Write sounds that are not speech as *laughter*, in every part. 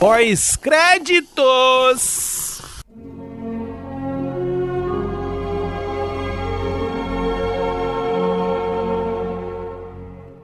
Pós-créditos!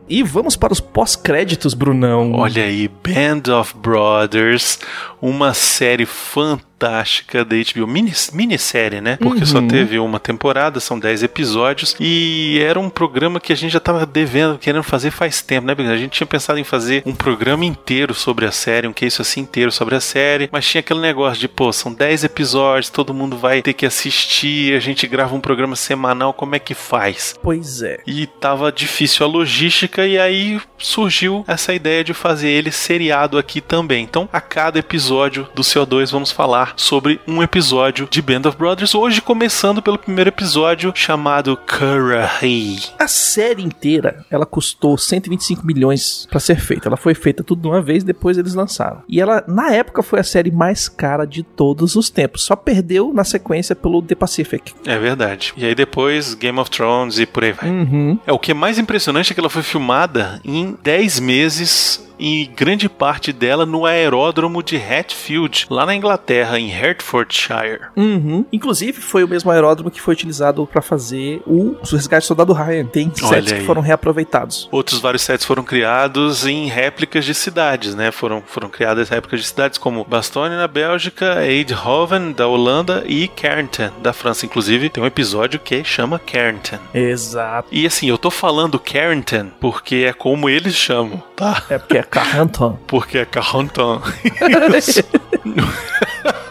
E vamos para os pós-créditos, Brunão. Olha aí, Band of Brothers, uma série fantástica fantástica da HBO, mini, minissérie, né? Porque uhum. só teve uma temporada, são 10 episódios, e era um programa que a gente já tava devendo, querendo fazer faz tempo, né? Porque a gente tinha pensado em fazer um programa inteiro sobre a série, um case assim inteiro sobre a série, mas tinha aquele negócio de, pô, são 10 episódios, todo mundo vai ter que assistir, a gente grava um programa semanal, como é que faz? Pois é. E tava difícil a logística, e aí surgiu essa ideia de fazer ele seriado aqui também. Então, a cada episódio do CO2 vamos falar falar sobre um episódio de Band of Brothers, hoje começando pelo primeiro episódio chamado Curry. A série inteira, ela custou 125 milhões para ser feita. Ela foi feita tudo de uma vez, depois eles lançaram. E ela, na época, foi a série mais cara de todos os tempos. Só perdeu na sequência pelo The Pacific. É verdade. E aí depois Game of Thrones e por aí vai. Uhum. É, o que é mais impressionante é que ela foi filmada em 10 meses e grande parte dela no aeródromo de Hatfield, lá na Inglaterra, em Hertfordshire. Uhum. Inclusive, foi o mesmo aeródromo que foi utilizado para fazer o Resgate do Soldado Ryan. Tem sets que foram reaproveitados. Outros vários sets foram criados em réplicas de cidades, né? Foram, foram criadas réplicas de cidades como Bastogne na Bélgica, Eindhoven da Holanda e Carrington da França. Inclusive, tem um episódio que chama Carrington. Exato. E assim, eu tô falando Carrington porque é como eles chamam, tá? É porque é Carranton. Porque é Carranton. *laughs* *laughs*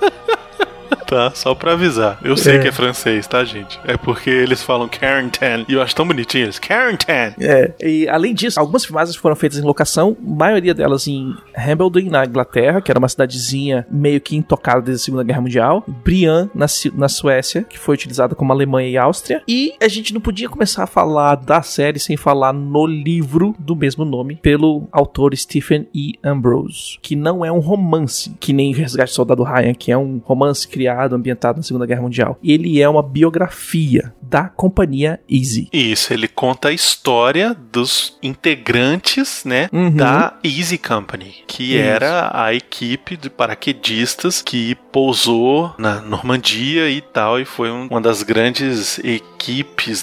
*laughs* tá? Só pra avisar. Eu sei é. que é francês, tá, gente? É porque eles falam Carrington e eu acho tão bonitinho eles. Carrington! É, e além disso, algumas filmagens foram feitas em locação, maioria delas em Hambledon, na Inglaterra, que era uma cidadezinha meio que intocada desde a Segunda Guerra Mundial. Brian, na, na Suécia, que foi utilizada como Alemanha e Áustria. E a gente não podia começar a falar da série sem falar no livro do mesmo nome, pelo autor Stephen E. Ambrose, que não é um romance, que nem Resgate do Soldado Ryan, que é um romance criado ambientado na Segunda Guerra Mundial. Ele é uma biografia da companhia Easy. Isso, ele conta a história dos integrantes, né, uhum. da Easy Company, que Isso. era a equipe de paraquedistas que pousou na Normandia e tal, e foi uma das grandes equipes,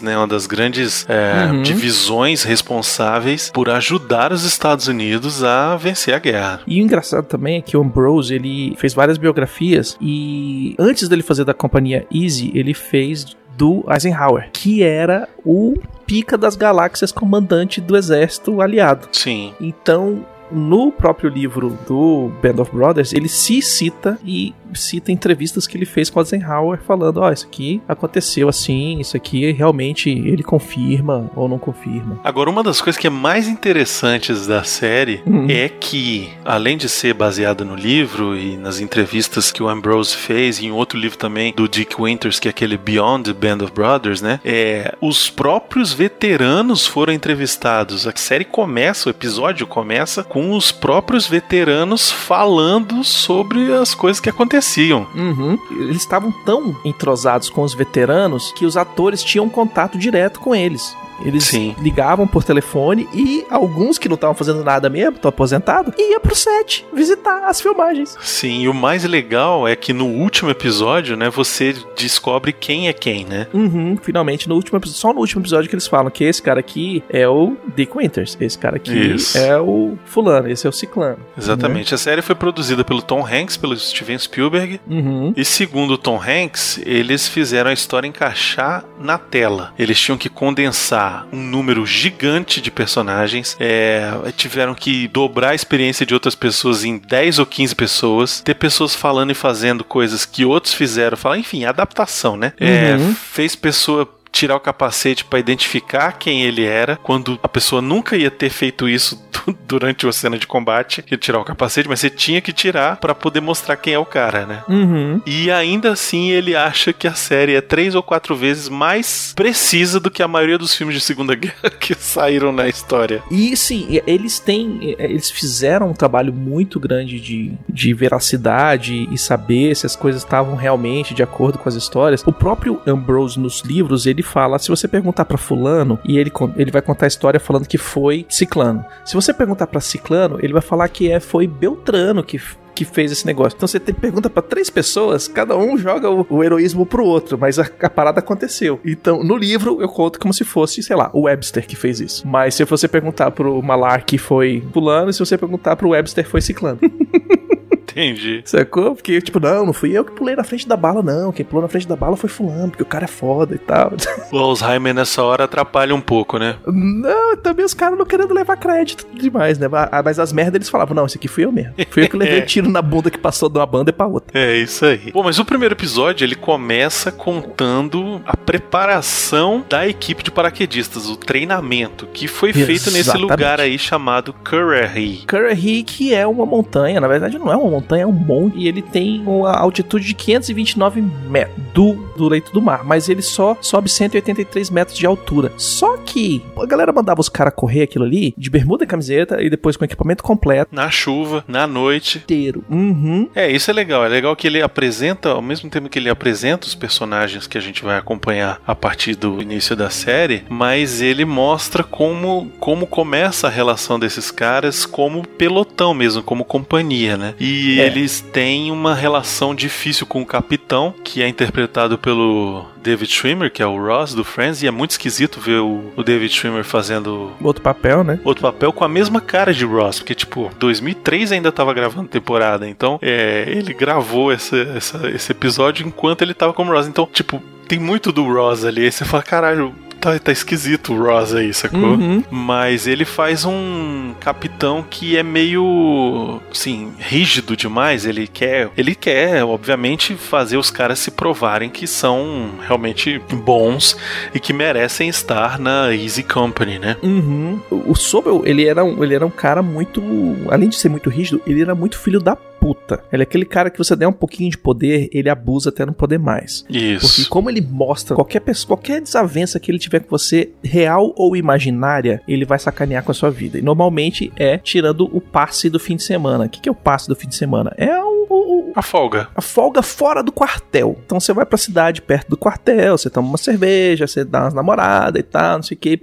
né, uma das grandes é, uhum. divisões responsáveis por ajudar os Estados Unidos a vencer a guerra. E o engraçado também é que o Ambrose, ele fez várias biografias e antes dele fazer da companhia Easy, ele fez do Eisenhower, que era o pica das galáxias comandante do exército aliado. Sim. Então, no próprio livro do Band of Brothers, ele se cita e cita entrevistas que ele fez com Eisenhower falando, ó, oh, isso aqui aconteceu assim, isso aqui realmente ele confirma ou não confirma. Agora, uma das coisas que é mais interessantes da série uhum. é que, além de ser baseada no livro e nas entrevistas que o Ambrose fez, e em outro livro também do Dick Winters, que é aquele Beyond the Band of Brothers, né? É, os próprios veteranos foram entrevistados. A série começa, o episódio começa com os próprios veteranos falando sobre as coisas que aconteceram conheciam. Uhum. Eles estavam tão entrosados com os veteranos que os atores tinham contato direto com eles. Eles Sim. ligavam por telefone e alguns que não estavam fazendo nada mesmo, estão aposentados, ia pro set visitar as filmagens. Sim, e o mais legal é que no último episódio, né, você descobre quem é quem, né? Uhum, finalmente, no último só no último episódio que eles falam que esse cara aqui é o Dick Winters, esse cara aqui Isso. é o fulano, esse é o ciclano. Exatamente. Né? A série foi produzida pelo Tom Hanks, pelo Steven Spielberg, uhum. e segundo o Tom Hanks, eles fizeram a história encaixar na tela. Eles tinham que condensar um número gigante de personagens, é, tiveram que dobrar a experiência de outras pessoas em 10 ou 15 pessoas, ter pessoas falando e fazendo coisas que outros fizeram, falar, enfim, adaptação, né? É, uhum. fez pessoa tirar o capacete para identificar quem ele era, quando a pessoa nunca ia ter feito isso *laughs* durante uma cena de combate, ia tirar o capacete, mas você tinha que tirar para poder mostrar quem é o cara, né? Uhum. E ainda assim ele acha que a série é três ou quatro vezes mais precisa do que a maioria dos filmes de Segunda *laughs* Guerra que saíram na história. E sim, eles têm, eles fizeram um trabalho muito grande de, de veracidade e saber se as coisas estavam realmente de acordo com as histórias. O próprio Ambrose nos livros, ele ele fala: se você perguntar para fulano e ele, ele vai contar a história falando que foi ciclano. Se você perguntar para ciclano, ele vai falar que é foi Beltrano que que fez esse negócio. Então você tem, pergunta para três pessoas, cada um joga o, o heroísmo pro outro, mas a, a, parada aconteceu. Então, no livro, eu conto como se fosse, sei lá, o Webster que fez isso. Mas se você perguntar pro Malar que foi fulano, e se você perguntar pro Webster foi ciclano. *laughs* Entendi. Sacou? Porque, tipo, não, não fui eu que pulei na frente da bala, não. Quem pulou na frente da bala foi fulano, porque o cara é foda e tal. *laughs* O Alzheimer nessa hora atrapalha um pouco, né? Não, também os caras não querendo levar crédito demais, né? Mas as merdas eles falavam, não, esse aqui fui eu mesmo. Fui eu que levei *laughs* é. tiro na bunda que passou de uma banda e pra outra. É, isso aí. Bom, mas o primeiro episódio, ele começa contando a preparação da equipe de paraquedistas, o treinamento, que foi Exatamente. feito nesse lugar aí chamado Currahee. Currahee, que é uma montanha, na verdade não é uma montanha é um monte e ele tem uma altitude de 529 metros do, do leito do mar, mas ele só sobe 183 metros de altura. Só que a galera mandava os caras correr aquilo ali de bermuda e camiseta e depois com equipamento completo. Na chuva, na noite. Inteiro. Uhum. É, isso é legal. É legal que ele apresenta, ao mesmo tempo que ele apresenta os personagens que a gente vai acompanhar a partir do início da série, mas ele mostra como, como começa a relação desses caras como pelotão mesmo, como companhia, né? E é. eles têm uma relação difícil com o capitão, que é interpretado pelo David Schwimmer, que é o Ross do Friends, e é muito esquisito ver o, o David Schwimmer fazendo outro papel, né? Outro papel com a mesma cara de Ross, porque tipo, 2003 ainda tava gravando temporada, então é, ele gravou esse, essa, esse episódio enquanto ele tava como Ross. Então, tipo, tem muito do Ross ali. Aí você fala, caralho, tá, tá esquisito o Ross aí, sacou? Uhum. Mas ele faz um capitão que é meio, assim, rígido demais. Ele quer, ele quer, obviamente, fazer os caras se provarem que são realmente bons e que merecem estar na Easy Company, né? Uhum. O Sobel, ele era, um, ele era um cara muito, além de ser muito rígido, ele era muito filho da puta. Ele é aquele cara que você der um pouquinho de poder, ele abusa até não poder mais. Isso. Porque como ele mostra qualquer pessoa, qualquer desavença que ele tiver com você, real ou imaginária, ele vai sacanear com a sua vida. E normalmente é tirando o passe do fim de semana. O que, que é o passe do fim de semana? É o, o, a folga. A folga fora do quartel. Então você vai pra cidade perto do quartel, você toma uma cerveja, você dá umas namoradas e tal, não sei o que,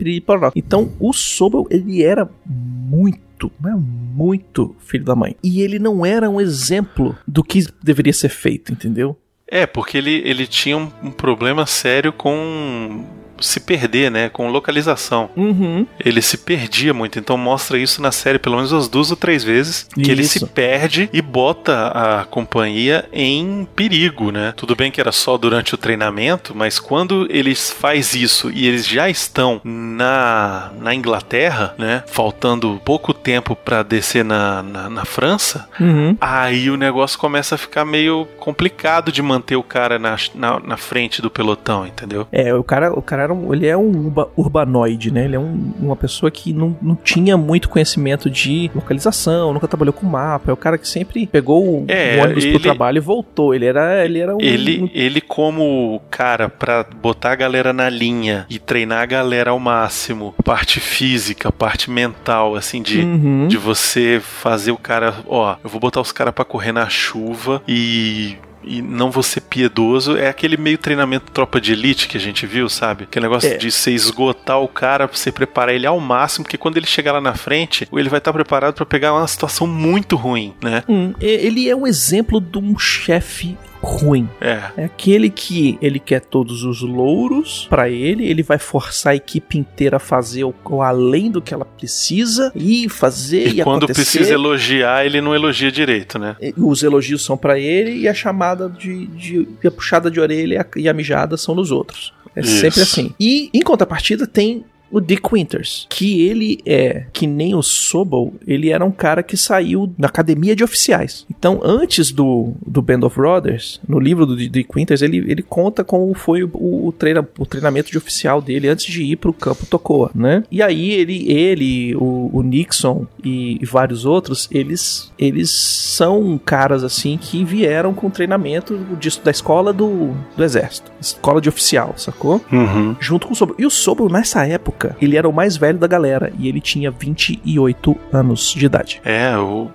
Então o Sobel, ele era muito muito, mas muito filho da mãe. E ele não era um exemplo do que deveria ser feito, entendeu? É, porque ele, ele tinha um, um problema sério com se perder, né? Com localização. Uhum. Ele se perdia muito. Então mostra isso na série pelo menos umas duas ou três vezes. Que isso. ele se perde e bota a companhia em perigo, né? Tudo bem que era só durante o treinamento, mas quando eles faz isso e eles já estão na, na Inglaterra, né? Faltando pouco tempo para descer na, na, na França, uhum. aí o negócio começa a ficar meio complicado de manter o cara na, na, na frente do pelotão, entendeu? É, o cara, o cara era um, ele é um urbanoide, né? Ele é um, uma pessoa que não, não tinha muito conhecimento de localização, nunca trabalhou com mapa. É o cara que sempre pegou é, um ônibus ele, pro trabalho e voltou. Ele era, ele era um. Ele, um... ele como cara pra botar a galera na linha e treinar a galera ao máximo, parte física, parte mental, assim, de, uhum. de você fazer o cara, ó, eu vou botar os caras para correr na chuva e e não vou ser piedoso, é aquele meio treinamento tropa de elite que a gente viu, sabe? Aquele negócio é. de você esgotar o cara, você preparar ele ao máximo, porque quando ele chegar lá na frente, ele vai estar preparado para pegar uma situação muito ruim, né? Hum, ele é um exemplo de um chefe ruim. É. É aquele que ele quer todos os louros para ele, ele vai forçar a equipe inteira a fazer o, o além do que ela precisa e fazer e, e quando acontecer. precisa elogiar, ele não elogia direito, né? Os elogios são para ele e a chamada de, de a puxada de orelha e a mijada são nos outros. É Isso. sempre assim. E em contrapartida tem o Dick Winters, que ele é que nem o Sobel, ele era um cara que saiu da academia de oficiais. Então, antes do, do Band of Brothers, no livro do Dick Winters, ele, ele conta como foi o, o, treina, o treinamento de oficial dele antes de ir pro campo Tocoa, né? E aí ele, ele o, o Nixon e, e, vários outros, eles, eles são caras assim que vieram com treinamento disso, da escola do, do exército, escola de oficial, sacou? Uhum. Junto com o Sobel. E o Sobel, nessa época, época, ele era o mais velho da galera e ele tinha 28 anos de idade. É, o,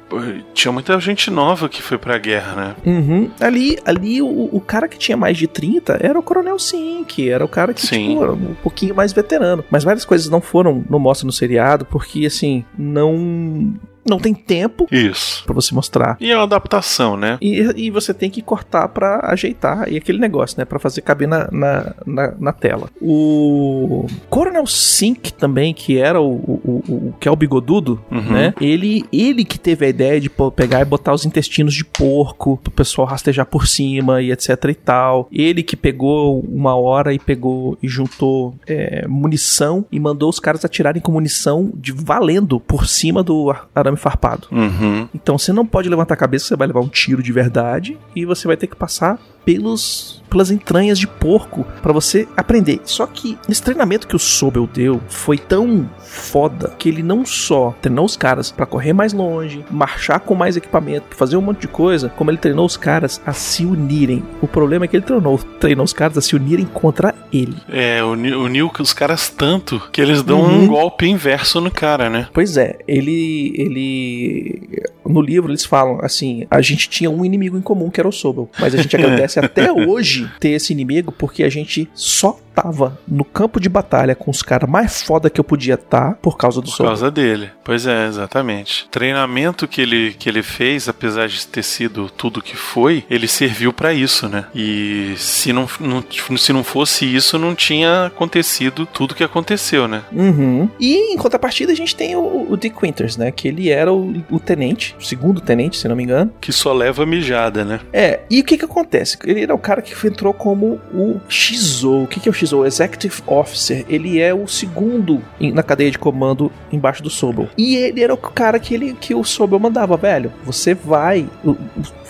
tinha muita gente nova que foi pra guerra, né? Uhum. Ali, ali o, o, cara que tinha mais de 30 era o Coronel Sink, era o cara que Sim. tipo, era um pouquinho mais veterano. Mas várias coisas não foram, não mostra no seriado, porque assim, não não tem tempo Isso. pra você mostrar. E é uma adaptação, né? E, e você tem que cortar pra ajeitar. E aquele negócio, né? Pra fazer caber na, na, na, na tela. O Coronel Sink também, que era o, o, o- o- que é o bigodudo, Uhum. né? Ele, ele que teve a ideia de pegar e botar os intestinos de porco pro pessoal rastejar por cima e etc e tal. Ele que pegou uma hora e pegou e juntou é, munição e mandou os caras atirarem com munição de valendo por cima do ar- arame farpado. Uhum. Então você não pode levantar a cabeça, você vai levar um tiro de verdade e você vai ter que passar pelos pelas entranhas de porco pra você aprender. Só que esse treinamento que o Sobel deu foi tão foda que ele não só treinou os caras pra correr mais longe, marchar com mais equipamento, fazer um monte de coisa, como ele treinou os caras a se unirem. O problema é que ele treinou, treinou os caras a se unirem contra ele. É, uni- uniu os caras tanto que eles dão Uhum. um golpe inverso no cara, né? Pois é, ele ele no livro eles falam assim, a gente tinha um inimigo em comum que era o Sobel, mas a gente agradece até *laughs* hoje ter esse inimigo porque a gente só tava no campo de batalha com os caras mais foda que eu podia estar por causa do Por Sobel. causa dele. Pois é, exatamente. Treinamento que ele, que ele fez, apesar de ter sido tudo que foi, ele serviu pra isso, né? E se não, não- se não fosse isso, não tinha acontecido tudo que aconteceu, né? Uhum. E em contrapartida a gente tem o, o Dick Winters, né? Que ele era o, o tenente, o segundo tenente, se não me engano. Que só leva mijada, né? É, e o que que acontece? Ele era o cara que entrou como o XO. O que que é o XO? Executive Officer. Ele é o segundo na cadeia de comando embaixo do Sobel. E ele era o cara que, ele, que o Sobel mandava, velho. Você vai o- o-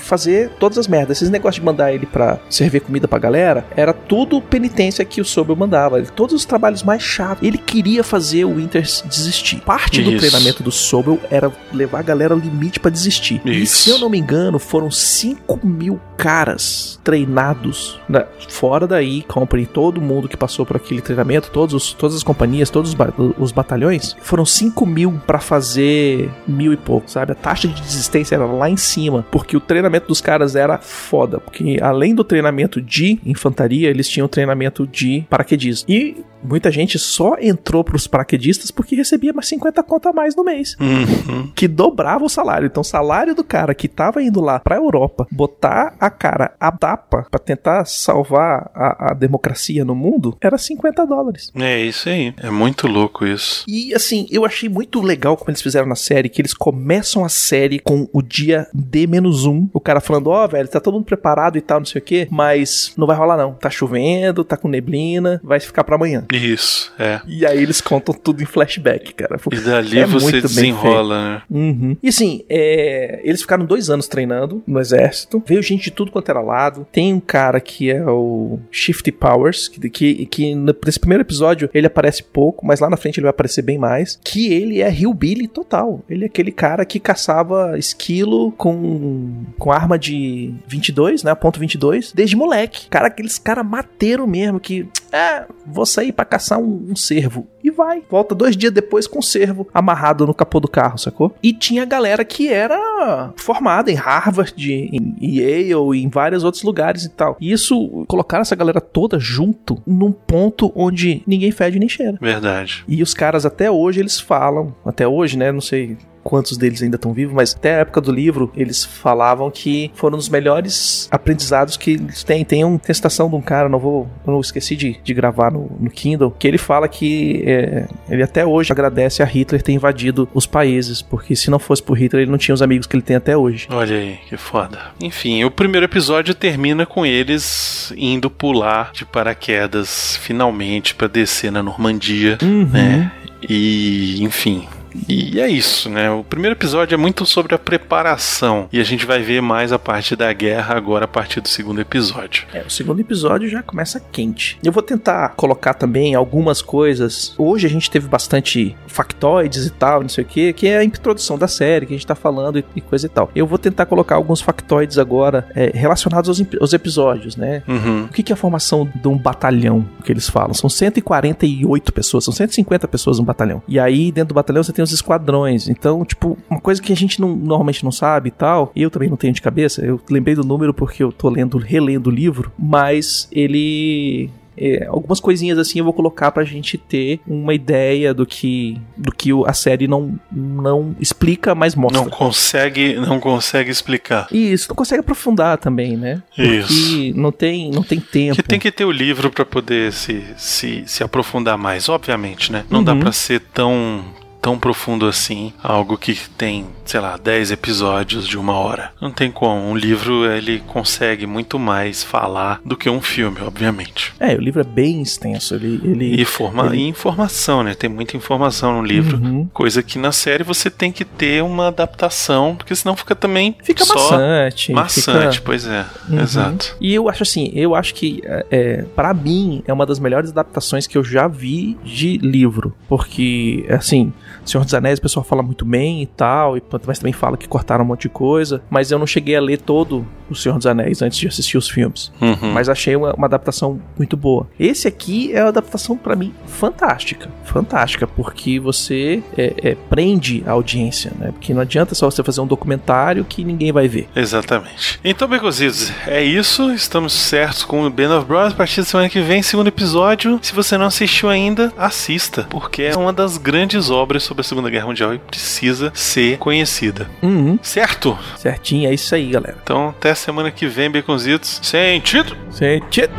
fazer todas as merdas. Esses negócios de mandar ele pra servir comida pra galera, era tudo penitência que o Sobel mandava. Ele- Todos os trabalhos mais chatos. Ele queria fazer o Winters desistir. Parte do Isso. treinamento do Sobel era levar a galera ao limite pra desistir. E Isso. se eu não me engano, foram 5 mil caras treinados né, fora da E-Company, todo mundo que passou por aquele treinamento, todos os- todas as companhias, todos os, ba- os batalhões, foram 5 mil pra fazer mil e pouco, sabe? A taxa de desistência era lá em cima, porque o treinamento dos caras era foda, porque além do treinamento de infantaria, eles tinham treinamento de paraquedismo. E muita gente só entrou pros paraquedistas porque recebia mais 50 conto a mais no mês Uhum. que dobrava o salário. Então, o salário do cara que tava indo lá pra Europa botar a cara a tapa pra tentar salvar a, a democracia no mundo era 50 dólares. É isso aí. É muito louco isso. E assim, eu achei muito legal como eles fizeram na série, que eles começam a série com o dia D-1. O cara falando, ó, velho, tá todo mundo preparado e tal, não sei o quê, mas não vai rolar não. Tá chovendo, tá com neblina, vai ficar pra amanhã. Isso, é. E aí eles contam tudo em flashback, cara. E dali É você desenrola, né? Uhum. E assim, é, eles ficaram dois anos treinando no exército. Veio gente de tudo quanto era lado. Tem um cara que é o Shifty Powers, que, que, que nesse primeiro episódio ele aparece pouco, mas lá na frente ele vai aparecer bem mais. Que ele é Hillbilly total. Ele é aquele cara que caçava esquilo com, com arma de 22, né? Ponto 22, desde moleque. Cara, aqueles caras mateiro mesmo que, é, vou sair pra caçar um, um cervo. E vai. Volta dois dias depois com o cervo amarrado no capô do carro, sacou? E tinha galera que era formada em Harvard, em Yale, em vários outros lugares e tal. E isso, colocaram essa galera toda junto num ponto onde ninguém fede nem cheira. Verdade. E os caras até hoje eles falam, até hoje, né? Não sei quantos deles ainda estão vivos, mas até a época do livro eles falavam que foram os melhores aprendizados que eles têm. Tem uma testação de um cara, não vou, eu não esqueci de, de gravar no, no Kindle, que ele fala que é, ele até hoje agradece a Hitler ter invadido os países, porque se não fosse por Hitler ele não tinha os amigos que ele tem até hoje. Olha aí, que foda. Enfim, o primeiro episódio termina com eles indo pular de paraquedas finalmente pra descer na Normandia, né? E, enfim. E é isso, né? O primeiro episódio é muito sobre a preparação. E a gente vai ver mais a parte da guerra agora a partir do segundo episódio. É, o segundo episódio já começa quente. Eu vou tentar colocar também algumas coisas. Hoje a gente teve bastante factoides e tal, não sei o que, que é a introdução da série, que a gente tá falando e, e coisa e tal. Eu vou tentar colocar alguns factoides agora é, relacionados aos, aos episódios, né? Uhum. O que que é a formação de um batalhão que eles falam? São 148 pessoas, são 150 pessoas no batalhão. E aí, dentro do batalhão, você tem os esquadrões. Então, tipo, uma coisa que a gente não- normalmente não sabe e tal, eu também não tenho de cabeça, eu lembrei do número porque eu tô lendo, relendo o livro, mas ele é, algumas coisinhas assim eu vou colocar pra gente ter uma ideia do que do que a série não, não explica, mas mostra. Não consegue, não consegue explicar. Isso, não consegue aprofundar também, né? Porque Isso. não tem, não tem tempo. Que tem que ter o livro pra poder se, se, se aprofundar mais, obviamente, né? Não dá Uhum. pra ser tão tão profundo assim, algo que tem, sei lá, 10 episódios de uma hora. Não tem como. Um livro ele consegue muito mais falar do que um filme, obviamente. É, o livro é bem extenso. Ele, ele... E, forma, e informação, né? Tem muita informação no livro. Uhum. Coisa que na série você tem que ter uma adaptação, porque senão fica também Fica só maçante. maçante, fica- pois é. Uhum. Exato. E eu acho assim, eu acho que, é, é, para mim, é uma das melhores adaptações que eu já vi de livro. Porque, assim, Senhor dos Anéis o pessoal fala muito bem e tal, e, mas também fala que cortaram um monte de coisa. Mas eu não cheguei a ler todo o Senhor dos Anéis antes de assistir os filmes. Uhum. Mas achei uma, uma adaptação muito boa. Esse aqui é uma adaptação pra mim fantástica. Fantástica, porque você é, é, prende a audiência, né? Porque não adianta só você fazer um documentário que ninguém vai ver. Exatamente. Então, Becositos, é isso. Estamos certos com o Band of Brothers. A partir da semana que vem, segundo episódio. Se você não assistiu ainda, assista, porque é uma das grandes obras sobre a Segunda Guerra Mundial e precisa ser conhecida. Uhum. Certo? Certinho, é isso aí, galera. Então, até semana que vem, Baconzitos. Sentido! Sentido.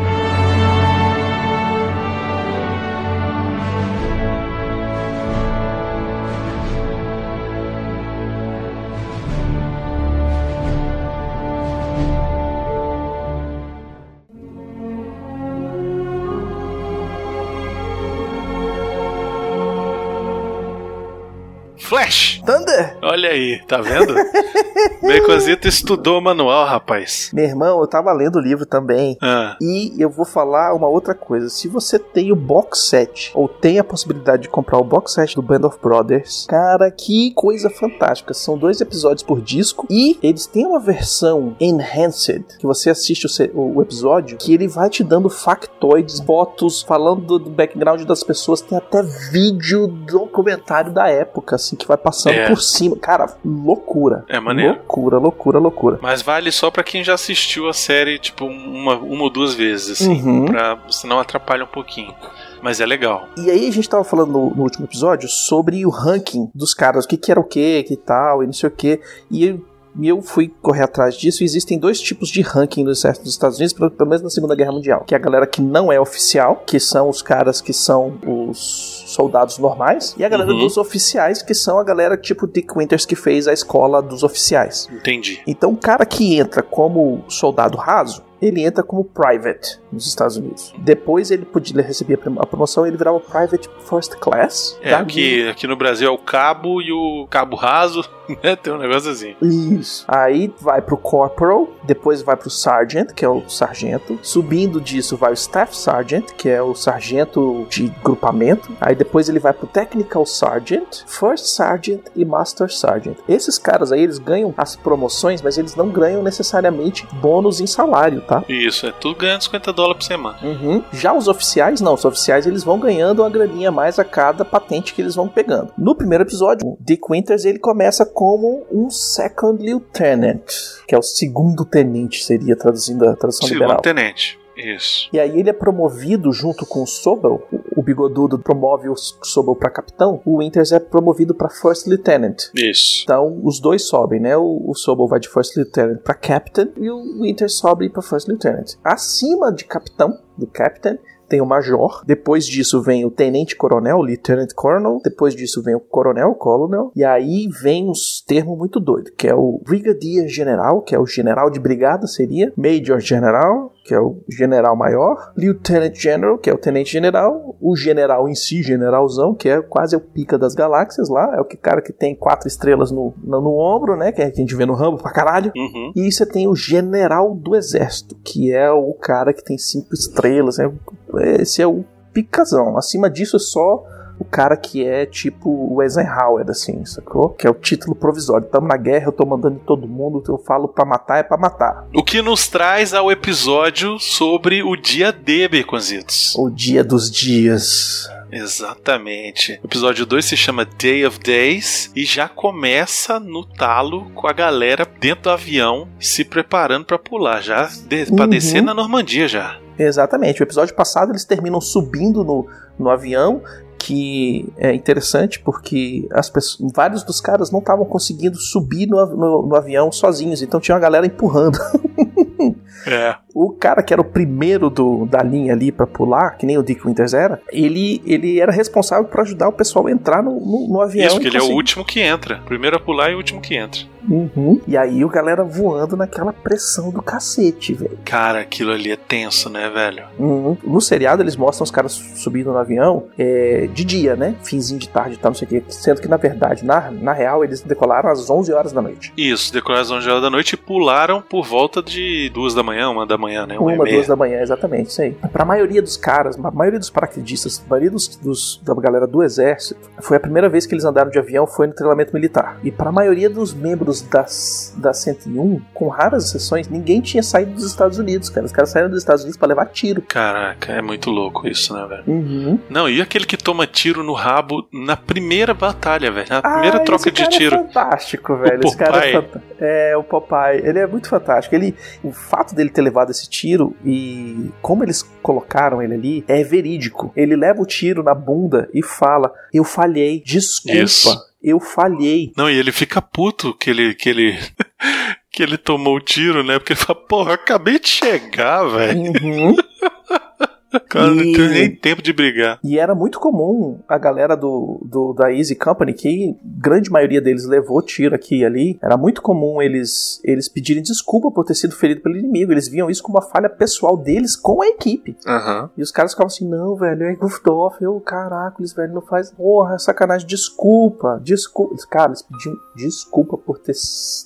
Flash! Thunder! Olha aí, tá vendo? *laughs* Baconzito estudou o manual, rapaz. Meu irmão, eu tava lendo o livro também. Ah, E eu vou falar uma outra coisa. Se você tem o box set, ou tem a possibilidade de comprar o box set do Band of Brothers, cara, que coisa fantástica. São dois episódios por disco e eles têm uma versão enhanced, que você assiste o, o- episódio, que ele vai te dando factoides, fotos, falando do, do background das pessoas. Tem até vídeo documentário da época, assim, que vai passando É. por cima. Cara, loucura. É maneiro. Loucura, loucura, loucura. mas vale só pra quem já assistiu a série, tipo, uma, uma ou duas vezes, assim. Uhum. Pra senão atrapalha um pouquinho. Mas é legal. E aí a gente tava falando no, no último episódio sobre o ranking dos caras, o que, que era o que, que tal, e não sei o que. E eu, eu fui correr atrás disso. E existem dois tipos de ranking no exército dos Estados Unidos, pelo, pelo menos na Segunda Guerra Mundial. Que é a galera que não é oficial, que são os caras que são os soldados normais, e a galera Uhum. dos oficiais, que são a galera tipo Dick Winters que fez a escola dos oficiais. Entendi. Então, o cara que entra como soldado raso, ele entra como private nos Estados Unidos. Depois ele podia receber a promoção e ele virava private first class. É, tá? aqui, aqui no Brasil é o cabo e o cabo raso, *laughs* né? Tem um negócio assim. Isso. Aí vai pro corporal, depois vai pro sergeant, que é o sargento. Subindo disso vai o staff sergeant, que é o sargento de grupamento. Aí depois ele vai pro technical sergeant, first sergeant e master sergeant. Esses caras aí, eles ganham as promoções, mas eles não ganham necessariamente bônus em salário, tá? Isso, é tudo ganhando 50 dólares por semana. Uhum. Já os oficiais, não. Os oficiais eles vão ganhando uma graninha a mais a cada patente que eles vão pegando. No primeiro episódio, o Dick Winters ele começa como um second lieutenant, que é o segundo tenente, seria traduzindo a tradução Segundo liberal. tenente. Isso. E aí ele é promovido junto com o Sobel. O- bigodudo promove o Sobel para capitão. O Winters é promovido para first lieutenant. Isso. Então, os dois sobem, né? O, o Sobel vai de First Lieutenant pra Captain e o Winter sobe pra First Lieutenant. Acima de Capitão, do Captain, tem o Major. Depois disso vem o Tenente Coronel, Lieutenant Colonel. Depois disso vem o Coronel, Colonel. E aí vem uns termos muito doidos, que é o Brigadier General, que é o General de Brigada, seria. Major General, que é o General Maior. Lieutenant General, que é o Tenente General. O General em si, Generalzão, que é quase o pica das galáxias lá. É o que cara que tem quatro estrelas no, no, no ombro, né? Que é que a gente vê no Rambo pra caralho. Uhum. E você tem o General do Exército, que é o cara que tem cinco estrelas. né? Esse é o picazão. Acima disso é só o cara que é tipo o Eisenhower, assim, sacou? Que é o título provisório. Tamo na guerra, eu tô mandando em todo mundo, eu falo pra matar, é pra matar. O que nos traz ao episódio sobre o dia D, Baconzitos. O dia dos dias. Exatamente. O episódio 2 se chama Day of Days e já começa no talo com a galera dentro do avião se preparando para pular, já de, uhum. pra descer na Normandia já. Exatamente. O episódio passado eles terminam subindo no, no avião que é interessante porque as pessoas, vários dos caras não estavam conseguindo subir no, no, no, avião sozinhos, então tinha uma galera empurrando. *laughs* É. O cara que era o primeiro do, da linha ali para pular, que nem o Dick Winters era, ele, ele era responsável por ajudar o pessoal a entrar no, no, no avião. Isso, que ele conseguir. é o último que entra. Primeiro a pular e o último que entra. Uhum. E aí o galera voando naquela pressão do cacete, velho. Cara, aquilo ali é tenso, né, velho? Uhum. No seriado eles mostram os caras subindo no avião é, de dia, né? Finzinho de tarde e tal, não sei o quê. Sendo que, na verdade, na, na real, eles decolaram às 11 horas da noite. Isso, decolaram às 11 horas da noite e pularam por volta de duas da manhã, uma da manhã, né? Uma, uma duas da manhã, exatamente, isso aí. Pra maioria dos caras, a maioria dos paraquedistas, a maioria dos, dos, da galera do exército, foi a primeira vez que eles andaram de avião, foi no treinamento militar. E para a maioria dos membros das, da 101, com raras exceções, ninguém tinha saído dos Estados Unidos, cara. Os caras saíram dos Estados Unidos para levar tiro. Caraca, é muito louco isso, né, velho? Uhum. Não, e aquele que toma tiro no rabo na primeira batalha, velho? Na primeira ah, troca de é tiro. É fantástico, velho. O esse cara é, fant... é o Popeye. Ele é muito fantástico. Ele, o fato dele ter levado esse tiro e como eles colocaram ele ali é verídico. Ele leva o tiro na bunda e fala: Eu falhei, desculpa. Isso. Eu falhei. Não, e ele fica puto que ele. Que ele... *laughs* que ele tomou o tiro, né? Porque ele fala, porra, acabei de chegar, velho. Uhum. *laughs* *laughs* Cara, e... não tem nem tempo de brigar. E era muito comum a galera do, do, da Easy Company, que grande maioria deles levou tiro aqui e ali, era muito comum eles, eles pedirem desculpa por ter sido ferido pelo inimigo. Eles viam isso como uma falha pessoal deles com a equipe. Uhum. E os caras ficavam assim, não, velho, é goofed off, eu, caraca, eles, velho, não faz, porra, é sacanagem, desculpa, desculpa. Cara, eles pediam desculpa por ter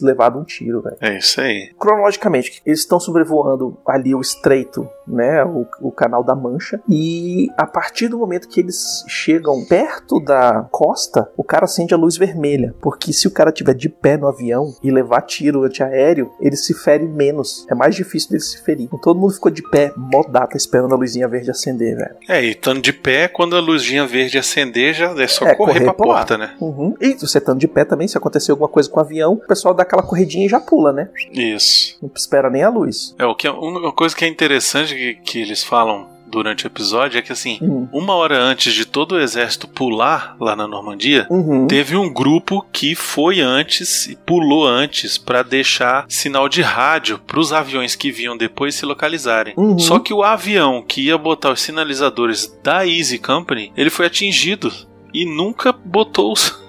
levado um tiro, velho. É isso aí. Cronologicamente, eles estão sobrevoando ali o estreito, né, o, o canal da Mancha. E a partir do momento que eles chegam perto da costa, o cara acende a luz vermelha. Porque se o cara tiver de pé no avião e levar tiro antiaéreo, ele se fere menos. É mais difícil dele se ferir. Então todo mundo ficou de pé, modata, esperando a luzinha verde acender, velho. É, e estando de pé, quando a luzinha verde acender, já é só é, correr, correr pra porta, né? Uhum. E você estando de pé também, se acontecer alguma coisa com o avião, o pessoal dá aquela corridinha e já pula, né? Isso. Não espera nem a luz. É, o que é, uma coisa que é interessante que, que eles falam durante o episódio é que assim, uhum. uma hora antes de todo o exército pular lá na Normandia, uhum. teve um grupo que foi antes e pulou antes para deixar sinal de rádio para os aviões que vinham depois se localizarem. Uhum. Só que o avião que ia botar os sinalizadores da Easy Company, ele foi atingido e nunca botou os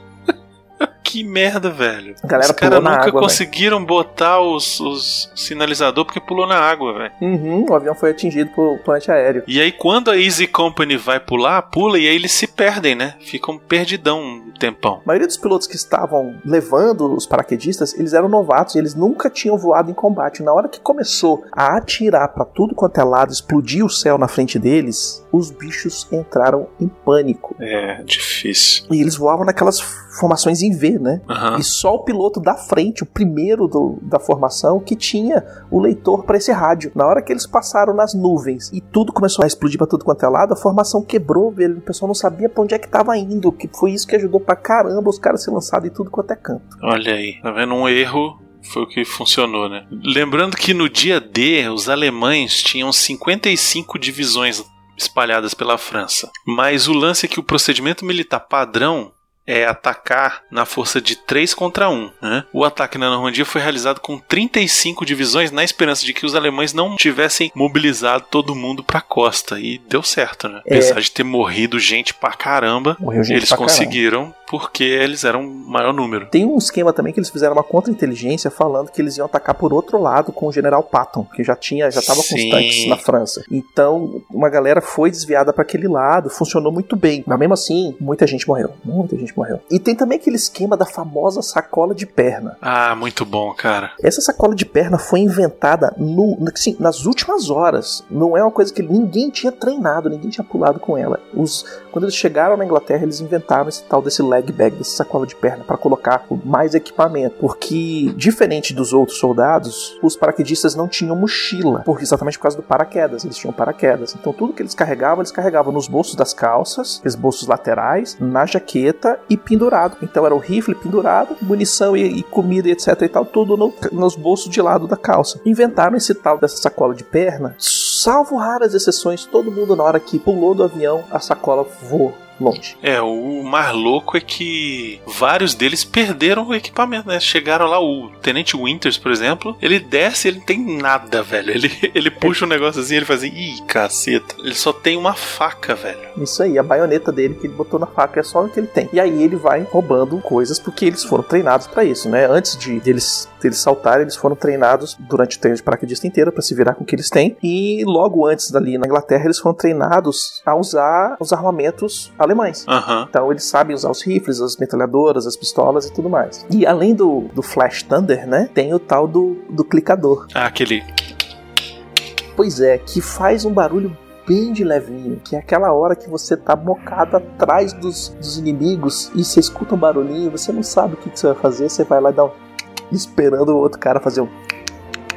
que merda, velho. A galera os caras nunca água, conseguiram véio. botar os, os sinalizador porque pulou na água, velho. Uhum, o avião foi atingido por plante aéreo. E aí, quando a Easy Company vai pular, pula e aí eles se perdem, né? Ficam perdidão um tempão. A maioria dos pilotos que estavam levando os paraquedistas, eles eram novatos e eles nunca tinham voado em combate. Na hora que começou a atirar para tudo quanto é lado, explodir o céu na frente deles, os bichos entraram em pânico. É, difícil. E eles voavam naquelas formações em V, né? Uhum. E só o piloto da frente, o primeiro do, da formação, que tinha o leitor para esse rádio. Na hora que eles passaram nas nuvens e tudo começou a explodir para tudo quanto é lado, a formação quebrou, velho. O pessoal não sabia para onde é que tava indo. Que foi isso que ajudou pra caramba os caras se lançarem em tudo quanto é canto. Olha aí, tá vendo um erro foi o que funcionou, né? Lembrando que no dia D, os alemães tinham 55 divisões espalhadas pela França. Mas o lance é que o procedimento militar padrão é atacar na força de 3 contra 1. Né? O ataque na Normandia foi realizado com 35 divisões na esperança de que os alemães não tivessem mobilizado todo mundo para a costa. E deu certo, né? É. Apesar de ter morrido gente pra caramba, gente eles conseguiram caramba. porque eles eram maior número. Tem um esquema também que eles fizeram uma contra-inteligência falando que eles iam atacar por outro lado com o general Patton, que já tinha, já tava com os tanques na França. Então, uma galera foi desviada para aquele lado, funcionou muito bem. Mas mesmo assim, muita gente morreu. Muita gente morreu morreu. E tem também aquele esquema da famosa sacola de perna. Ah, muito bom, cara. Essa sacola de perna foi inventada no, assim, nas últimas horas. Não é uma coisa que ninguém tinha treinado, ninguém tinha pulado com ela. Os, quando eles chegaram na Inglaterra, eles inventaram esse tal desse leg bag, dessa sacola de perna, para colocar mais equipamento. Porque, diferente dos outros soldados, os paraquedistas não tinham mochila, porque exatamente por causa do paraquedas. Eles tinham paraquedas. Então tudo que eles carregavam, eles carregavam nos bolsos das calças, aqueles bolsos laterais, na jaqueta e pendurado. Então era o rifle pendurado, munição e, e comida e etc e tal, tudo no, nos bolsos de lado da calça. Inventaram esse tal dessa sacola de perna, salvo raras exceções, todo mundo na hora que pulou do avião, a sacola voou longe. É, o mais louco é que vários deles perderam o equipamento, né? Chegaram lá, o Tenente Winters, por exemplo, ele desce ele não tem nada, velho. Ele, *laughs* ele puxa um negócio assim, ele faz assim, ih, caceta. Ele só tem uma faca, velho. Isso aí, a baioneta dele que ele botou na faca é só o que ele tem. E aí ele vai roubando coisas porque eles foram treinados para isso, né? Antes de deles, deles saltarem, eles foram treinados durante o treino de paraquedista inteiro para se virar com o que eles têm. E logo antes dali na Inglaterra, eles foram treinados a usar os armamentos alemães. Aham. Então eles sabem usar os rifles, as metralhadoras, as pistolas e tudo mais. E além do, do Flash Thunder, né? Tem o tal do, do clicador. Ah, aquele. Pois é, que faz um barulho bem de levinho, que é aquela hora que você tá bocado atrás dos, dos inimigos e você escuta um barulhinho, você não sabe o que, que você vai fazer, você vai lá e dá um. esperando o outro cara fazer um.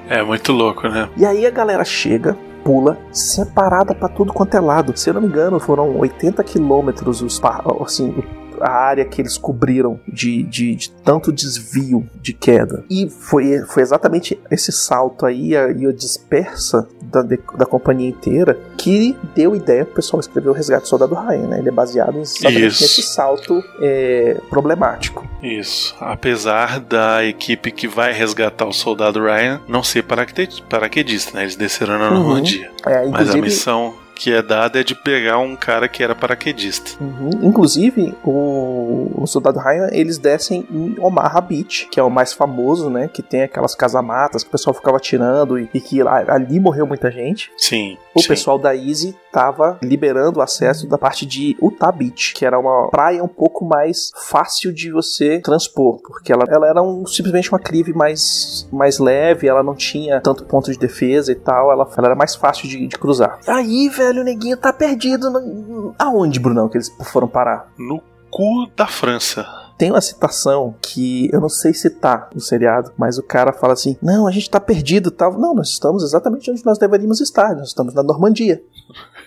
É muito louco, né? E aí a galera chega, pula, separada pra tudo quanto é lado. Se eu não me engano, foram 80 quilômetros os assim, a área que eles cobriram de, de, de tanto desvio de queda. E foi, foi exatamente esse salto aí a- e a dispersa da, de- da companhia inteira que deu ideia pro pessoal escrever o Resgate do Soldado Ryan, né? Ele é baseado Isso. nesse salto é, problemático. Isso. Apesar da equipe que vai resgatar o soldado Ryan não ser paraquedista, né? Eles desceram na Uhum. Normandia. É, Mas a missão que é dada é de pegar um cara que era paraquedista. Uhum. Inclusive, o, o Soldado Ryan, eles descem em Omaha Beach, que é o mais famoso, né? Que tem aquelas casamatas que o pessoal ficava atirando e, e que lá- ali morreu muita gente. Sim. O sim. pessoal da Easy tava liberando o acesso da parte de Utah Beach, que era uma praia um pouco mais fácil de você transpor, porque ela, ela era um- simplesmente uma clive mais, mais leve, ela não tinha tanto ponto de defesa e tal, ela, ela era mais fácil de, de cruzar. Aí, velho, o neguinho tá perdido. no- Aonde, Brunão, que eles foram parar? No cu da França. Tem uma citação que eu não sei se tá no seriado, mas o cara fala assim: Não, a gente tá perdido tal. Não, nós estamos exatamente onde nós deveríamos estar. Nós estamos na Normandia.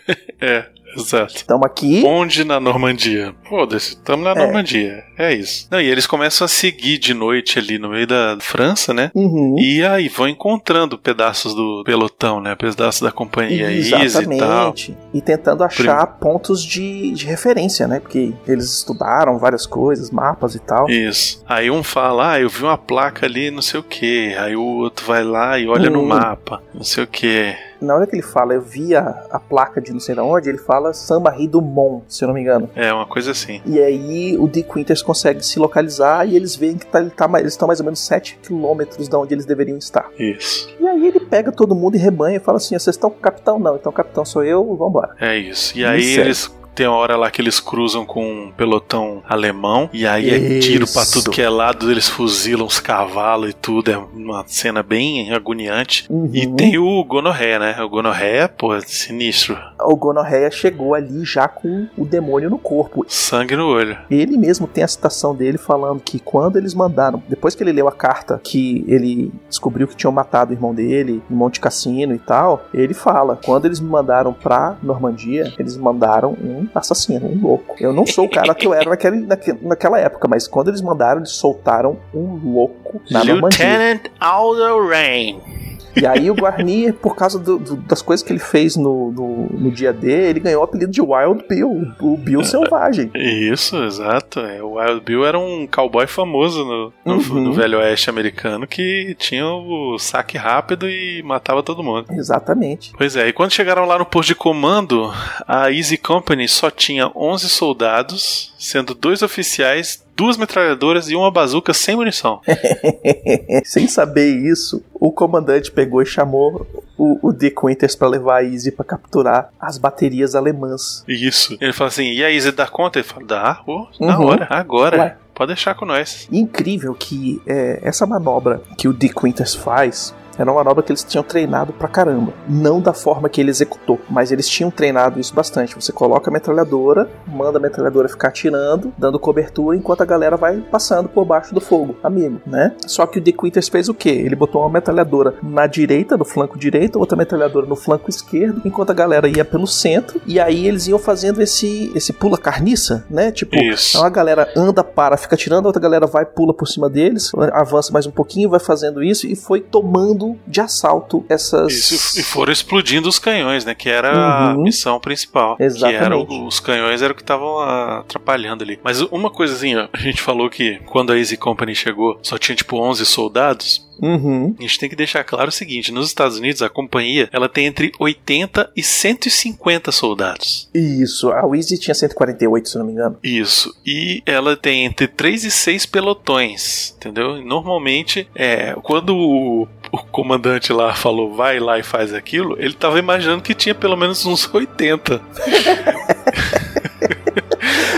*laughs* É, exato. Estamos aqui. Onde na Normandia? Foda-se, estamos na É. Normandia. É isso. Não, e eles começam a seguir de noite ali no meio da França, né? Uhum. E aí vão encontrando pedaços do pelotão, né? Pedaços da companhia Easy e. Exatamente. E tentando achar pontos de, de referência, né? Porque eles estudaram várias coisas, mapas e tal. Isso. Aí um fala, ah, eu vi uma placa ali, não sei o que. Aí o outro vai lá e olha no Hum. mapa, não sei o que. Na hora que ele fala, eu vi a, a placa de não sei de onde, ele fala Saint-Marie du Mont, se eu não me engano. É uma coisa assim. E aí o Dick Winters consegue se localizar e eles veem que tá, ele tá, eles estão mais ou menos 7 quilômetros da onde eles deveriam estar. Isso. E aí ele pega todo mundo e rebanha e fala assim: vocês estão com o capitão? Não, então o capitão sou eu, vambora. É isso. E aí Isso é. Tem uma hora lá que eles cruzam com um pelotão alemão. E aí é tiro pra Isso. tudo que é lado. Eles fuzilam os cavalos e tudo. É uma cena bem agoniante. Uhum. E tem o Gonorré, né? O Gonorré, pô, é sinistro. O Gonorreia chegou ali já com o demônio no corpo. Sangue no olho. Ele mesmo tem a citação dele falando que quando eles mandaram, depois que ele leu a carta que ele descobriu que tinham matado o irmão dele em Monte Cassino e tal, ele fala: quando eles me mandaram pra Normandia, eles mandaram um assassino, um louco. Eu não sou o cara que eu era naquele, naque- naquela época, mas quando eles mandaram, eles soltaram um louco na Normandia. Lieutenant Aldo Rain. E aí o Guarnier, por causa do- do- das coisas que ele fez no, no, no dia D, ele ganhou o apelido de Wild Bill, o Bill Selvagem. Isso, exato. É, o Wild Bill era um cowboy famoso no, no- Uhum. no Velho Oeste americano que tinha o saque rápido e matava todo mundo. Exatamente. Pois é, e quando chegaram lá no posto de comando, a Easy Company só tinha 11 soldados, sendo dois oficiais, duas metralhadoras e uma bazuca sem munição. *laughs* Sem saber isso, o comandante pegou e chamou o, o Dick Winters pra levar a Easy pra capturar as baterias alemãs. Isso. Ele fala assim, e a Easy dá conta? Ele fala, dá, oh, na uhum. hora, agora. Ué. Pode deixar com nós. Incrível que é, essa manobra que o Dick Winters faz era uma manobra que eles tinham treinado pra caramba. Não da forma que ele executou, mas eles tinham treinado isso bastante. Você coloca a metralhadora, manda a metralhadora ficar atirando, dando cobertura, enquanto a galera vai passando por baixo do fogo, amigo, né? Só que o Dick Winters fez o quê? Ele botou uma metralhadora na direita, no flanco direito, outra metralhadora no flanco esquerdo, enquanto a galera ia pelo centro, e aí eles iam fazendo esse, esse pula carniça, né? Tipo, isso. então a galera anda, para, fica atirando, a outra galera vai, pula por cima deles, avança mais um pouquinho, vai fazendo isso e foi tomando de assalto essas. Isso, e foram explodindo os canhões, né? Que era uhum. a missão principal. Exatamente. Que era, os canhões eram o que estavam atrapalhando ali. Mas uma coisinha, a gente falou que quando a Easy Company chegou, só tinha tipo 11 soldados. Uhum. A gente tem que deixar claro o seguinte: nos Estados Unidos, a companhia ela tem entre 80 e 150 soldados. Isso, a Wheezy tinha 148, se não me engano. Isso, e ela tem entre 3 e 6 pelotões, entendeu? Normalmente, é, quando o, o comandante lá falou vai lá e faz aquilo, ele tava imaginando que tinha pelo menos uns 80. *laughs*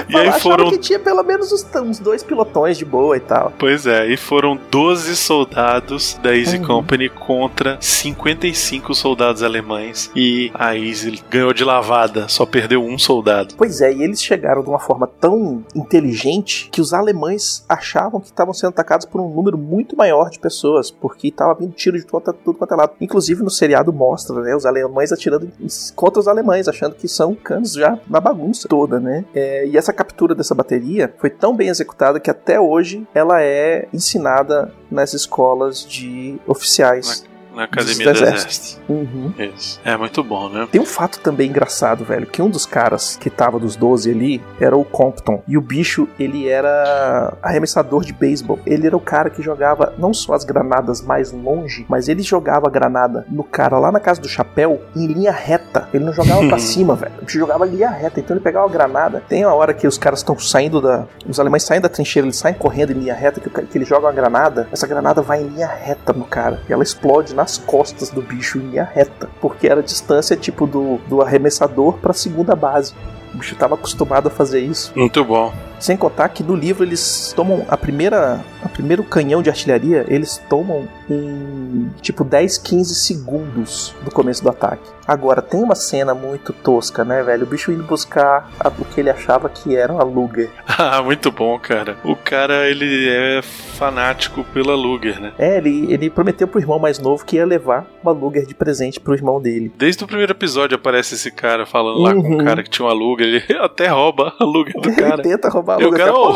e aí foram. que tinha pelo menos uns, uns, dois pilotões de boa e tal. Pois é, e foram 12 soldados da Easy uhum. Company contra 55 soldados alemães. E a Easy ganhou de lavada, só perdeu um soldado. Pois é, e eles chegaram de uma forma tão inteligente que os alemães achavam que estavam sendo atacados por um número muito maior de pessoas, porque estava vindo tiro de tudo, tudo quanto é lado. Inclusive no seriado mostra, né, os alemães atirando contra os alemães, achando que são canos já na bagunça toda, né? É, e essa captura dessa bateria foi tão bem executada que até hoje ela é ensinada nas escolas de oficiais na Academia do, Exército. Uhum. Isso. É muito bom, né? Tem um fato também engraçado, velho, que um dos caras que tava dos 12 ali era o Compton. E o bicho, ele era arremessador de beisebol. Ele era o cara que jogava não só as granadas mais longe, mas ele jogava a granada no cara lá na casa do chapéu em linha reta. Ele não jogava pra *laughs* cima, velho. Bicho jogava em linha reta. Então ele pegava a granada. Tem a hora que os caras estão saindo da. Os alemães saem da trincheira, eles saem correndo em linha reta, que, que eles jogam a granada. Essa granada vai em linha reta no cara. E ela explode na nas costas do bicho em linha reta, porque era a distância tipo do, do arremessador para a segunda base. O bicho estava acostumado a fazer isso. Muito bom. Sem contar que no livro eles tomam a primeira, a primeiro canhão de artilharia, eles tomam em tipo 10, 15 segundos do começo do ataque. Agora, tem uma cena muito tosca, né, velho? O bicho indo buscar o que ele achava que era uma Luger. *laughs* ah, muito bom, cara. O cara, ele é fanático pela Luger, né? É, ele, ele prometeu pro irmão mais novo que ia levar uma Luger de presente pro irmão dele. Desde o primeiro episódio aparece esse cara falando uhum. lá com o uhum. cara que tinha uma Luger. Ele *laughs* até rouba a Luger do *laughs* cara. ele tenta roubar Eu quero...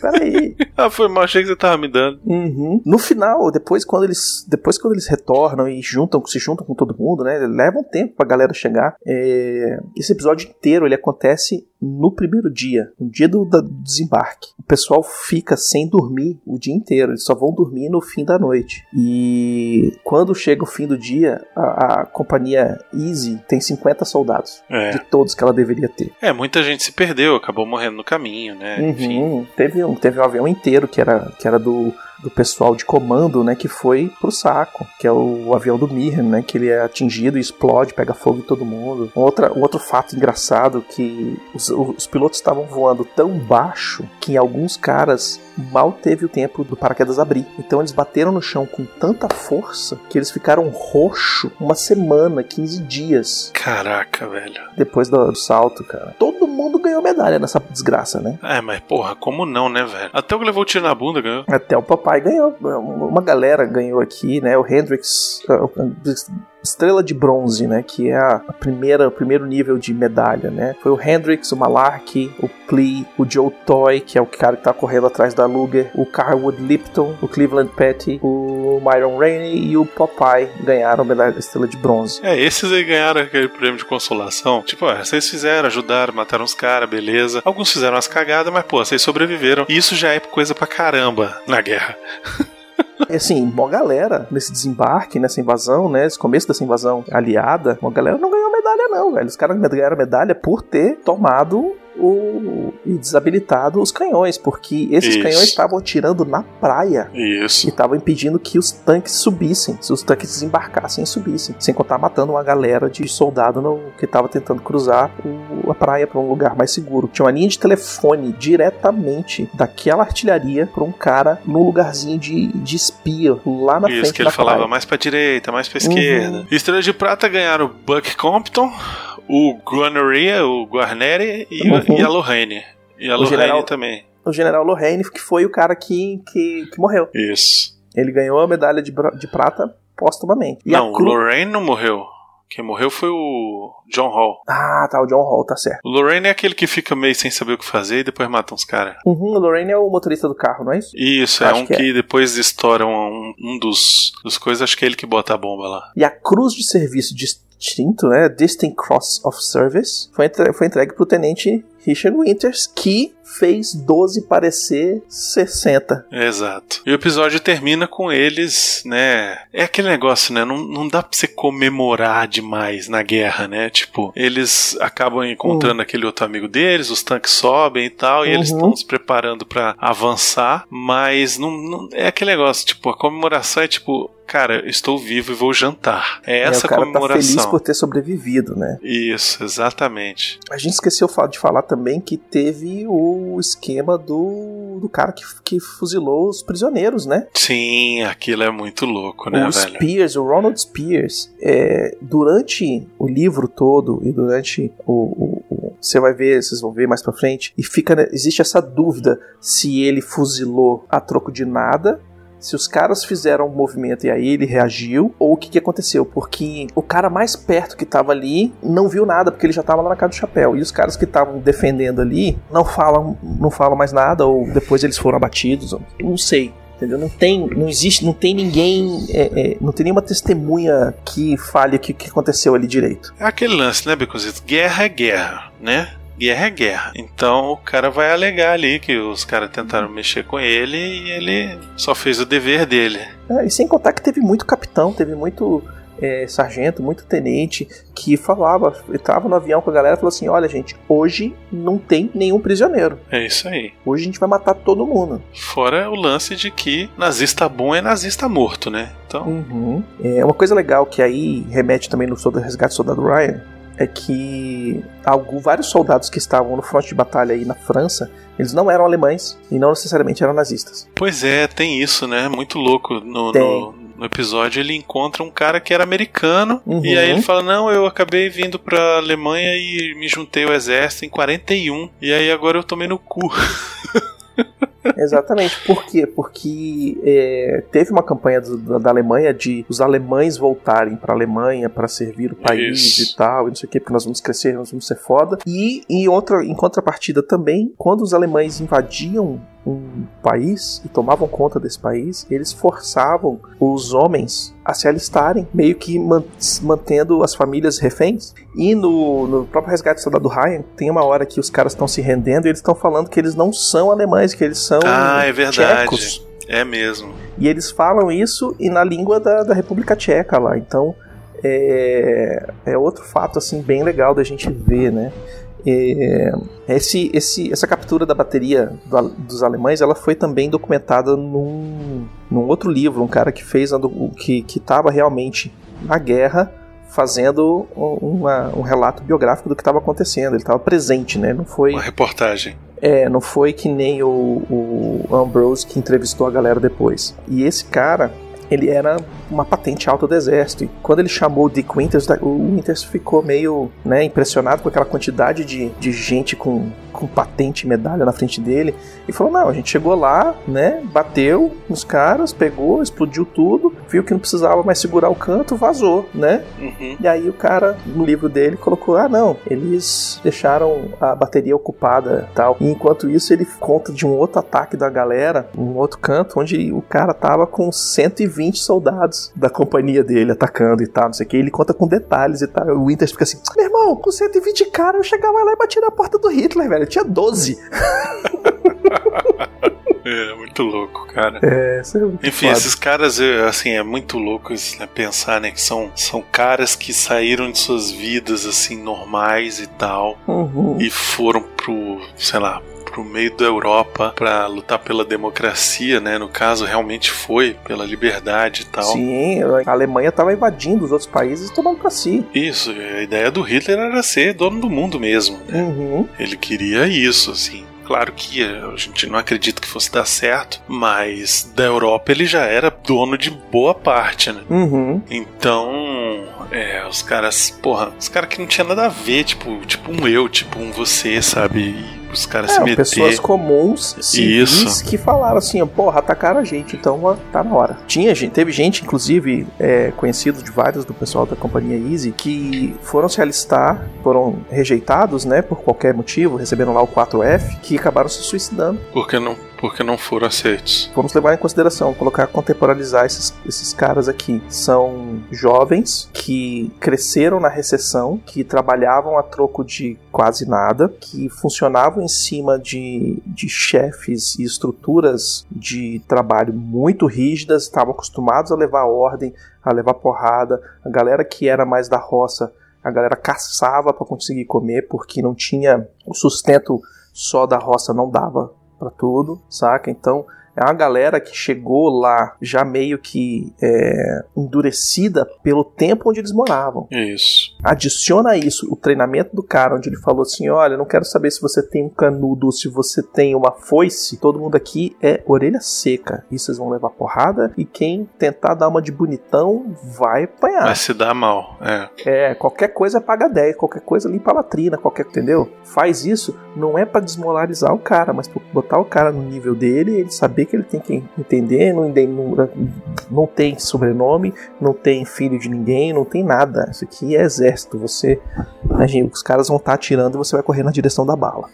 peraí. *laughs* ah, foi mal, achei que você tava me dando. Uhum. No final, depois quando eles depois quando eles retornam e juntam, se juntam com todo mundo, né? Leva um tempo pra galera chegar. É... Esse episódio inteiro ele acontece no primeiro dia, no dia do, do, desembarque. O pessoal fica sem dormir o dia inteiro, eles só vão dormir no fim da noite. E quando chega o fim do dia, a, a companhia Easy tem 50 soldados, é. de todos que ela deveria ter. É, muita gente se perdeu, acabou morrendo no caminho, né? Uhum. Teve, um, teve um avião inteiro que era, que era do do pessoal de comando, né, que foi pro saco, que é o avião do Mirren, né, que ele é atingido e explode, pega fogo em todo mundo. Outra, um outro fato engraçado que os, os pilotos estavam voando tão baixo que alguns caras mal teve o tempo do paraquedas abrir. Então eles bateram no chão com tanta força que eles ficaram roxo uma semana, 15 dias. Caraca, velho. Depois do, do salto, cara. Todo mundo ganhou medalha nessa desgraça, né? É, mas porra, como não, né, velho? Até o que levou o tiro na bunda ganhou. Até o papai ganhou. Uma galera ganhou aqui, né? O Hendrix estrela de bronze, né, que é a, primeira, o primeiro nível de medalha, né. Foi o Hendrix, o Malarkey, o Plea, o Joe Toy, que é o cara que tá correndo atrás da Luger, o Carwood Lipton, o Cleveland Petty, o Myron Rainey e o Popeye ganharam a medalha estrela de bronze. É, esses aí ganharam aquele prêmio de consolação. Tipo, ó, vocês fizeram, ajudaram, mataram os caras, beleza. Alguns fizeram umas cagadas, mas pô, vocês sobreviveram. E isso já é coisa pra caramba na guerra. *laughs* assim, uma galera nesse desembarque, nessa invasão, né? Esse começo dessa invasão aliada, uma galera não ganhou medalha, não, velho. Os caras ganharam medalha por ter tomado o e desabilitado os canhões, porque esses Isso. canhões estavam atirando na praia e Isso. estavam impedindo que os tanques subissem, se os tanques desembarcassem e subissem, sem contar matando uma galera de soldado no- que estava tentando cruzar o- a praia para um lugar mais seguro. Tinha uma linha de telefone diretamente daquela artilharia para um cara num lugarzinho de, de espia lá na Isso, frente que ele da falava praia. mais pra direita, mais pra Uhum. esquerda. Estrela de Prata ganharam o Buck Compton, o Guarneria, o Guarneri e, Uhum. e a Lorraine. E a O Lorraine general- também. O general Lorraine, que foi o cara que, que, que morreu. Isso. Ele ganhou a medalha de, de prata póstumamente. E não, a o cru... Lorraine não morreu. Quem morreu foi o John Hall. Ah, tá, o John Hall, tá certo. O Lorraine é aquele que fica meio sem saber o que fazer e depois mata uns caras. Uhum, o Lorraine é o motorista do carro, não é isso? Isso, é Acho um que que, é. depois estoura um, um dos, dos coisas, acho que é ele que bota a bomba lá. E a cruz de serviço distinto, né, Distinct Cross of Service, foi, entre... foi entregue pro tenente Richard Winters, que fez 12 parecer 60. Exato. E o episódio termina com eles, né? É aquele negócio, né? Não, não dá pra você comemorar demais na guerra, né? Tipo, eles acabam encontrando aquele outro amigo deles, os tanques sobem e tal, e eles Uhum. estão se preparando pra avançar, mas não, não- é aquele negócio, tipo, a comemoração é tipo, cara, estou vivo e vou jantar. É É, essa o cara tá feliz comemoração. por ter sobrevivido, né? Isso, exatamente. A gente esqueceu de falar também que teve o esquema do, do cara que, que fuzilou os prisioneiros, né? Sim, aquilo é muito louco, né, o velho? Spears, o Ronald Spears, é, durante o livro todo e durante o, o- o- você vai ver, vocês vão ver mais pra frente, e fica né, existe essa dúvida se ele fuzilou a troco de nada. Se os caras fizeram um movimento e aí ele reagiu, ou o que, que aconteceu? Porque o cara mais perto que tava ali não viu nada, porque ele já tava lá na casa do chapéu. E os caras que estavam defendendo ali não falam, não falam mais nada, ou depois eles foram abatidos. Não sei. Entendeu? Não tem, não existe, não tem ninguém, é, é, não tem nenhuma testemunha que fale o que, que aconteceu ali direito. É aquele lance, né, Becozito? Guerra é guerra, né? Guerra é guerra. Então o cara vai alegar ali que os caras tentaram mexer com ele e ele só fez o dever dele. É, e sem contar que teve muito capitão, teve muito é, sargento, muito tenente que falava, estava no avião com a galera e falou assim: olha, gente, hoje não tem nenhum prisioneiro. É isso aí. Hoje a gente vai matar todo mundo. Fora o lance de que nazista bom é nazista morto, né? Então, Uhum. É, uma coisa legal que aí remete também no Soldado Resgate do Soldado Ryan é que algum, vários soldados que estavam no fronte de batalha aí na França, eles não eram alemães e não necessariamente eram nazistas. pois é, tem isso, né? Muito louco. No, no, no episódio ele encontra um cara que era americano Uhum. e aí ele fala: Não, eu acabei vindo pra Alemanha e me juntei ao exército em 41 e aí agora eu tomei no cu. *laughs* Exatamente. Por quê? Porque é, teve uma campanha do- da, Alemanha de os alemães voltarem para a Alemanha para servir o país Isso. e tal, e não sei o quê, porque nós vamos crescer, nós vamos ser foda. E em outra, em contrapartida também, quando os alemães invadiam um país e tomavam conta desse país, eles forçavam os homens a se alistarem, meio que man- mantendo as famílias reféns. E no, no próprio resgate do soldado Ryan, tem uma hora que os caras estão se rendendo e eles estão falando que eles não são alemães, que eles são Ah, é verdade. tchecos. É mesmo. E eles falam isso e na língua da, da República Tcheca lá. Então é, é outro fato assim bem legal da gente ver, né? É, esse, esse, essa captura da bateria do- dos alemães ela foi também documentada num, num outro livro, um cara que fez que que estava realmente na guerra fazendo uma- um relato biográfico do que estava acontecendo. Ele estava presente, né? Não foi Uma reportagem. é, não foi que nem o, o Ambrose que entrevistou a galera depois. E esse cara, ele era uma patente alta do exército. E quando ele chamou o Dick Winters, o Winters ficou meio né, impressionado com aquela quantidade de, de gente com, com patente e medalha na frente dele. E falou: Não, a gente chegou lá, né? Bateu nos caras, pegou, explodiu tudo, viu que não precisava mais segurar o canto, vazou, né? Uhum. E aí o cara, no livro dele, colocou: ah, não, eles deixaram a bateria ocupada e tal. E enquanto isso, ele conta de um outro ataque da galera, um outro canto, onde o cara tava com 120 soldados da companhia dele atacando e tal, não sei o que. Ele conta com detalhes e tal. O Winters fica assim: meu irmão, com 120 caras eu chegava lá e batia na porta do Hitler, velho. Eu tinha 12. *laughs* É, muito louco, cara. É, isso é muito Enfim, foda. esses caras, é, assim, é muito louco isso, né, pensar, né, que são, são caras que saíram de suas vidas, assim, normais e tal, Uhum. e foram pro, sei lá, pro meio da Europa pra lutar pela democracia, né, no caso, realmente foi, pela liberdade e tal. Sim, a Alemanha tava invadindo os outros países e tomando pra si. Isso, a ideia do Hitler era ser dono do mundo mesmo. né? Uhum. Ele queria isso, assim. Claro que a gente não acredita que fosse dar certo, mas da Europa ele já era dono de boa parte, né? Uhum. Então, é, os caras, porra, os caras que não tinha nada a ver, tipo, tipo um eu, tipo um você, sabe? E os caras se É, meter. pessoas comuns, civis, Isso. que falaram assim, ó, porra, atacaram a gente, então ó, tá na hora. Tinha gente, teve gente, inclusive, é, conhecidos de vários do pessoal da companhia Easy, que foram se alistar, foram rejeitados, né, por qualquer motivo, receberam lá o 4F, que acabaram se suicidando. Porque não, porque não foram aceitos. Vamos levar em consideração, colocar, contemporaneizar esses, esses caras aqui. São jovens que cresceram na recessão, que trabalhavam a troco de quase nada, que funcionavam em cima de, de chefes e estruturas de trabalho muito rígidas, estavam acostumados a levar ordem, a levar porrada. A galera que era mais da roça, a galera caçava para conseguir comer, porque não tinha o sustento só da roça, não dava para tudo, saca? Então é uma galera que chegou lá já meio que é, endurecida pelo tempo onde eles moravam. Isso. Adiciona isso o treinamento do cara, onde ele falou assim: Olha, eu não quero saber se você tem um canudo ou se você tem uma foice. Todo mundo aqui é orelha seca. E vocês vão levar porrada. E quem tentar dar uma de bonitão vai apanhar. Vai se dar mal. É. É, qualquer coisa paga 10, qualquer coisa limpa a latrina, qualquer, entendeu? Faz isso, não é pra desmoralizar o cara, mas pra botar o cara no nível dele, ele saber que ele tem que entender, não, não, não tem sobrenome, não tem filho de ninguém, não tem nada. Isso aqui é exército, você, imagina, os caras vão estar atirando e você vai correr na direção da bala.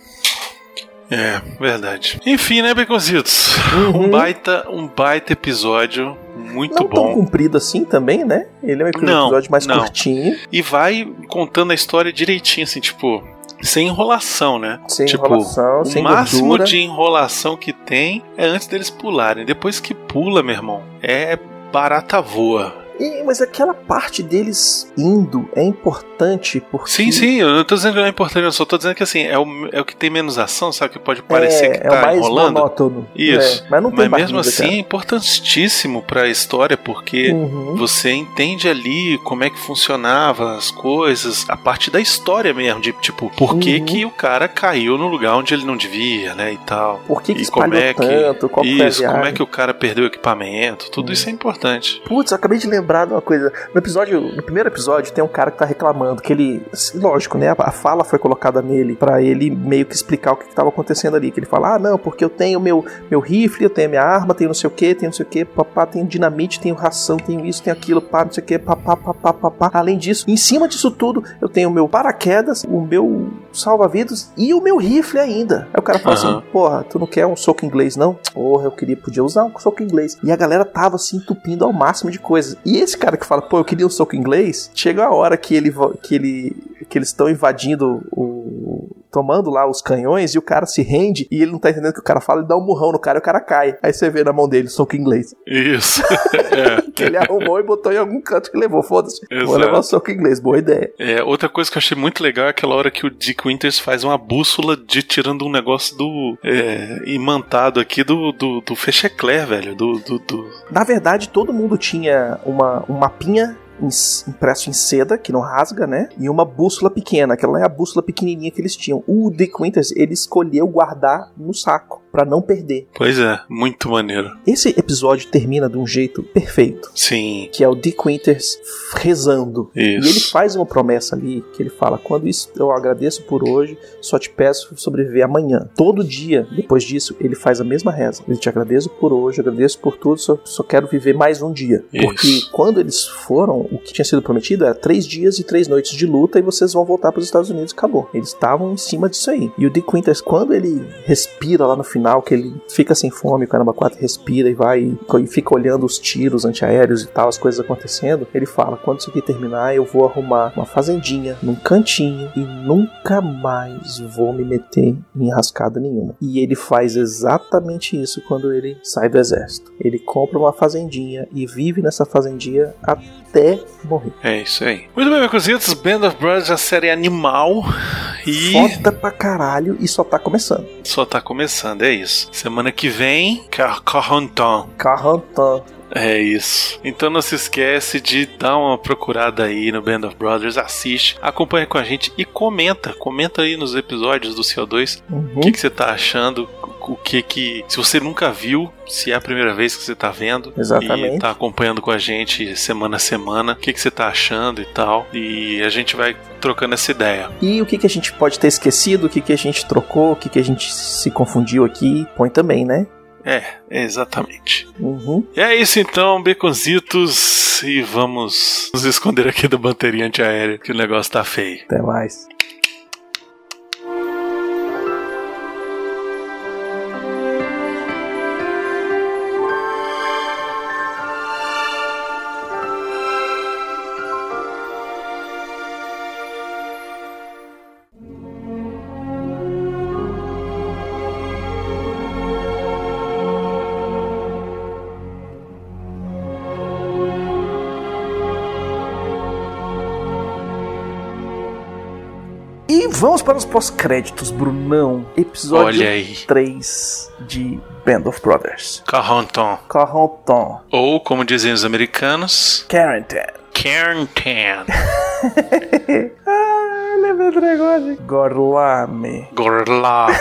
É, verdade. Enfim, né, Beconzitos? Uhum. Um baita, um baita episódio. Muito não tão bom. comprido assim também, né? Ele é um Não, episódio mais não. curtinho, E vai contando a história direitinho, assim, tipo, sem enrolação, né? sem tipo, enrolação, o máximo gordura. de enrolação que tem é antes deles pularem. Depois que pula, meu irmão, é barata voa. E- mas aquela parte deles indo é importante porque. Sim, sim, eu não tô dizendo que não é importante, eu só tô dizendo que assim, é o, é o que tem menos ação, sabe? Que pode parecer é, que é tá o mais enrolando. monótono. Isso. É, mas não tem Mas mesmo assim é importantíssimo pra história, porque cara. Uhum. você entende ali como é que funcionava as coisas, a parte da história mesmo, de tipo, por que Uhum. que o cara caiu no lugar onde ele não devia, né, e tal. Por que, que e como é que tanto? Qual a isso, como é que o cara perdeu o equipamento, tudo Uhum. isso é importante. Putz, eu acabei de lembrar de uma coisa. No episódio, no primeiro episódio, tem um cara que tá reclamando que ele. Lógico, né? A fala foi colocada nele pra ele meio que explicar o que, que tava acontecendo ali. Que ele fala: Ah, não, porque eu tenho meu, meu rifle, eu tenho minha arma, tenho não sei o que, tenho não sei o que, papá, tenho dinamite, tenho ração, tenho isso, tenho aquilo, pá, não sei o que, papá, papá, papá. Além disso, em cima disso tudo, eu tenho o meu paraquedas, o meu salva-vidas e o meu rifle ainda. Aí o cara fala Aham. assim: Porra, tu não quer um soco inglês, não? Porra, eu queria, podia usar um soco inglês. E a galera tava se entupindo ao máximo de coisas. E esse cara que fala, pô, eu queria um soco inglês, chega a hora que ele que ele que eles estão invadindo o tomando lá os canhões e o cara se rende e ele não tá entendendo o que o cara fala, ele dá um murrão no cara e o cara cai. Aí você vê na mão dele soco inglês. Isso. *laughs* *laughs* é. Que ele arrumou e botou em algum canto que levou. Foda-se. Vou levar o soco inglês. Boa ideia. É, outra coisa que eu achei muito legal é aquela hora que o Dick Winters faz uma bússola de tirando um negócio do. É, imantado aqui do, do, do Fechecler, velho. Do, do, do- Na verdade, todo mundo tinha uma, um mapinha impresso em seda, que não rasga, né? E uma bússola pequena, aquela é a bússola pequenininha que eles tinham. O Dick Winters, ele escolheu guardar no saco, pra não perder. Pois é, muito maneiro. Esse episódio termina de um jeito perfeito, Sim, que é o Dick Winters rezando. isso. E ele faz uma promessa ali, que ele fala: Quando isso eu agradeço por hoje, só te peço sobreviver amanhã. Todo dia, depois disso, ele faz a mesma reza. Eu te agradeço por hoje, agradeço por tudo, só, só quero viver mais um dia. Isso. Porque quando eles foram, o que tinha sido prometido era três dias e três noites de luta e vocês vão voltar para os Estados Unidos. Acabou. Eles estavam em cima disso aí. E o Dick Winters, quando ele respira lá no final, final, que ele fica sem fome, o caramba 4 respira e vai e fica olhando os tiros antiaéreos e tal, as coisas acontecendo. Ele fala: quando isso aqui terminar, eu vou arrumar uma fazendinha num cantinho e nunca mais vou me meter em rascada nenhuma. E ele faz exatamente isso quando ele sai do exército. Ele compra uma fazendinha e vive nessa fazendinha até morrer. É isso aí. Muito bem, meus cozitos, Band of Brothers, a série animal e. Foda pra caralho e só tá começando. Só tá começando, é isso. Semana que vem, Carrantan. Carrantan. É isso. Então não se esquece de dar uma procurada aí no Band of Brothers, assiste, acompanha com a gente e comenta. Comenta aí nos episódios do CO2 Uhum. o que, que você tá achando, o que que. Se você nunca viu, se é a primeira vez que você tá vendo Exatamente. e tá acompanhando com a gente semana a semana, o que, que você tá achando e tal. E a gente vai trocando essa ideia. E o que, que a gente pode ter esquecido, o que, que a gente trocou, o que, que a gente se confundiu aqui, põe também, né? É, exatamente. Uhum. E é isso então, beconzitos. E vamos nos esconder aqui da bateria antiaérea, que o negócio tá feio. Até mais. Para os pós-créditos, Brunão. Episódio Olha aí. 3 de Band of Brothers. Carranton. Carranton. Ou, como dizem os americanos, Quarantine. Cairntan. *laughs* ah, lembrei do negócio. Gorlame. Gorlá. *laughs*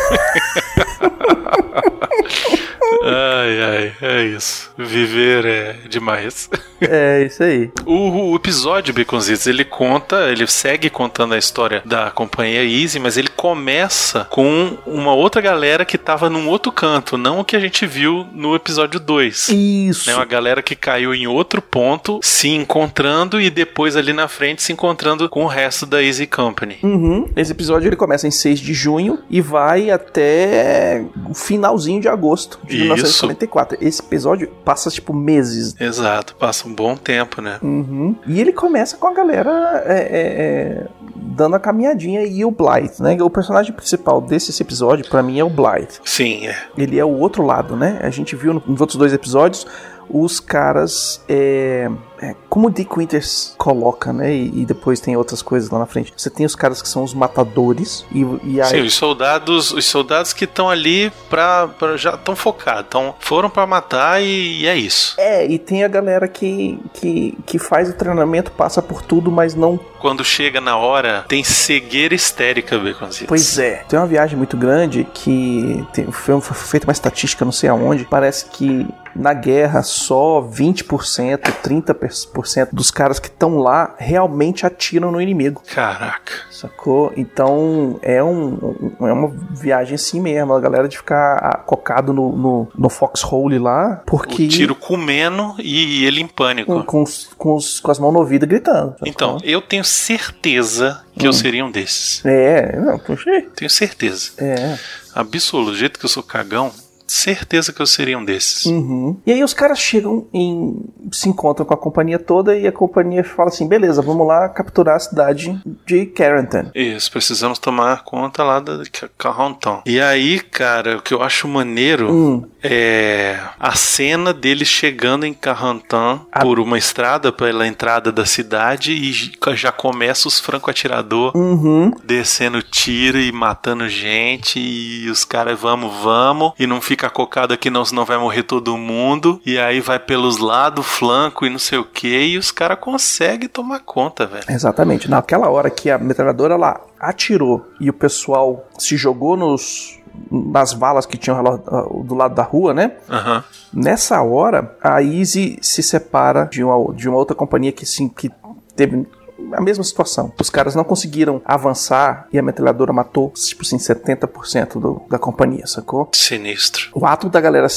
ai, ai, é isso. Viver é demais. É isso aí. O, o episódio Baconzitos, ele conta, ele segue contando a história da companhia Easy, mas ele começa com uma outra galera que tava num outro canto, não o que a gente viu no episódio 2. Isso. Né, uma galera que caiu em outro ponto, se encontrando e depois ali na frente se encontrando com o resto da Easy Company. Uhum. Esse episódio ele começa em 6 de junho e vai até o finalzinho de agosto de Isso. 1944. Esse episódio passa tipo meses. Exato, passa um bom tempo, né? Uhum. E ele começa com a galera é, é, é, dando a caminhadinha e o Blight, né? O personagem principal desse episódio, pra mim, é o Blight. Sim, é. Ele é o outro lado, né? A gente viu nos outros dois episódios os caras. É, é, como o Dick Winters coloca, né? E, e depois tem outras coisas lá na frente. Você tem os caras que são os matadores. E, e aí. Sim, os soldados, os soldados que estão ali pra, pra- já estão focados, tão, foram pra matar e, e é isso. É, e tem a galera que, que, que faz o treinamento, passa por tudo, mas não. Quando chega na hora, tem cegueira histérica, Baconzitos. Pois é. Tem uma viagem muito grande que tem, foi, foi feita uma estatística, não sei aonde. Parece que na guerra só 20%, 30% dos caras que estão lá realmente atiram no inimigo. Caraca. Sacou? Então é, um, é uma viagem assim mesmo. A galera de ficar ah, cocado no, no, no foxhole lá, porque. O tiro comendo e ele em pânico. com, com, os- com, os- com as mãos no ouvido gritando. sacou? Então, eu tenho certeza que eu seria um desses. É, não, puxa. Tenho certeza. É. Absoluto. Do jeito que eu sou cagão, certeza que eu seria um desses. Uhum. E aí os caras chegam em. se encontram com a companhia toda e a companhia fala assim: beleza, vamos lá capturar a cidade de Carrington. Isso, precisamos tomar conta lá da Carronton. E aí, cara, o que eu acho maneiro Hum. é a cena deles chegando em Carrantan A- por uma estrada pela entrada da cidade e já começa os franco-atirador Uhum. descendo tiro e matando gente e os caras vamos, vamos e não fica cocado aqui não, senão vai morrer todo mundo e aí vai pelos lados, flanco e não sei o que e os caras conseguem tomar conta, velho. Exatamente. Naquela hora que a metralhadora lá atirou e o pessoal se jogou nos. Nas valas que tinham ah, do lado da rua, né? Aham. Nessa hora, a Easy se separa de uma, de uma outra companhia que sim que teve a mesma situação. Os caras não conseguiram avançar e a metralhadora matou, tipo assim, 70% do, da companhia, sacou? Sinistro. O ato da galera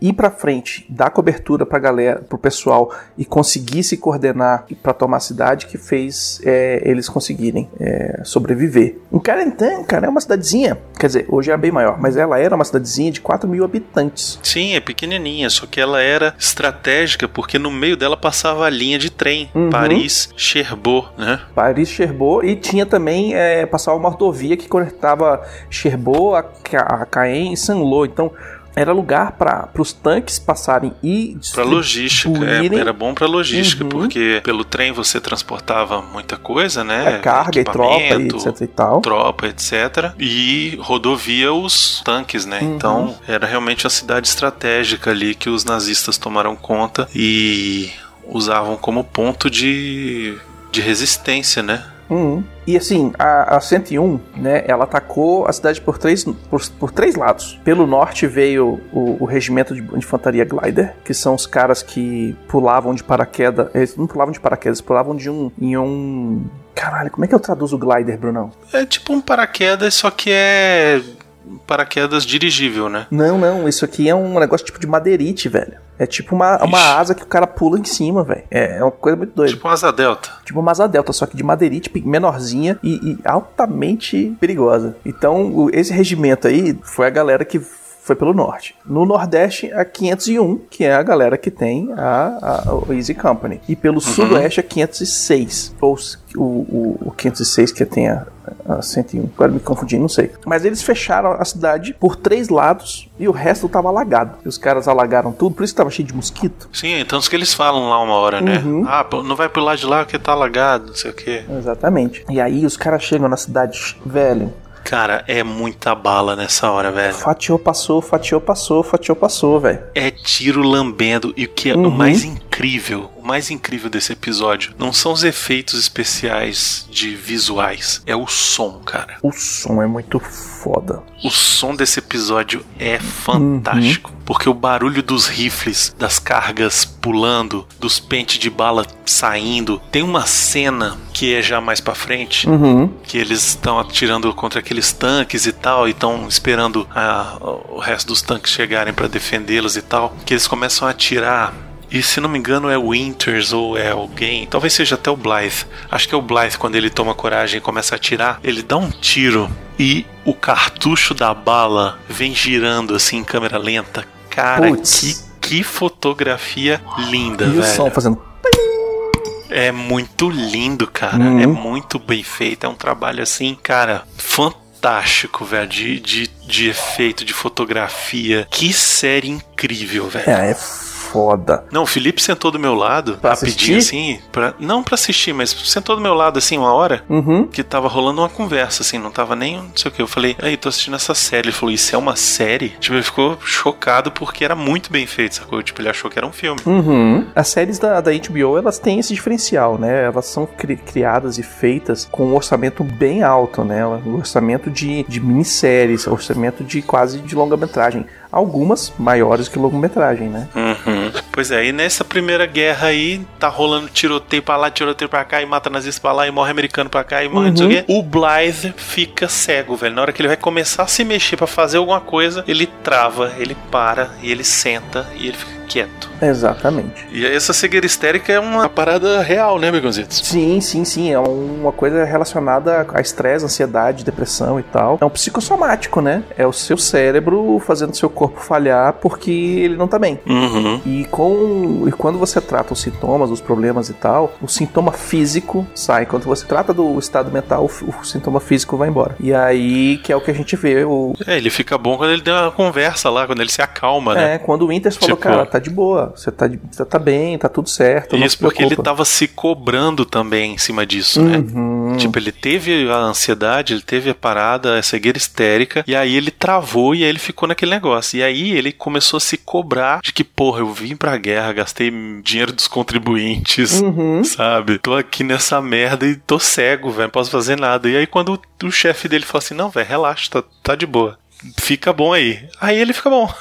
ir pra frente, dar cobertura pra galera, pro pessoal e conseguir se coordenar para tomar a cidade que fez é, eles conseguirem é, sobreviver. Em Carentan, cara, é uma cidadezinha, quer dizer, hoje é bem maior, mas ela era uma cidadezinha de 4 mil habitantes. Sim, é pequenininha, só que ela era estratégica porque no meio dela passava a linha de trem uhum. Paris-Cherbourg, né? Paris-Cherbourg e tinha também, é, passava uma rodovia que conectava Cherbourg a, Caen e Saint-Lô, então era lugar para os tanques passarem e para logística é, era bom para logística uhum. porque pelo trem você transportava muita coisa né é, carga e tropa e etc e tal tropa etc e rodovia os tanques né uhum. então era realmente a cidade estratégica ali que os nazistas tomaram conta e usavam como ponto de, de resistência né Uhum. E assim, a, a 101, né, ela atacou a cidade por três, por, por três lados. Pelo norte veio o, o regimento de infantaria Glider, que são os caras que pulavam de paraquedas. Eles não pulavam de paraquedas, pulavam de um. em um. Caralho, como é que eu traduzo o glider, Brunão? É tipo um paraquedas, só que é paraquedas dirigível, né? Não, não, isso aqui é um negócio tipo de madeirite, velho. É tipo uma, uma asa que o cara pula em cima, velho. É, é uma coisa muito doida. Tipo uma asa delta. Tipo uma asa delta, só que de madeirite menorzinha e, e altamente perigosa. Então, esse regimento aí foi a galera que foi pelo norte. No nordeste, a 501, que é a galera que tem a, a, o Easy Company. E pelo uhum. sudoeste, a 506. Ou o, o, o 506 que tem a, a 101. Agora me confundi, não sei. Mas eles fecharam a cidade por três lados e o resto tava alagado. E os caras alagaram tudo, por isso que tava cheio de mosquito. Sim, então que eles falam lá uma hora, né? Uhum. Ah, não vai pro lado de lá que tá alagado, não sei o quê. Exatamente. E aí os caras chegam na cidade, velho. Cara, é muita bala nessa hora, velho. Fatiou, passou, fatiou, passou, fatiou, passou, velho. É tiro lambendo. E o que é uhum. o mais incrível, mais incrível desse episódio, não são os efeitos especiais de visuais, é o som, cara. O som é muito foda. O som desse episódio é fantástico. Uhum. Porque o barulho dos rifles, das cargas pulando, dos pentes de bala saindo. Tem uma cena que é já mais pra frente, uhum. que eles estão atirando contra aqueles tanques e tal, e estão esperando a, o resto dos tanques chegarem para defendê-los e tal. Que eles começam a atirar e se não me engano é o Winters ou é alguém, talvez seja até o Blythe. Acho que é o Blythe quando ele toma coragem e começa a atirar, ele dá um tiro e o cartucho da bala vem girando assim em câmera lenta. Cara, que, que fotografia linda, e velho. E o som fazendo é muito lindo, cara. Uhum. É muito bem feito. É um trabalho assim, cara, fantástico, velho. De, de, de efeito, de fotografia. Que série incrível, velho. É, é foda. Não, o Felipe sentou do meu lado, pra rapidinho assistir? assim, pra, não pra assistir, mas sentou do meu lado assim uma hora, uhum. que tava rolando uma conversa, assim, não tava nem, não sei o que. Eu falei, aí, tô assistindo essa série. Ele falou, isso é uma série? Tipo, ele ficou chocado porque era muito bem feito, sacou? Tipo, ele achou que era um filme. Uhum. As séries da, da HBO, elas têm esse diferencial, né? Elas são cri criadas e feitas com um orçamento bem alto, né? Um orçamento de, de minisséries, orçamento de quase de longa-metragem algumas maiores que longa-metragem, né? Uhum. Pois é, e nessa primeira guerra aí, tá rolando tiroteio pra lá, tiroteio pra cá, e mata nazista pra lá, e morre americano pra cá, e morre uhum. não sei o quê. O Blythe fica cego, velho. Na hora que ele vai começar a se mexer para fazer alguma coisa, ele trava, ele para, e ele senta, e ele fica quieto. Exatamente. E essa cegueira histérica é uma parada real, né, Begonzitos? Sim, sim, sim. É uma coisa relacionada a estresse, ansiedade, depressão e tal. É um psicossomático, né? É o seu cérebro fazendo seu corpo falhar porque ele não tá bem. Uhum. E, com, e quando você trata os sintomas, os problemas e tal, o sintoma físico sai. Quando você trata do estado mental, o, o sintoma físico vai embora. E aí que é o que a gente vê. O... É, ele fica bom quando ele tem uma conversa lá, quando ele se acalma, né? É, quando o Winters falou, tipo... cara, tá de boa, você tá, você tá bem, tá tudo certo. Isso porque ele tava se cobrando também em cima disso, né? uhum. né? Tipo, ele teve a ansiedade, ele teve a parada, a cegueira histérica, e aí ele travou e aí ele ficou naquele negócio. E aí ele começou a se cobrar de que, porra, eu vim pra guerra, gastei dinheiro dos contribuintes, uhum. sabe? Tô aqui nessa merda e tô cego, velho, não posso fazer nada. E aí quando o, o chefe dele falou assim, não, velho, relaxa, tá, tá de boa. Fica bom aí. Aí ele fica bom.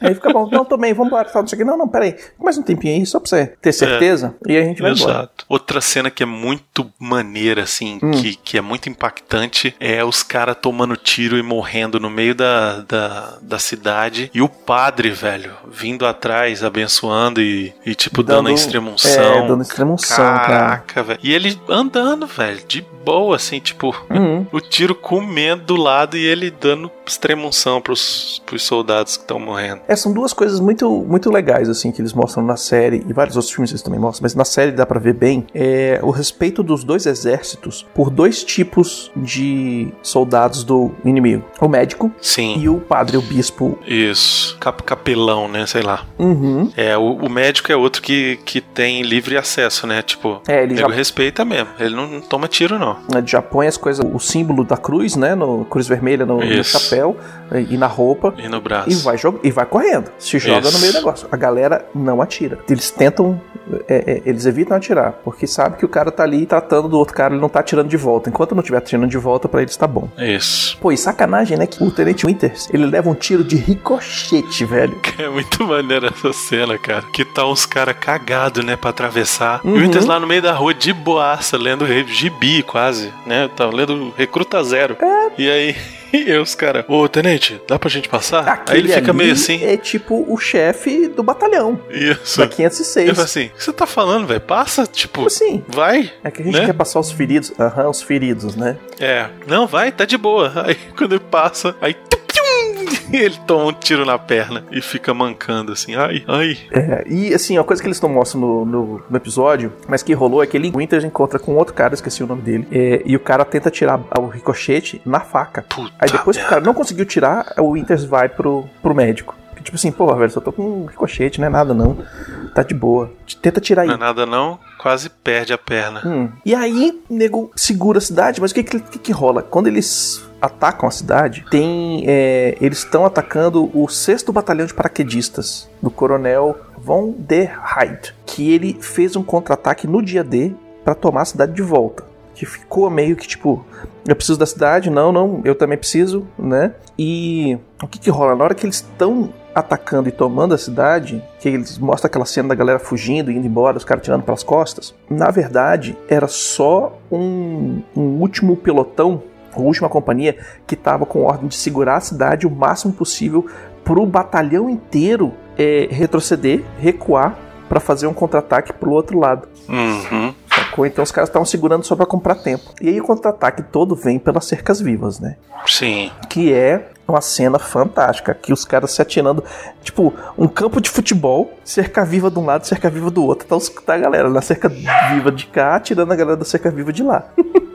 Aí fica bom, não, tomei, vamos embora, não sei o que. Não, não, peraí, mais um tempinho aí, só pra você ter certeza, é, e a gente vai exato. embora. Outra cena que é muito maneira, assim, hum. que, que é muito impactante, é os caras tomando tiro e morrendo no meio da, da, da cidade, e o padre, velho, vindo atrás, abençoando e, e tipo, dando, dando a extremunção. É, dando extremunção, Caraca, cara. velho. E ele andando, velho, de boa, assim, tipo, uhum. o tiro comendo do lado e ele dando extremunção pros, pros soldados que estão morrendo. É, são duas coisas muito, muito legais, assim, que eles mostram na série, e vários outros filmes eles também mostram, mas na série dá pra ver bem, é o respeito dos dois exércitos por dois tipos de soldados do inimigo. O médico Sim. e o padre, o bispo. Isso. Cap capelão, né? Sei lá. Uhum. É, o, o, médico é outro que, que tem livre acesso, né? Tipo, é, ele já... respeita mesmo. Ele não, não toma tiro, não. Ele já põe as coisas, o símbolo da cruz, né? No cruz vermelha no, no chapéu e na roupa. E no braço. E vai, e vai correndo. Se joga Isso. no meio do negócio. A galera não atira. Eles tentam. É, é, eles evitam atirar. Porque sabe que o cara tá ali tratando do outro cara, ele não tá atirando de volta. Enquanto não estiver atirando de volta, para eles tá bom. Isso. Pô, e sacanagem, né? Que o Tenente Winters, ele leva um tiro de ricochete, velho. *laughs* É muito maneira essa cena, cara. Que tá uns caras cagados, né, pra atravessar. Uhum. E o Winters lá no meio da rua de boaça, lendo gibi quase, né? Tá lendo Recruta Zero. É. E aí *laughs* E os caras, ô tenente, dá pra gente passar? Aquele Aí ele fica meio assim. É tipo o chefe do batalhão. Isso. Da 506. Ele fala assim: o que você tá falando, velho? Passa, tipo. Assim. Vai. É que a gente né? quer passar os feridos. Aham, os feridos, né? É. Não, vai, tá de boa. *laughs* Aí quando ele passa, aí *laughs* ele toma um tiro na perna e fica mancando assim, ai, ai. É, e assim, a coisa que eles não mostram no, no, no, episódio, mas que rolou é que ele Winters encontra com outro cara, esqueci o nome dele, é, e o cara tenta tirar o ricochete na faca. Puta Aí depois merda. que o cara não conseguiu tirar, o Winters vai pro, pro médico. Tipo assim, pô, velho, só tô com um ricochete, não é nada não. Tá de boa. Tenta tirar aí. Não é nada não, quase perde a perna. Hum. E aí, nego segura a cidade, mas o que que, que, que rola? Quando eles atacam a cidade, tem é, eles estão atacando o 6 Batalhão de Paraquedistas do Coronel Von der Heide, que ele fez um contra-ataque no dia D para tomar a cidade de volta. Que ficou meio que tipo, eu preciso da cidade, não, não, eu também preciso, né? E o que que rola? Na hora que eles estão atacando e tomando a cidade, que eles mostram aquela cena da galera fugindo, indo embora, os caras tirando pelas costas, na verdade era só um, um último pelotão a última companhia que estava com ordem de segurar a cidade o máximo possível para o batalhão inteiro é, retroceder, recuar para fazer um contra-ataque para o outro lado. Uhum. Sacou? Então os caras estavam segurando só para comprar tempo. E aí o contra-ataque todo vem pelas cercas vivas, né? Sim. Que é uma cena fantástica, que os caras se atirando, tipo, um campo de futebol, cerca viva de um lado, cerca viva do outro. Então tá a galera na cerca viva de cá, atirando a galera da cerca viva de lá. *laughs*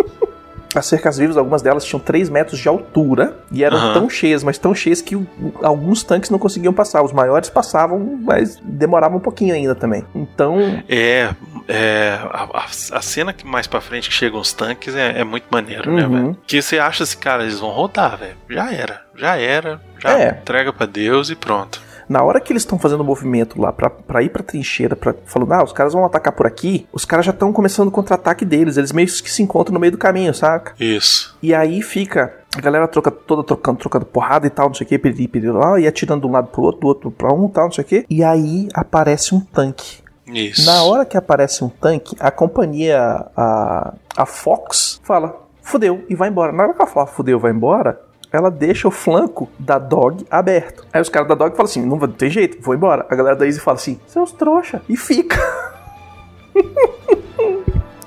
as cercas vivas, algumas delas tinham 3 metros de altura e eram uhum. tão cheias, mas tão cheias que alguns tanques não conseguiam passar. Os maiores passavam, mas demoravam um pouquinho ainda também. Então. É. é a, a, cena que mais pra frente que chegam os tanques é, é muito maneiro, né, uhum. né, velho? Que você acha assim, cara, eles vão rodar, velho. Já era. Já era. Já é. entrega para Deus e pronto. Na hora que eles estão fazendo o movimento lá pra, pra ir pra trincheira, pra, falando, ah, os caras vão atacar por aqui, os caras já estão começando o contra-ataque deles. Eles meio que se encontram no meio do caminho, saca? Isso. E aí fica a galera troca, toda trocando, trocando porrada e tal, não sei o que, piriri, piriri, lá, e atirando de um lado pro outro, do outro pra um tal, não sei o que. E aí aparece um tanque. Isso. Na hora que aparece um tanque, a companhia, a, a Fox, fala, fudeu, e vai embora. Na hora que ela fala fudeu, vai embora, ela deixa o flanco da Dog aberto. Aí os caras da Dog falam assim: não vai ter jeito, vou embora. A galera da Easy fala assim: seus trouxa, e fica. *laughs*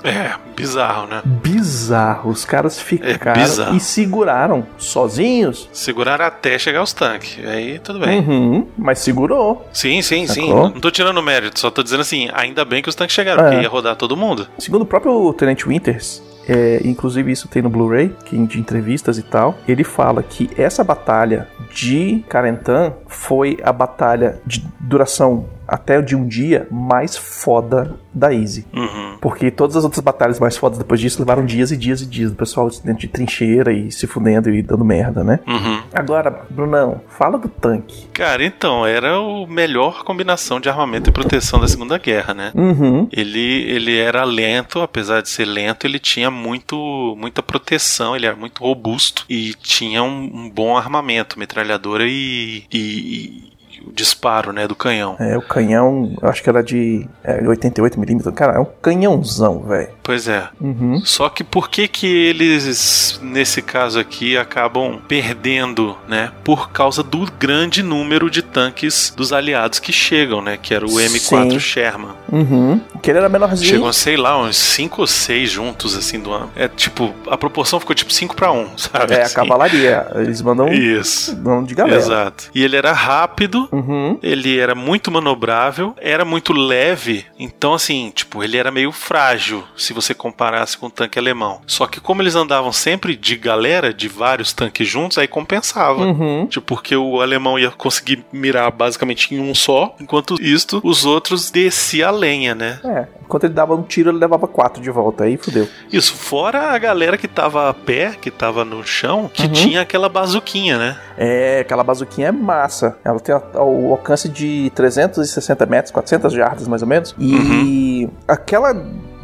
É, bizarro, né? Bizarro. Os caras ficaram é e seguraram sozinhos. Seguraram até chegar aos tanques. Aí tudo bem. Uhum, mas segurou. Sim, sim, Sacou? sim. Não, não tô tirando mérito, só tô dizendo assim, ainda bem que os tanques chegaram, é. porque ia rodar todo mundo. Segundo o próprio Tenente Winters, é, inclusive isso tem no Blu-ray, de entrevistas e tal. Ele fala que essa batalha de Carentan foi a batalha de duração até de um dia mais foda da Easy. Uhum. Porque todas as outras batalhas mais fodas depois disso levaram dias e dias e dias do pessoal dentro de trincheira e se fudendo e dando merda, né? Uhum. Agora, Brunão, fala do tanque. Cara, então, era a melhor combinação de armamento e proteção da Segunda Guerra, né? Uhum. Ele, ele era lento, apesar de ser lento, ele tinha muito, muita proteção, ele era muito robusto e tinha um, um bom armamento, metralhadora e, e disparo, né, do canhão. É, o canhão, acho que era de é, 88mm. Cara, é um canhãozão, velho. Pois é. Uhum. Só que por que que eles, nesse caso aqui, acabam perdendo, né? Por causa do grande número de tanques dos aliados que chegam, né? Que era o M4 Sim. Sherman. Uhum. Que ele era menorzinho. Chegam, sei lá, uns 5 ou 6 juntos, assim, do ano. É tipo, a proporção ficou tipo 5 para 1, sabe? É, a assim? cavalaria. Eles mandam Isso. mandam de galera. Exato. E ele era rápido, Uhum. ele era muito manobrável, era muito leve, então assim, tipo, ele era meio frágil se você comparasse com o tanque alemão. Só que como eles andavam sempre de galera, de vários tanques juntos, aí compensava. Uhum. Tipo, porque o alemão ia conseguir mirar basicamente em um só, enquanto isto, os outros descia a lenha, né? É, enquanto ele dava um tiro, ele levava quatro de volta. Aí fudeu. Isso, fora a galera que tava a pé, que tava no chão, que Uhum. tinha aquela bazuquinha, né? É, aquela bazuquinha é massa. Ela tem o alcance de 360 metros, 400 jardas mais ou menos. E aquela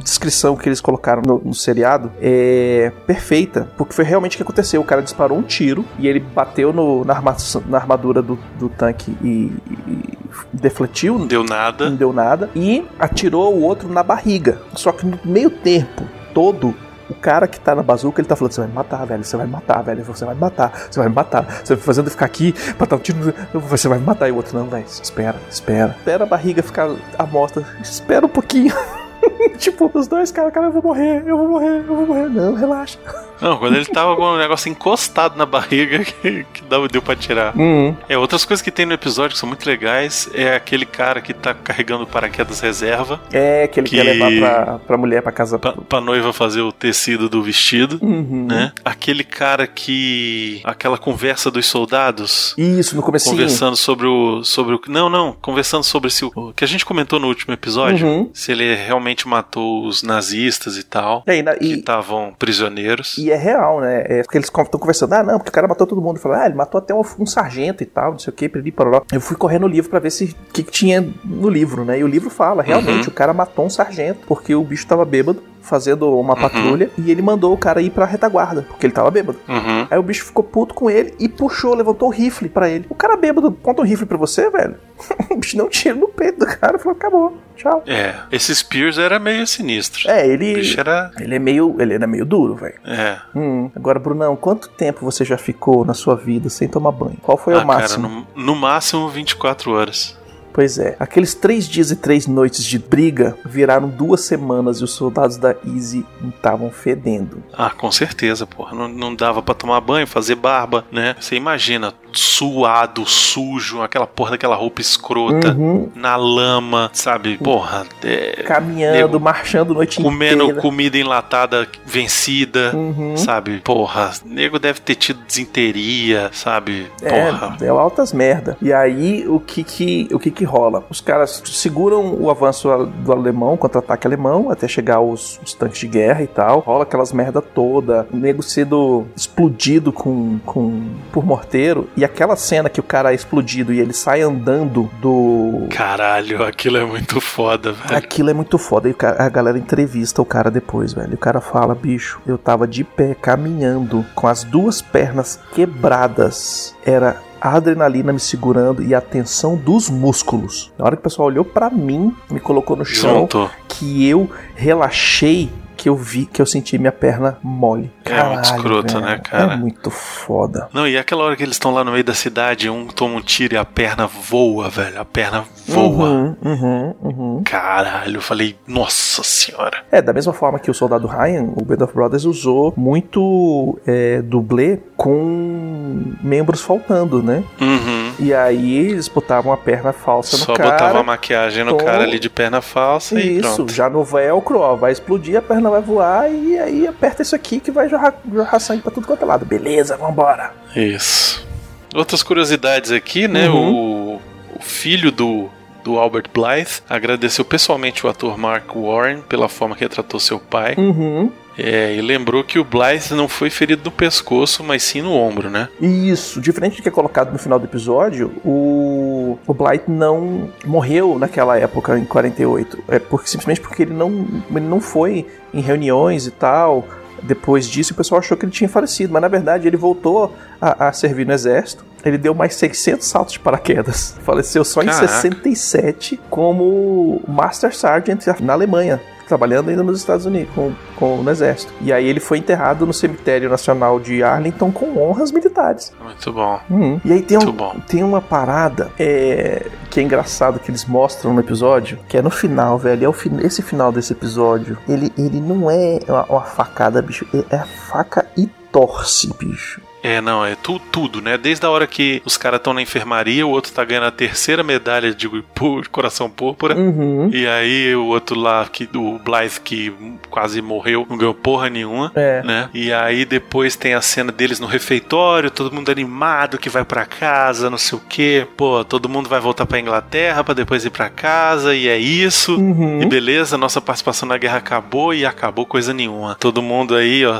descrição que eles colocaram no, no seriado é perfeita, porque foi realmente o que aconteceu. O cara disparou um tiro e ele bateu no- na, arma- na armadura do, do tanque e, e defletiu, Não deu nada. não deu nada, e atirou o outro na barriga. Só que no meio tempo todo. O cara que tá na bazuca, ele tá falando: Você vai me matar, velho. Você vai me matar, velho. Você vai me matar. Você vai me matar. Você vai fazendo eu ficar aqui pra dar um tiro. Você vai me matar. E o outro: Não, velho. Espera, espera. Espera a barriga ficar à mostra. Espera um pouquinho. *laughs* *laughs* tipo, os dois, cara, cara, eu vou morrer. Eu vou morrer. Eu vou morrer. Não, relaxa. Não, quando ele tava com o negócio encostado na barriga *laughs* que, que deu pra tirar. Hum, É, outras coisas que tem no episódio que são muito legais é aquele cara que tá carregando o paraquedas reserva é que ele Que- quer levar pra, pra mulher pra casa. pra, pra noiva fazer o tecido do vestido, Uhum. né? Aquele cara que. aquela conversa dos soldados. Isso, no comecinho. Conversando sobre o. sobre o. Não, não. Conversando sobre se o. o que a gente comentou no último episódio. Uhum. Se ele realmente matou os nazistas e tal. É, e na- Que estavam prisioneiros. E é real, né? É porque eles estão conversando, ah, não, porque o cara matou todo mundo. Fala, ah, ele matou até um, um sargento e tal, não sei o que, piriri, parará. Eu fui correr no livro pra ver se o que, que tinha no livro, né? E o livro fala, realmente, Uhum. o cara matou um sargento porque o bicho tava bêbado, fazendo uma patrulha, e ele mandou o cara ir pra retaguarda, porque ele tava bêbado. Uhum. Aí o bicho ficou puto com ele e puxou, levantou o rifle pra ele. O cara bêbado conta um rifle pra você, velho? *laughs* o bicho um tiro no peito do cara falou, acabou, tchau. É, esse Spears era meio sinistro. É, O ele. bicho era. Ele é meio. Ele era meio duro, velho. É. Hum, agora, Brunão, quanto tempo você já ficou na sua vida sem tomar banho? Qual foi ah, o máximo? cara, no, no máximo 24 horas. Pois é, aqueles três dias e três noites de briga viraram duas semanas e os soldados da Easy estavam fedendo. Ah, com certeza, porra. Não, não dava pra tomar banho, fazer barba, né? Você imagina, suado, sujo, aquela porra daquela roupa escrota, Uhum, na lama, sabe? Porra, é, caminhando, nego marchando noite comendo inteira. comida enlatada vencida, Uhum. sabe? Porra, nego deve ter tido desinteria, sabe? É, Porra. deu altas merda. E aí, o que que, o que que rola? Os caras seguram o avanço do alemão, contra-ataque alemão, até chegar os, os tanques de guerra e tal. Rola aquelas merda toda. O nego sendo explodido com, com, por morteiro. E aquela cena que o cara é explodido e ele sai andando do... Caralho, aquilo é muito foda, velho. Aquilo é muito foda. E a galera entrevista o cara depois, velho. E o cara fala, bicho, eu tava de pé, caminhando, com as duas pernas quebradas. Era a adrenalina me segurando e a tensão dos músculos. Na hora que o pessoal olhou pra mim, me colocou no chão, que eu relaxei, que eu vi, que eu senti minha perna mole. É muito escroto, velho, né, cara? É muito foda. Não, e aquela hora que eles estão lá no meio da cidade, um toma um tiro e a perna voa, velho. A perna voa. Uhum, uhum, uhum. Caralho, eu falei, nossa senhora. É, da mesma forma que o Soldado Ryan, o Band of Brothers usou muito é, dublê com membros faltando, né? Uhum. E aí eles botavam a perna falsa Só no cara. botava a maquiagem no cara ali de perna falsa e Isso, pronto. já no velcro, ó, vai explodir, a perna vai voar e aí aperta isso aqui que vai jorrar, jorrar sangue pra tudo quanto é lado. Beleza, vambora. Isso. Outras curiosidades aqui, né? Uhum. O, o filho do, do Albert Blythe agradeceu pessoalmente o ator Mark Warren pela forma que ele tratou seu pai. Uhum. É, e lembrou que o Blythe não foi ferido no pescoço, mas sim no ombro, né? Isso, diferente do que é colocado no final do episódio, o, o Blight não morreu naquela época, em 48. É porque, simplesmente porque ele não, ele não foi em reuniões e tal. Depois disso, o pessoal achou que ele tinha falecido, mas na verdade ele voltou a, a servir no exército. Ele deu mais 600 saltos de paraquedas. *laughs* Faleceu só Caraca. em 67 como Master Sergeant na Alemanha. Trabalhando ainda nos Estados Unidos, com, com no exército. E aí ele foi enterrado no cemitério nacional de Arlington com honras militares. Muito bom. Uhum. E aí tem, um, tem uma parada é, que é engraçado que eles mostram no episódio, que é no final, velho. É o esse final desse episódio, ele, ele não é uma, uma facada, bicho. É a faca e torce, bicho. É, não, é tu, tudo, né? Desde a hora que os caras estão na enfermaria, o outro tá ganhando a terceira medalha de, coração púrpura. Uhum. E aí o outro lá, que, o Blythe, que quase morreu, não ganhou porra nenhuma. É. Né? E aí depois tem a cena deles no refeitório, todo mundo animado que vai pra casa, não sei o que. Pô, todo mundo vai voltar pra Inglaterra pra depois ir pra casa, e é isso. Uhum. E beleza, nossa participação na guerra acabou e acabou coisa nenhuma. Todo mundo aí, ó,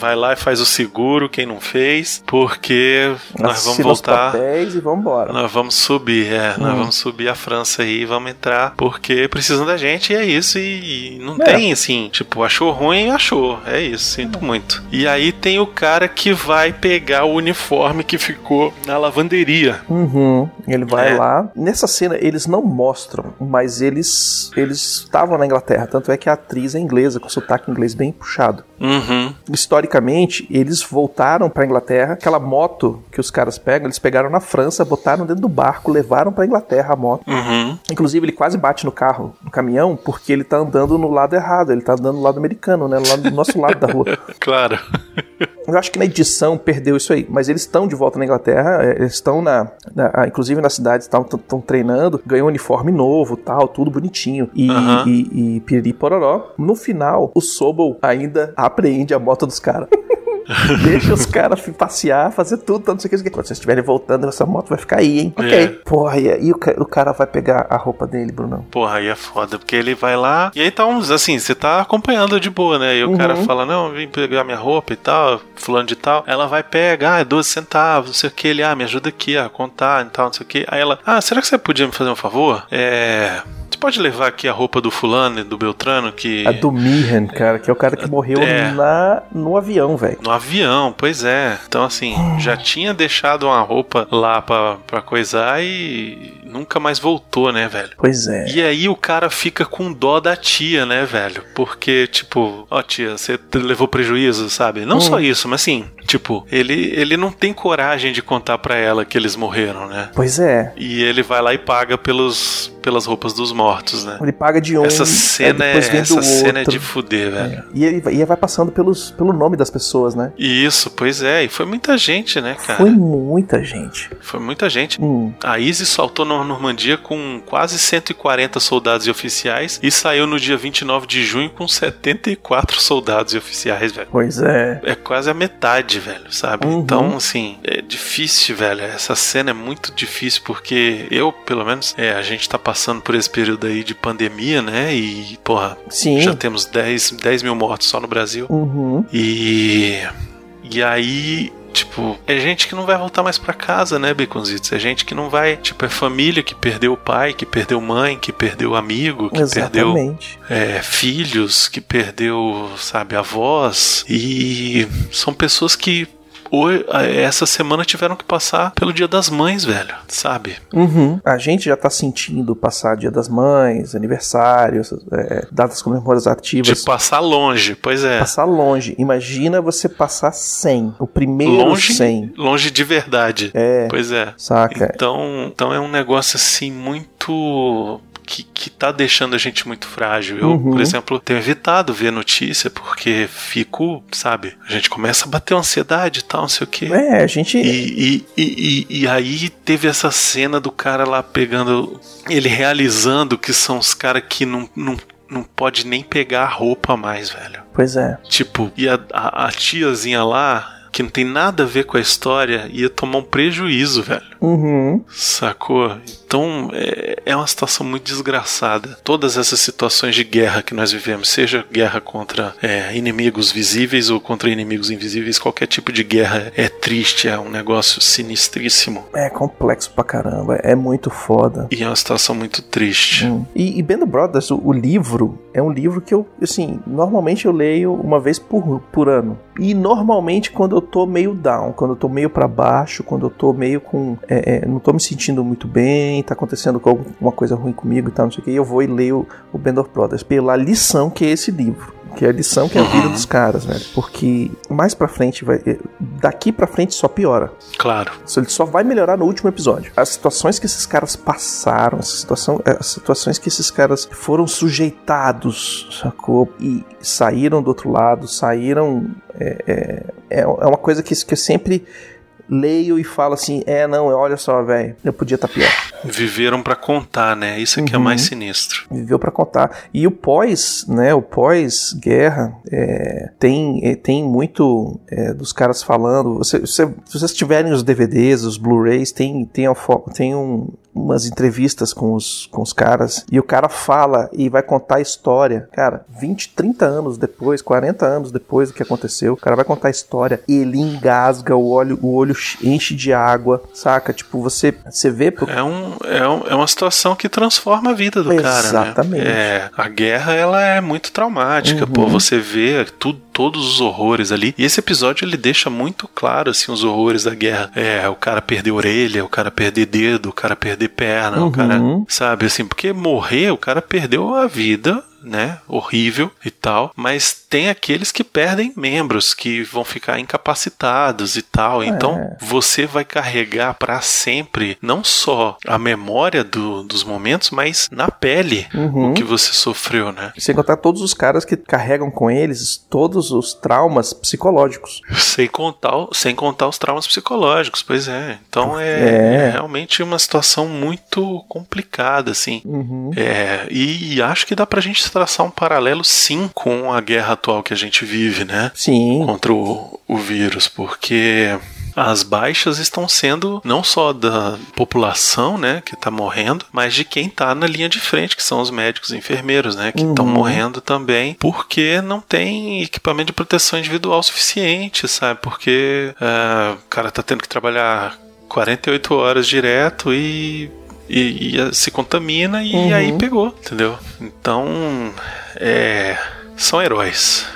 vai lá e faz o seguro, quem não fez, porque nós vamos Assina os voltar. papéis e vambora. Nós vamos subir, é, nós Hum. vamos subir a França aí, vamos entrar, porque precisam da gente e é isso, e, e não É. tem assim, tipo, achou ruim, achou, é isso, sinto muito. E aí tem o cara que vai pegar o uniforme que ficou na lavanderia. Uhum. Ele vai É. lá. Nessa cena eles não mostram, mas eles eles estavam na Inglaterra. Tanto é que a atriz é inglesa, com sotaque inglês bem puxado. Uhum, Historicamente, eles voltaram pra Inglaterra. Aquela moto que os caras pegam, eles pegaram na França, botaram dentro do barco, levaram pra Inglaterra a moto. uhum, Inclusive, ele quase bate no carro, no caminhão, porque ele tá andando no lado errado. Ele tá andando no lado americano, né? Lá do nosso lado da rua. *laughs* claro. Eu acho que na edição perdeu isso aí, mas eles estão de volta na Inglaterra, é, eles estão na, na- ah, inclusive na cidade, estão treinando, ganhou um uniforme novo, tal, tudo bonitinho e, Aham. e, e piriri pororó. No final, o Sobol ainda apreende a moto dos caras. *laughs* *laughs* Deixa os caras passear, fazer tudo, não sei o que. Quando vocês estiverem voltando, essa moto vai ficar aí, hein? Ok. É. Porra, e aí o cara vai pegar a roupa dele, Brunão? Porra, aí é foda, porque ele vai lá e aí tá uns, assim, você tá acompanhando de boa, né? E o Uhum. cara fala, não, vim pegar minha roupa e tal, fulano de tal. Ela vai pegar, ah, é 12 centavos, não sei o que. Ele, ah, me ajuda aqui a contar e tal, não sei o que. Aí ela, ah, será que você podia me fazer um favor? É. Pode levar aqui a roupa do fulano e do Beltrano que. A do Mihan, cara, que é o cara que morreu É. na, no avião, velho. No avião, pois é. Então, assim, já tinha deixado uma roupa lá pra, pra coisar e nunca mais voltou, né, velho? Pois é. E aí o cara fica com dó da tia, né, velho? Porque, tipo, ó, tia, você levou prejuízo, sabe? Não Hum. só isso, mas assim, tipo, ele, ele não tem coragem de contar pra ela que eles morreram, né? Pois é. E ele vai lá e paga pelos, pelas roupas dos mortos, né? Ele paga de um. Essa cena, é, essa cena é de fuder, velho. E ele, vai- e ele vai passando pelos, pelo nome das pessoas, né? Isso, pois é. E foi muita gente, né, cara? Foi muita gente. Foi muita gente. Hum, A ISIS saltou na Normandia com quase 140 soldados e oficiais e saiu no dia 29 de junho com 74 soldados e oficiais, velho. pois é. É quase a metade, velho, sabe? Uhum. Então, assim, é difícil, velho. Essa cena é muito difícil porque eu, pelo menos, é, a gente tá passando por esse período aí de pandemia, né? E, porra, Sim. já temos 10, 10 mil mortos só no Brasil. Uhum. E. E aí. Tipo, é gente que não vai voltar mais pra casa, né, Baconzitos? É gente que não vai. Tipo, é família que perdeu o pai, que perdeu mãe, que perdeu amigo, que perdeu Exatamente. é, filhos, que perdeu, sabe, avós. E são pessoas que essa semana tiveram que passar pelo Dia das Mães, velho, sabe? Uhum. A gente já tá sentindo passar Dia das Mães, aniversário, essas, é, datas comemorativas. De passar longe, pois é. Passar longe. Imagina você passar 100. O primeiro Longe, 100. longe de verdade. É. Pois é. Saca? Então, então é um negócio assim muito. Que, que tá deixando a gente muito frágil. Eu, Uhum. por exemplo, tenho evitado ver notícia porque fico, sabe? A gente começa a bater uma ansiedade e tal, não sei o quê. É, a gente. E, e, e, e, e aí teve essa cena do cara lá pegando. Ele realizando que são os caras que não, não, não pode nem pegar a roupa mais, velho. Pois é. Tipo, e a, a, a tiazinha lá, que não tem nada a ver com a história, ia tomar um prejuízo, velho. Uhum. Sacou? Então é, é uma situação muito desgraçada. Todas essas situações de guerra que nós vivemos, seja guerra contra é, inimigos visíveis ou contra inimigos invisíveis, qualquer tipo de guerra é triste, é um negócio sinistríssimo. É complexo pra caramba, é muito foda. E é uma situação muito triste. Hum. E, e Band Brothers, o, o livro, é um livro que eu, assim, normalmente eu leio uma vez por, por ano. E normalmente quando eu tô meio down, quando eu tô meio para baixo, quando eu tô meio com. É, é, não tô me sentindo muito bem, tá acontecendo alguma coisa ruim comigo e tal, não sei o que, eu vou e leio o Band of Brothers pela lição que é esse livro que é a lição que é a vida dos caras, velho. Porque mais pra frente, vai, daqui pra frente só piora. Claro. Ele só vai melhorar no último episódio. As situações que esses caras passaram, as, situação, as situações que esses caras foram sujeitados, sacou? E saíram do outro lado, saíram. É, é, é uma coisa que, que eu sempre leio e falo assim: é, não, olha só, velho, eu podia estar tá pior. Viveram para contar, né? Isso aqui uhum. é mais sinistro. Viveu para contar. E o pós, né? O pós-guerra é, tem, é, tem muito é, dos caras falando. Você, você, se vocês tiverem os DVDs, os Blu-rays, tem, tem, tem um, umas entrevistas com os, com os caras e o cara fala e vai contar a história. Cara, 20, 30 anos depois, 40 anos depois do que aconteceu, o cara vai contar a história, ele engasga, o olho, o olho enche de água, saca? Tipo, você, você vê. É, um, é, um, é uma situação que transforma a vida do Exatamente. cara. Né? Exatamente. É, a guerra, ela é muito traumática, uhum. pô. Você vê tudo todos os horrores ali. E esse episódio ele deixa muito claro assim os horrores da guerra. É, o cara perder orelha, o cara perder dedo, o cara perder perna, uhum. o cara, sabe assim, porque morrer, o cara perdeu a vida né? Horrível e tal. Mas tem aqueles que perdem membros, que vão ficar incapacitados e tal. Então é. você vai carregar para sempre não só a memória do, dos momentos, mas na pele uhum. o que você sofreu, né? Sem contar todos os caras que carregam com eles todos os traumas psicológicos. Sem contar, sem contar os traumas psicológicos, pois é. Então é, é. é realmente uma situação muito complicada, assim. Uhum. É, e acho que dá pra gente traçar um paralelo sim com a guerra atual que a gente vive, né? Sim. Contra o, o vírus, porque as baixas estão sendo não só da população, né, que está morrendo, mas de quem está na linha de frente, que são os médicos e enfermeiros, né, que estão uhum. morrendo também, porque não tem equipamento de proteção individual suficiente, sabe? Porque uh, o cara está tendo que trabalhar 48 horas direto e e, e se contamina e uhum. aí pegou, entendeu? Então, é, são heróis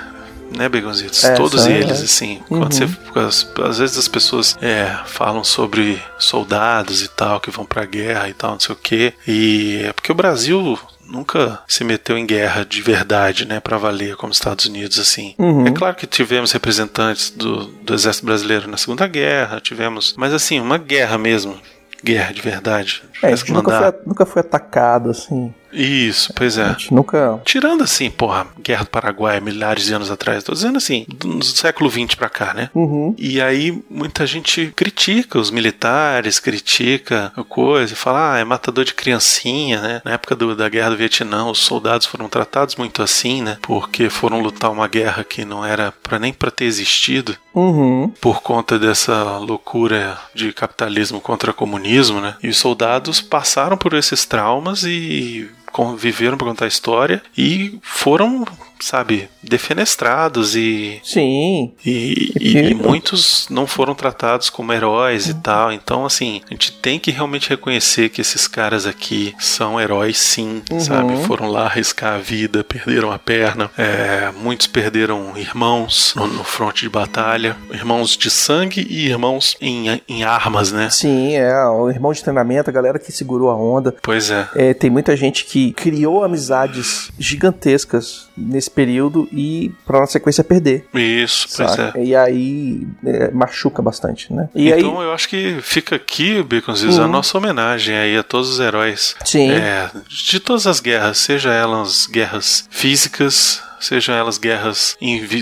né, Begonzitos? É, Todos eles, assim. Uhum. Quando você, às vezes as pessoas é, falam sobre soldados e tal, que vão pra guerra e tal, não sei o quê. E é porque o Brasil nunca se meteu em guerra de verdade, né, para valer como Estados Unidos assim. Uhum. É claro que tivemos representantes do, do exército brasileiro na Segunda Guerra, tivemos, mas assim, uma guerra mesmo, guerra de verdade. É, a gente nunca foi, nunca foi atacado assim. Isso, pois é. A gente nunca. Tirando assim, porra, Guerra do Paraguai, milhares de anos atrás. Tô dizendo assim, do século XX pra cá, né? Uhum. E aí muita gente critica os militares, critica a coisa, fala, ah, é matador de criancinha, né? Na época do, da Guerra do Vietnã, os soldados foram tratados muito assim, né? Porque foram lutar uma guerra que não era para nem para ter existido. Uhum. Por conta dessa loucura de capitalismo contra comunismo, né? E os soldados passaram por esses traumas e conviveram para contar a história e foram sabe, defenestrados e. Sim. E, e, e, muitos não foram tratados como heróis e tal. Então, assim, a gente tem que realmente reconhecer que esses caras aqui são heróis, sim, uhum. sabe? Foram lá arriscar a vida, perderam a perna. É, muitos perderam irmãos no, no fronte de batalha, irmãos de sangue e irmãos em, em armas, né? Sim, é. O irmão de treinamento, a galera que segurou a onda. Pois é. é tem muita gente que criou amizades gigantescas nesse período e para na sequência perder. Isso, pois é. E aí é, machuca bastante, né? E então aí... eu acho que fica aqui, Baconzitos, uhum. a nossa homenagem aí a todos os heróis. Sim. É, de todas as guerras, seja elas guerras físicas, sejam elas guerras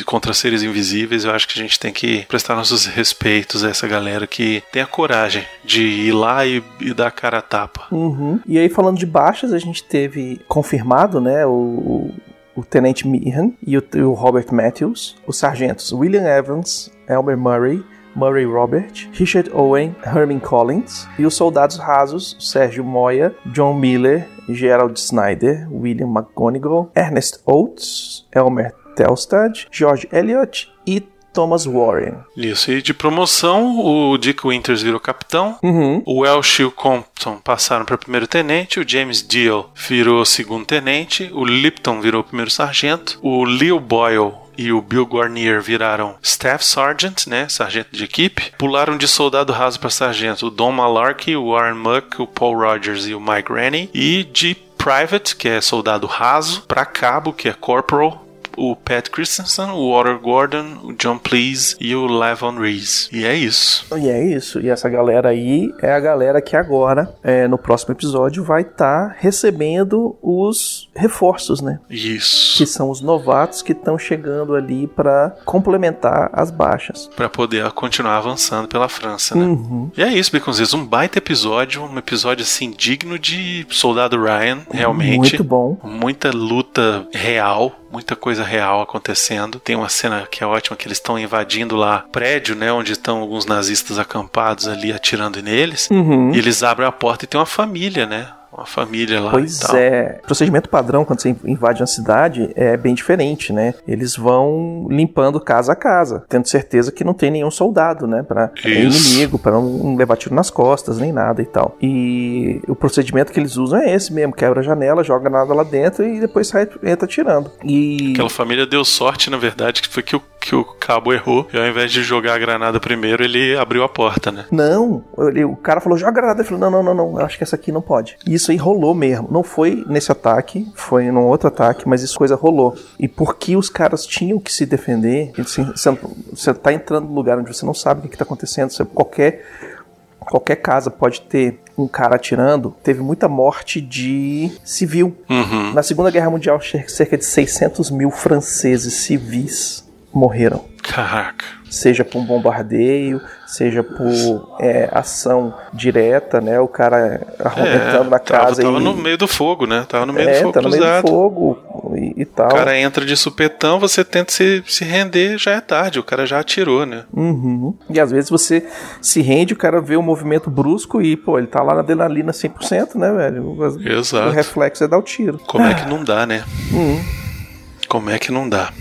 contra seres invisíveis, eu acho que a gente tem que prestar nossos respeitos a essa galera que tem a coragem de ir lá e, e dar a cara a tapa. Uhum. E aí, falando de baixas, a gente teve confirmado, né, o, o Tenente Meehan e o, o Robert Matthews, os sargentos William Evans, Elmer Murray, Murray Robert, Richard Owen, Herman Collins e os soldados rasos Sérgio Moya, John Miller, Gerald Snyder, William McGonigal, Ernest Oates, Elmer Telstad, George Eliot e Thomas Warren. Isso, e de promoção, o Dick Winters virou capitão, Uhum. o Welsh e o Compton passaram para primeiro tenente, o James Deal virou segundo tenente, o Lipton virou primeiro sargento, o Leo Boyle e o Bill Guarnier viraram Staff Sergeant, né, sargento de equipe. Pularam de soldado raso para sargento o Don Malarkey, o Warren Muck, o Paul Rogers e o Mike Rennie. E de Private, que é soldado raso, para cabo, que é Corporal, o Pat Christensen, o Walter Gordon, o John Please e o Levon Reese. E é isso. E é isso. E essa galera aí é a galera que agora, é, no próximo episódio, vai estar recebendo os reforços, né? Isso. Que são os novatos que estão chegando ali para complementar as baixas. Pra poder continuar avançando pela França, né? Uhum. E é isso, Baconzitos. Um baita episódio. Um episódio, assim, digno de Soldado Ryan, realmente. Muito bom. Muita luta real, muita coisa real acontecendo. Tem uma cena que é ótima que eles estão invadindo lá prédio, né, onde estão alguns nazistas acampados ali atirando neles. Uhum. E eles abrem a porta e tem uma família, né? Uma família lá Pois é. O procedimento padrão quando você invade uma cidade é bem diferente, né? Eles vão limpando casa a casa, tendo certeza que não tem nenhum soldado, né? Pra Isso. inimigo, pra não levar tiro nas costas, nem nada e tal. E o procedimento que eles usam é esse mesmo: quebra a janela, joga nada lá dentro e depois sai, entra tirando. E. Aquela família deu sorte, na verdade, que foi que o, que o cabo errou. E ao invés de jogar a granada primeiro, ele abriu a porta, né? Não, ele- o cara falou, joga a granada. Ele falou, não, não, não, não, acho que essa aqui não pode. E isso aí rolou mesmo. Não foi nesse ataque, foi num outro ataque, mas isso coisa rolou. E porque os caras tinham que se defender, assim, você, você tá entrando num lugar onde você não sabe o que, que tá acontecendo, você, qualquer, qualquer casa pode ter um cara atirando. Teve muita morte de civil. Uhum. Na Segunda Guerra Mundial, cerca de 600 mil franceses civis morreram Caraca. seja por um bombardeio, seja por é, ação direta, né? O cara entrando na tava, casa tava e no meio do fogo, né? Tava no meio do é, fogo tá no meio do fogo e, e tal. O cara entra de supetão, você tenta se, se render, já é tarde, o cara já atirou, né? Uhum. E às vezes você se rende, o cara vê o movimento brusco e, pô, ele tá lá na adrenalina 100%, né, velho? Exato. o reflexo é dar o tiro. Como é que não dá, né? Uhum. Como é que não dá?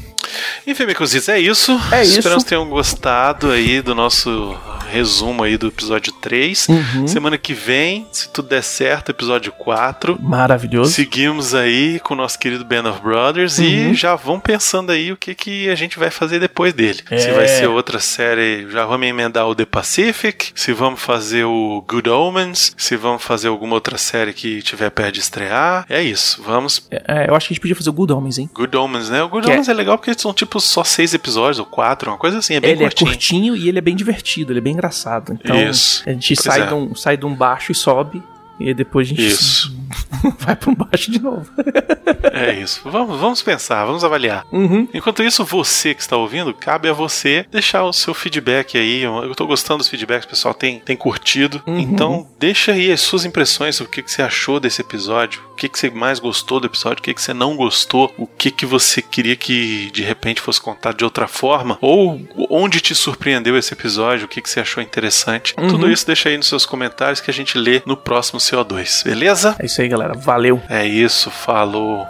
Enfim, Micositos, é isso. É isso. Esperamos que tenham gostado aí do nosso resumo aí do episódio 3. Uhum. Semana que vem, se tudo der certo, episódio 4. Maravilhoso. Seguimos aí com o nosso querido Band of Brothers Uhum. e já vão pensando aí o que, que a gente vai fazer depois dele. Se É. vai ser outra série, já vamos emendar o The Pacific, se vamos fazer o Good Omens, se vamos fazer alguma outra série que tiver perto de estrear. É isso, vamos. É, eu acho que a gente podia fazer o Good Homens, hein? Good Omens, né? O Good Que é- Omens é legal porque são tipo só seis episódios ou quatro, uma coisa assim, é bem ele curtinho. é curtinho e ele é bem divertido, ele é bem engraçado. Então Isso. a gente Pois sai, é. de um, sai de um baixo e sobe. E depois a gente Isso. *laughs* vai para baixo de novo. *laughs* É isso. Vamos, vamos pensar, vamos avaliar. Uhum. Enquanto isso, você que está ouvindo, cabe a você deixar o seu feedback aí. Eu tô gostando dos feedbacks, o pessoal tem, tem curtido. Uhum. Então, deixa aí as suas impressões sobre o que, que você achou desse episódio, o que, que você mais gostou do episódio, o que, que você não gostou, o que, que você queria que de repente fosse contado de outra forma, ou onde te surpreendeu esse episódio, o que, que você achou interessante. Uhum. Tudo isso deixa aí nos seus comentários que a gente lê no próximo CO2, beleza? É isso aí, galera. Valeu. É isso, falou.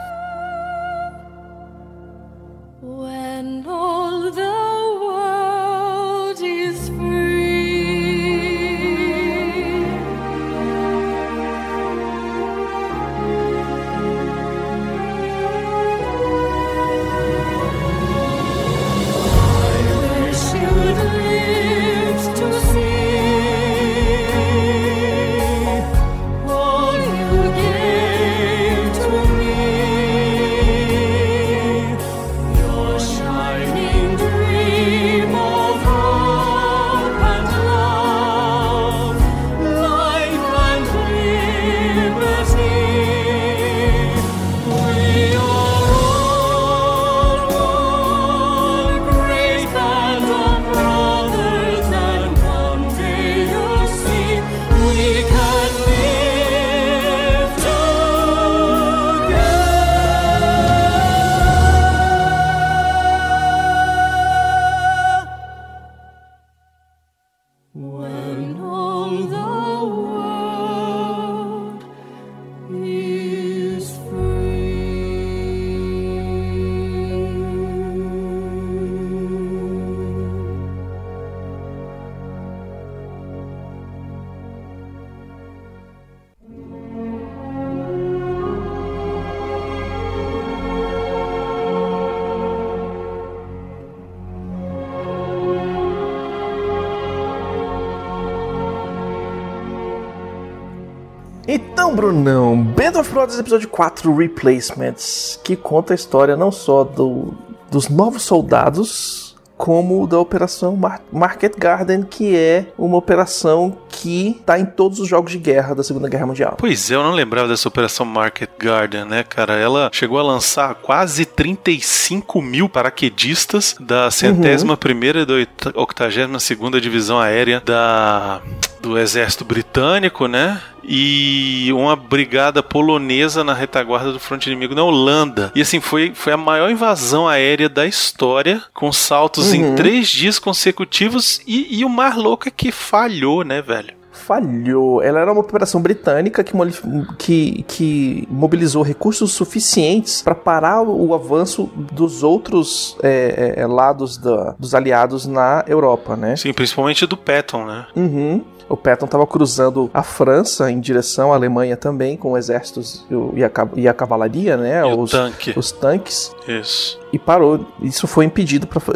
Brothers episódio 4 Replacements, que conta a história não só do, dos novos soldados, como da operação Mar Market Garden, que é uma operação que tá em todos os jogos de guerra da Segunda Guerra Mundial. Pois é, eu não lembrava dessa operação Market Garden, né, cara? Ela chegou a lançar quase 35 mil paraquedistas da centésima primeira e da octagésima segunda divisão aérea da do exército britânico, né? E uma brigada polonesa na retaguarda do fronte inimigo na Holanda. E assim, foi, foi a maior invasão aérea da história, com saltos em três dias consecutivos. E, e o mais louco é que falhou, né, velho? Falhou. Ela era uma operação britânica que, que, que mobilizou recursos suficientes para parar o avanço dos outros é, é, lados da- dos aliados na Europa, né? Sim, principalmente do Patton, né? Uhum. O Patton estava cruzando a França em direção à Alemanha também, com exércitos e a, e a cavalaria, né? E os, tanque. os tanques. Isso. E parou. Isso foi impedido. Pra, fa-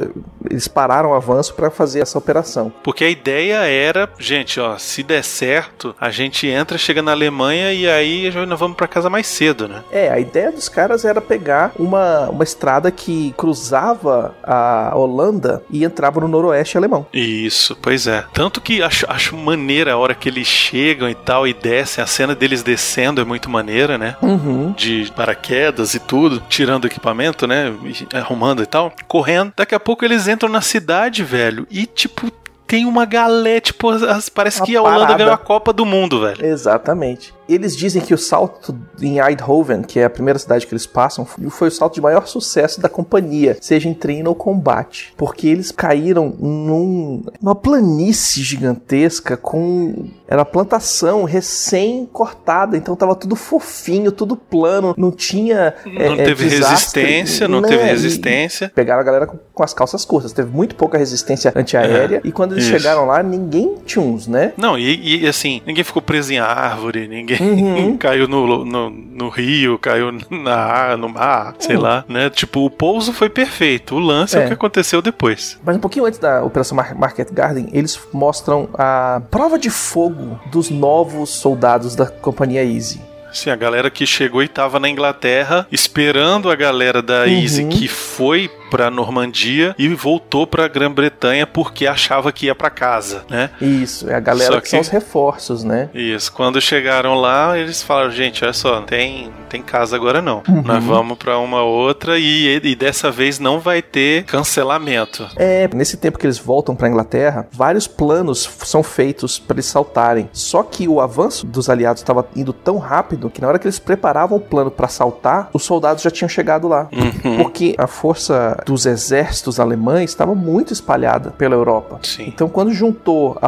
eles pararam o avanço para fazer essa operação. Porque a ideia era, gente, ó, se der certo, a gente entra, chega na Alemanha e aí nós vamos pra casa mais cedo, né? É, a ideia dos caras era pegar uma, uma estrada que cruzava a Holanda e entrava no noroeste alemão. Isso, pois é. Tanto que acho, acho maneira a hora que eles chegam e tal e descem, a cena deles descendo é muito maneira, né? Uhum. De paraquedas e tudo, tirando equipamento, né? E Arrumando e tal, correndo. Daqui a pouco eles entram na cidade, velho, e tipo. Tem uma galé, tipo, as- parece Uma que a Holanda parada. ganhou a Copa do Mundo, velho. Exatamente. Eles dizem que o salto em Eindhoven, que é a primeira cidade que eles passam, foi o salto de maior sucesso da companhia, seja em treino ou combate. Porque eles caíram num, numa planície gigantesca com. Era plantação recém-cortada, então tava tudo fofinho, tudo plano, não tinha. é, Não é, teve desastre, resistência, não né? teve E- resistência. Pegaram a galera com, com as calças curtas. Teve muito pouca resistência antiaérea. e quando eles É, isso. chegaram lá, ninguém tinha uns, né? Não, e, e, assim, ninguém ficou preso em árvore, ninguém Uhum. *laughs* caiu no, no, no rio, caiu na, no mar, sei Uhum. lá, né? Tipo, o pouso foi perfeito, o lance é, É. o que aconteceu depois. Mas um pouquinho antes da Operação Mar- Market Garden, eles mostram a prova de fogo dos novos soldados da Companhia Easy. Sim, a galera que chegou e tava na Inglaterra esperando a galera da Uhum. Easy que foi pra Normandia e voltou pra Grã-Bretanha porque achava que ia pra casa, né? Isso, é a galera Só que... são que- os reforços, né? Isso, quando chegaram lá, eles falaram, gente, olha só, não tem, não tem casa agora não. Uhum. Nós vamos pra uma outra e, e dessa vez não vai ter cancelamento. É, nesse tempo que eles voltam pra Inglaterra, vários planos são feitos para eles saltarem. Só que o avanço dos aliados estava indo tão rápido que na hora que eles preparavam o plano para saltar, os soldados já tinham chegado lá. Uhum. Porque a força dos exércitos alemães estava muito espalhada pela Europa. Sim. Então, quando juntou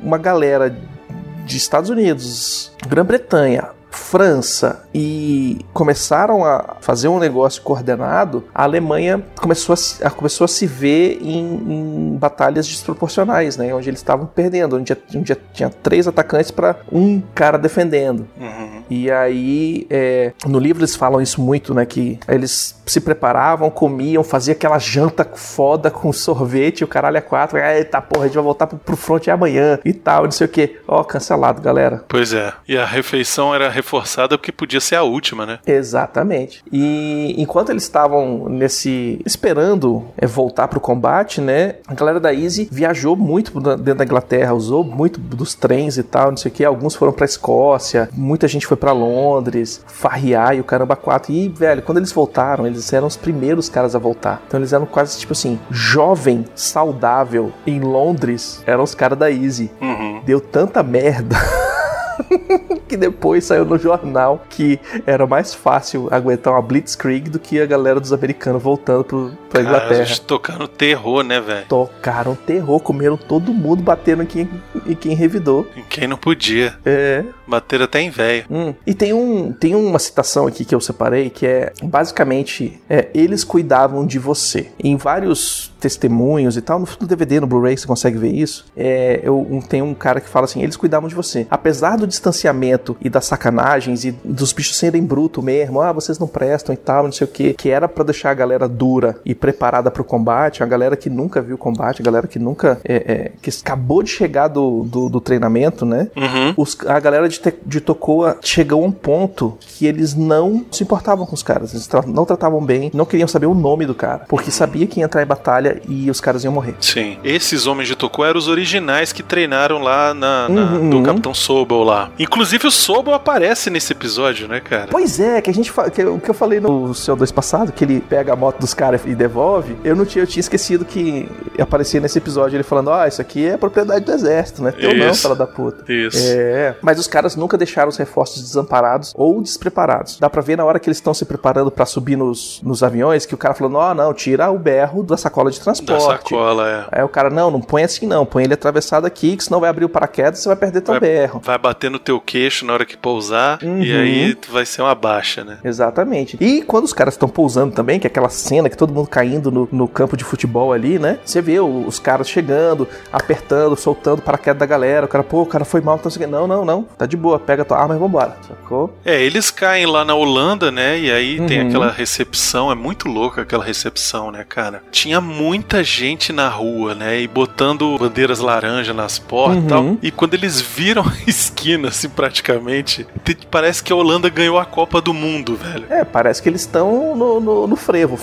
uma galera de Estados Unidos, Grã-Bretanha, França e começaram a fazer um negócio coordenado, a Alemanha começou a, se- a- começou a se ver em, em batalhas desproporcionais, né? Onde eles estavam perdendo, onde, onde tinha três atacantes para um cara defendendo. Uhum. E aí, é, no livro eles falam isso muito, né? Que eles se preparavam, comiam, faziam aquela janta foda com sorvete e o caralho é quatro. Eita porra, a gente vai voltar pro, pro front amanhã e tal, não sei o que. Ó, cancelado, galera. Pois é. E a refeição era reforçada porque podia ser a última, né? Exatamente. E enquanto eles estavam nesse. esperando é, voltar pro combate, né? A galera da Easy viajou muito dentro da Inglaterra, usou muito dos trens e tal, não sei o que. Alguns foram pra Escócia, muita gente foi pra Londres, farriar e o caramba 4. E, velho, quando eles voltaram, eles eram os primeiros caras a voltar. Então eles eram quase tipo assim, jovem, saudável, em Londres, eram os caras da Easy. Uhum. Deu tanta merda. *laughs* *laughs* que depois saiu no jornal que era mais fácil aguentar uma Blitzkrieg do que a galera dos americanos voltando pro, pra Cara, Inglaterra. gente tocando terror, né, velho? Tocaram terror, comeram todo mundo, batendo em quem, em quem revidou. Em Quem não podia. É. Bateram até em velho. Hum. E tem, um, tem uma citação aqui que eu separei que é basicamente é, eles cuidavam de você. Em vários testemunhos e tal, no no DVD, no Blu-ray, você consegue ver isso. É, eu, um- tem um cara que fala assim: eles cuidavam de você. Apesar do distanciamento e das sacanagens e dos bichos serem bruto mesmo. Ah, vocês não prestam e tal, não sei o que. Que era pra deixar a galera dura e preparada pro combate. A galera que nunca viu combate, a galera que nunca. é, é, que acabou de chegar do, do, do treinamento, né? Uhum. Os- a galera de, Te- de Tocoa chegou a um ponto que eles não se importavam com os caras. Eles tra- não tratavam bem, não queriam saber o nome do cara. Porque sabia que ia entrar em batalha e os caras iam morrer. Sim. Esses homens de Tokyo eram os originais que treinaram lá na, na- Uhum. do Capitão Sobel lá. Inclusive o Sobel aparece nesse episódio, né, cara? Pois é, que a gente que, o que eu falei no CO2 passado, que ele pega a moto dos caras e devolve, eu não tinha, eu tinha esquecido que aparecia nesse episódio ele falando, ah, isso aqui é propriedade do exército, não é teu não, Isso. fala da puta. Isso. É, mas os caras nunca deixaram os reforços desamparados ou despreparados. Dá pra ver na hora que eles estão se preparando pra subir nos, nos aviões que o cara falou: não, não, tira o berro da sacola de Da transporte. sacola, é. Aí o cara, não, não põe assim não, põe ele atravessado aqui, que senão vai abrir o paraquedas e você vai perder teu Vai- berro. Vai bater no teu queixo na hora que pousar Uhum. e aí tu vai ser uma baixa, né? Exatamente. E quando os caras estão pousando também, que é aquela cena que todo mundo caindo no, no campo de futebol ali, né? Você vê os caras chegando, apertando, soltando paraquedas da galera. O cara, pô, o cara foi mal, então não. Não, não, não. Tá de boa, pega a tua arma e vambora. Sacou? É, eles caem lá na Holanda, né? E aí tem Uhum. aquela recepção, é muito louca aquela recepção, né, cara? Tinha muita gente na rua, né? E botando bandeiras laranja nas portas e Uhum. tal. E quando eles viram *laughs* a esquina, assim, praticamente, te- parece que a Holanda ganhou a Copa do Mundo, velho. É, parece que eles estão no, no, no frevo.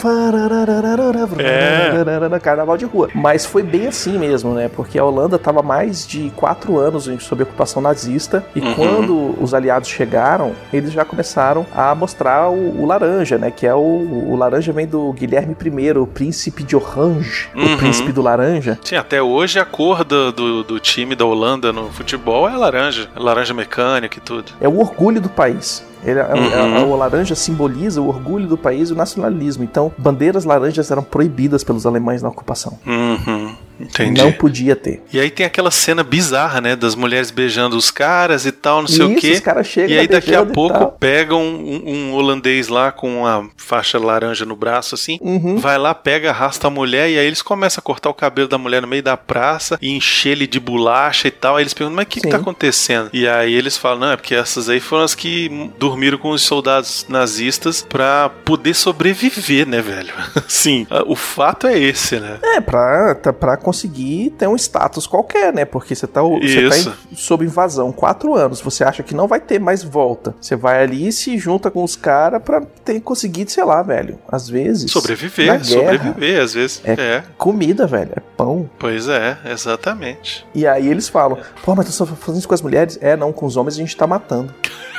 É. Carnaval de rua. Mas foi bem assim mesmo, né? Porque a Holanda estava mais de quatro anos sob ocupação nazista. E Uhum. quando os aliados chegaram, eles já começaram a mostrar o, o laranja, né? Que é o, o laranja vem do Guilherme I, o príncipe de Orange, Uhum. o príncipe do laranja. Sim, até hoje a cor do, do, do time da Holanda no futebol é laranja. É laranja mecânica e tudo. É o orgulho do país. Ele, é- Uhum. é- o laranja simboliza o orgulho do país e o nacionalismo. Então, bandeiras laranjas eram proibidas pelos alemães na ocupação. Uhum, entendi. Não podia ter. E aí tem aquela cena bizarra, né? Das mulheres beijando os caras e tal, não sei o Isso, quê. os caras chegam E aí daqui a pouco pegam um, um holandês lá com uma faixa laranja no braço, assim. Uhum. Vai lá, pega, arrasta a mulher e aí eles começam a cortar o cabelo da mulher no meio da praça e encher ele de bolacha e tal. Aí eles perguntam, mas o que, que Sim. tá acontecendo? E aí eles falam, não, é porque essas aí foram as que dormiram com os soldados nazistas pra poder sobreviver, né, velho? *laughs* Sim, o fato é esse, né? É, pra, tá- pra conseguir ter um status qualquer, né? Porque você tá, você tá em- sob invasão quatro anos. Você acha que não vai ter mais volta. Você vai ali e se junta com os caras pra ter conseguido, sei lá, velho. Às vezes. na Sobreviver, guerra, sobreviver, às vezes. É. é. Comida, velho. É pão. Pois é, exatamente. E aí eles falam: pô, mas tu só fazendo isso com as mulheres? É, não, com os homens a gente tá matando. *laughs*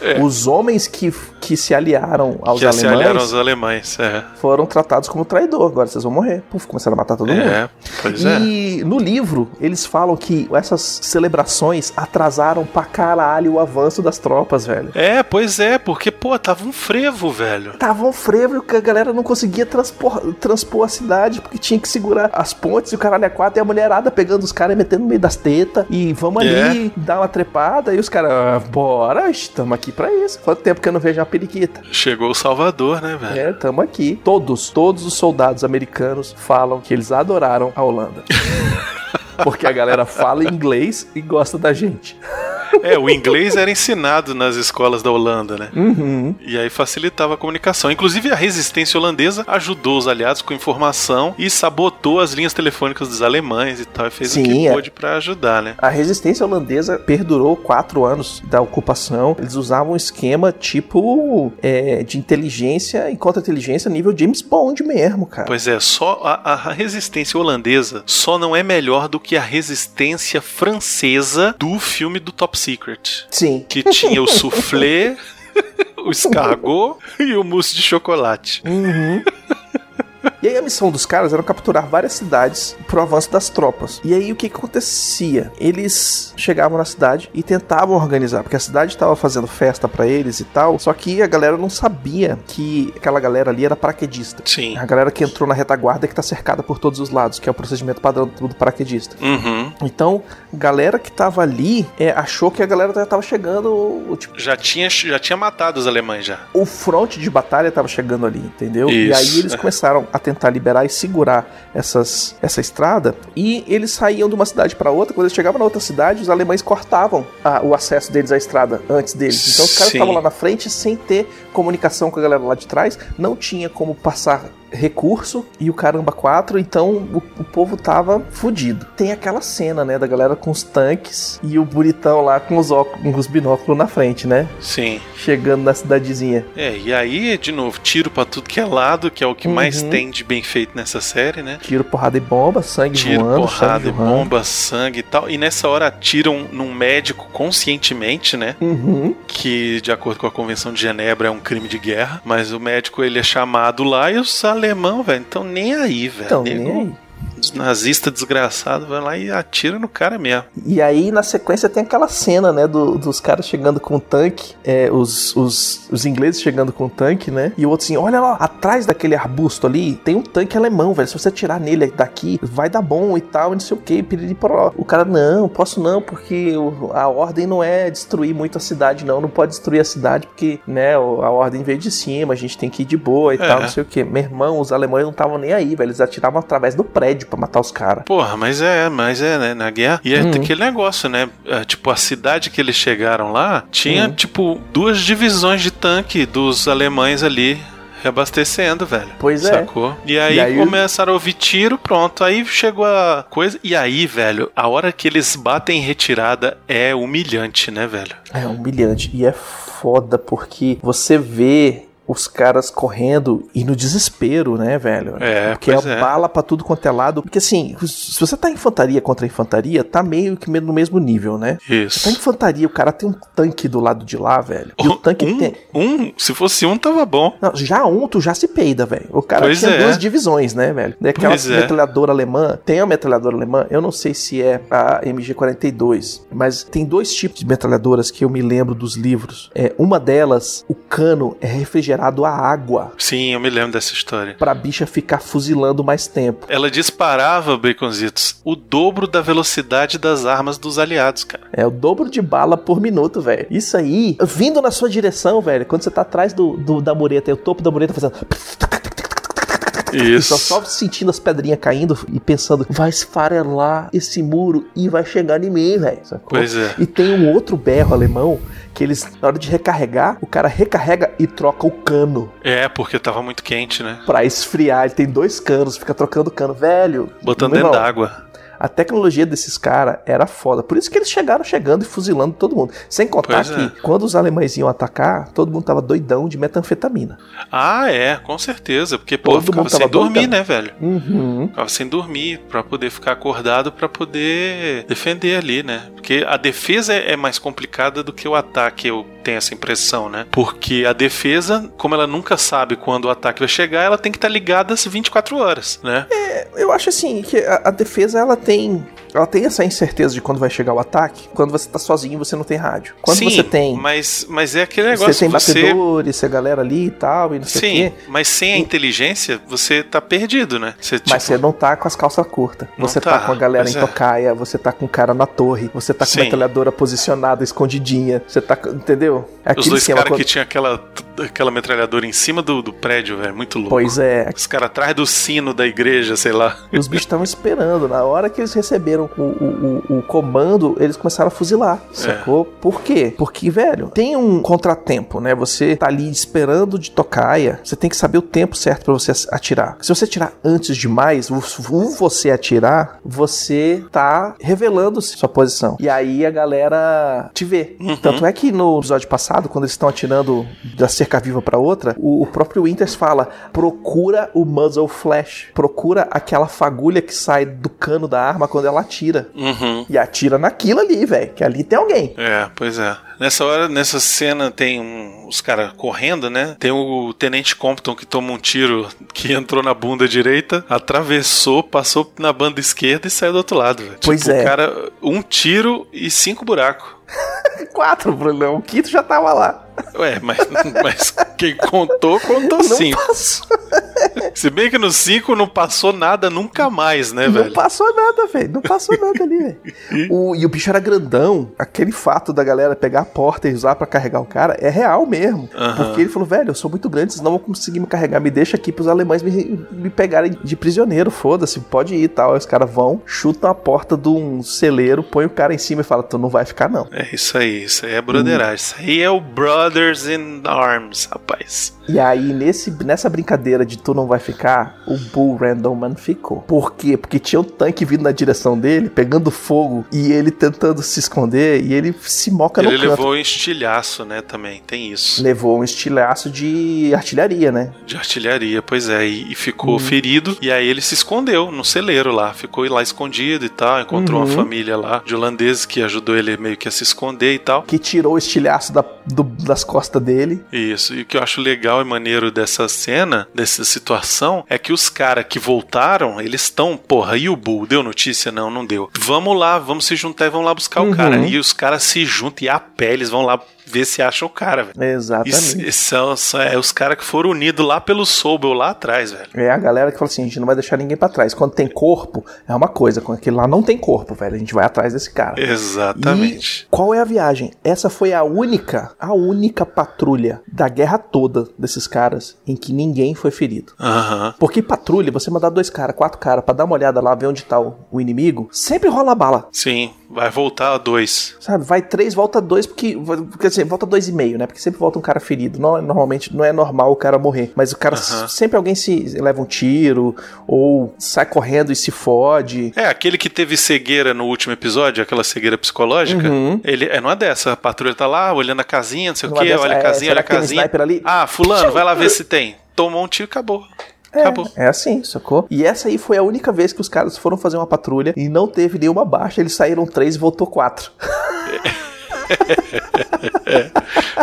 É. Os homens que, que se aliaram aos que se alemães aliaram aos alemães, é. foram tratados como traidor. Agora vocês vão morrer. Puf, começaram a matar todo mundo. É, pois é. E no livro, eles falam que essas celebrações atrasaram pra caralho o avanço das tropas, velho. É, pois é, porque, pô, tava um frevo, velho. Tava um frevo que a galera não conseguia transpor, transpor a cidade porque tinha que segurar as pontes e o caralho é quatro e a mulherada pegando os caras e metendo no meio das tetas e vamos É. ali dar uma trepada e os caras, ah, bora, estamos aqui pra isso. Quanto tempo que eu não vejo uma periquita? Chegou o Salvador, né, velho? É, tamo aqui. Todos, todos os soldados americanos falam que eles adoraram a Holanda. *laughs* Porque a galera fala inglês e gosta da gente. É, o inglês era ensinado nas escolas da Holanda, né? Uhum. E aí facilitava a comunicação. Inclusive, a resistência holandesa ajudou os aliados com informação e sabotou as linhas telefônicas dos alemães e tal. E fez o Sim, que é. pôde pra ajudar, né? A resistência holandesa perdurou quatro anos da ocupação. Eles usavam um esquema tipo é, de inteligência e contra-inteligência nível James Bond mesmo, cara. Pois é, só a, a resistência holandesa só não é melhor do que a resistência francesa do filme do Top Secret. Sim. Que tinha o *laughs* soufflé, o escargot e o mousse de chocolate. Uhum. *laughs* E aí a missão dos caras era capturar várias cidades pro avanço das tropas. E aí o que, que acontecia? Eles chegavam na cidade e tentavam organizar, porque a cidade estava fazendo festa pra eles e tal, só que a galera não sabia que aquela galera ali era paraquedista. Sim. A galera que entrou na retaguarda que tá cercada por todos os lados, que é o procedimento padrão do paraquedista. Uhum. Então, galera que tava ali é, achou que a galera já tava chegando, tipo, Já tinha, já tinha matado os alemães já. o fronte de batalha tava chegando ali, entendeu? E Isso. aí eles começaram a tentar liberar e segurar essas, essa estrada. E eles saíam de uma cidade para outra. Quando eles chegavam na outra cidade, os alemães cortavam a- o acesso deles à estrada antes deles. Então os caras estavam lá na frente sem ter comunicação com a galera lá de trás, não tinha como passar recurso e o caramba 4, então o, o povo tava fudido. Tem aquela cena, né, da galera com os tanques e o bonitão lá com os óculos, com os binóculos na frente, né? Sim. Chegando na cidadezinha. É, e aí, de novo, tiro pra tudo que é lado, que é o que mais Uhum. tem de bem feito nessa série, né? Tiro, porrada e bomba, sangue Tiro, voando, porrada, sangue voando. bomba, sangue e tal. E nessa hora atiram num médico conscientemente, né? Uhum. Que, de acordo com a Convenção de Genebra, é um crime de guerra. Mas o médico, ele é chamado lá e os alemão, velho, então nem aí, velho. Então, nem aí. Os nazistas desgraçados vai lá e atira no cara mesmo. E aí, na sequência, tem aquela cena, né, do- dos caras chegando com o tanque, é, os, os, os ingleses chegando com o tanque, né, e o outro assim, olha lá, atrás daquele arbusto ali, tem um tanque alemão, velho, se você atirar nele daqui, vai dar bom e tal, e não sei o que, piriri poró. O cara, não, posso não, porque a ordem não é destruir muito a cidade, não, não pode destruir a cidade, porque, né, a ordem veio de cima, a gente tem que ir de boa e É. tal, não sei o que. Meu irmão, os alemães não estavam nem aí, velho, eles atiravam através do prédio pra matar os caras. Porra, mas é, mas é, né? Na guerra. E é Uhum. aquele negócio, né? é, tipo, a cidade que eles chegaram lá tinha, Uhum. tipo, duas divisões de tanque dos alemães ali. Reabastecendo, velho. Pois é. Sacou? E aí, E aí- começaram a ouvir tiro, pronto. Aí chegou a coisa. E aí, velho, a hora que eles batem em retirada é humilhante, né, velho? É humilhante. E é foda porque você vê os caras correndo e no desespero, né, velho? É, Porque é é. bala pra tudo quanto é lado. Porque assim, se você tá infantaria contra infantaria, tá meio que no mesmo nível, né? Você tá Isso. infantaria, o cara tem um tanque do lado de lá, velho. E o tanque um, tem. um, se fosse um, tava bom. Não, já um, tu já se peida, velho. O cara Pois tinha é. duas divisões, né, velho? Daquela Pois é. metralhadora alemã. Tem a metralhadora alemã, eu não sei se é a MG42, mas tem dois tipos de metralhadoras que eu me lembro dos livros. É, uma delas, o cano é refrigerado a água Sim, eu me lembro dessa história. pra bicha ficar fuzilando mais tempo. Ela disparava, Baconzitos, o dobro da velocidade das armas dos aliados, cara. É o dobro de bala por minuto, velho. Isso aí, vindo na sua direção, velho, quando você tá atrás do, do- da mureta, e o topo da mureta fazendo. E só, só sentindo as pedrinhas caindo e pensando, vai esfarelar esse muro e vai chegar em mim, velho. Pois é. E tem um outro berro alemão que eles, na hora de recarregar, o cara recarrega e troca o cano É, porque tava muito quente, né? pra esfriar. Ele tem dois canos, fica trocando cano. Velho, Botando dentro d'água. A tecnologia desses caras era foda. Por isso que eles chegaram chegando e fuzilando todo mundo. Sem contar Pois que é. quando os alemães iam atacar, todo mundo tava doidão de metanfetamina. Ah, é, com certeza. Porque, pô, Todo ficava sem dormir, doidão. né, velho? Uhum. Ficava sem dormir pra poder ficar acordado pra poder defender ali, né? Porque a defesa é é mais complicada do que o ataque, eu tenho essa impressão, né? Porque a defesa, como ela nunca sabe quando o ataque vai chegar, ela tem que estar ligada às 24 horas, né? Eu acho assim que a, a defesa ela tem. Ela tem essa incerteza de quando vai chegar o ataque. Quando você tá sozinho, você não tem rádio. Quando Sim, você tem. Mas, mas é aquele negócio Você tem você batedores, a galera ali e tal, e não sei o Sim, quê. mas sem a inteligência, você tá perdido, né? Você, Mas tipo, você não tá com as calças curtas. Você tá, tá, com a galera em é. tocaia, você tá com o cara na torre, você tá com Sim. a metralhadora posicionada, escondidinha. Você tá. Entendeu? É os dois caras quando- que tinham aquela, aquela metralhadora em cima do, do prédio, velho, muito louco. Pois é, Os caras atrás do sino da igreja, sei lá. E os bichos estavam esperando. Na hora que eles receberam o, o, o, o comando, eles começaram a fuzilar. Sacou? Por quê? Porque, velho, tem um contratempo, né? Você tá ali esperando de tocaia. Você tem que saber o tempo certo pra você atirar. Se você atirar antes demais, o o você atirar, você tá revelando sua posição. E aí a galera te vê. Tanto é que no episódio passado, quando eles estão atirando da cerca viva pra outra, o, o próprio Winters fala: procura o muzzle flash. Procura aquela fagulha que sai do cano da arma quando ela atira. Uhum. E atira naquilo ali, velho. Que ali tem alguém. É, pois é. Nessa hora, nessa cena, tem um, os caras correndo, né? Tem o Tenente Compton que toma um tiro que entrou na bunda direita, atravessou, passou na banda esquerda e saiu do outro lado, velho. Pois tipo, é. o cara, um tiro e cinco buracos. *laughs* Quatro, Brunão. O quinto já tava lá. Ué, mas, *laughs* mas quem contou, contou Não cinco. passou. Se bem que no 5 não passou nada nunca mais, né, Não velho? passou nada, velho. Não passou nada ali, velho. O- E o bicho era grandão. Aquele fato da galera pegar a porta e usar pra carregar o cara é real mesmo. Aham. Porque ele falou, velho, eu sou muito grande, vocês não vão conseguir me carregar. Me deixa aqui pros alemães me, me pegarem de prisioneiro. Foda-se, pode ir e tal. Aí os caras vão, chutam a porta de um celeiro, põe o cara em cima e fala, tu não vai ficar não. É isso aí, isso aí é broderagem. Isso aí é o Brothers in Arms, rapaz rapaz. E aí, nesse, nessa brincadeira de tu não vai ficar, o Bull Randleman ficou. Por quê? Porque tinha um tanque vindo na direção dele, pegando fogo, e ele tentando se esconder, e ele se moca Ele no canto. levou um estilhaço, né, também, tem isso. Levou um estilhaço de artilharia, né? De artilharia, pois é, e, e ficou ferido. E aí ele se escondeu no celeiro lá, ficou lá escondido e tal. Encontrou uma Uhum. família lá de holandeses que ajudou ele meio que a se esconder e tal. Que tirou o estilhaço da- do- das costas dele. Isso, e o que eu acho legal e maneiro dessa cena, dessa situação, é que os caras que voltaram, eles estão, porra, e o Bull? Deu notícia? Não, não deu. Vamos lá, vamos se juntar e vamos lá buscar Uhum. o cara. E os caras se juntam e a pé, eles vão lá ver se acham o cara, velho. Exatamente. Isso, isso são, são- é, os caras que foram unidos lá pelo Sobel, lá atrás, velho. É a galera que fala assim: a gente não vai deixar ninguém pra trás. Quando tem corpo, é uma coisa. Quando aquele lá não tem corpo, velho, a gente vai atrás desse cara. Exatamente. E qual é a viagem? Essa foi a única, a única patrulha da guerra toda desses caras em que ninguém foi ferido. Aham. Porque patrulha, você mandar dois caras, quatro caras pra dar uma olhada lá, ver onde tá o, o inimigo, sempre rola bala. Sim, vai voltar a dois. Sabe, vai três, volta dois, porque. Quer dizer, volta dois e meio, né? Porque sempre volta um cara ferido. Não, é- normalmente não é normal o cara morrer. Mas o cara. Aham. Sempre alguém se leva um tiro, ou sai correndo e se fode. É, aquele que teve cegueira no último episódio, aquela cegueira psicológica, Uhum. ele é não é dessa. A patrulha tá lá olhando a casinha, não sei o Numa quê, dessa- olha a é, casinha, será olha a um casinha. sniper ali? Ah, fulano, vai lá ver se *laughs* tem. Tomou um tiro e acabou. Acabou. É assim, sacou? E essa aí foi a única vez que os caras foram fazer uma patrulha e não teve nenhuma baixa. Eles saíram três e voltou quatro. *laughs*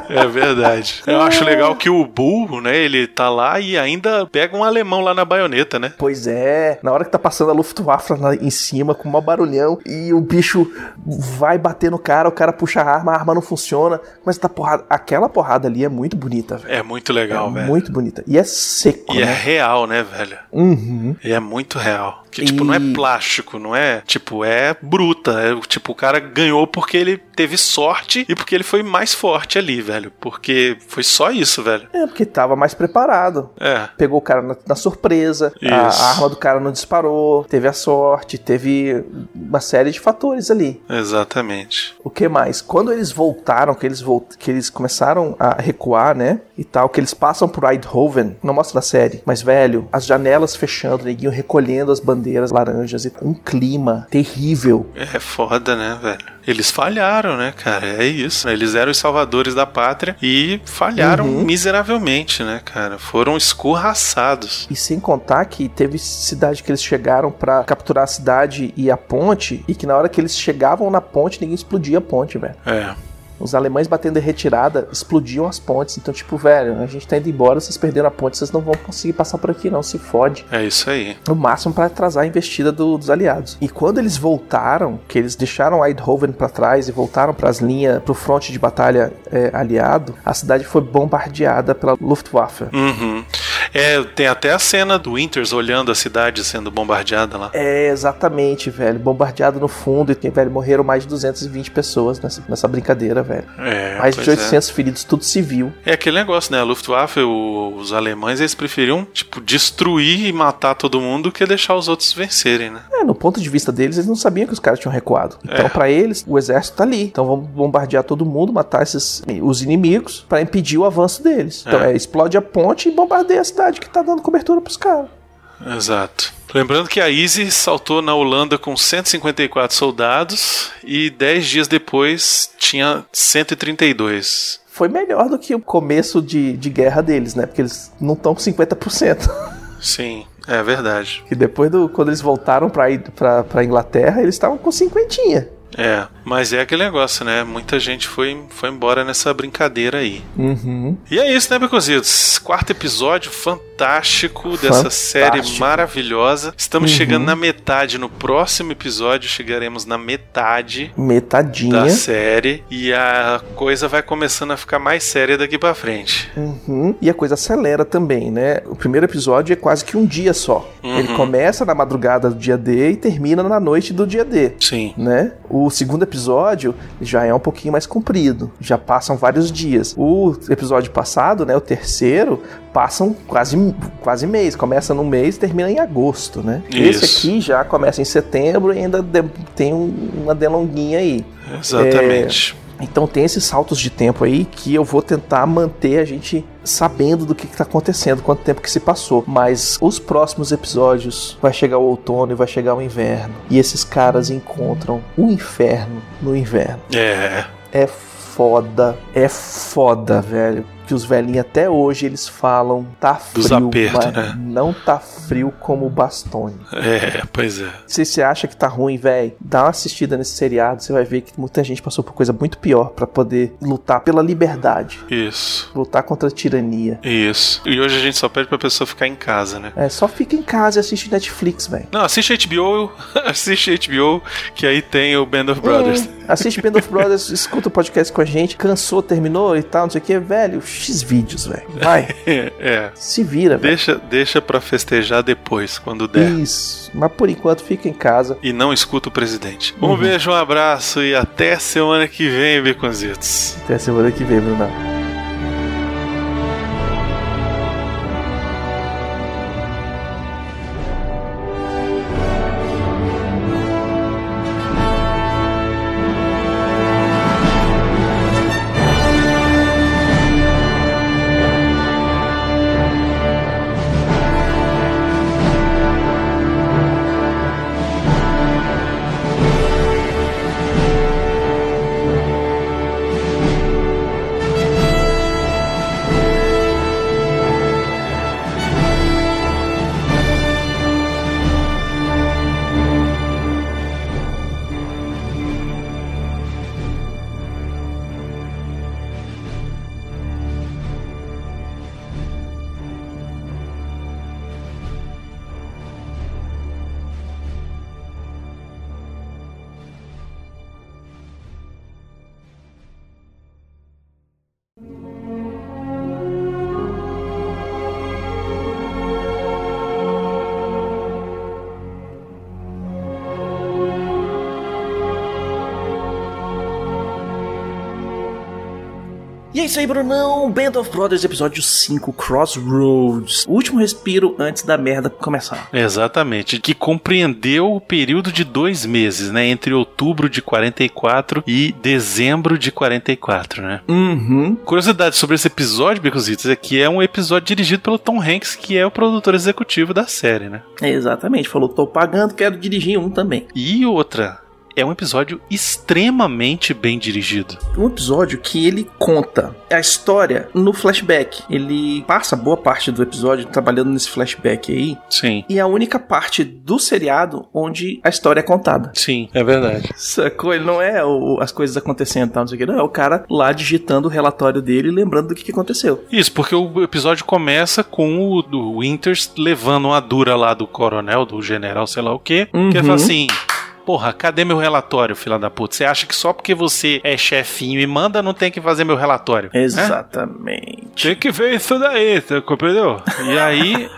É verdade. Eu acho legal que o burro, né, ele tá lá e ainda pega um alemão lá na baioneta, né? Pois é, na hora que tá passando a Luftwaffe lá em cima com um barulhão e o bicho vai bater no cara, o cara puxa a arma, a arma não funciona, mas tá porrada. Aquela porrada ali é muito bonita, velho. É muito legal, É velho. muito bonita. E é seco, E é né? real, né, velho? Uhum. E é muito real. Que, tipo, não é E- plástico, não é? Tipo, é bruta. É, tipo, o cara ganhou porque ele teve sorte e porque ele foi mais forte ali, velho. Porque foi só isso, velho. É, porque tava mais preparado. É. Pegou o cara na, na surpresa, a, a arma do cara não disparou, teve a sorte, teve uma série de fatores ali. Exatamente. O que mais? Quando eles voltaram, que eles, volt... que eles começaram a recuar, né? E tal, que eles passam por Eindhoven, não mostra na série, mas velho, as janelas fechando, neguinho recolhendo as bandeiras laranjas e um clima terrível. É foda, né, velho? Eles falharam, né, cara? É isso. Eles eram os salvadores da pátria e falharam Uhum. miseravelmente, né, cara? Foram escorraçados. E sem contar que teve cidade que eles chegaram pra capturar a cidade e a ponte, e que na hora que eles chegavam na ponte, ninguém explodia a ponte, velho. É. Os alemães batendo em retirada explodiam as pontes. Então, tipo, velho, a gente tá indo embora, vocês perderam a ponte, vocês não vão conseguir passar por aqui, não. Se fode. É isso aí. No máximo para atrasar a investida do- dos aliados. E quando eles voltaram, que eles deixaram Eindhoven para trás e voltaram para as linhas, pro fronte de batalha é, aliado, a cidade foi bombardeada pela Luftwaffe. Uhum. É, tem até a cena do Winters olhando a cidade sendo bombardeada lá. É, exatamente, velho. Bombardeado no fundo e, velho, morreram mais de 220 pessoas nessa, nessa brincadeira, velho. É, Mais de pois é. 800 feridos, tudo civil. É aquele negócio, né? A Luftwaffe, o- os alemães, eles preferiam, tipo, destruir e matar todo mundo que deixar os outros vencerem, né? É, no ponto de vista deles, eles não sabiam que os caras tinham recuado. Então, É. pra eles, o exército tá ali. Então, vamos bombardear todo mundo, matar esses os inimigos pra impedir o avanço deles. Então, É. é, explode a ponte e bombardeia a cidade que tá dando cobertura pros caras. Exato. Lembrando que a Easy saltou na Holanda com 154 soldados e 10 dias depois tinha 132. Foi melhor do que o começo de, de guerra deles, né? Porque eles não estão com 50%. Sim, é verdade. E depois do quando eles voltaram pra, pra Inglaterra, eles estavam com cinquentinha. É, mas é aquele negócio, né? Muita gente foi, foi embora nessa brincadeira aí. Uhum. E é isso, né, Beconzitos? Quarto episódio fantástico dessa Fantástico. série maravilhosa. Estamos Uhum. chegando na metade. No próximo episódio chegaremos na metade Metadinha. da série e a coisa vai começando a ficar mais séria daqui pra frente. Uhum. E a coisa acelera também, né? O primeiro episódio é quase que um dia só. Uhum. Ele começa na madrugada do dia D e termina na noite do dia D. Sim. Né? O segundo episódio já é um pouquinho mais comprido, já passam vários dias. O episódio passado, né, o terceiro, passam quase quase mês, começa no mês, e termina em agosto, né? Isso. Esse aqui já começa em setembro e ainda tem um- uma delonguinha aí. Exatamente. Então tem esses saltos de tempo aí que eu vou tentar manter a gente sabendo do que está acontecendo, quanto tempo que se passou. Mas os próximos episódios vai chegar o outono e vai chegar o inverno. E esses caras encontram o inferno no inverno. É. É foda, é foda, velho. Que os velhinhos até hoje eles falam tá frio, apertos, mas né? não tá frio como o Bastone. É, pois é. Se você acha que tá ruim, velho, dá uma assistida nesse seriado, você vai ver que muita gente passou por coisa muito pior pra poder lutar pela liberdade, Isso. lutar contra a tirania. Isso. E hoje a gente só pede pra pessoa ficar em casa, né? É, só fica em casa e assiste Netflix, velho. Não, assiste HBO, *laughs* assiste HBO, que aí tem o Band of Brothers. É, assiste Band of Brothers, *laughs* escuta o podcast com a gente, cansou, terminou e tal, não sei o que, velho, X vídeos, velho. Vai, *laughs* É, se vira, velho. Deixa, deixa pra festejar depois, quando der. Isso, mas por enquanto fica em casa. E não escuta o presidente. Um beijo, um abraço e até semana que vem, Beconzitos. Até semana que vem, Bruno. Isso aí, Brunão. Band of Brothers, episódio 5, Crossroads. O último respiro antes da merda começar. Exatamente. Que compreendeu o período de dois meses, né? Entre outubro de 44 e dezembro de 44, né? Uhum. Curiosidade sobre esse episódio, Becositos, é que é um episódio dirigido pelo Tom Hanks, que é o produtor executivo da série, né? Exatamente. Falou, tô pagando, quero dirigir um também. E outra, é um episódio extremamente bem dirigido. Um episódio que ele conta a história no flashback. Ele passa boa parte do episódio trabalhando nesse flashback aí. Sim. E é a única parte do seriado onde a história é contada. Sim, é verdade. Sacou? Ele não é o- as coisas acontecendo e tal, não sei o que. Não, é o cara lá digitando o relatório dele e lembrando do que, que aconteceu. Isso, porque o episódio começa com o do Winters levando uma dura lá do coronel, do general, sei lá o quê, que ele Uhum. fala assim. Porra, cadê meu relatório, filha da puta? Você acha que só porque você é chefinho e manda não tem que fazer meu relatório? Né? Exatamente. Tinha que ver isso daí, tá compreendeu? E aí.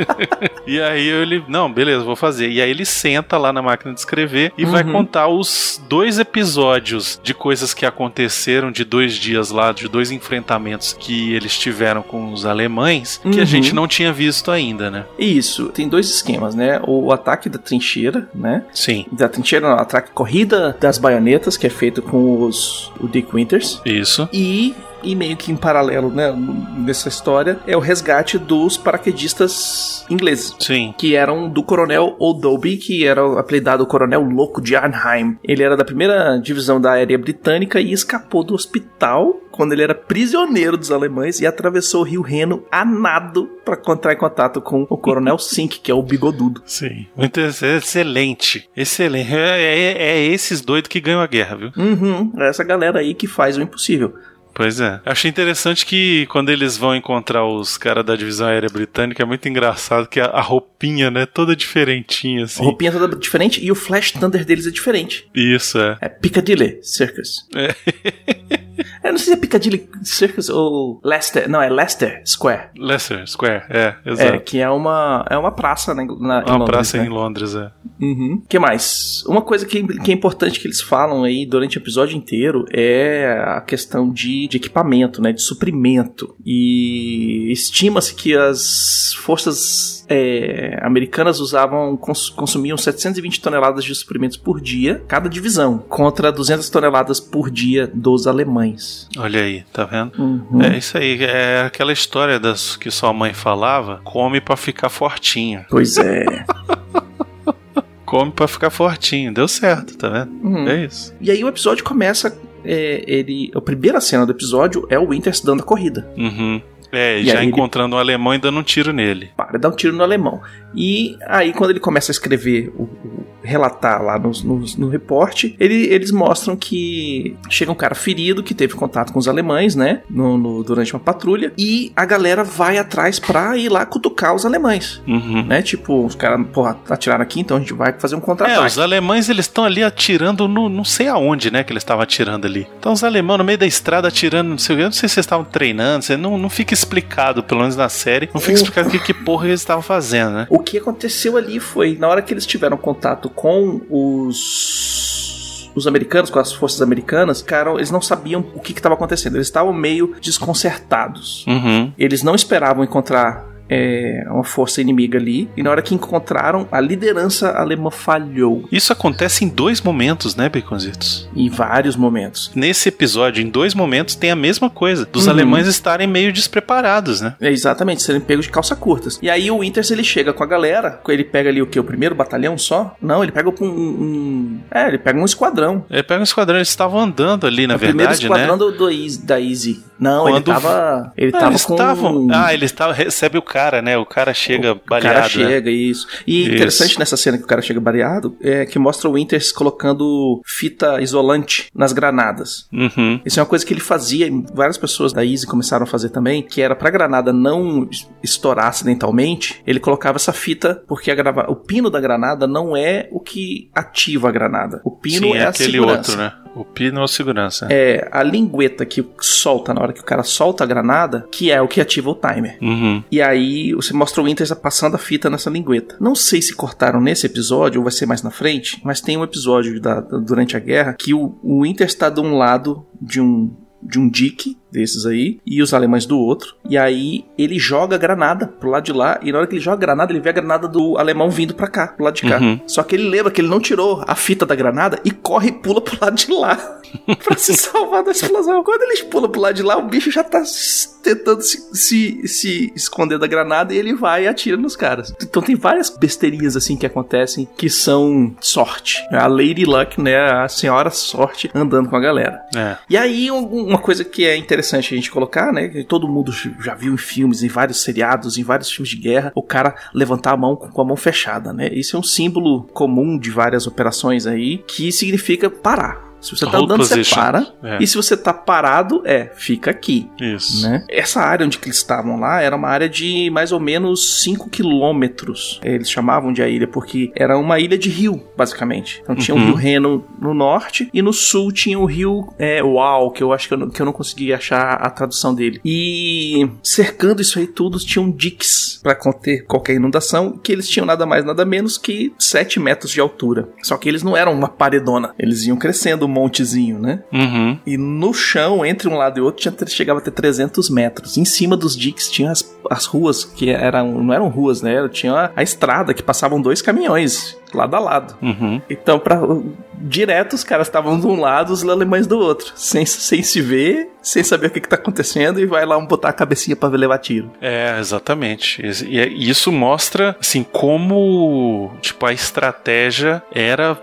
*laughs* e aí ele. Não, beleza, vou fazer. E aí ele senta lá na máquina de escrever e vai Uhum. contar os dois episódios de coisas que aconteceram de dois dias lá, de dois enfrentamentos que eles tiveram com os alemães, que a Uhum. gente não tinha visto ainda, né? Isso, tem dois esquemas, né? O ataque da trincheira, né? Sim. Da trincheira, não, ataque corrida das baionetas, que é feito com os o Dick Winters. Isso. E, e meio que em paralelo, né, nessa história, é o resgate dos paraquedistas ingleses. Sim. Que eram do coronel O'Doby, que era o apelidado Coronel Louco de Arnheim. Ele era da primeira divisão da aérea britânica e escapou do hospital quando ele era prisioneiro dos alemães e atravessou o rio Reno a nado para entrar em contato com o Coronel *laughs* Sink, que é o bigodudo. Sim. Muito ex- excelente. Excelente. É, é- é esses doidos que ganham a guerra, viu? Uhum, é essa galera aí que faz o impossível. Pois é. Achei interessante que quando eles vão encontrar os caras da divisão aérea britânica, é muito engraçado que a, a roupinha, né, toda diferentinha, A assim. roupinha toda diferente e o Flash Thunder deles é diferente. Isso, é. É Piccadilly Circus. É. *laughs* Eu não sei se é Piccadilly Circus ou Leicester. Não, é Leicester Square. Leicester Square, é, É, exato. que é uma, é uma praça na, na, em Uma Londres, praça né? em Londres, é. Uhum. que mais? Uma coisa que, que é importante que eles falam aí durante o episódio inteiro é a questão de, de equipamento, né? De suprimento. E estima-se que as forças é, americanas usavam, cons- consumiam 720 toneladas de suprimentos por dia, cada divisão, contra 200 toneladas por dia dos alemães. Olha aí, tá vendo? Uhum. É isso aí, é aquela história das que sua mãe falava, come pra ficar fortinho. Pois é. *laughs* Come pra ficar fortinho. Deu certo, tá vendo? Uhum. É isso. E aí o episódio começa. É, ele, a primeira cena do episódio é o Winters dando a corrida. Uhum. É, E já aí ele- encontrando um alemão e dando um tiro nele. Para, dá um tiro no alemão. E aí, quando ele começa a escrever, o, o- relatar lá no, no, no reporte, ele- eles mostram que chega um cara ferido que teve contato com os alemães, né? no- no- durante uma patrulha. E a galera vai atrás pra ir lá cutucar os alemães. Uhum. Né? Tipo, os caras, porra, atiraram aqui, então a gente vai fazer um É, contra-ataque. os alemães eles estão ali atirando no não sei aonde, né, que eles estavam atirando ali. Então os alemães no meio da estrada atirando, não sei o que, eu não sei se eles estavam treinando, não, não fica explicado, pelo menos na série, não fica explicado o que, que porra eles estavam fazendo, né? O que aconteceu ali foi, na hora que eles tiveram contato com os. Os americanos, com as forças americanas, cara, eles não sabiam o que estava acontecendo. Eles estavam meio desconcertados. Uhum. Eles não esperavam encontrar é, uma força inimiga ali. E na hora que encontraram, a liderança alemã falhou Isso acontece em dois momentos, né, Baconzitos? em vários momentos. Nesse episódio, em dois momentos, tem a mesma coisa. Dos Uhum. alemães estarem meio despreparados, né? É, exatamente, serem pegos de calça curtas. E aí o Winters ele chega com a galera, ele pega ali o que? O primeiro batalhão só? Não, ele pega um. um- é, ele pega um esquadrão. Ele pega um esquadrão, eles estavam andando ali, na o primeiro verdade, esquadrão né? do, do da Easy. Não, ele Quando- tava. Ele Ah, tava eles com. estavam. Ah, eles estavam. Recebe o cara, né? O cara chega O baleado. cara né? chega, isso. E Isso. interessante nessa cena que o cara chega baleado é que mostra o Winters colocando fita isolante nas granadas. Uhum. Isso é uma coisa que ele fazia, e várias pessoas da Easy começaram a fazer também, que era pra granada não es- estourar acidentalmente, ele colocava essa fita, porque a grava- o pino da granada não é o que ativa a granada. O pino Sim, é, a aquele segurança. outro, né? O pino é o segurança. É a lingueta que solta na hora que o cara solta a granada, que é o que ativa o timer. Uhum. E aí você mostra o Winters passando a fita nessa lingueta. Não sei se cortaram nesse episódio ou vai ser mais na frente, mas tem um episódio da- da- durante a guerra que o, o Winters está de um lado de um de um dique desses aí e os alemães do outro. E aí ele joga a granada pro lado de lá e na hora que ele joga granada, ele vê a granada do alemão vindo pra cá, pro lado de cá. Uhum. Só que ele lembra que ele não tirou a fita da granada e corre e pula pro lado de lá. *laughs* pra se salvar da explosão. Quando eles pulam pro lado de lá, o bicho já tá tentando se, se, se esconder da granada e ele vai e atira nos caras. Então tem várias besteirinhas assim que acontecem que são sorte. A Lady Luck, né? A senhora sorte andando com a galera. É. E aí, um- uma coisa que é interessante a gente colocar, né? Que todo mundo já viu em filmes, em vários seriados, em vários filmes de guerra, o cara levantar a mão com com a mão fechada, né? Isso é um símbolo comum de várias operações aí, que significa parar. Se você tá Hold andando, você position. para. É. E se você tá parado, é, fica aqui. Isso. Né? Essa área onde eles estavam lá era uma área de mais ou menos 5 quilômetros. Eles chamavam de a ilha porque era uma ilha de rio, basicamente. Então tinha o Uhum. rio Reno no norte e no sul tinha o rio é, Uau, que eu acho que eu, não, que eu não consegui achar a tradução dele. E cercando isso aí tudo tinham diques para conter qualquer inundação, que eles tinham nada mais nada menos que 7 metros de altura. Só que eles não eram uma paredona, eles iam crescendo montezinho, né? Uhum. E no chão, entre um lado e outro, tinha, chegava a ter 300 metros. Em cima dos diques tinha as, as ruas, que eram, não eram ruas, né? Tinha a, a estrada, que passavam dois caminhões. Lado a lado. Uhum. Então, pra, direto, os caras estavam de um lado, os alemães do outro. Sem, sem se ver, sem saber o que, que tá acontecendo, e vai lá botar a cabecinha pra levar tiro. É, exatamente. E e isso mostra, assim, como, tipo, a estratégia era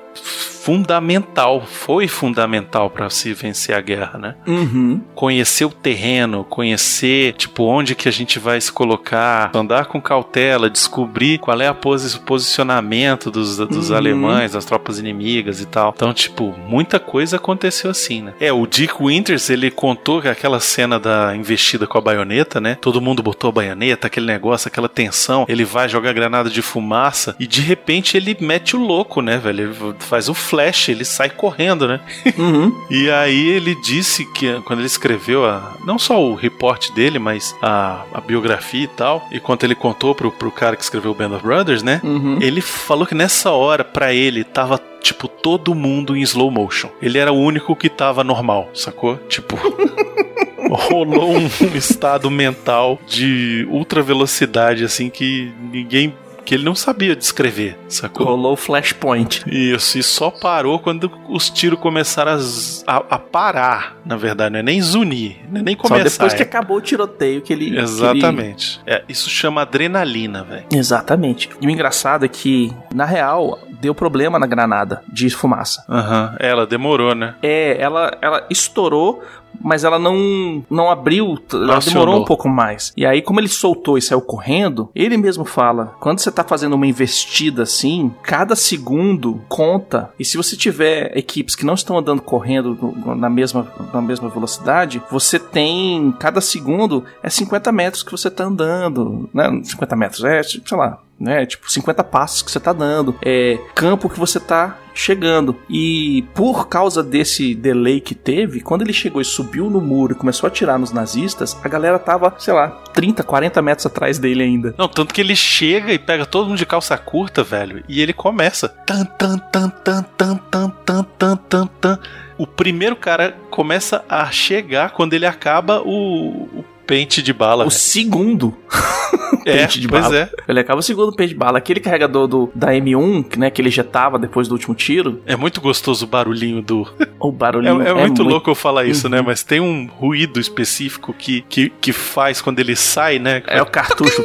fundamental, foi fundamental para se vencer a guerra, né? Uhum. Conhecer o terreno, conhecer, tipo, onde que a gente vai se colocar, andar com cautela, descobrir qual é a posi- posicionamento dos, dos Uhum. alemães, das tropas inimigas e tal. Então, tipo, muita coisa aconteceu assim, né? É, o Dick Winters, ele contou que aquela cena da investida com a baioneta, né? Todo mundo botou a baioneta, aquele negócio, aquela tensão. Ele vai jogar granada de fumaça e de repente ele mete o louco, né, velho? Ele faz o flash, ele sai correndo, né? *laughs* Uhum. E aí ele disse que quando ele escreveu a, não só o reporte dele, mas a, a biografia e tal, e quando ele contou pro, pro cara que escreveu o Band of Brothers, né? Uhum. Ele falou que nessa hora, pra ele, tava tipo todo mundo em slow motion. Ele era o único que tava normal, sacou? Tipo. *laughs* Rolou um, um estado mental de ultra velocidade, assim, que ninguém. Que ele não sabia descrever, sacou? Rolou o flashpoint. Isso, e só parou quando os tiros começaram a, a- parar, na verdade, não é nem zunir, é nem Só começar. depois que é- acabou o tiroteio que ele. que ele- Exatamente. É, isso chama adrenalina, velho. Exatamente. E o engraçado é que, na real, deu problema na granada de fumaça. Aham. Ela demorou, né? É, ela, ela estourou, mas ela não, não abriu, ela Acionou. demorou um pouco mais. E aí, como ele soltou e saiu correndo, ele mesmo fala: quando você tá fazendo uma investida assim, cada segundo conta. E se você tiver equipes que não estão andando correndo na mesma, na mesma velocidade, você tem. Cada segundo é 50 metros que você tá andando. Né? 50 metros, é, sei lá, né? Tipo, 50 passos que você tá dando. É campo que você tá chegando. E por causa desse delay que teve, quando ele chegou e subiu no muro e começou a atirar nos nazistas, a galera tava, sei lá, 30, 40 metros atrás dele ainda. Não, tanto que ele chega e pega todo mundo de calça curta, velho, e ele começa. Tan, tan, tan, tan, tan, tan, tan, tan, tan, tan. O primeiro cara começa a chegar quando ele acaba o, o pente de bala. O segundo *laughs* é, pente de pois bala. é. Ele acaba o segundo pente de bala. Aquele carregador do, da M1, que, né, que ele ejetava depois do último tiro, É muito gostoso o barulhinho do. *laughs* o É, barulhinho é muito louco eu falar isso, Uhum. né? Mas tem um ruído específico que, que, que faz quando ele sai, né? É o cartucho.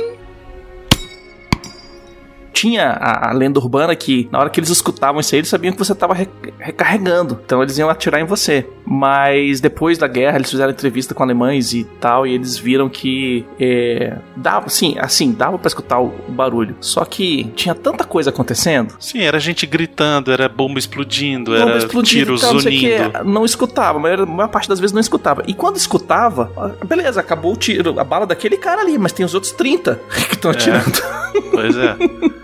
Tinha a, a lenda urbana que na hora que eles escutavam isso aí, eles sabiam que você estava recarregando. Então eles iam atirar em você. Mas depois da guerra, eles fizeram entrevista com alemães e tal, e eles viram que é, dava, sim, assim, dava pra escutar o, o barulho. Só que tinha tanta coisa acontecendo. Sim, era gente gritando, era bomba explodindo, bomba era explodindo tiros tal, não sei o unindo. quê. Não escutava, mas a maior parte das vezes não escutava. E quando escutava, beleza, acabou o tiro, a bala daquele cara ali, mas tem os outros 30 *laughs* que estão atirando. Pois é. *laughs*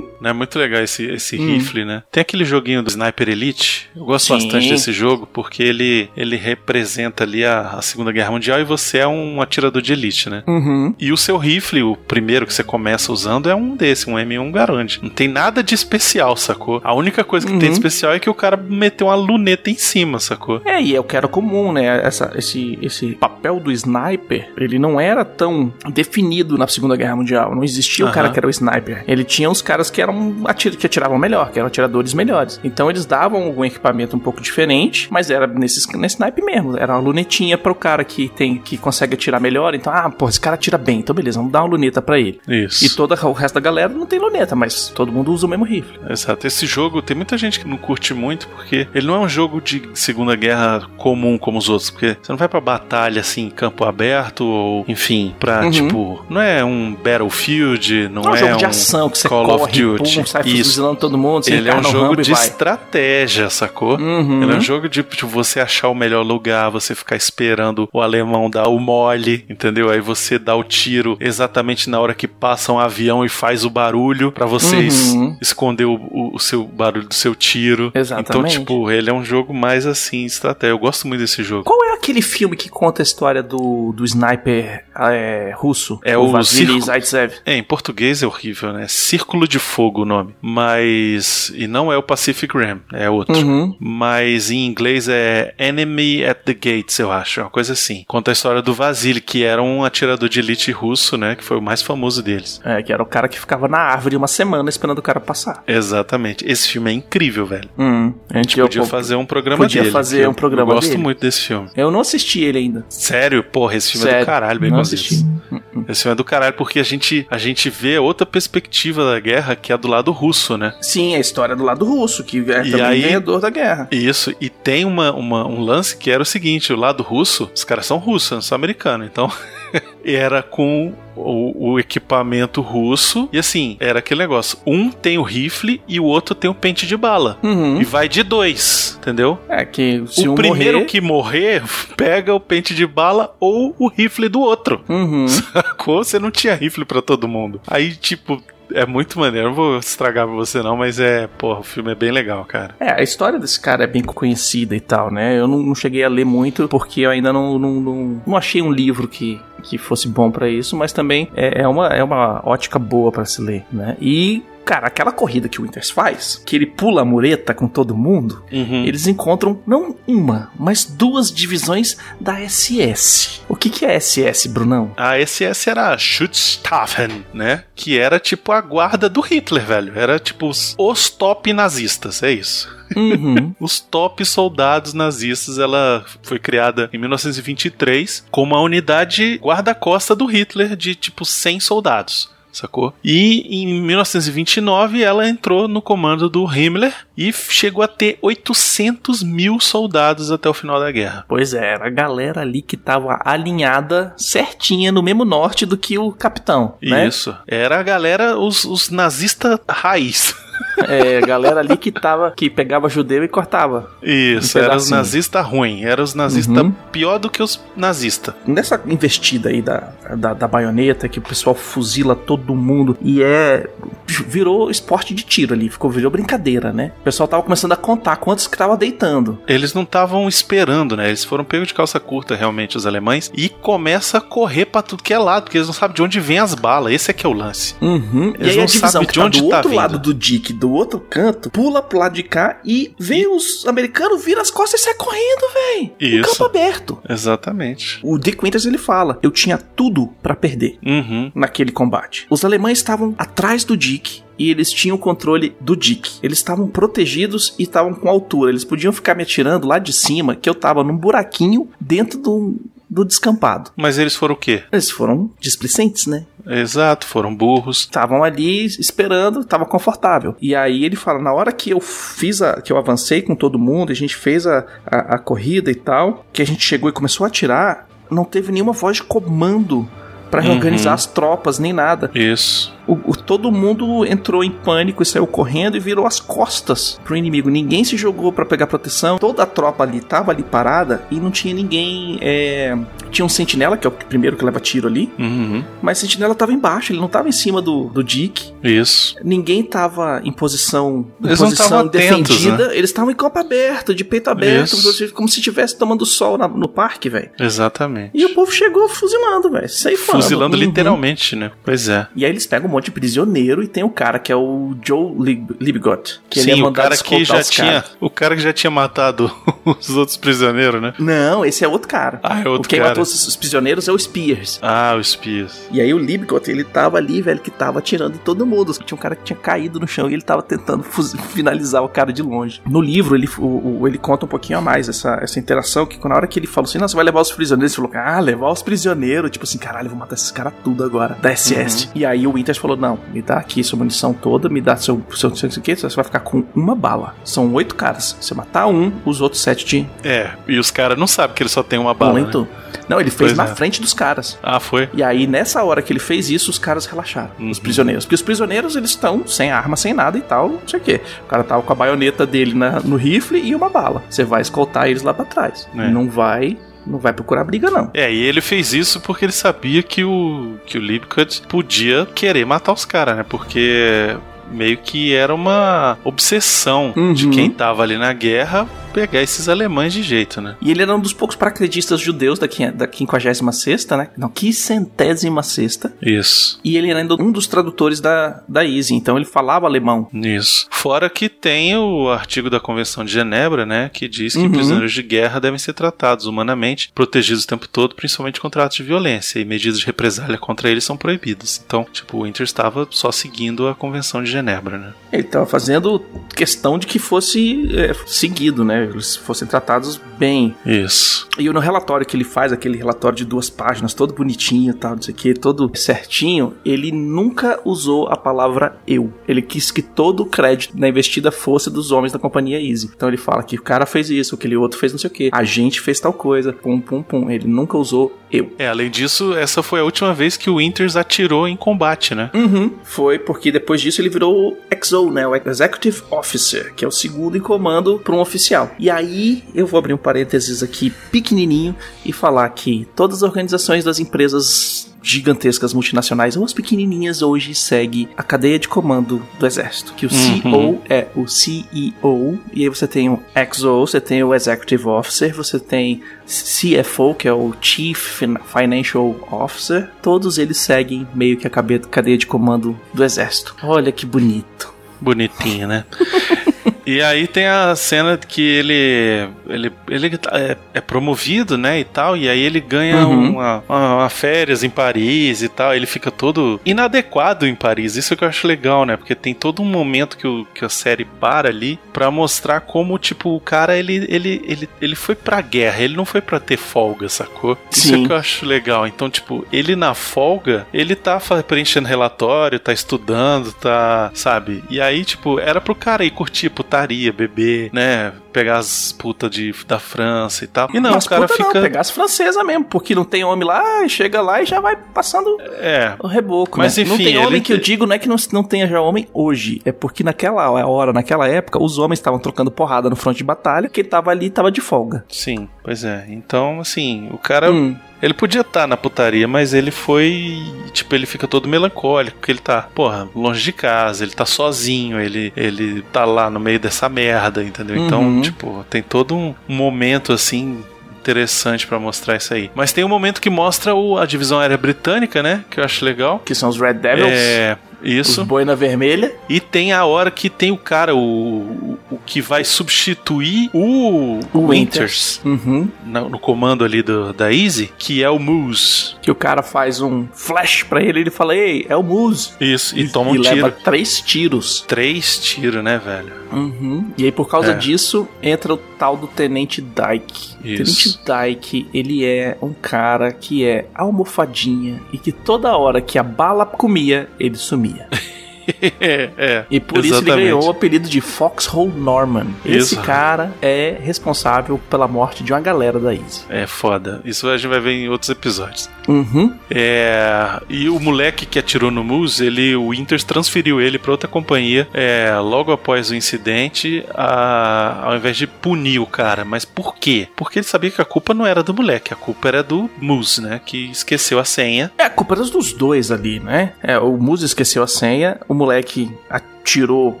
Não é muito legal esse, esse Hum. rifle, né? Tem aquele joguinho do Sniper Elite. Eu gosto Sim. bastante desse jogo porque ele, ele representa ali a, a Segunda Guerra Mundial e você é um atirador de elite, né? Uhum. E o seu rifle, o primeiro que você começa usando, é um desse, um M1 Garand. Não tem nada de especial, sacou? A única coisa que tem de Uhum. especial é que o cara meteu uma luneta em cima, sacou? É, e é o que era comum, né? Essa, esse, esse papel do sniper, ele não era tão definido na Segunda Guerra Mundial. Não existia o Aham. cara que era o sniper. Ele tinha os caras que eram atir que atiravam melhor, que eram atiradores melhores. Então eles davam algum equipamento um pouco diferente, mas era nesse, nesse sniper mesmo. Era uma lunetinha pro cara que tem que consegue atirar melhor. Então, ah, pô, esse cara atira bem. Então beleza, vamos dar uma luneta pra ele. Isso. E todo o resto da galera não tem luneta, mas todo mundo usa o mesmo rifle. Exato. Esse jogo tem muita gente que não curte muito porque ele não é um jogo de Segunda Guerra comum como os outros. Porque você não vai pra batalha assim, em campo aberto ou, enfim, pra Uhum. tipo. Não é um Battlefield, não, Não é um é jogo de um ação que você Call corre, of Duty. Pum, sai Isso. fuzilando todo mundo, Ele é um o jogo de estratégia, sacou? Uhum. Ele é um jogo de tipo, você achar o melhor lugar, você ficar esperando o alemão dar o mole, entendeu? Aí você dá o tiro exatamente na hora que passa um avião e faz o barulho pra vocês Uhum. esconder o, o- o seu barulho do seu tiro. Exatamente. Então, tipo, ele é um jogo mais assim, estratégia. Eu gosto muito desse jogo. Qual é aquele filme que conta a história do, do sniper é, russo? É o Vasily Circo- Zaitsev. É, em português é horrível, né? Círculo de Fogo. Fogo o nome. Mas. E não é o Pacific Rim, é outro. Uhum. Mas em inglês é Enemy at the Gates, eu acho. é Uma coisa assim. Conta a história do Vasily, que era um atirador de elite russo, né? Que foi o mais famoso deles. É, que era o cara que ficava na árvore uma semana esperando o cara passar. Exatamente. Esse filme é incrível, velho. Hum, a gente Podia eu- fazer um programa podia dele. fazer que eu- um programa Eu gosto dele. muito desse filme. Eu não assisti ele ainda. Sério? Porra, esse filme é Sério, do caralho, bem não assisti. Hum, Esse filme é do caralho porque a gente, a gente vê outra perspectiva da guerra que é do lado russo, né? Sim, a história do lado russo, que é E também aí- ganhador da guerra. Isso, e tem uma, uma- um lance que era o seguinte: o lado russo, os caras são russos, não são americanos, então. *laughs* era com o, o equipamento russo, e assim, era aquele negócio: um tem o rifle e o outro tem o pente de bala. Uhum. E vai de dois, entendeu? É que se o um primeiro morrer... que morrer *laughs* pega o pente de bala ou o rifle do outro. Uhum. *laughs* Sacou? Você não tinha rifle pra todo mundo. Aí, tipo, é muito maneiro. Não vou estragar pra você, não, mas é, porra, o filme é bem legal, cara. É, a história desse cara é bem conhecida e tal, né? Eu não, não cheguei a ler muito porque eu ainda não, não, não, não achei um livro que, que fosse bom pra isso, mas também é, é uma, é uma ótica boa pra se ler, né? E. Cara, aquela corrida que o Winters faz, que ele pula a mureta com todo mundo, Uhum. eles encontram não uma, mas duas divisões da SS. O que, que é SS, Brunão? A SS era Schutzstaffen, né? Que era tipo a guarda do Hitler, velho. Era tipo os, os top nazistas, é isso. Uhum. *laughs* Os top soldados nazistas, ela foi criada em 1923 como uma unidade guarda-costa do Hitler de tipo 100 soldados. Sacou? E em 1929 ela entrou no comando do Himmler e chegou a ter 800 mil soldados até o final da guerra. Pois é, era a galera ali que tava alinhada certinha no mesmo norte do que o capitão, né? Isso. Era a galera, os, os nazistas raiz. *laughs* *laughs* É, a galera ali que tava, que pegava judeu e cortava. Isso, Um era os nazistas ruins. Era os nazistas Uhum. pior do que os nazistas. Nessa investida aí da, da, da baioneta, que o pessoal fuzila todo mundo e é. virou esporte de tiro ali, ficou, virou brincadeira, né? O pessoal tava começando a contar quantos que tava deitando. Eles não estavam esperando, né? Eles foram pegos de calça curta, realmente, os alemães, e começa a correr pra tudo que é lado, porque eles não sabem de onde vem as balas. Esse é que é o lance. Uhum. E Eles aí não a divisão sabem de tá onde do tá outro vindo. lado do Dick, do outro canto, pula pro lado de cá e vê os americanos, vira as costas e sai correndo, véi. Um Isso. campo aberto. Exatamente. O Dick Winters ele fala: Eu tinha tudo pra perder Uhum. naquele combate. Os alemães estavam atrás do Dick. E eles tinham o controle do Dick. Eles estavam protegidos e estavam com altura. Eles podiam ficar me atirando lá de cima, que eu tava num buraquinho dentro do, do descampado. Mas eles foram o quê? Eles foram displicentes, né? Exato, foram burros. estavam ali esperando, tava confortável. E aí ele fala, na hora que eu fiz a, que eu avancei com todo mundo, a gente fez a, a, a corrida e tal, que a gente chegou e começou a atirar, não teve nenhuma voz de comando pra Uhum. reorganizar as tropas nem nada. Isso. O, o- todo mundo entrou em pânico e saiu correndo e virou as costas pro inimigo. Ninguém se jogou pra pegar proteção. Toda a tropa ali tava ali parada e não tinha ninguém. é, Tinha um sentinela, que é o primeiro que leva tiro ali, Uhum. mas o sentinela tava embaixo, ele não tava em cima do, do Dick. Isso. Ninguém tava em posição, em Eles não posição tavam atentos, né? defendida. Eles estavam em campo aberto, de peito aberto, Isso. como se- estivesse tomando sol na- no parque, velho. Exatamente. E o povo chegou fuzilando, velho. Ceifando. Fuzilando Uhum. literalmente, né? Pois é. E aí eles pegam um monte de prisioneiro e tem o cara que é o Joe Lib Libgot. Que ele é Sim, o cara que já tinha. caras. O cara que já tinha matado *laughs* os outros prisioneiros, né? Não, esse é outro cara. Ah, é outro o quem cara. matou os, os prisioneiros é o Spears. Ah, os espias. E aí o Libgot, ele tava ali, velho, que tava atirando em todo mundo. Tinha um cara que tinha caído no chão e ele tava tentando *laughs* finalizar o cara de longe. No livro, ele, o- o- ele conta um pouquinho a mais essa, essa interação, que na hora que ele falou assim, não, você vai levar os prisioneiros, ele falou, ah, levar os prisioneiros. Tipo assim, caralho, vou matar esses caras tudo agora, da SS. E aí o Winters falou, não, me dá aqui sua munição toda, me dá seu, seu, seu, seu, você vai ficar com uma bala. São oito caras. Se você matar um, os outros sete te É, e os caras não sabem que ele só tem uma bala. né? muito. Não, ele fez Pois na é. frente dos caras. Ah, foi? E aí, nessa hora que ele fez isso, os caras relaxaram. Uhum. Os prisioneiros. Porque os prisioneiros, eles estão sem arma, sem nada e tal, não sei o quê. O cara tava com a baioneta dele na- no rifle e uma bala. Você vai escoltar eles lá pra trás. É. Não vai. Não vai procurar briga, não. É, e ele fez isso porque ele sabia que o, que o Lipcut podia querer matar os caras, né? Porque meio que era uma obsessão Uhum. de quem tava ali na guerra pegar esses alemães de jeito, né? E ele era um dos poucos paraquedistas judeus da, da 56 né? Não, quinquagésima sexta. Isso. E ele era ainda um dos tradutores da, da Easy, então ele falava alemão. Isso. Fora que tem o artigo da Convenção de Genebra, né, que diz que Uhum. prisioneiros de guerra devem ser tratados humanamente, protegidos o tempo todo, principalmente contra atos de violência, e medidas de represália contra eles são proibidas. Então, tipo, o Inter estava só seguindo a Convenção de Genebra, né? Ele estava fazendo questão de que fosse é, seguido, né? Eles fossem tratados bem. Isso. E no relatório que ele faz, aquele relatório de duas páginas, todo bonitinho e tal, não sei o que, todo certinho, ele nunca usou a palavra eu. Ele quis que todo o crédito na investida fosse dos homens da companhia Easy. Então ele fala que o cara fez isso, aquele outro fez não sei o que, a gente fez tal coisa, pum, pum, pum. Ele nunca usou eu. É, além disso, essa foi a última vez que o Inters atirou em combate, né? Uhum. Foi porque depois disso ele virou o XO, né? O Executive Officer, que é o segundo em comando para um oficial. E aí eu vou abrir um parênteses aqui pequenininho e falar que todas as organizações das empresas gigantescas multinacionais ou as pequenininhas hoje segue a cadeia de comando do exército, que o Uhum. CEO é o CEO e aí você tem o XO, você tem o Executive Officer, você tem CFO, que é o Chief Fin- Financial Officer, todos eles seguem meio que a cadeia de comando do exército. Olha que bonito. Bonitinho, né? *laughs* E aí tem a cena que ele ele, ele é, é promovido, né, e tal, e aí ele ganha Uhum. uma, uma, uma férias em Paris e tal, ele fica todo inadequado em Paris, isso que eu acho legal, né, porque tem todo um momento que, o, que a série para ali pra mostrar como, tipo, o cara, ele, ele, ele, ele foi pra guerra, ele não foi pra ter folga, sacou? Isso Sim. é que eu acho legal, então, tipo, ele na folga, ele tá preenchendo relatório, tá estudando, tá, sabe, e aí, tipo, era pro cara ir curtir putaria, beber, né, pegar as putas de, da França e tal. E não, Mas o cara puta fica. não, pegar as francesas mesmo, porque não tem homem lá, chega lá e já vai passando É. o reboco, Mas, né? não enfim, tem homem ele- que eu digo, não é que não, não tenha já homem hoje, é porque naquela hora, naquela época, os homens estavam trocando porrada no fronte de batalha, que ele tava ali, tava de folga. Sim, pois é. Então, assim, o cara. Hum. Ele podia estar na putaria, mas ele foi. Tipo, ele fica todo melancólico, porque ele tá, porra, longe de casa, ele tá sozinho, ele, ele tá lá no meio dessa merda, entendeu? Então, Uhum. tipo, tem todo um momento assim. Interessante pra mostrar isso aí. Mas tem um momento que mostra o- a divisão aérea britânica, né? Que eu acho legal. Que são os Red Devils, É. Isso. os boina vermelha. E tem a hora que tem o cara, o, o, que vai substituir o, O Winters Uhum. no, no comando ali do, da Easy, que é o Moose. Que o cara faz um flash pra ele e ele fala, ei, é o Moose. Isso, e, toma um e tiro. leva três tiros. Três tiros, né, velho? Uhum. E aí, por causa É. disso, entra o tal do Tenente Dyke. Isso. Tenente Dyke, ele é um cara que é almofadinha e que toda hora que a bala comia, ele sumia. É, *laughs* é. E por isso ele Exatamente. ganhou o apelido de Foxhole Norman. Esse Isso. cara é responsável pela morte de uma galera da Easy. É foda. Isso a gente vai ver em outros episódios. Uhum. É, e o moleque que atirou no Moose, ele, o Winters transferiu ele pra outra companhia é, logo após o incidente, a- ao invés de punir o cara. Mas por quê? Porque ele sabia que a culpa não era do moleque, a culpa era do Moose, né? Que esqueceu a senha. É a culpa era dos dois ali, né? É, o Musa esqueceu a senha, o moleque atirou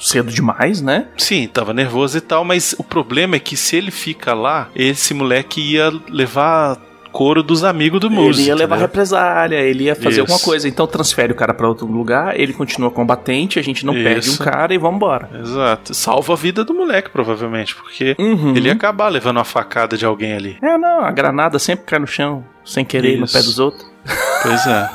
cedo demais, né? Sim, tava nervoso e tal, mas o problema é que se ele fica lá, esse moleque ia levar couro dos amigos do Moose. ele ia levar entendeu? represália, ele ia fazer Isso. alguma coisa. Então transfere o cara pra outro lugar, ele continua combatente, a gente não perde um Isso. cara e vambora. Exato. Salva a vida do moleque, provavelmente, porque Uhum. ele ia acabar levando uma facada de alguém ali. É, não, a granada sempre cai no chão, sem querer, no Isso. pé dos outros. Pois é.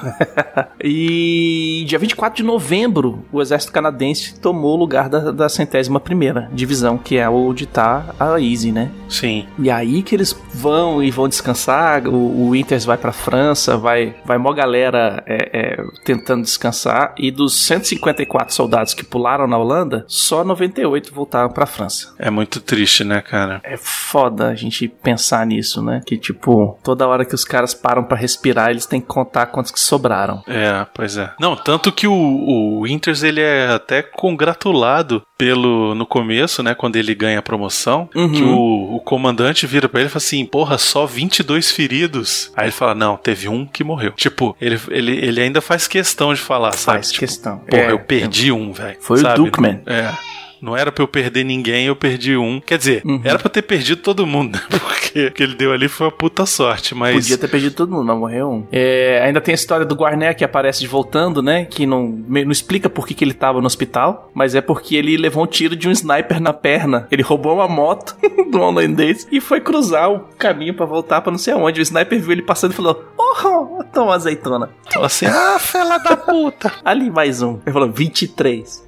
*laughs* E dia 24 de novembro, o exército canadense tomou o lugar da, da centésima primeira divisão, que é onde tá a Easy, né? Sim. E aí que eles vão e vão descansar, o, o Winters vai pra França, vai, vai mó galera é, é, tentando descansar, e dos 154 soldados que pularam na Holanda, só 98 voltaram pra França. É muito triste, né, cara? É foda a gente pensar nisso, né? Que tipo, toda hora que os caras param pra respirar, eles têm que contar quantos que sobraram. É, pois é. Não, tanto que o, o Winters ele é até congratulado pelo no começo, né, quando ele ganha a promoção, Uhum. que o, o comandante vira pra ele e fala assim: "Porra, só 22 feridos". Aí ele fala: "Não, teve um que morreu". Tipo, ele, ele, ele ainda faz questão de falar, sabe? Faz Tipo, questão. Porra, É, eu perdi um, velho. Foi o sabe? Dukeman. É. Não era pra eu perder ninguém, eu perdi um. Quer dizer, Uhum. era pra eu ter perdido todo mundo, *laughs* né? Porque o que ele deu ali foi uma puta sorte, mas. Podia ter perdido todo mundo, mas morreu um. É, ainda tem a história do Guarné que aparece de voltando, né? Que não, não explica por que, que ele tava no hospital, mas é porque ele levou um tiro de um sniper na perna. Ele roubou uma moto *laughs* do holandês e foi cruzar o caminho pra voltar pra não sei aonde. O sniper viu ele passando e falou: Oh, toma uma azeitona. Fala assim, *laughs* ah, fela da puta. Ali mais um. Ele falou: 23.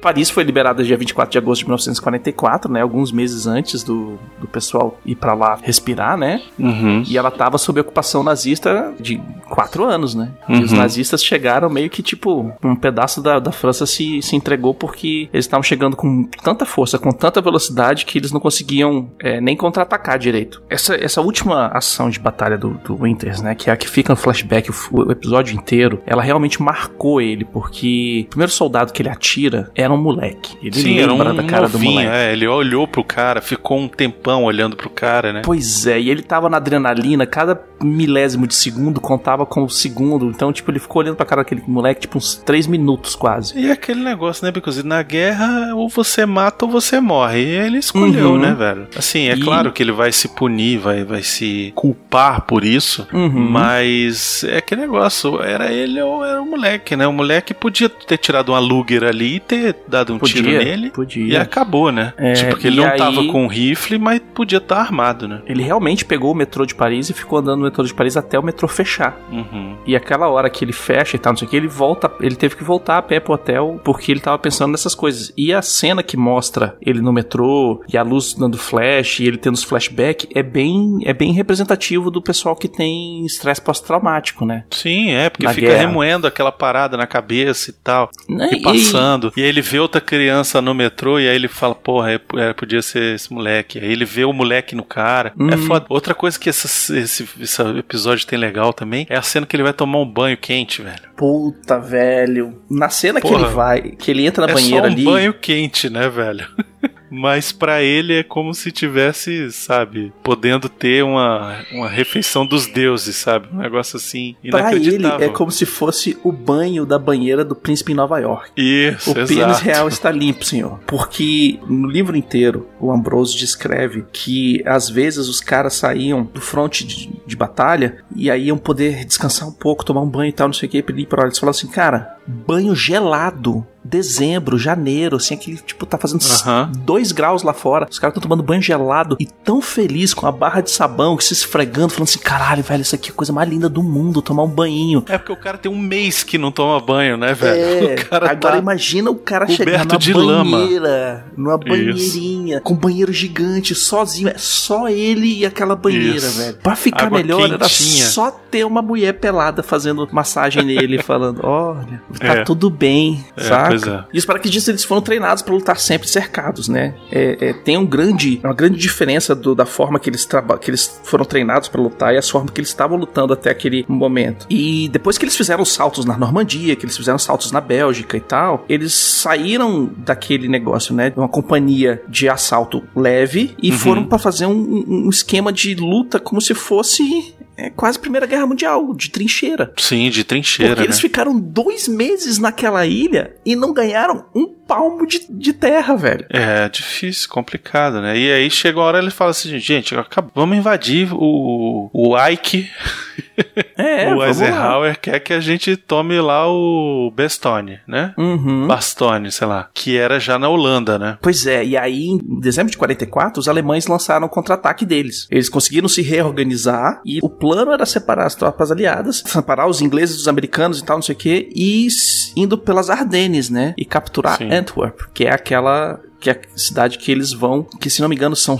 Paris foi liberada dia 24 de agosto de 1944, né? Alguns meses antes do, do pessoal ir pra lá respirar, né? Uhum. E ela tava sob ocupação nazista de quatro anos, né? E os Uhum. nazistas chegaram meio que, tipo, um pedaço da, da França se, se entregou porque eles estavam chegando com tanta força, com tanta velocidade, que eles não conseguiam é, nem contra-atacar direito. Essa, essa última ação de batalha do, do Winters, né? Que é a que fica no flashback o, o episódio inteiro, ela realmente marcou ele, porque o primeiro soldado que ele atira era um moleque. Ele Sim, era um lembra da cara do novinho, moleque. é, ele olhou pro cara, ficou um tempão olhando pro cara, né? Pois é, e ele tava na adrenalina, cada milésimo de segundo contava com o segundo, então, tipo, ele ficou olhando pra cara daquele moleque, tipo, uns três minutos quase. E aquele negócio, né, Because na guerra ou você mata ou você morre. E ele escolheu, Uhum. né, velho? Assim, é E- claro que ele vai se punir, vai, vai se culpar por isso, Uhum. mas é aquele negócio, era ele ou era o moleque, né? O moleque podia ter tirado uma Luger ali e ter dado um tiro Podia, nele. E podia. acabou, né? É, tipo, que ele e não aí- tava com um rifle, mas podia estar armado, né? Ele realmente pegou o metrô de Paris e ficou andando no metrô de Paris até o metrô fechar. Uhum. E aquela hora que ele fecha e tal, não sei o que, ele volta, ele teve que voltar a pé pro hotel porque ele tava pensando nessas coisas. E a cena que mostra ele no metrô e a luz dando flash e ele tendo os flashback é bem, é bem representativo do pessoal que tem estresse pós-traumático, né? Sim, é, porque Na fica guerra. remoendo aquela parada na cabeça e tal. Né? E passando. E aí ele vê outra criança no metrô e aí ele fala, porra, é, é, podia ser esse moleque. Aí ele vê o moleque no cara. É Hum. foda. Outra coisa que essa- esse, esse episódio tem legal também é a cena que ele vai tomar um banho quente, velho. Puta, velho. Na cena que Porra. ele vai, que ele entra na é banheira um ali. banho quente, né, velho? *laughs* Mas pra ele é como se tivesse, sabe, podendo ter uma, uma refeição dos deuses, sabe? Um negócio assim Pra ele inacreditável. é como se fosse o banho da banheira do príncipe em Nova York. Isso, O pênis exato. real está limpo, senhor. Porque no livro inteiro, o Ambrose descreve que às vezes os caras saíam do fronte de, de batalha e aí iam poder descansar um pouco, tomar um banho e tal, não sei o que, pedir pra. Eles falavam assim, cara, banho gelado. Dezembro, janeiro, assim, aquele tipo tá fazendo Aham. 2 graus lá fora. Os caras estão tomando banho gelado e tão feliz com a barra de sabão, que se esfregando, falando assim: caralho, velho, isso aqui é a coisa mais linda do mundo, tomar um banhinho. É porque o cara tem um mês que não toma banho, né, velho? É, *laughs* agora tá... imagina o cara chegar na de lama. banheira, numa banheirinha, com um banheiro gigante, sozinho, é só ele e aquela banheira, Isso. velho. Pra ficar Água melhor, era só ter uma mulher pelada fazendo massagem nele, *laughs* falando, olha, tá É. tudo bem, É, saca? é. E os paraquedistas eles foram treinados pra lutar sempre cercados, né? É, é, tem um grande, uma grande diferença do- da forma que eles, que eles foram treinados pra lutar e as formas que eles estavam lutando até aquele momento. E depois que eles fizeram os saltos na Normandia, que eles fizeram saltos na Bélgica e tal, eles saíram daquele negócio, né? De uma companhia de assalto leve e Uhum. foram pra fazer um, um esquema de luta como se fosse é, quase Primeira Guerra Mundial, de trincheira. Sim, de trincheira, Porque né? eles ficaram dois meses naquela ilha e não ganharam um palmo de, de terra, velho. É difícil, complicado, né? E aí chega uma hora ele fala assim, gente, acab- vamos invadir o, o Ike, *laughs* *laughs* É, o. Eisenhower quer que a gente tome lá o Bestone, né? Uhum. Bastone, sei lá, que era já na Holanda, né? Pois é, e aí em dezembro de 44, os alemães lançaram o contra-ataque deles. Eles conseguiram se reorganizar e o plano era separar as tropas aliadas, separar os ingleses dos americanos e tal, não sei o que, e indo pelas Ardennes, né? E capturar Sim. Antwerp, que é aquela que é a cidade que eles vão, que se não me engano são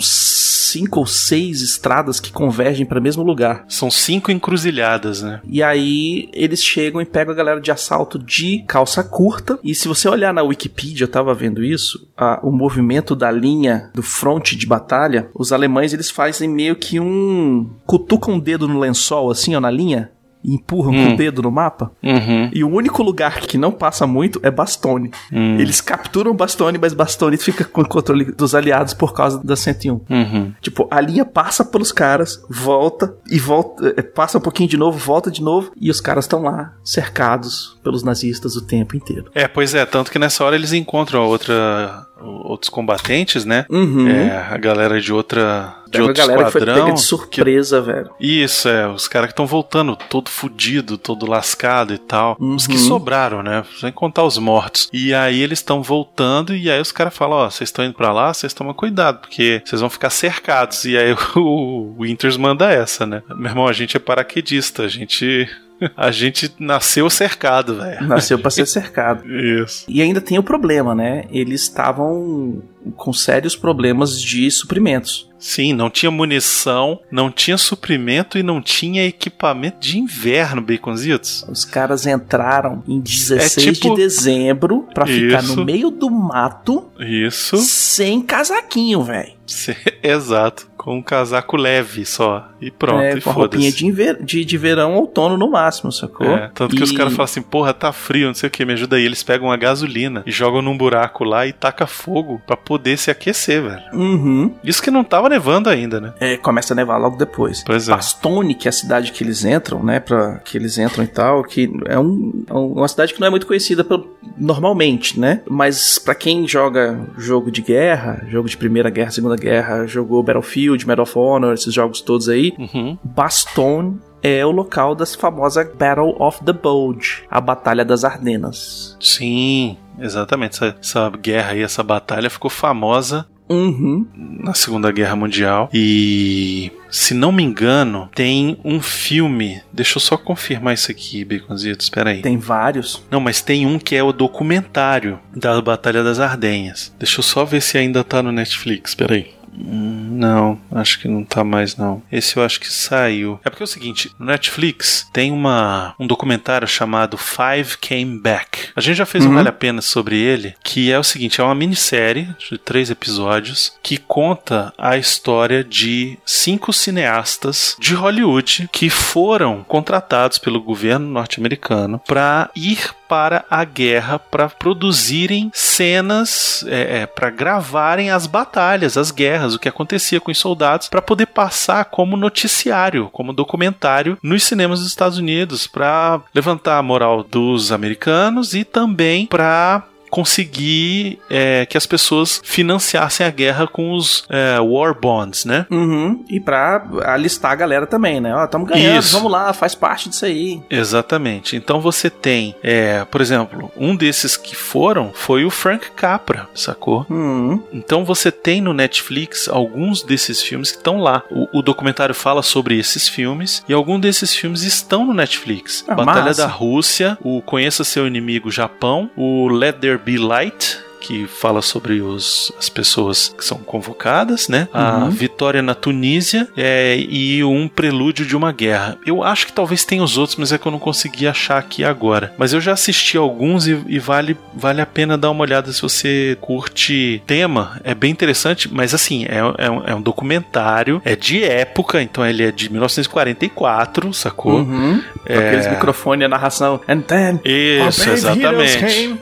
cinco ou seis estradas que convergem para o mesmo lugar. São cinco encruzilhadas, né? E aí eles chegam e pegam a galera de assalto de calça curta. E se você olhar na Wikipedia, eu tava vendo isso, a- o movimento da linha do fronte de batalha, os alemães eles fazem meio que um cutucam um dedo no lençol assim, ó, na linha. E empurram com Hum. o dedo no mapa. Uhum. E o único lugar que não passa muito é Bastone. Hum. Eles capturam Bastone, mas Bastone fica com o controle dos aliados por causa da 101. Uhum. Tipo, a linha passa pelos caras, volta e volta, eh, passa um pouquinho de novo, volta de novo e os caras estão lá cercados pelos nazistas o tempo inteiro. É, pois é, tanto que nessa hora eles encontram a outra, outros combatentes, né? Uhum. É, a galera de outra. De outro galera que foi esquadrão. pega de surpresa, velho. Isso, é, os caras que estão voltando, todo fudido, todo lascado e tal. Os que Uhum. sobraram, né? Sem contar os mortos. E aí eles estão voltando, e aí os caras falam: Ó, vocês estão indo pra lá, vocês tomam cuidado, porque vocês vão ficar cercados. E aí *laughs* o, o Winters manda essa, né? Meu irmão, a gente é paraquedista, a gente. A gente nasceu cercado, velho. Nasceu pra ser cercado. Isso. E ainda tem o problema, né? Eles estavam com sérios problemas de suprimentos. Sim, não tinha munição, não tinha suprimento e não tinha equipamento de inverno, Baconzitos. Os caras entraram em 16 É tipo- de dezembro pra ficar no meio do mato Isso. sem casaquinho, velho. *laughs* Exato. Com um casaco leve só. E pronto, É, e com roupinha foda-se. de, inver- de, de verão, outono no máximo, sacou? É, tanto que os E- caras falam assim, porra, tá frio, não sei o que, me ajuda aí. Eles pegam a gasolina e jogam num buraco lá e taca fogo pra poder se aquecer, velho. Uhum. Isso que não tava nevando ainda, né? É, começa a nevar logo depois. Pois é. Bastone, que é a cidade que eles entram, né? Pra, que eles entram e tal, que é, um- é uma cidade que não é muito conhecida pelo- normalmente, né? Mas pra quem joga jogo de guerra, jogo de Primeira Guerra, Segunda Guerra, jogou Battlefield, Medal of Honor, esses jogos todos aí, Uhum. Bastogne é o local das famosa Battle of the Bulge, a Batalha das Ardenas. Sim, exatamente. Essa, essa guerra aí, essa batalha ficou famosa Uhum. na Segunda Guerra Mundial. E, se não me engano, tem um filme. Deixa eu só confirmar isso aqui, Baconzitos. Espera aí. Tem vários. Não, mas tem um que é o documentário da Batalha das Ardenhas. Deixa eu só ver se ainda tá no Netflix. Espera aí. Não, acho que não tá mais não. Esse eu acho que saiu. É porque é o seguinte, no Netflix tem uma, um documentário chamado Five Came Back. A gente já fez um Uhum. Vale a Pena sobre ele, que é o seguinte, é uma minissérie de três episódios que conta a história de cinco cineastas de Hollywood que foram contratados pelo governo norte-americano para ir para a guerra para produzirem cenas, é, é, para gravarem as batalhas, as guerras, o que acontecia com os soldados, para poder passar como noticiário, como documentário nos cinemas dos Estados Unidos, para levantar a moral dos americanos e também para conseguir é, que as pessoas financiassem a guerra com os é, war bonds, né? Uhum. E pra alistar a galera também, né? Ó, tamo ganhando, Isso. vamos lá, faz parte disso aí. Exatamente. Então você tem, é, por exemplo, um desses que foram foi o Frank Capra, sacou? Uhum. Então você tem no Netflix alguns desses filmes que estão lá. O, o documentário fala sobre esses filmes e alguns desses filmes estão no Netflix. Ah, Batalha massa. da Rússia, o Conheça Seu Inimigo Japão, o Let There Be Light. Que fala sobre os, as pessoas que são convocadas, né? A Uhum. vitória na Tunísia é, e um prelúdio de uma guerra. Eu acho que talvez tenha os outros, mas é que eu não consegui achar aqui agora. Mas eu já assisti alguns e, e vale, vale a pena dar uma olhada se você curte tema. É bem interessante, mas assim, é, é um, é um documentário, é de época, então ele é de 1944, sacou? Uhum. Com Aqueles microfones, a narração. And then. Isso, exatamente.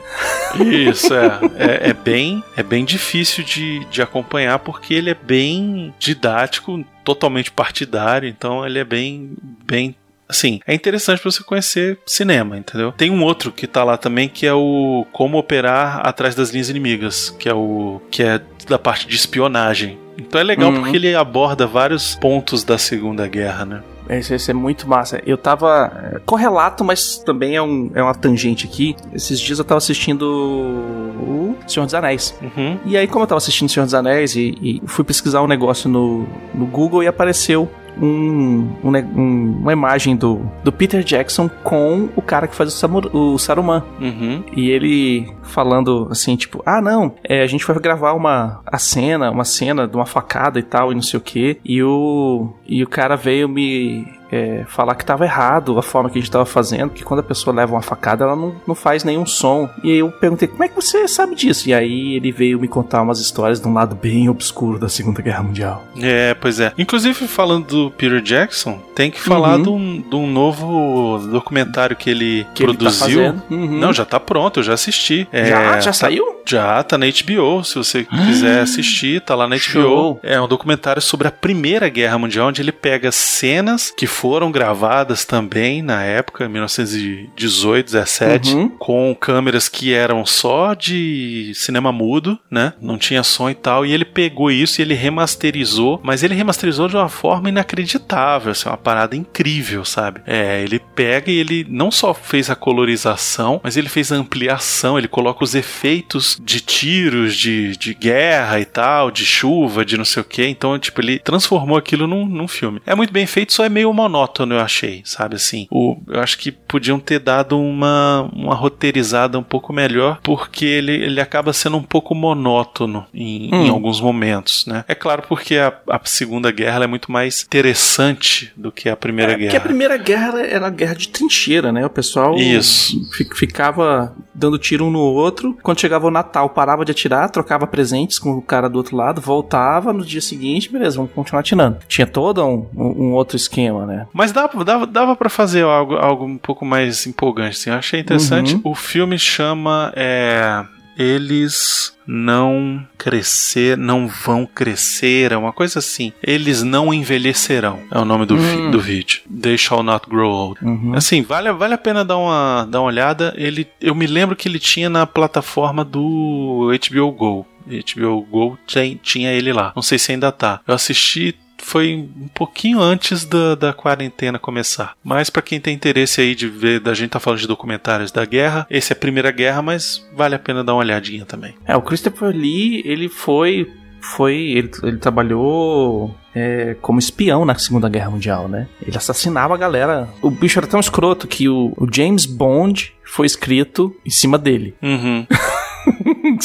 Isso, é. É, *laughs* é bem, é bem difícil de, de acompanhar porque ele é bem didático, totalmente partidário, então ele é bem, bem Assim, é interessante pra você conhecer cinema, entendeu? Tem um outro que tá lá também que é o Como Operar Atrás das Linhas Inimigas, que é o que é da parte de espionagem. Então é legal Uhum. porque ele aborda vários pontos da Segunda Guerra, né? Esse, esse é muito massa. Eu tava. Correlato, mas também é, um, é uma tangente aqui. Esses dias eu tava assistindo. O Senhor dos Anéis. Uhum. E aí, como eu tava assistindo Senhor dos Anéis e, e fui pesquisar um negócio no, no Google e apareceu um, um um- uma imagem do, do Peter Jackson com o cara que faz o, Samur- o Saruman. Uhum. E ele falando assim, tipo, ah não, é, a gente vai gravar uma a cena, uma cena de uma facada e tal, e não sei o que. E o, e o cara veio me é, falar que tava errado a forma que a gente tava fazendo, que quando a pessoa leva uma facada, ela não, não faz nenhum som. E aí eu perguntei, como é que você sabe disso? E aí ele veio me contar umas histórias de um lado bem obscuro da Segunda Guerra Mundial. É, pois é. Inclusive, falando do Peter Jackson, tem que falar Uhum. de, um, de um novo documentário que ele Que ele tá produziu. Uhum. Não, já tá pronto, eu já assisti. É, já, já tá- saiu? Já tá na HBO, se você quiser assistir, tá lá na HBO. Show. É um documentário sobre a Primeira Guerra Mundial, onde ele pega cenas que foram gravadas também na época, 1918, 17, Uhum. com câmeras que eram só de cinema mudo, né? Não tinha som e tal, e ele pegou isso e ele remasterizou, mas ele remasterizou de uma forma inacreditável, assim, uma parada incrível, sabe? É, ele pega e ele não só fez a colorização, mas ele fez a ampliação, ele coloca os efeitos de tiros, de, de guerra e tal, de chuva, de não sei o que. Então, tipo, ele transformou aquilo num, num filme. É muito bem feito, só é meio monótono, eu achei, sabe assim? O, eu acho que podiam ter dado uma, uma roteirizada um pouco melhor, porque ele, ele acaba sendo um pouco monótono em, em Hum. alguns momentos, né? É claro porque a, a Segunda Guerra é muito mais interessante do que a Primeira É, porque Guerra. a Primeira Guerra era a guerra de trincheira, né? O pessoal Isso. fi- ficava dando tiro um no outro. Quando chegava o Natal, parava de atirar, trocava presentes com o cara do outro lado, voltava no dia seguinte, beleza, vamos continuar atirando. Tinha todo um, um- outro esquema, né? Mas dava, dava, dava para fazer algo, algo um pouco mais empolgante, assim. Eu achei interessante. Uhum. O filme chama é, Eles não crescer, não vão crescer, é uma coisa assim. Eles não envelhecerão. É o nome do, Hum. do vídeo. They shall not grow old. Uhum. Assim, vale, vale a pena dar uma, dar uma olhada. Ele, eu me lembro que ele tinha na plataforma do HBO Go. HBO Go tem- tinha ele lá. Não sei se ainda tá. Eu assisti foi um pouquinho antes da, da quarentena começar. Mas pra quem tem interesse aí de ver, da gente tá falando de documentários da guerra, esse é a Primeira Guerra, mas vale a pena dar uma olhadinha também. É, o Christopher Lee, ele foi. foi ele, ele trabalhou é, como espião na Segunda Guerra Mundial, né? Ele assassinava a galera. O bicho era tão escroto que o, o James Bond foi escrito em cima dele. Uhum. *laughs*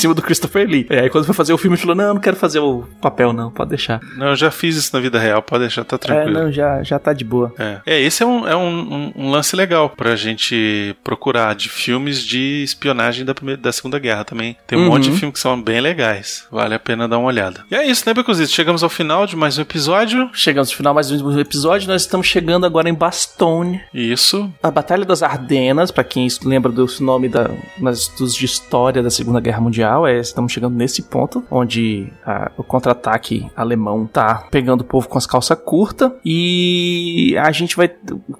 em cima do Christopher Lee. É, aí quando foi fazer o filme, ele falou: Não, eu não quero fazer o papel, não, pode deixar. Não, eu já fiz isso na vida real, pode deixar, tá É, tranquilo. não, já, já tá de boa. É, É, esse é, um, é um, um- um lance legal pra gente procurar de filmes de espionagem da, primeira, da Segunda Guerra também. Tem um Uhum. monte de filmes que são bem legais. Vale a pena dar uma olhada. E é isso, né, Becozito? Chegamos ao final de mais um episódio. Chegamos no final mais um episódio. Nós estamos chegando agora em Bastogne. Isso. A Batalha das Ardenas, pra quem lembra do nome da, nas, dos de história da Segunda Guerra Mundial, é, estamos chegando nesse ponto onde a- o contra-ataque alemão tá pegando o povo com as calças curtas e a gente vai,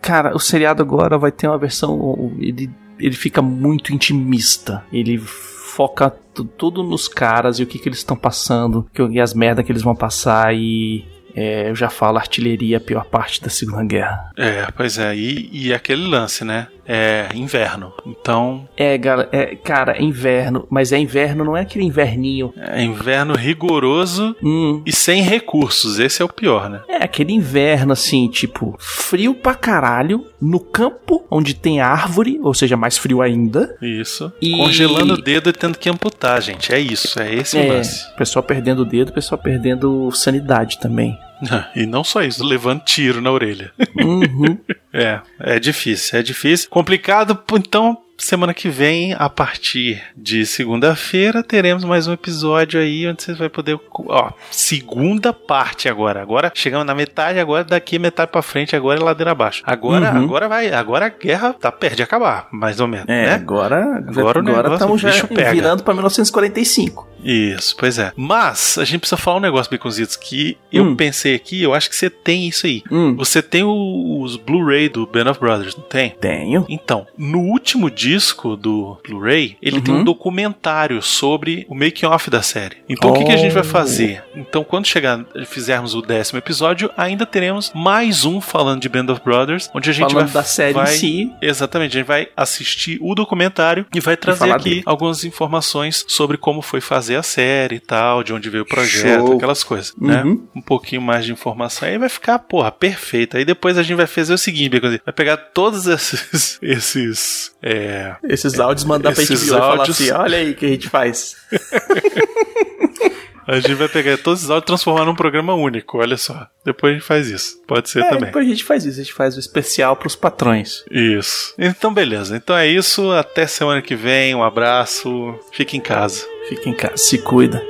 cara, o seriado agora vai ter uma versão, ele, ele fica muito intimista, ele foca tu- tudo nos caras e o que que eles estão passando, que, e as merdas que eles vão passar e é, eu já falo, artilharia é a pior parte da Segunda Guerra. É, pois é. E, e aquele lance, né? É inverno. Então, É, galera, é, cara, é inverno, mas é inverno, não é aquele inverninho. é inverno rigoroso Hum, e sem recursos. Esse é o pior, né? é aquele inverno assim, tipo, frio pra caralho, no campo onde tem árvore, ou seja, mais frio ainda. Isso. E- Congelando o dedo e tendo que amputar, gente. É isso. É esse o É, lance. pessoal perdendo o dedo, pessoal perdendo sanidade também. *laughs* E não só isso, levando tiro na orelha. Uhum. *laughs* É, é difícil, é difícil. Complicado, então semana que vem, a partir de segunda-feira, teremos mais um episódio aí onde você vai poder. Ó, segunda parte agora. Agora chegamos na metade, agora daqui metade pra frente, agora é ladeira abaixo. Agora, Uhum. agora vai, agora a guerra tá perto de acabar, mais ou menos, É, né? agora, Agora negócio, agora estamos já virando pra 1945. Isso, pois é. Mas a gente precisa falar um negócio, Baconzitos, que eu Hum. pensei aqui, eu acho que você tem isso aí. Hum, Você tem os Blu-ray do Band of Brothers, não tem? tenho. Então, no último disco do Blu-ray, ele tem Uhum. um documentário sobre o making-off da série. Então, o que, que a gente vai Oh. fazer? Então, quando chegar, fizermos o décimo episódio, ainda teremos mais um falando de Band of Brothers, onde a gente Falando vai da série vai, em si. Exatamente, a gente vai assistir o documentário e vai trazer falar aqui dele. algumas informações sobre como foi fazer a série e tal, de onde veio o projeto, Show. aquelas coisas, né? Uhum. Um pouquinho mais de informação aí vai ficar, porra, perfeito. Aí depois a gente vai fazer o seguinte, vai pegar todos esses *laughs* esses é, Esses áudios mandar pra Esses HBO e falar áudios. assim, olha aí o que a gente faz. *laughs* A gente vai pegar todos os áudios e transformar num programa único, olha só. Depois a gente faz isso. Pode ser É, também. depois a gente faz isso, a gente faz o especial pros patrões. Isso. Então, beleza. Então é isso. Até semana que vem. Um abraço. Fique em casa. Fica em casa, se cuida.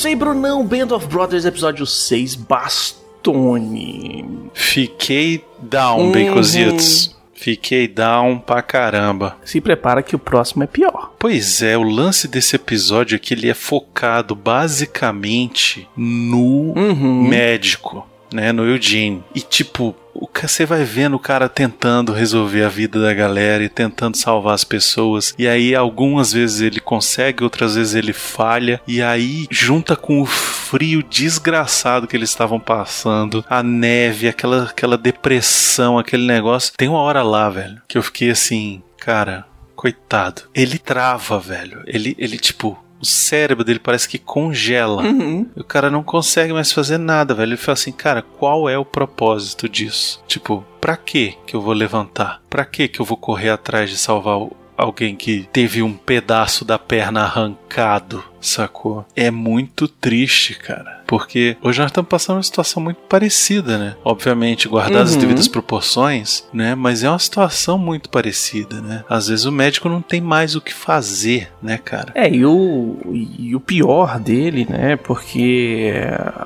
Isso aí, Brunão. Band of Brothers, episódio 6, Bastone. Fiquei down, Uhum. Baconzitos. Fiquei down pra caramba. Se prepara que o próximo é pior. Pois é, o lance desse episódio é que ele é focado basicamente no Uhum. médico, né, no Eugene. E tipo, o que você vai vendo o cara tentando resolver a vida da galera e tentando salvar as pessoas. E aí algumas vezes ele consegue, outras vezes ele falha. E aí junta com o frio desgraçado que eles estavam passando, a neve, aquela aquela depressão, aquele negócio. Tem uma hora lá, velho, que eu fiquei assim, cara, coitado. Ele trava, velho. Ele ele tipo o cérebro dele parece que congela. Uhum. E o cara não consegue mais fazer nada, velho. Ele fala assim, cara, qual é o propósito disso? Tipo, pra que que eu vou levantar? Pra que que eu vou correr atrás de salvar o- alguém que teve um pedaço da perna arrancado, sacou? É muito triste, cara. Porque hoje nós estamos passando uma situação muito parecida, né? Obviamente, guardadas as Uhum. devidas proporções, né? Mas é uma situação muito parecida, né? Às vezes o médico não tem mais o que fazer, né, cara? É, e o, e o pior dele, né? Porque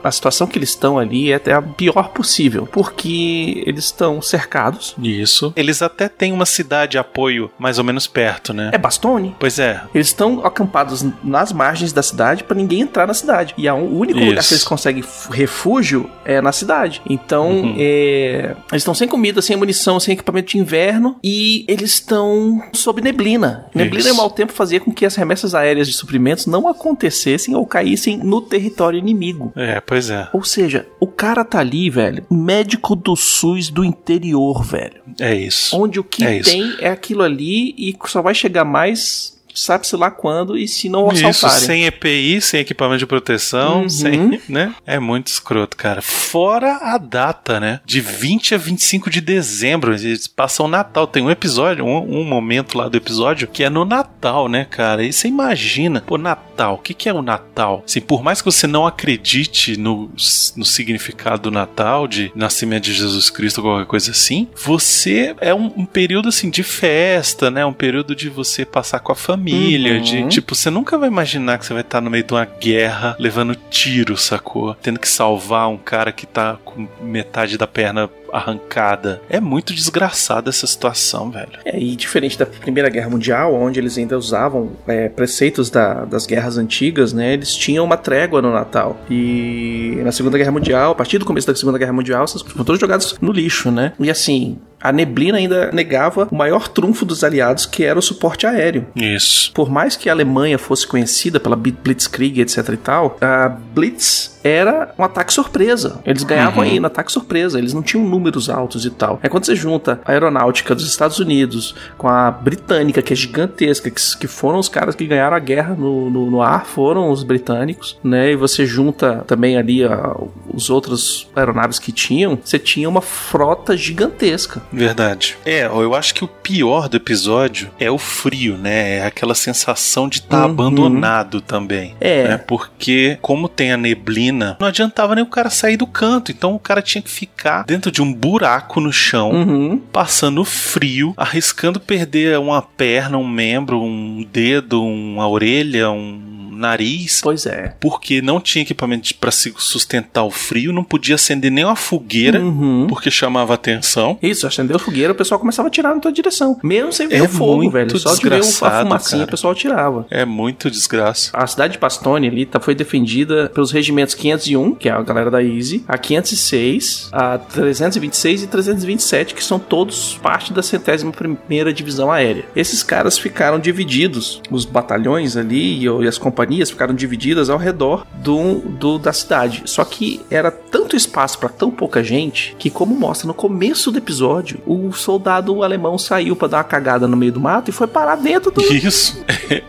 a situação que eles estão ali é até a pior possível. Porque eles estão cercados. Isso. Eles até têm uma cidade de apoio mais ou menos perto, né? É Bastone. Pois é. Eles estão acampados nas margens da cidade pra ninguém entrar na cidade. E un- o único lugar Isso. que eles conseguem refúgio é na cidade. Então, Uhum. é, eles estão sem comida, sem munição, sem equipamento de inverno e eles estão sob neblina. Neblina Isso. e mau tempo fazia com que as remessas aéreas de suprimentos não acontecessem ou caíssem no território inimigo. É, pois é. Ou seja, o cara tá ali, velho, médico do SUS do interior, velho. É isso. Onde o que É isso. tem é aquilo ali e só vai chegar mais, sabe-se lá quando, e se não Isso, assaltarem. sem EPI, sem equipamento de proteção, Uhum. sem, né? É muito escroto, cara. Fora a data, né? De 20 a 25 de dezembro, eles passam o Natal. Tem um episódio, um, um momento lá do episódio que é no Natal, né, cara? E você imagina, pô, Natal, o que, que é o Natal? Assim, por mais que você não acredite no, no significado do Natal, de nascimento de Jesus Cristo ou qualquer coisa assim, você é um, um período assim de festa, né? Um período de você passar com a família, Uhum. de tipo, você nunca vai imaginar que você vai estar no meio de uma guerra levando tiro, sacou? Tendo que salvar um cara que tá com metade da perna arrancada. É muito desgraçada essa situação, velho. É, e diferente da Primeira Guerra Mundial, onde eles ainda usavam é, preceitos da- das guerras antigas, né? Eles tinham uma trégua no Natal. E na Segunda Guerra Mundial, a partir do começo da Segunda Guerra Mundial, essas foram todos jogados no lixo, né? E assim, a neblina ainda negava o maior trunfo dos aliados, que era o suporte aéreo. Isso. Por mais que a Alemanha fosse conhecida pela Bl- Blitzkrieg, etc e tal, a Blitz era um ataque surpresa. Eles ganhavam Uhum. aí no ataque surpresa, eles não tinham números altos e tal. É quando você junta a aeronáutica dos Estados Unidos com a britânica, que é gigantesca, que, que foram os caras que ganharam a guerra no, no, no ar, foram os britânicos, né? E você junta também ali a- os outros aeronaves que tinham, você tinha uma frota gigantesca. Verdade. É, eu acho que o pior do episódio é o frio, né? É aquela sensação de estar Uhum. abandonado também. É. né? Porque, como tem a neblina, não adiantava nem o cara sair do canto. Então o cara tinha que ficar dentro de um buraco no chão. Uhum. Passando frio, arriscando perder uma perna, um membro, um dedo, uma orelha, um nariz, Pois é. porque não tinha equipamento para sustentar o frio, não podia acender nem uma fogueira, Uhum. porque chamava atenção. Isso, acendeu a fogueira, o pessoal começava a tirar na tua direção. Mesmo sem ver É o fogo, velho. Só de ver desgraçado, fumacinha, cara. o pessoal tirava. É muito desgraça. A cidade de Pastone ali tá, foi defendida pelos regimentos 501, que é a galera da Easy, a 506, a 326 e 327, que são todos parte da centésima primeira divisão aérea. Esses caras ficaram divididos, os batalhões ali e as companhias ficaram divididas ao redor do, do- da cidade. Só que era tanto espaço pra tão pouca gente que, como mostra no começo do episódio, o soldado alemão saiu pra dar uma cagada no meio do mato e foi parar dentro do. Isso.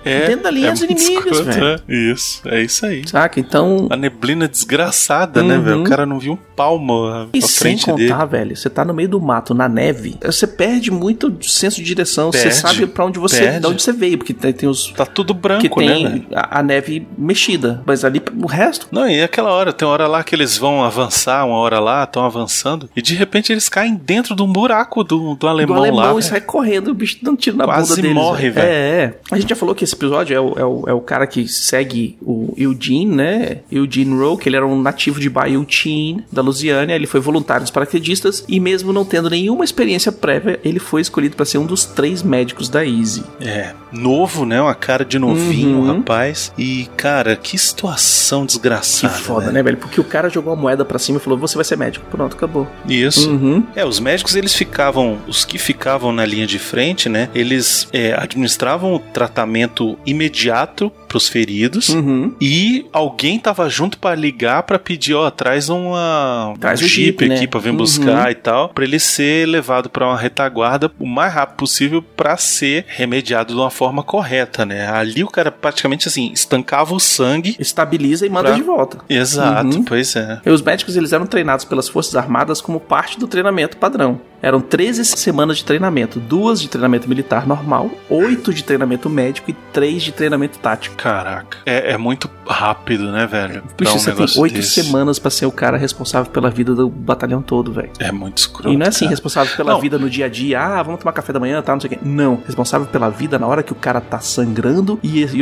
É, *laughs* Dentro da linha dos muito inimigos, escroto, velho. né? Isso, é isso aí. Saca? Então. A neblina desgraçada, né, Uhum. velho? O cara não viu um palmo à E à sem frente dele. contar, velho, você tá no meio do mato, na neve, você perde muito senso de direção. Você Perde, sabe pra onde você, perde. de onde você veio, porque tem, tem os Tá tudo que branco, né, velho? tem a, a neve mexida, mas ali o resto Não, e aquela hora, tem uma hora lá que eles vão avançar, uma hora lá, estão avançando, e de repente eles caem dentro de um buraco do, do alemão, do alemão lá. e sai correndo, o bicho dando tiro na Quase bunda deles. morre, velho. É, é. A gente já falou que esse episódio é o, é o, é o cara que segue o Eugene, né? Eugene Rowe, que ele era um nativo de Bayou-Chine, da Louisiana. Ele foi voluntário dos paraquedistas e mesmo não tendo nenhuma experiência prévia, ele foi escolhido para ser um dos três médicos da Easy. É, novo, né? Uma cara de novinho, Uhum. rapaz. E, cara, que situação Que desgraçada. foda, né, velho? Porque o cara jogou a moeda pra cima e falou: Você vai ser médico. Pronto, acabou. Isso. Uhum. É, os médicos eles ficavam, os que ficavam na linha de frente, né? Eles é, administravam o tratamento imediato pros feridos. Uhum. E alguém tava junto pra ligar pra pedir, ó, traz uma Traz um jeep, né? aqui pra vir Uhum. buscar e tal, pra ele ser levado pra uma retaguarda o mais rápido possível pra ser remediado de uma forma correta, né? Ali o cara praticamente assim estancava o sangue. Estabiliza e manda Pra- de volta. Exato, Uhum. pois é. E os médicos eles eram treinados pelas Forças Armadas como parte do treinamento padrão. Eram 13 semanas de treinamento, duas de treinamento militar normal, oito de treinamento médico e três de treinamento tático. Caraca, é, é muito rápido, né, velho? Puxa, um você tem oito semanas pra ser o cara responsável pela vida do batalhão todo, velho. É muito escroto. E não é assim, cara. responsável pela Não. vida no dia a dia, ah, vamos tomar café da manhã, tá, não sei o quê. Não, responsável pela vida na hora que o cara tá sangrando e, e,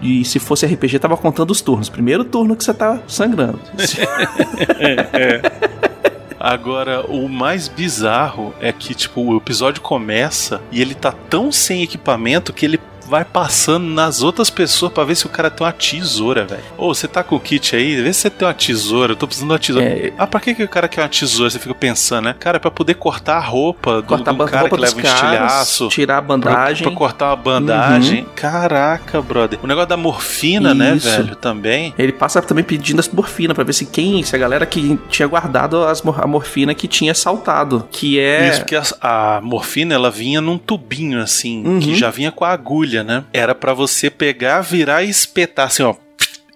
e e se fosse RPG, tava contando os turnos. Primeiro turno que você tá sangrando. *laughs* *laughs* Agora, o mais bizarro é que, tipo, o episódio começa e ele tá tão sem equipamento que ele vai passando nas outras pessoas pra ver se o cara tem uma tesoura, velho. Ô, você tá com o kit aí? Vê se você tem uma tesoura. Eu tô precisando de uma tesoura. É. Ah, pra que, que o cara quer uma tesoura? Você fica pensando, né? Cara, é pra poder cortar a roupa do, Cortar do a cara roupa que leva um estilhaço. tirar a Pra, bandagem. pra cortar uma bandagem. Caraca, brother. O negócio da morfina, né, Isso. velho? Também. Ele passa também pedindo as morfina pra ver se quem, se a galera que tinha guardado as, a morfina que tinha saltado, que é Isso, porque a, a morfina ela vinha num tubinho assim, Uhum. que já vinha com a agulha, né? Era pra você pegar, virar e espetar assim, ó.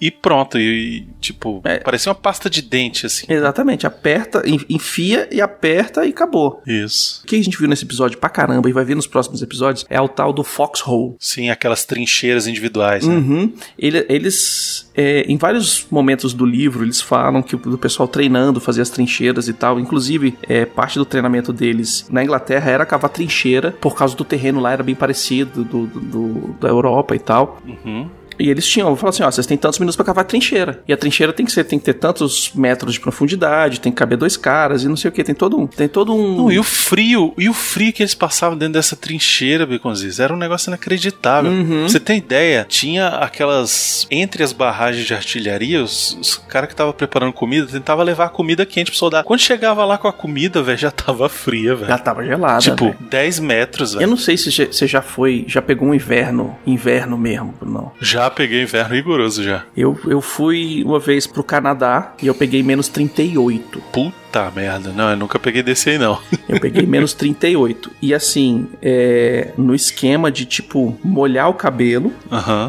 E pronto, e, tipo, É. parecia uma pasta de dente assim. exatamente, aperta, en- enfia e aperta e acabou. Isso. O que a gente viu nesse episódio pra caramba e vai ver nos próximos episódios é o tal do Foxhole. Sim, aquelas trincheiras individuais, né? Uhum. Ele- eles, é, em vários momentos do livro, eles falam que o do pessoal treinando, fazer as trincheiras e tal. Inclusive, é, parte do treinamento deles na Inglaterra era cavar trincheira, por causa do terreno lá era bem parecido do, do- do- da Europa e tal. Uhum. E eles tinham, falaram assim, ó, vocês têm tantos minutos pra cavar a trincheira. E a trincheira tem que ser, tem que ter tantos metros de profundidade, tem que caber dois caras e não sei o que, tem todo um, tem todo um Não, e o frio, e o frio que eles passavam dentro dessa trincheira, Beconziz, era um negócio inacreditável. Uhum. Você tem ideia? Tinha aquelas. Entre as barragens de artilharia, os, os caras que estavam preparando comida tentavam levar a comida quente pro soldado. Quando chegava lá com a comida, velho, já tava fria, velho. já tava gelada, Tipo, velho. 10 metros, Eu velho. não sei se você já foi, já pegou um inverno, inverno mesmo, não. Já peguei inverno rigoroso já. Eu, eu fui uma vez pro Canadá e eu peguei menos 38. Puta merda. Não, eu nunca peguei desse aí, não. *laughs* Eu peguei menos 38. E assim, é, no esquema de tipo molhar o cabelo,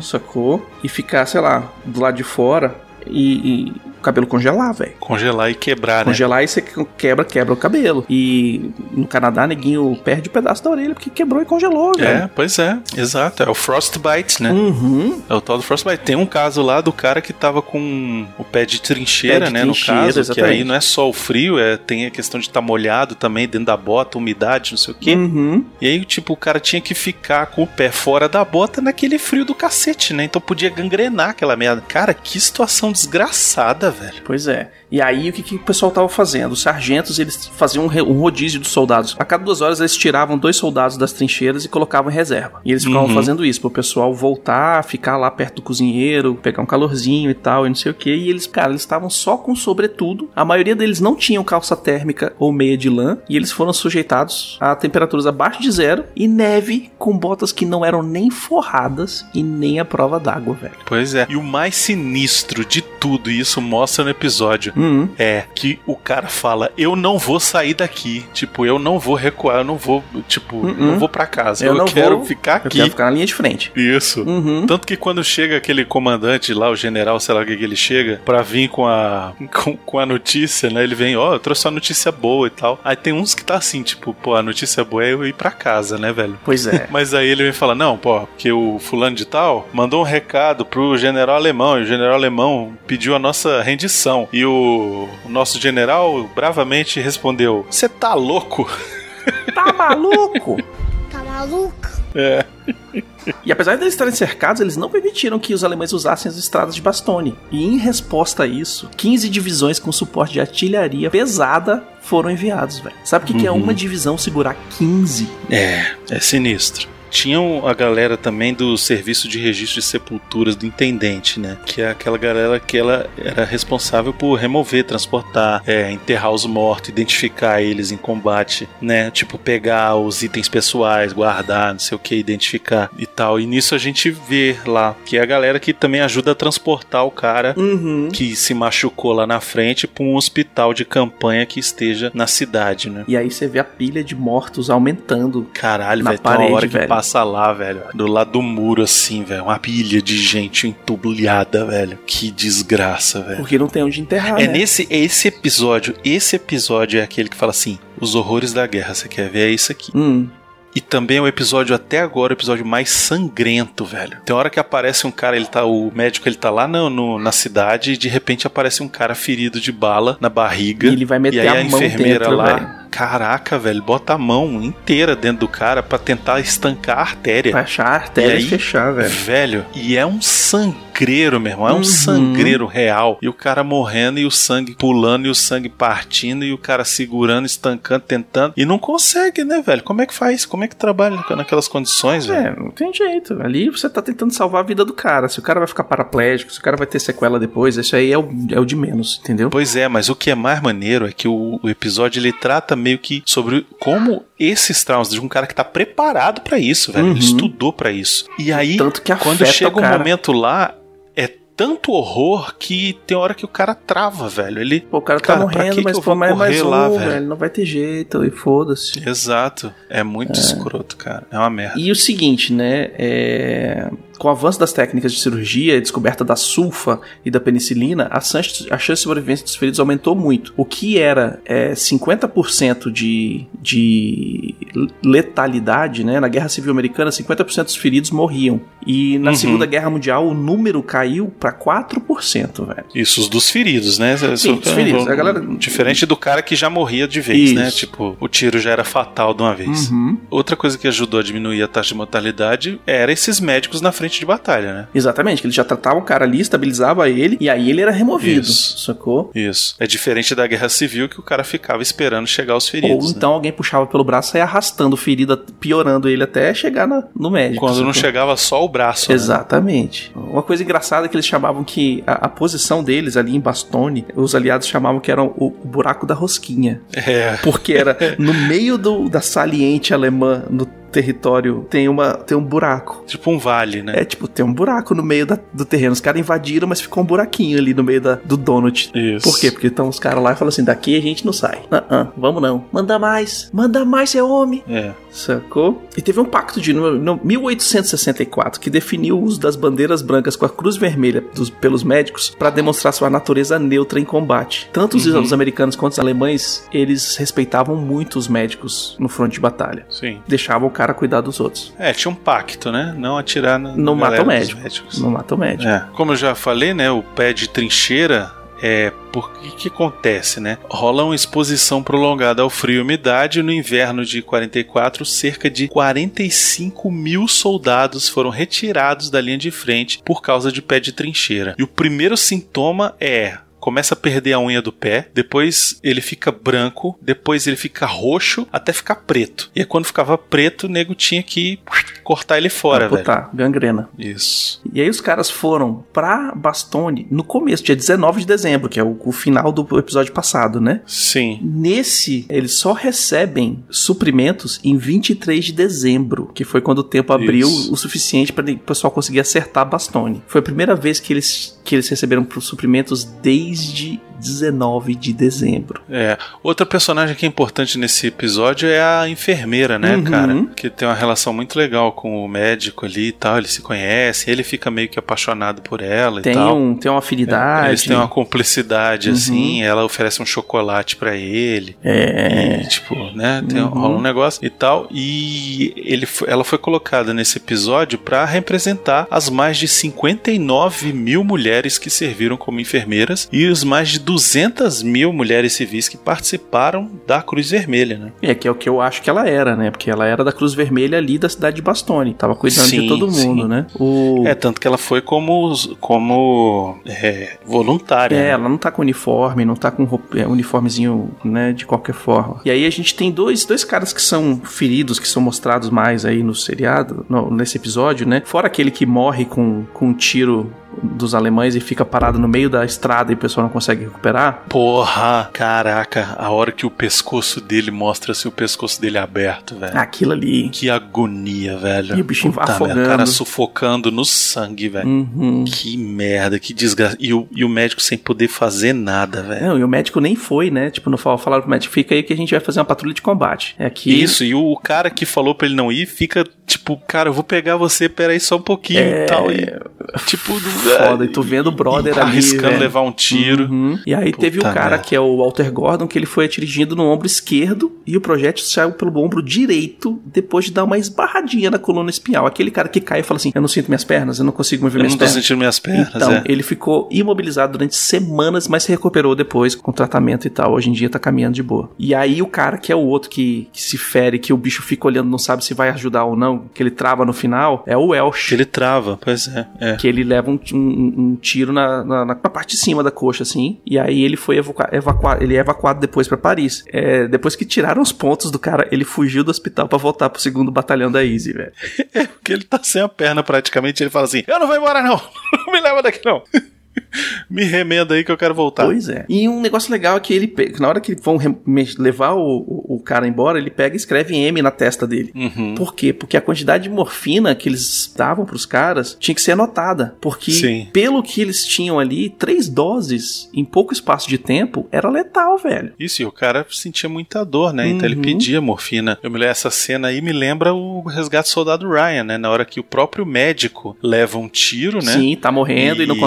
sacou? E ficar, sei lá, do lado de fora e, e cabelo congelar, velho. Congelar e quebrar, né? Congelar e você quebra, quebra o cabelo. E no Canadá, neguinho perde o pedaço da orelha porque quebrou e congelou, É, velho. pois é. Exato. É o Frostbite, né? Uhum. É o tal do Frostbite. Tem um caso lá do cara que tava com o pé de trincheira, Pé de né? trincheira, no caso, que exatamente. aí não é só o frio, é, tem a questão de estar molhado também dentro da bota, umidade, não sei o quê. Uhum. E aí, tipo, o cara tinha que ficar com o pé fora da bota naquele frio do cacete, né? Então podia gangrenar aquela merda. Cara, que situação desgraçada, velho. Pois é. E aí o que, que o pessoal tava fazendo? Os sargentos eles faziam um, um rodízio dos soldados. A cada duas horas eles tiravam dois soldados das trincheiras e colocavam em reserva. E eles ficavam Uhum. fazendo isso pro pessoal voltar, ficar lá perto do cozinheiro, pegar um calorzinho e tal, e não sei o que. E eles, cara, eles estavam só com sobretudo. A maioria deles não tinham calça térmica ou meia de lã. E eles foram sujeitados a temperaturas abaixo de zero e neve com botas que não eram nem forradas e nem a prova d'água, velho. Pois é. E o mais sinistro de tudo, e isso mostra no episódio, Uhum. É que o cara fala: Eu não vou sair daqui. Tipo, eu não vou recuar, eu não vou, tipo, Uhum. não vou pra casa. Eu Eu, não quero vou- ficar Eu aqui. quero ficar na linha de frente. Isso. Uhum. Tanto que quando chega aquele comandante lá, o general, sei lá o que, que ele chega, pra vir com a, *laughs* com, com a notícia, né? Ele vem, ó, eu trouxe uma notícia boa e tal. Aí tem uns que tá assim, tipo, pô, a notícia boa é eu ir pra casa, né, velho? Pois é. *laughs* Mas aí ele vem falar, não, pô, porque o fulano de tal mandou um recado pro general alemão, e o general alemão pediu a nossa rendição. E o, o nosso general bravamente respondeu, você tá louco? *laughs* tá maluco? Tá maluco? É. E apesar de eles estarem cercados, eles não permitiram que os alemães usassem as estradas de Bastone. E em resposta a isso, 15 divisões com suporte de artilharia pesada foram enviados, velho. Sabe o que, que é Uhum. uma divisão segurar 15? É, é sinistro. Tinham a galera também do serviço de registro de sepulturas do intendente, né? Que é aquela galera que ela era responsável por remover, transportar, é, enterrar os mortos, identificar eles em combate, né? Tipo, pegar os itens pessoais, guardar, não sei o que, identificar e tal. E nisso a gente vê lá que é a galera que também ajuda a transportar o cara Uhum. que se machucou lá na frente para um hospital de campanha que esteja na cidade, né? E aí você vê a pilha de mortos aumentando. Caralho, Na velho, tem uma hora que velho. passa lá, velho, do lado do muro, assim, velho, uma pilha de gente entulhada, velho. Que desgraça, velho. Porque não tem onde enterrar, É né? nesse esse episódio, esse episódio é aquele que fala assim, os horrores da guerra, você quer ver? É isso aqui. Hum. E também é o episódio, até agora, o episódio mais sangrento, velho. Tem hora que aparece um cara, ele tá, o médico, ele tá lá no, no- na cidade e de repente aparece um cara ferido de bala na barriga. E ele vai meter e aí a a, mão enfermeira dentro, lá, velho. Caraca, velho, bota a mão inteira dentro do cara pra tentar estancar a artéria. Pra achar a artéria E aí, fechar, velho. Velho, e é um sangreiro, meu irmão. É um Uhum. sangreiro real. E o cara morrendo e o sangue pulando e o sangue partindo e o cara segurando, estancando, tentando. E não consegue, né, velho? Como é que faz? Como é que trabalha naquelas condições, velho? É, não tem jeito. Ali você tá tentando salvar a vida do cara. Se o cara vai ficar paraplégico, se o cara vai ter sequela depois, isso aí é o, é o de menos, entendeu? Pois é, mas o que é mais maneiro é que o, o episódio ele trata meio que sobre como esses traumas de um cara que tá preparado pra isso, velho. Ele Uhum. estudou pra isso. E aí, Tanto que quando chega um momento lá, é tanto horror que tem hora que o cara trava, velho. Ele. Pô, o cara tá Cara, morrendo, que que mas eu pô, vou mais, mais correr um, lá, velho? velho? Não vai ter jeito, e foda-se. Exato. É muito escroto, cara. É uma merda. E o seguinte, né? é, Com o avanço das técnicas de cirurgia, a descoberta da sulfa e da penicilina, a chance, a chance de sobrevivência dos feridos aumentou muito. O que era é, 50% de, de letalidade, né? Na Guerra Civil Americana, 50% dos feridos morriam. E na Uhum. Segunda Guerra Mundial, o número caiu pra 4%, velho. Isso, os dos feridos, né? Sim, os feridos. A galera- Diferente do cara que já morria de vez, Isso. né? Tipo, o tiro já era fatal de uma vez. Uhum. Outra coisa que ajudou a diminuir a taxa de mortalidade era esses médicos na frente de batalha, né? Exatamente, que ele já tratava o cara ali, estabilizava ele, e aí ele era removido, Isso. sacou? Isso. É diferente da guerra civil que o cara ficava esperando chegar os feridos. Ou né? então alguém puxava pelo braço e ia arrastando o ferido, piorando ele até chegar na- no médico. Quando não sacou? chegava só o braço. né? Exatamente. Uma coisa engraçada é que eles chamavam que a, a posição deles ali em Bastone, os aliados chamavam que era o, o buraco da rosquinha. É. Porque era *laughs* no meio do, da saliente alemã, no território, tem, uma, tem um buraco. Tipo um vale, né? É tipo, tem um buraco no meio da- do terreno. Os caras invadiram, mas ficou um buraquinho ali no meio da, do donut. Isso. Por quê? Porque estão os caras lá e falam assim: daqui a gente não sai. Ah, ah, vamos não. Manda mais. Manda mais, seu homem. É. Sacou? E teve um pacto de no 1864 que definiu o uso das bandeiras brancas com a cruz vermelha dos- pelos médicos para demonstrar sua natureza neutra em combate. Tanto os, Uhum. os americanos quanto os alemães, eles respeitavam muito os médicos no fronte de batalha. Sim. Deixavam o cara cuidar dos outros. É, tinha um pacto, né? Não atirar na, Não mata o médico. médicos. Não mata o médico. É. Como eu já falei, né? O pé de trincheira é porque que acontece, né? Rola uma exposição prolongada ao frio e umidade. No inverno de 44, cerca de 45 mil soldados foram retirados da linha de frente por causa de pé de trincheira. E o primeiro sintoma é começa a perder a unha do pé, depois ele fica branco, depois ele fica roxo, até ficar preto. E aí, quando ficava preto, o nego tinha que cortar ele fora, velho. Amputar, gangrena. Isso. E aí os caras foram pra Bastone no começo, dia 19 de dezembro, que é o, o final do episódio passado, né? Sim. Nesse, eles só recebem suprimentos em 23 de dezembro, que foi quando o tempo abriu Isso. o suficiente para o pessoal conseguir acertar Bastone. Foi a primeira vez que eles, que eles receberam suprimentos desde desde 19 de dezembro. É. Outra personagem que é importante nesse episódio é a enfermeira, né, Uhum. cara? Que tem uma relação muito legal com o médico ali e tal. Eles se conhecem, ele fica meio que apaixonado por ela Tem, e tal. um, tem uma afinidade. Eles têm uma cumplicidade, Uhum. assim. Ela oferece um chocolate pra ele. É. E, tipo, né? Tem, Uhum. rola um negócio e tal. E ele, ela foi colocada nesse episódio pra representar as mais de 59 mil mulheres que serviram como enfermeiras e os mais de 200 mil mulheres civis que participaram da Cruz Vermelha, né? É, que é o que eu acho que ela era, né? Porque ela era da Cruz Vermelha ali da cidade de Bastone. Tava cuidando Sim, de todo mundo, sim. né? O... É, tanto que ela foi como, como é, voluntária. É, né? ela não tá com uniforme, não tá com roupa, é, uniformezinho, né, de qualquer forma. E aí a gente tem dois, dois caras que são feridos, que são mostrados mais aí no seriado, no- nesse episódio, né? Fora aquele que morre com, com um tiro dos alemães e fica parado no meio da estrada e o pessoal não consegue recuperar. Porra, caraca, a hora que o pescoço dele mostra-se o pescoço dele aberto, velho. Aquilo ali. Que agonia, velho. E o bichinho Puta afogando. merda, O cara sufocando no sangue, velho. Uhum. Que merda, que desgraça. E o, e o médico sem poder fazer nada, velho. Não, e o médico nem foi, né? Tipo, não fal- falaram pro médico, fica aí que a gente vai fazer uma patrulha de combate. É aqui. Isso, e o cara que falou pra ele não ir fica tipo, cara, eu vou pegar você, peraí só um pouquinho É, e tal. E, tipo, Foda, e tu vendo o brother e ali. arriscando velho. levar um tiro. Uhum. E aí teve o Puta cara merda. que é o Walter Gordon, que ele foi atingido no ombro esquerdo e o projétil saiu pelo ombro direito depois de dar uma esbarradinha na coluna espinhal. Aquele cara que cai e fala assim: Eu não sinto minhas pernas, eu não consigo mover Eu minhas não tô pernas. sentindo minhas pernas, Então, é. ele ficou imobilizado durante semanas, mas se recuperou depois com tratamento e tal. Hoje em dia tá caminhando de boa. E aí o cara que é o outro que, que se fere, que o bicho fica olhando, não sabe se vai ajudar ou não, que ele trava no final, é o Welsh. Que ele trava, pois é. é. Que ele leva um, um- um tiro na, na, na parte de cima da coxa, assim. E aí ele foi evacuar, ele é evacuado depois pra Paris. É, depois que tiraram os pontos do cara, ele fugiu do hospital pra voltar pro segundo batalhão da Easy, velho. *laughs* Porque ele tá sem a perna praticamente. Ele fala assim: Eu não vou embora, não. *laughs* Não me leva daqui, não. Me remenda aí que eu quero voltar. Pois é. E um negócio legal é que ele, na hora que vão levar o, o, o cara embora, ele pega e escreve M na testa dele. Uhum. Por quê? Porque a quantidade de morfina que eles davam pros caras tinha que ser anotada. Porque, Sim. pelo que eles tinham ali, três doses em pouco espaço de tempo era letal, velho. Isso, e o cara sentia muita dor, né? Então ele Uhum. pedia morfina. Eu me lembro, essa cena aí me lembra o resgate do soldado Ryan, né? Na hora que o próprio médico leva um tiro, né? Sim, tá morrendo e, não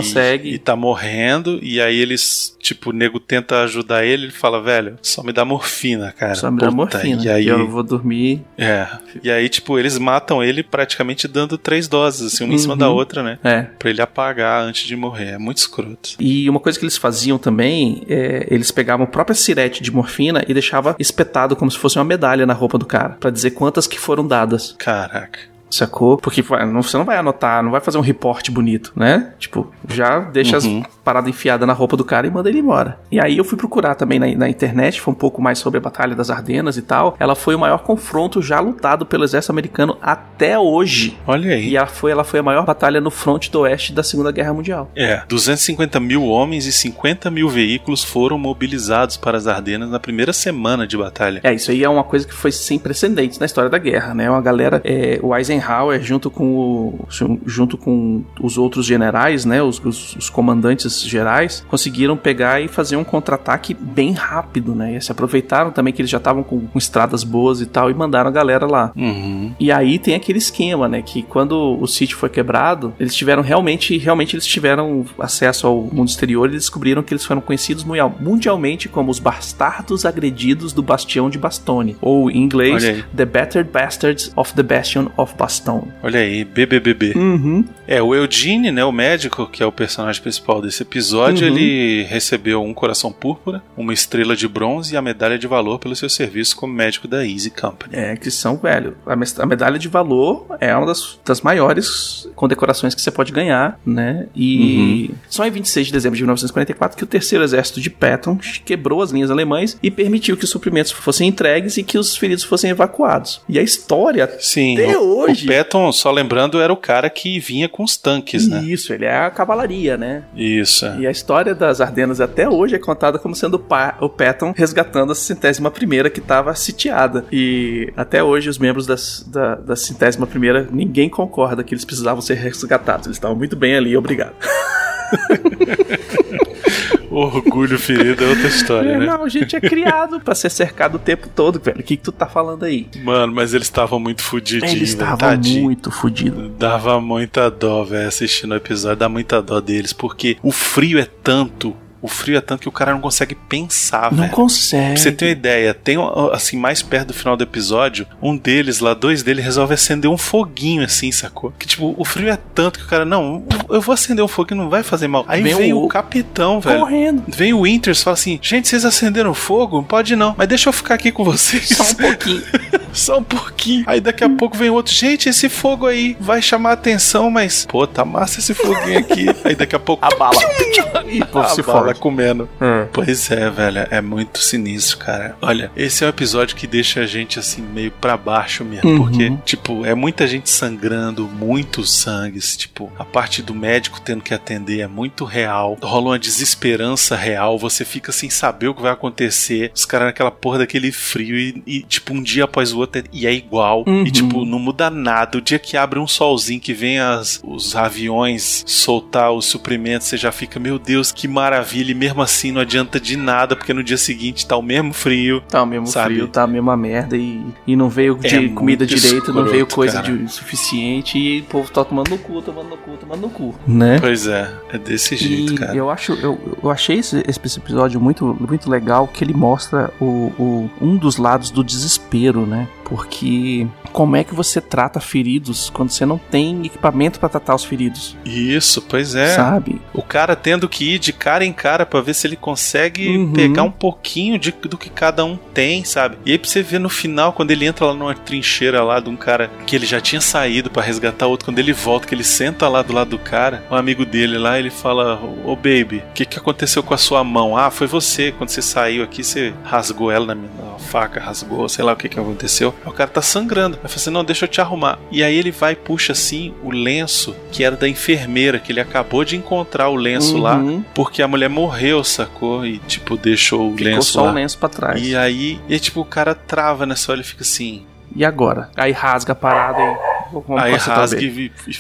E tá morrendo, e aí eles, tipo, o nego tenta ajudar ele, ele fala, velho, só me dá morfina, cara. Só me dá Puta, morfina. E aí, eu vou dormir. é. E aí, tipo, eles matam ele praticamente dando três doses, assim, uma em cima Uhum. da outra, né? É. Pra ele apagar antes de morrer. É muito escroto. E uma coisa que eles faziam também, é, eles pegavam a própria sirete de morfina e deixava espetado como se fosse uma medalha na roupa do cara, Pra dizer quantas que foram dadas. Caraca. Sacou? Porque não- você não vai anotar, não vai fazer um reporte bonito, né? Tipo, já deixa Uhum. as paradas enfiadas na roupa do cara e manda ele embora. E aí eu fui procurar também na, na internet, foi um pouco mais sobre a Batalha das Ardenas e tal. Ela foi o maior confronto já lutado pelo exército americano até hoje. Olha aí. E ela foi, ela foi a maior batalha no fronte do oeste da Segunda Guerra Mundial. É, 250 mil homens e 50 mil veículos foram mobilizados para as Ardenas na primeira semana de batalha. É, isso aí é uma coisa que foi sem precedentes na história da guerra, né? Uma galera, é, o Eisenhower, junto com, o, junto com os outros generais, né? Os, os- os comandantes gerais, conseguiram pegar e fazer um contra-ataque bem rápido, né? E se aproveitaram também que eles já estavam com, com estradas boas e tal, e mandaram a galera lá. Uhum. E aí tem aquele esquema, né? Que quando o sítio foi quebrado, eles tiveram realmente, realmente eles tiveram acesso ao mundo exterior e descobriram que eles foram conhecidos mundial- mundialmente como os bastardos agredidos do Bastião de Bastone. Ou em inglês. The Battered Bastards of the Bastion of Bastone. Olha aí, BBBB. Uhum. É, o Eugene, né, o médico, que é o personagem principal desse episódio, Uhum. ele recebeu um coração púrpura, uma estrela de bronze e a medalha de valor pelo seu serviço como médico da Easy Company. É, que são, velho, a medalha de valor é uma das, das maiores condecorações que você pode ganhar, né? E só em 26 de dezembro de 1944 que o terceiro exército de Patton quebrou as linhas alemães e permitiu que os suprimentos fossem entregues e que os feridos fossem evacuados. E a história Sim, Até o, hoje. O Patton, só lembrando, era o cara que vinha com os tanques, né? Isso, ele é a cavalaria, né? Isso. é. E a história das Ardenas até hoje é contada como sendo o Patton resgatando a centésima primeira que estava sitiada. E até hoje os membros das, da, da centésima primeira, ninguém concorda que eles precisavam ser resgatados. Eles estavam muito bem ali, obrigado. *laughs* Orgulho ferido é outra história, É, né? não, a gente é criado pra ser cercado o tempo todo, velho. O que, que tu tá falando aí? Mano, mas eles estavam muito fudidinhos, Eles estavam muito fodidos. Dava muita dó, velho, assistindo o episódio, dá muita dó deles, porque o frio é tanto, o frio é tanto que o cara não consegue pensar, Não velho. consegue. Pra você ter uma ideia, tem assim, mais perto do final do episódio, um deles lá, dois deles, resolve acender um foguinho assim, sacou? Que tipo, o frio é tanto que o cara, não, eu vou acender um foguinho, não vai fazer mal. Aí Vem vem, o- o... capitão, velho. Correndo. Vem o Winters fala assim: gente, vocês acenderam fogo? Pode não, mas deixa eu ficar aqui com vocês. Só um pouquinho. *laughs* Só um pouquinho. Aí daqui a pouco vem outro. Gente, esse fogo aí vai chamar atenção, mas. Pô, tá massa esse foguinho aqui. aí daqui a pouco. A bala. *laughs* e a se bala fode. comendo. É. Pois é, velho. É muito sinistro, cara. Olha, esse é um episódio que deixa a gente assim, meio pra baixo mesmo. Uhum. Porque, tipo, é muita gente sangrando, muitos sangues. Tipo, a parte do médico tendo que atender é muito real. Rola uma desesperança real. Você fica sem saber o que vai acontecer. Os caras naquela porra daquele frio e, e, tipo, um dia após o outro é- e é igual. Uhum. E, tipo, não muda nada. O dia que abre um solzinho, que vem as, os aviões soltar os suprimentos, você já fica, meu Deus, que maravilha. E mesmo assim não adianta de nada, porque no dia seguinte tá o mesmo frio. Tá o mesmo Sabe? frio, tá a mesma merda e, e não veio É de comida direito, não escroto, veio coisa cara. de suficiente e o povo tá tomando no cu, tomando no cu, tomando no cu. Né? Pois é, é desse jeito, E cara. eu acho, eu, eu achei esse, esse episódio muito, muito legal que ele mostra o, o- um dos lados do desespero, né? Porque como é que você trata feridos quando você não tem equipamento pra tratar os feridos, Isso, pois é. sabe? O cara tendo que ir de cara em cara pra ver se ele consegue Uhum. pegar um pouquinho de- do que cada um tem, sabe? E aí pra você ver no final, quando ele entra lá numa trincheira lá de um cara que ele já tinha saído pra resgatar outro, quando ele volta, que ele senta lá do lado do cara, um amigo dele lá, ele fala: Ô baby, o que, que aconteceu com a sua mão? Ah, foi você, quando você saiu aqui, você rasgou ela na, minha, na faca, rasgou, sei lá o que, que aconteceu. O cara tá sangrando. Aí fala assim: não, deixa eu te arrumar. E aí ele vai e puxa assim o lenço que era da enfermeira, que ele acabou de encontrar o lenço lá, Uhum. porque a mulher morreu, sacou? E tipo, deixou o Ficou lenço só lá. o lenço pra trás. E aí, e aí, tipo, o cara trava nessa hora e fica assim. E agora? Aí rasga a parada e. Aí rasga e, e-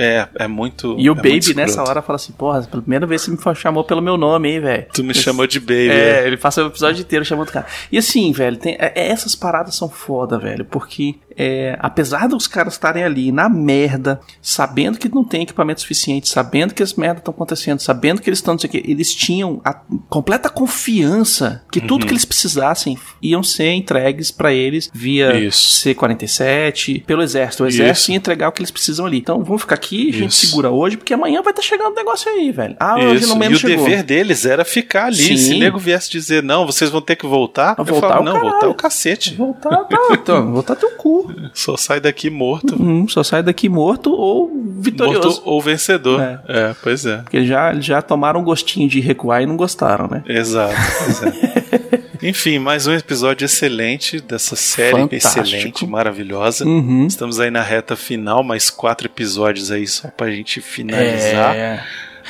É, é muito. E o é Baby nessa hora fala assim: Porra, pela primeira vez você me chamou pelo meu nome, hein, velho. Tu me chamou de Baby. É, ele passa o episódio inteiro chamando o cara. E assim, velho, tem- é- é- essas paradas são foda, velho, porque é, apesar dos caras estarem ali na merda, sabendo que não tem equipamento suficiente, sabendo que as merdas estão acontecendo, sabendo que eles estão, não sei o que, eles tinham a completa confiança que tudo Uhum. que eles precisassem iam ser entregues pra eles via Isso. C-47, pelo exército. O Isso. exército ia entregar o que eles precisam ali. Então vamos ficar aqui, a gente Isso. segura hoje, porque amanhã vai estar chegando o negócio aí, velho. Ah, hoje Isso. no E menos o chegou. dever deles era ficar ali. Sim. Se o nego viesse dizer, não, vocês vão ter que voltar, Vai eu voltar falo, o não, caralho. voltar é o cacete. Voltar, tá, então, voltar teu cu. Só sai daqui morto. Hum, só sai daqui morto ou vitorioso. Morto ou vencedor. É. É, pois é. Porque já, já tomaram um gostinho de recuar e não gostaram, né? Exato, é. *laughs* Enfim, mais um episódio excelente dessa série Fantástico. excelente, maravilhosa. Uhum. Estamos aí na reta final, mais quatro episódios aí só pra gente finalizar. É.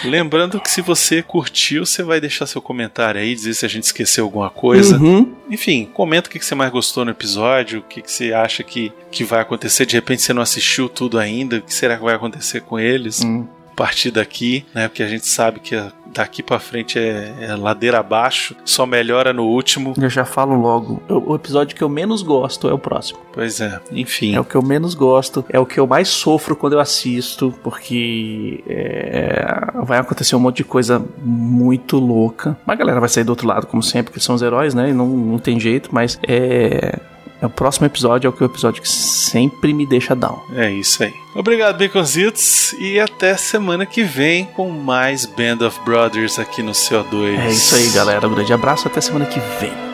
Lembrando que se você curtiu, você vai deixar seu comentário aí, dizer se a gente esqueceu alguma coisa. Uhum. Enfim, comenta o que você mais gostou no episódio, o que você acha que, que vai acontecer. De repente você não assistiu tudo ainda, o que será que vai acontecer com eles? Hum. Partir daqui, né? Porque a gente sabe que daqui pra frente é, é ladeira abaixo, só melhora no último. Eu já falo logo. O o episódio que eu menos gosto é o próximo. Pois é, enfim. É o que eu menos gosto. É o que eu mais sofro quando eu assisto. Porque é, vai acontecer um monte de coisa muito louca. Mas a galera vai sair do outro lado, como sempre, que são os heróis, né? E não, não tem jeito. Mas é. É o próximo episódio é o que o episódio que sempre me deixa down. É isso aí. Obrigado, Baconzitos, e até semana que vem com mais Band of Brothers aqui no CO2. É isso aí, galera. Um grande abraço. Até semana que vem.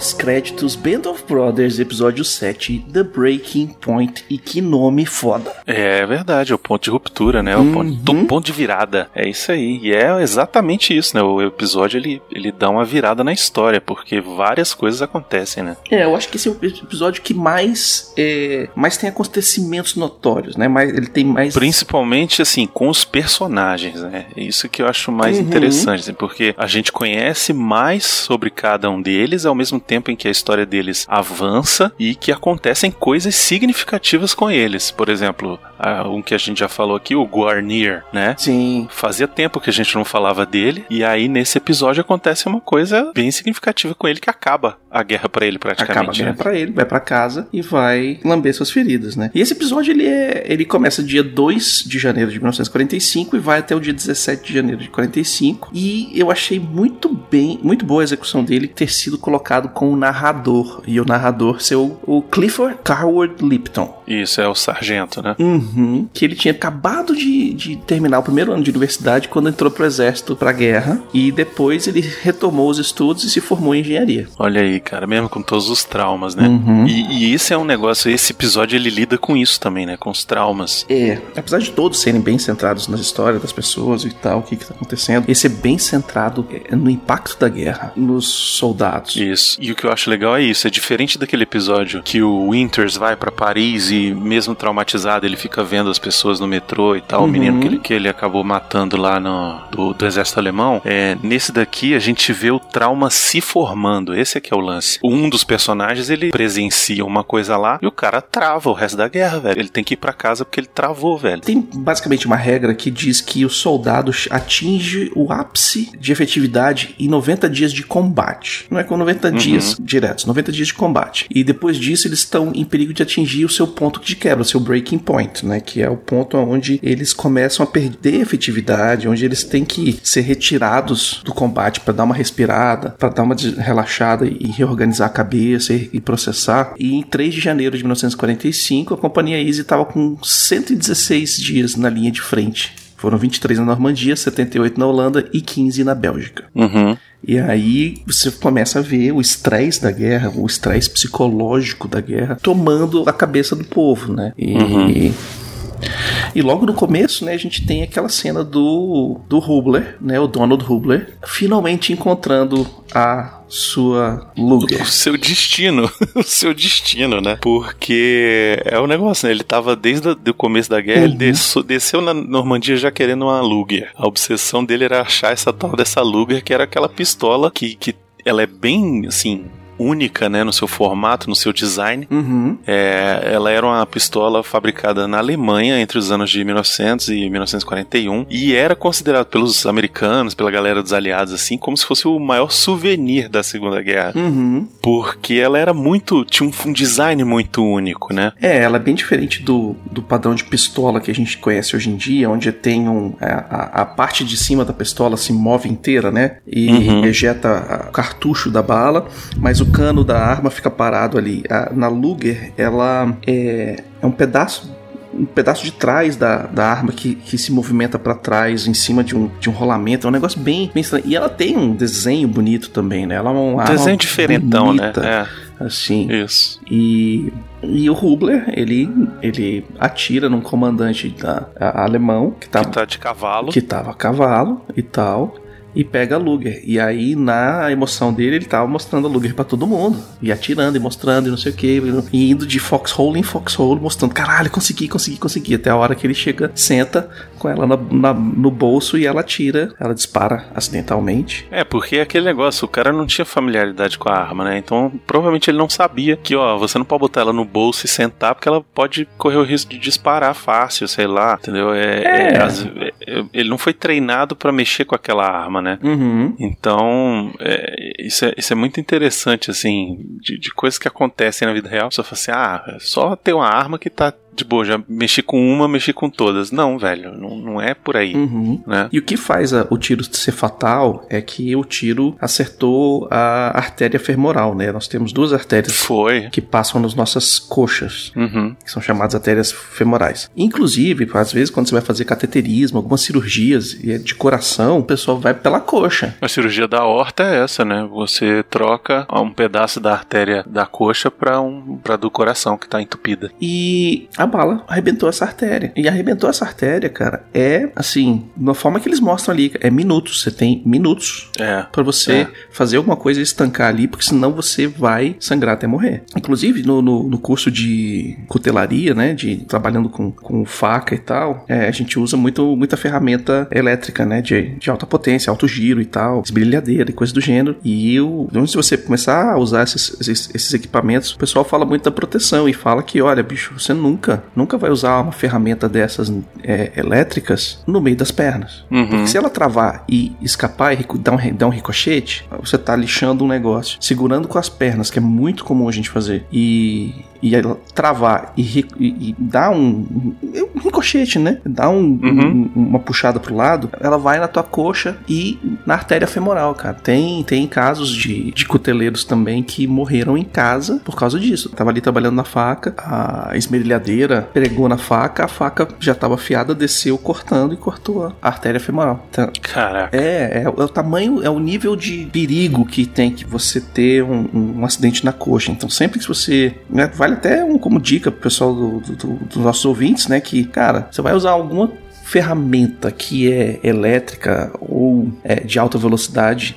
Pós-créditos Band of Brothers, episódio 7, The Breaking Point. E que nome foda. É verdade, é o ponto de ruptura, né? O Uhum. ponto, ponto de virada. É isso aí. E é exatamente isso, né? O episódio ele, ele dá uma virada na história, porque várias coisas acontecem, né? É, eu acho que esse é o episódio que mais, é, mais tem acontecimentos notórios, né? Mais, ele tem mais. Principalmente, assim, com os personagens, né? É Isso que eu acho mais Uhum. interessante, assim, porque a gente conhece mais sobre cada um deles, ao mesmo tempo em que a história deles avança e que acontecem coisas significativas com eles. Por exemplo, a- um que a gente já falou aqui, o Guarnier, né? Sim. Fazia tempo que a gente não falava dele, e aí nesse episódio acontece uma coisa bem significativa com ele que acaba a guerra pra ele Acaba a praticamente. guerra né? pra ele, vai pra casa e vai lamber suas feridas, né? E esse episódio ele é, ele começa dia 2 de janeiro de 1945 e vai até o dia 17 de janeiro de 45. E eu achei muito bem, muito boa a execução dele ter sido colocado com o narrador e o narrador ser o, o Clifford Carward Lipton. Isso, é o sargento, né? Uhum. Que ele tinha acabado de, de terminar o primeiro ano de universidade quando entrou pro exército pra guerra. E depois ele retomou os estudos e se formou em engenharia. Olha aí, cara, mesmo com todos os traumas, né? Uhum. E, e isso é um negócio, esse episódio ele lida com isso também, né? Com os traumas. É, apesar de todos serem bem centrados nas histórias das pessoas e tal, o que, que tá acontecendo, esse é bem centrado é, no impacto da guerra, nos soldados. Isso. E o que eu acho legal é isso. É diferente daquele episódio que o Winters vai pra Paris e, mesmo traumatizado, ele fica vendo as pessoas no metrô e tal. O Uhum. menino que ele, que ele acabou matando lá no, do, do exército alemão. É, nesse daqui, a gente vê o trauma se formando. Esse é que é o lance. Um dos personagens, ele presencia uma coisa lá e o cara trava o resto da guerra, velho. Ele tem que ir pra casa porque ele travou, velho. Tem basicamente uma regra que diz que o soldado atinge o ápice de efetividade em 90 dias de combate. Não é com 90 dias diretos, 90 dias de combate. E depois disso eles estão em perigo de atingir o seu ponto de quebra, o seu breaking point, né? Que é o ponto onde eles começam a perder efetividade, onde eles têm que ser retirados do combate para dar uma respirada, para dar uma relaxada e reorganizar a cabeça e processar. E em 3 de janeiro de 1945, a companhia Easy estava com 116 dias na linha de frente. Foram 23 na Normandia, 78 na Holanda e 15 na Bélgica. Uhum. E aí você começa a ver o estresse da guerra, o estresse psicológico da guerra, tomando a cabeça do povo, né? E. E logo no começo, né, a gente tem aquela cena do, do Hubler, né, o Donald Hubler, finalmente encontrando a sua Luger. O seu destino, *laughs* o seu destino, né? Porque é o negócio, né? Ele tava desde o começo da guerra, ele Uhum. desço- desceu na Normandia já querendo uma Luger. A obsessão dele era achar essa tal dessa Luger, que era aquela pistola que, que ela é bem, assim, única, né? No seu formato, no seu design. Uhum. É, ela era uma pistola fabricada na Alemanha entre os anos de 1900 e 1941 e era considerado pelos americanos, pela galera dos aliados, assim, como se fosse o maior souvenir da Segunda Guerra. Uhum. Porque ela era muito. tinha um, um design muito único, né? É, ela é bem diferente do, do padrão de pistola que a gente conhece hoje em dia, onde tem um. A, a- a parte de cima da pistola se move inteira, né? E Uhum. ejeta o cartucho da bala, mas o cano da arma fica parado ali. A- na Luger, ela é, é um pedaço. Um pedaço de trás da, da arma que, que se movimenta pra trás em cima de um, de um rolamento. É um negócio bem, bem estranho. E ela tem um desenho bonito também, né? Ela é arma Desenho diferentão, bonita, né? Assim. É, isso. E, e o Hubler, ele, ele atira num comandante da, a- alemão que Que tava, tá de cavalo. que tava a cavalo e tal. E pega a Luger. E aí, na emoção dele, ele tava mostrando a Luger pra todo mundo. E atirando, e mostrando, e não sei o que. E indo de foxhole em foxhole, mostrando: caralho, consegui, consegui, consegui. Até a hora que ele chega, senta com ela na- na- no bolso e ela atira. Ela dispara acidentalmente. É, porque é aquele negócio, o cara não tinha familiaridade com a arma, né? Então, provavelmente ele não sabia que, ó, você não pode botar ela no bolso e sentar, porque ela pode correr o risco de disparar fácil, sei lá, entendeu? É, É. é, é, ele não foi treinado pra mexer com aquela arma, né? Uhum. Então, é, isso, é, isso é muito interessante, assim, de, de coisas que acontecem na vida real. Você fala assim, ah, é só ter uma arma que tá de boa, já mexi com uma, mexi com todas. Não, velho, não, não é por aí. Uhum. Né? E o que faz a- o tiro ser fatal é que o tiro acertou a artéria femoral, né? Nós temos duas artérias Foi. que passam nas nossas coxas, Uhum. que são chamadas artérias femorais. Inclusive, às vezes, quando você vai fazer cateterismo, algumas cirurgias é de coração, o pessoal vai pela coxa. A cirurgia da horta é essa, né? Você troca um pedaço da artéria da coxa pra um para do coração que tá entupida. E a bala arrebentou essa artéria. E arrebentou essa artéria, cara, é assim, na forma que eles mostram ali, é minutos. Você tem minutos É. Pra você É. fazer alguma coisa e estancar ali, porque senão você vai sangrar até morrer. Inclusive, no, no, no curso de cutelaria, né, de trabalhando com, com faca e tal, é, a gente usa muito, muita ferramenta elétrica, né, de, de alta potência, alto giro e tal, esmerilhadeira e coisa do gênero. E o, então, se você começar a usar esses, esses, esses equipamentos, o pessoal fala muito da proteção e fala que, olha, bicho, você nunca, nunca vai usar uma ferramenta dessas é, elétricas no meio das pernas. Uhum. Porque se ela travar e escapar e dar um, dar um ricochete, você tá lixando um negócio. Segurando com as pernas, que é muito comum a gente fazer. E, e travar e, e- e dar um, um, ricochete, né? Dar um, Uhum. um- uma puxada pro lado, ela vai na tua coxa e na artéria femoral, cara. Tem, tem casos de, de cuteleiros também que morreram em casa por causa disso. Tava ali trabalhando na faca, a esmerilhadeira pregou na faca, a faca já tava afiada, desceu cortando e cortou a artéria femoral. Então, Caraca. é, é, é o tamanho, é o nível de perigo que tem que você ter um, um acidente na coxa. Então, sempre que você. né, vale até um, como dica pro pessoal do, do- do- dos nossos ouvintes, né? Que, cara, você vai usar alguma ferramenta que é elétrica ou é de alta velocidade,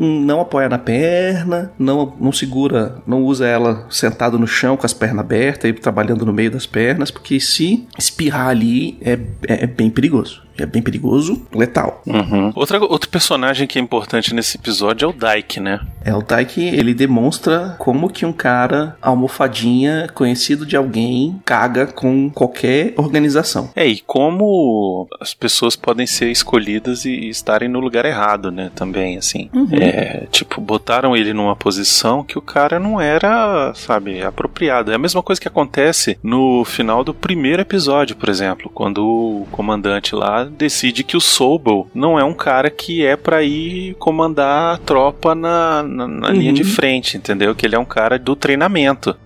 não apoia na perna, não, não segura, não usa ela sentado no chão com as pernas abertas e trabalhando no meio das pernas, porque se espirrar ali é, é, é bem perigoso. É bem perigoso, letal. Uhum. Outra, outro personagem que é importante nesse episódio é o Dyke, né? É o Taiki, ele demonstra como que um cara almofadinha, conhecido de alguém, caga com qualquer organização. É, e como as pessoas podem ser escolhidas e, e estarem no lugar errado, né? Também, assim. É, tipo, botaram ele numa posição que o cara não era, sabe, apropriado. É a mesma coisa que acontece no final do primeiro episódio, por exemplo, quando o comandante lá decide que o Sobel não é um cara que é pra ir comandar a tropa na, na, na linha de Uhum. frente, entendeu? Que ele é um cara do treinamento.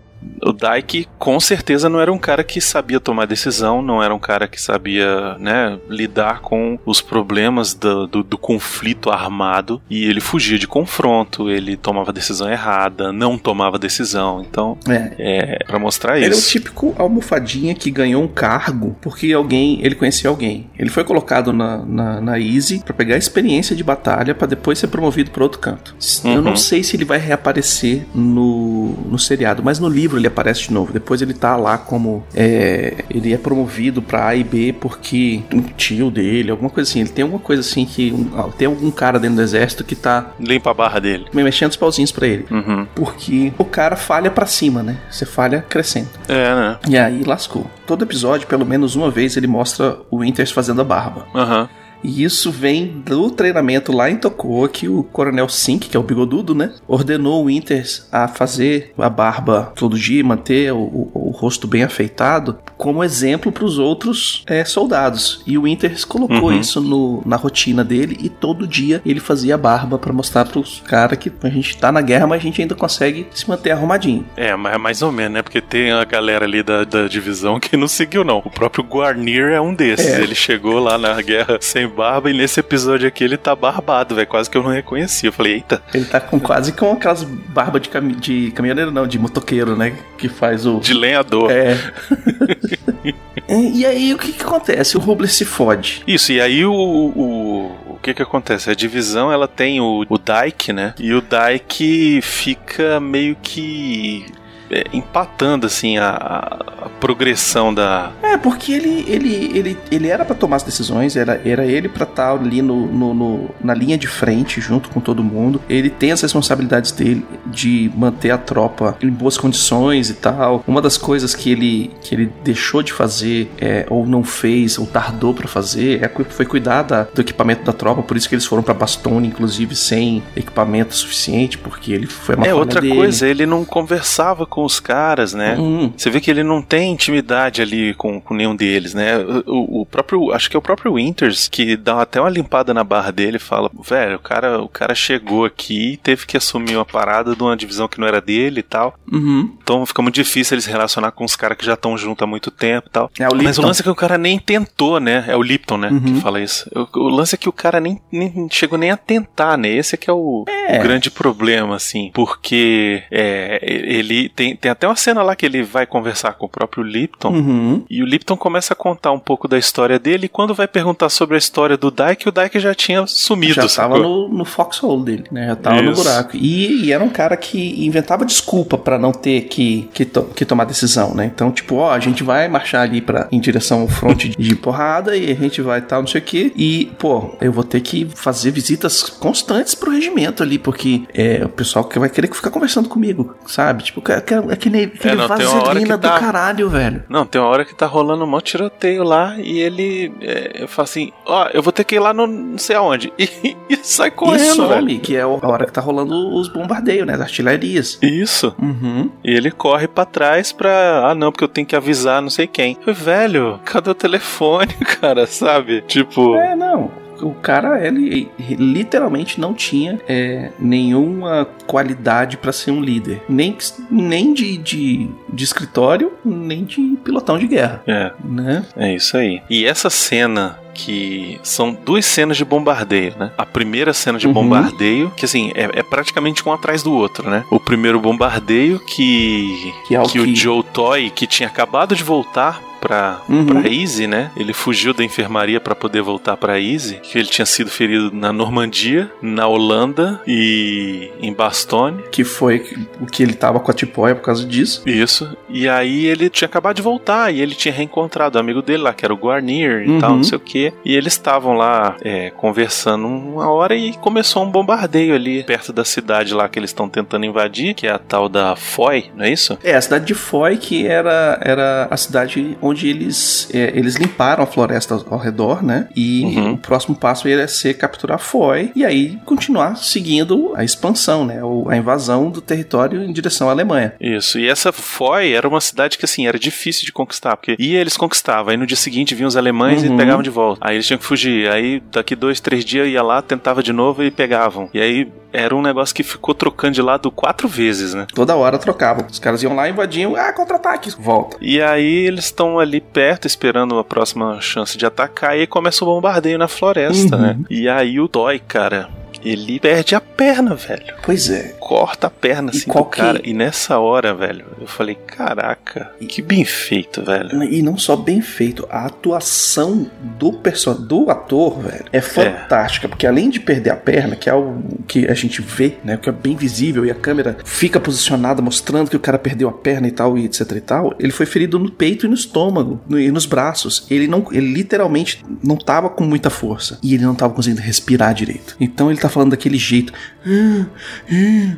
O Daik com certeza não era um cara que sabia tomar decisão, não era um cara que sabia né, lidar com os problemas do, do, do conflito armado e ele fugia de confronto, ele tomava decisão errada, não tomava decisão. Então, É. é para mostrar Ele é o isso. típico almofadinha que ganhou um cargo porque alguém, ele conhecia alguém. Ele foi colocado na, na, na Easy pra pegar experiência de batalha pra depois ser promovido pra outro canto. Eu Uhum. não sei se ele vai reaparecer no, no seriado, mas no livro ele aparece de novo. Depois ele tá lá como é, ele é promovido pra A e B porque um tio dele, alguma coisa assim. Ele tem alguma coisa assim que um- ah, tem algum cara dentro do exército que tá Limpa a barra dele. mexendo os pauzinhos pra ele. Uhum. Porque o cara falha pra cima, né? Você falha crescendo. É, né? E aí lascou. Todo episódio, pelo menos uma vez, ele mostra o Winters fazendo a barba. Aham. E isso vem do treinamento lá em Tokoa que o Coronel Sink, que é o bigodudo, né? Ordenou o Winters a fazer a barba todo dia, manter o, o- o rosto bem afeitado, como exemplo para os outros é, soldados. E o Winters colocou Uhum. isso no- na rotina dele e todo dia ele fazia a barba para mostrar para os caras que a gente tá na guerra, mas a gente ainda consegue se manter arrumadinho. É, mas mais ou menos, né? Porque tem a galera ali da, da divisão que não seguiu, não. O próprio Guarnir é um desses. É. Ele chegou lá na guerra sem barba e nesse episódio aqui ele tá barbado, velho. Quase que eu não reconheci. Eu falei, eita, Ele tá com quase com aquelas barbas de, cami de caminhoneiro, não, de motoqueiro, né? Que faz o. de lenhador. É. *laughs* E aí o que, que acontece? O Rubler se fode. Isso, e aí o, o, o que que acontece? A divisão, ela tem o, o Dyke, né? E o Dyke fica meio que é, empatando, assim, a, a- progressão da... É, porque ele, ele, ele, ele era pra tomar as decisões, era, era ele pra estar ali no, no- no- na linha de frente, junto com todo mundo. Ele tem as responsabilidades dele de manter a tropa em boas condições e tal. Uma das coisas que ele, que ele deixou de fazer, é, ou não fez, ou tardou pra fazer, é, foi cuidar da- do equipamento da tropa. Por isso que eles foram pra Bastone, inclusive, sem equipamento suficiente, porque ele foi uma É, outra dele. coisa, ele não conversava com com os caras, né? Hum. Você vê que ele não tem intimidade ali com, com nenhum deles, né? O, o próprio, acho que é o próprio Winters que dá até uma limpada na barra dele e fala, velho, o cara, o cara chegou aqui e teve que assumir uma parada de uma divisão que não era dele e tal. Uhum. Então fica muito difícil eles relacionar com os caras que já estão juntos há muito tempo e tal. É o Mas o lance é que o cara nem tentou, né? É o Lipton, né? Uhum. Que fala isso. O, o lance é que o cara nem, nem chegou nem a tentar, né? Esse é que é o, É. o grande problema, assim. Porque é, ele tem, tem até uma cena lá que ele vai conversar com o próprio Lipton. Uhum. E o Lipton começa a contar um pouco da história dele. E quando vai perguntar sobre a história do Dyke, o Dyke já tinha sumido. Já tava sacou? no, no foxhole dele, né? Já tava no buraco. E, e era um cara que inventava desculpa pra não ter que, que, to- que tomar decisão, né? Então, tipo, ó, a gente vai marchar ali pra, em direção ao fronte de, porrada e a gente vai tal, não sei o quê. E, pô, eu vou ter que fazer visitas constantes pro regimento ali, porque é, o pessoal que vai querer ficar conversando comigo, sabe? Tipo, é, é, é que nem aquele não, vaselina do tá- caralho, velho. Não, tem uma hora que tá rolando um monte de tiroteio lá e ele é, fala assim: Ó, eu vou ter que ir lá no não sei aonde. *laughs* E, e sai E correndo, velho. que é a hora que tá rolando os bombardeios, né? As artilharias. Isso. Uhum. E ele corre pra trás pra. Ah, não, porque eu tenho que avisar não sei quem. Velho, cadê o telefone, *laughs* cara? Sabe? Tipo. É, não. O cara, ele literalmente não tinha é, nenhuma qualidade pra ser um líder. Nem, nem de, de, de escritório, nem de pilotão de guerra. É, Né? é isso aí. E essa cena. Que são duas cenas de bombardeio, né? A primeira cena de Uhum. bombardeio, que assim, é, é praticamente um atrás do outro, né? O primeiro bombardeio que. Que é o que o que- Joe Toy, que tinha acabado de voltar pra, Uhum. pra Easy, né? Ele fugiu da enfermaria pra poder voltar pra Easy, que ele tinha sido ferido na Normandia, na Holanda e em Bastogne. Que foi o que ele tava com a tipóia por causa disso. Isso. E aí ele tinha acabado de voltar e ele tinha reencontrado o amigo dele lá, que era o Guarnier e Uhum. tal, não sei o que. E eles estavam lá é, conversando uma hora e começou um bombardeio ali perto da cidade lá que eles estão tentando invadir, que é a tal da Foy, não é isso? É, a cidade de Foy, que era, era a cidade onde eles, é, eles limparam a floresta ao, redor, né? E Uhum. o próximo passo ia ser capturar Foy e aí continuar seguindo a expansão, né? A invasão do território em direção à Alemanha. Isso, e essa Foy era uma cidade que assim, era difícil de conquistar, porque ia eles conquistavam, aí no dia seguinte vinham os alemães Uhum. e pegavam de volta. Aí eles tinham que fugir, aí daqui dois, três dias ia lá, tentava de novo e pegavam. E aí era um negócio que ficou trocando de lado quatro vezes, né? Toda hora trocavam. Os caras iam lá, invadiam, ah, contra-ataque, volta. E aí eles estão ali perto, esperando a próxima chance de atacar, e aí começa o bombardeio na floresta, Uhum. né? E aí o Toy, cara, ele perde a perna, velho. Pois é. Corta a perna E assim do cara. que- E nessa hora, velho, eu falei, caraca, que bem feito, velho. E não só bem feito, a atuação do person do ator, velho, é fantástica, porque além de perder a perna, que é o que a gente vê, né, que é bem visível e a câmera fica posicionada mostrando que o cara perdeu a perna e tal e etc e tal, ele foi ferido no peito e no estômago no- e nos braços. Ele não, ele literalmente não tava com muita força e ele não tava conseguindo respirar direito. Então ele tá falando daquele jeito. É,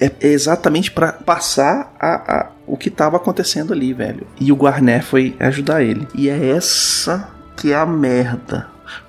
é exatamente pra passar a, a- o que tava acontecendo ali, velho. E o Guarné foi ajudar ele. E é essa que é a merda.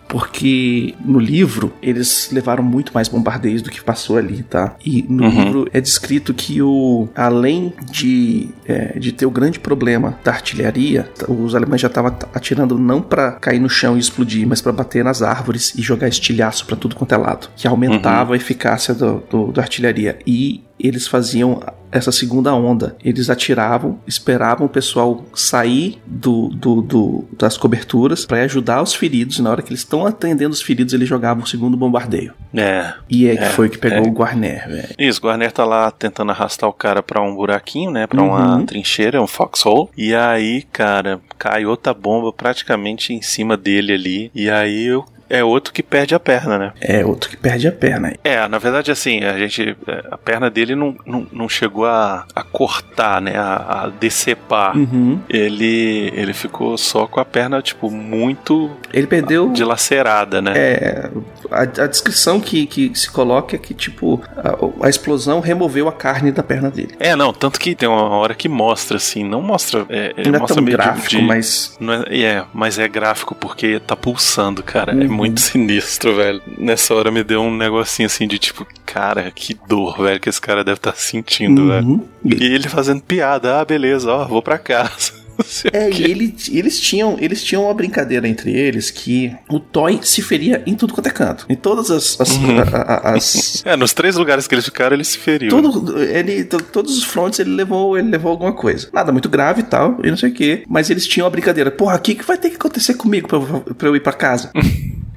Porque no livro eles levaram muito mais bombardeios do que passou ali, tá? E no Uhum. livro é descrito que o além de, é, de ter o grande problema da artilharia, os alemães já estavam atirando não pra cair no chão e explodir, mas pra bater nas árvores e jogar estilhaço pra tudo quanto é lado, que aumentava a eficácia do, do- da artilharia. E eles faziam essa segunda onda. Eles atiravam, esperavam o pessoal sair do, do- do- das coberturas para ajudar os feridos. E na hora que eles estão atendendo os feridos, eles jogavam o segundo bombardeio. É. E é que É, foi que pegou é. o Guarner, velho. Isso, o Guarner tá lá tentando arrastar o cara pra um buraquinho, né? Pra uma Uhum. trincheira, um foxhole. E aí, cara, cai outra bomba praticamente em cima dele ali. E aí eu- é outro que perde a perna, né? É outro que perde a perna. É, na verdade, assim, a gente. é, A perna dele não, não, não chegou a, a cortar, né? A, a decepar. Uhum. Ele, ele ficou só com a perna, tipo, muito Ele perdeu. dilacerada, né? É, a, a descrição que, que se coloca é que, tipo, a, a explosão removeu a carne da perna dele. É, não, tanto que tem uma hora que mostra, assim, não mostra. É, Não é mostra tão meio de- gráfico, de, mas Não é, é, mas é gráfico porque tá pulsando, cara. É Uhum. Muito *laughs* sinistro, velho. Nessa hora me deu um negocinho assim de tipo, cara, que dor, velho, que esse cara deve estar tá sentindo, velho. Uhum. E ele fazendo piada, ah, beleza, ó, vou pra casa. *laughs* É, e quê. ele- eles tinham, eles tinham uma brincadeira entre eles que o Toy se feria em tudo quanto é canto. Em todas as. as, Uhum. a- a- as- *laughs* É, nos três lugares que eles ficaram, ele se feriu. Todo, ele, to- todos os fronts ele levou, ele levou alguma coisa. Nada muito grave e tal, e não sei o que. Mas eles tinham a brincadeira. Porra, o que, que vai ter que acontecer comigo pra, pra eu ir pra casa?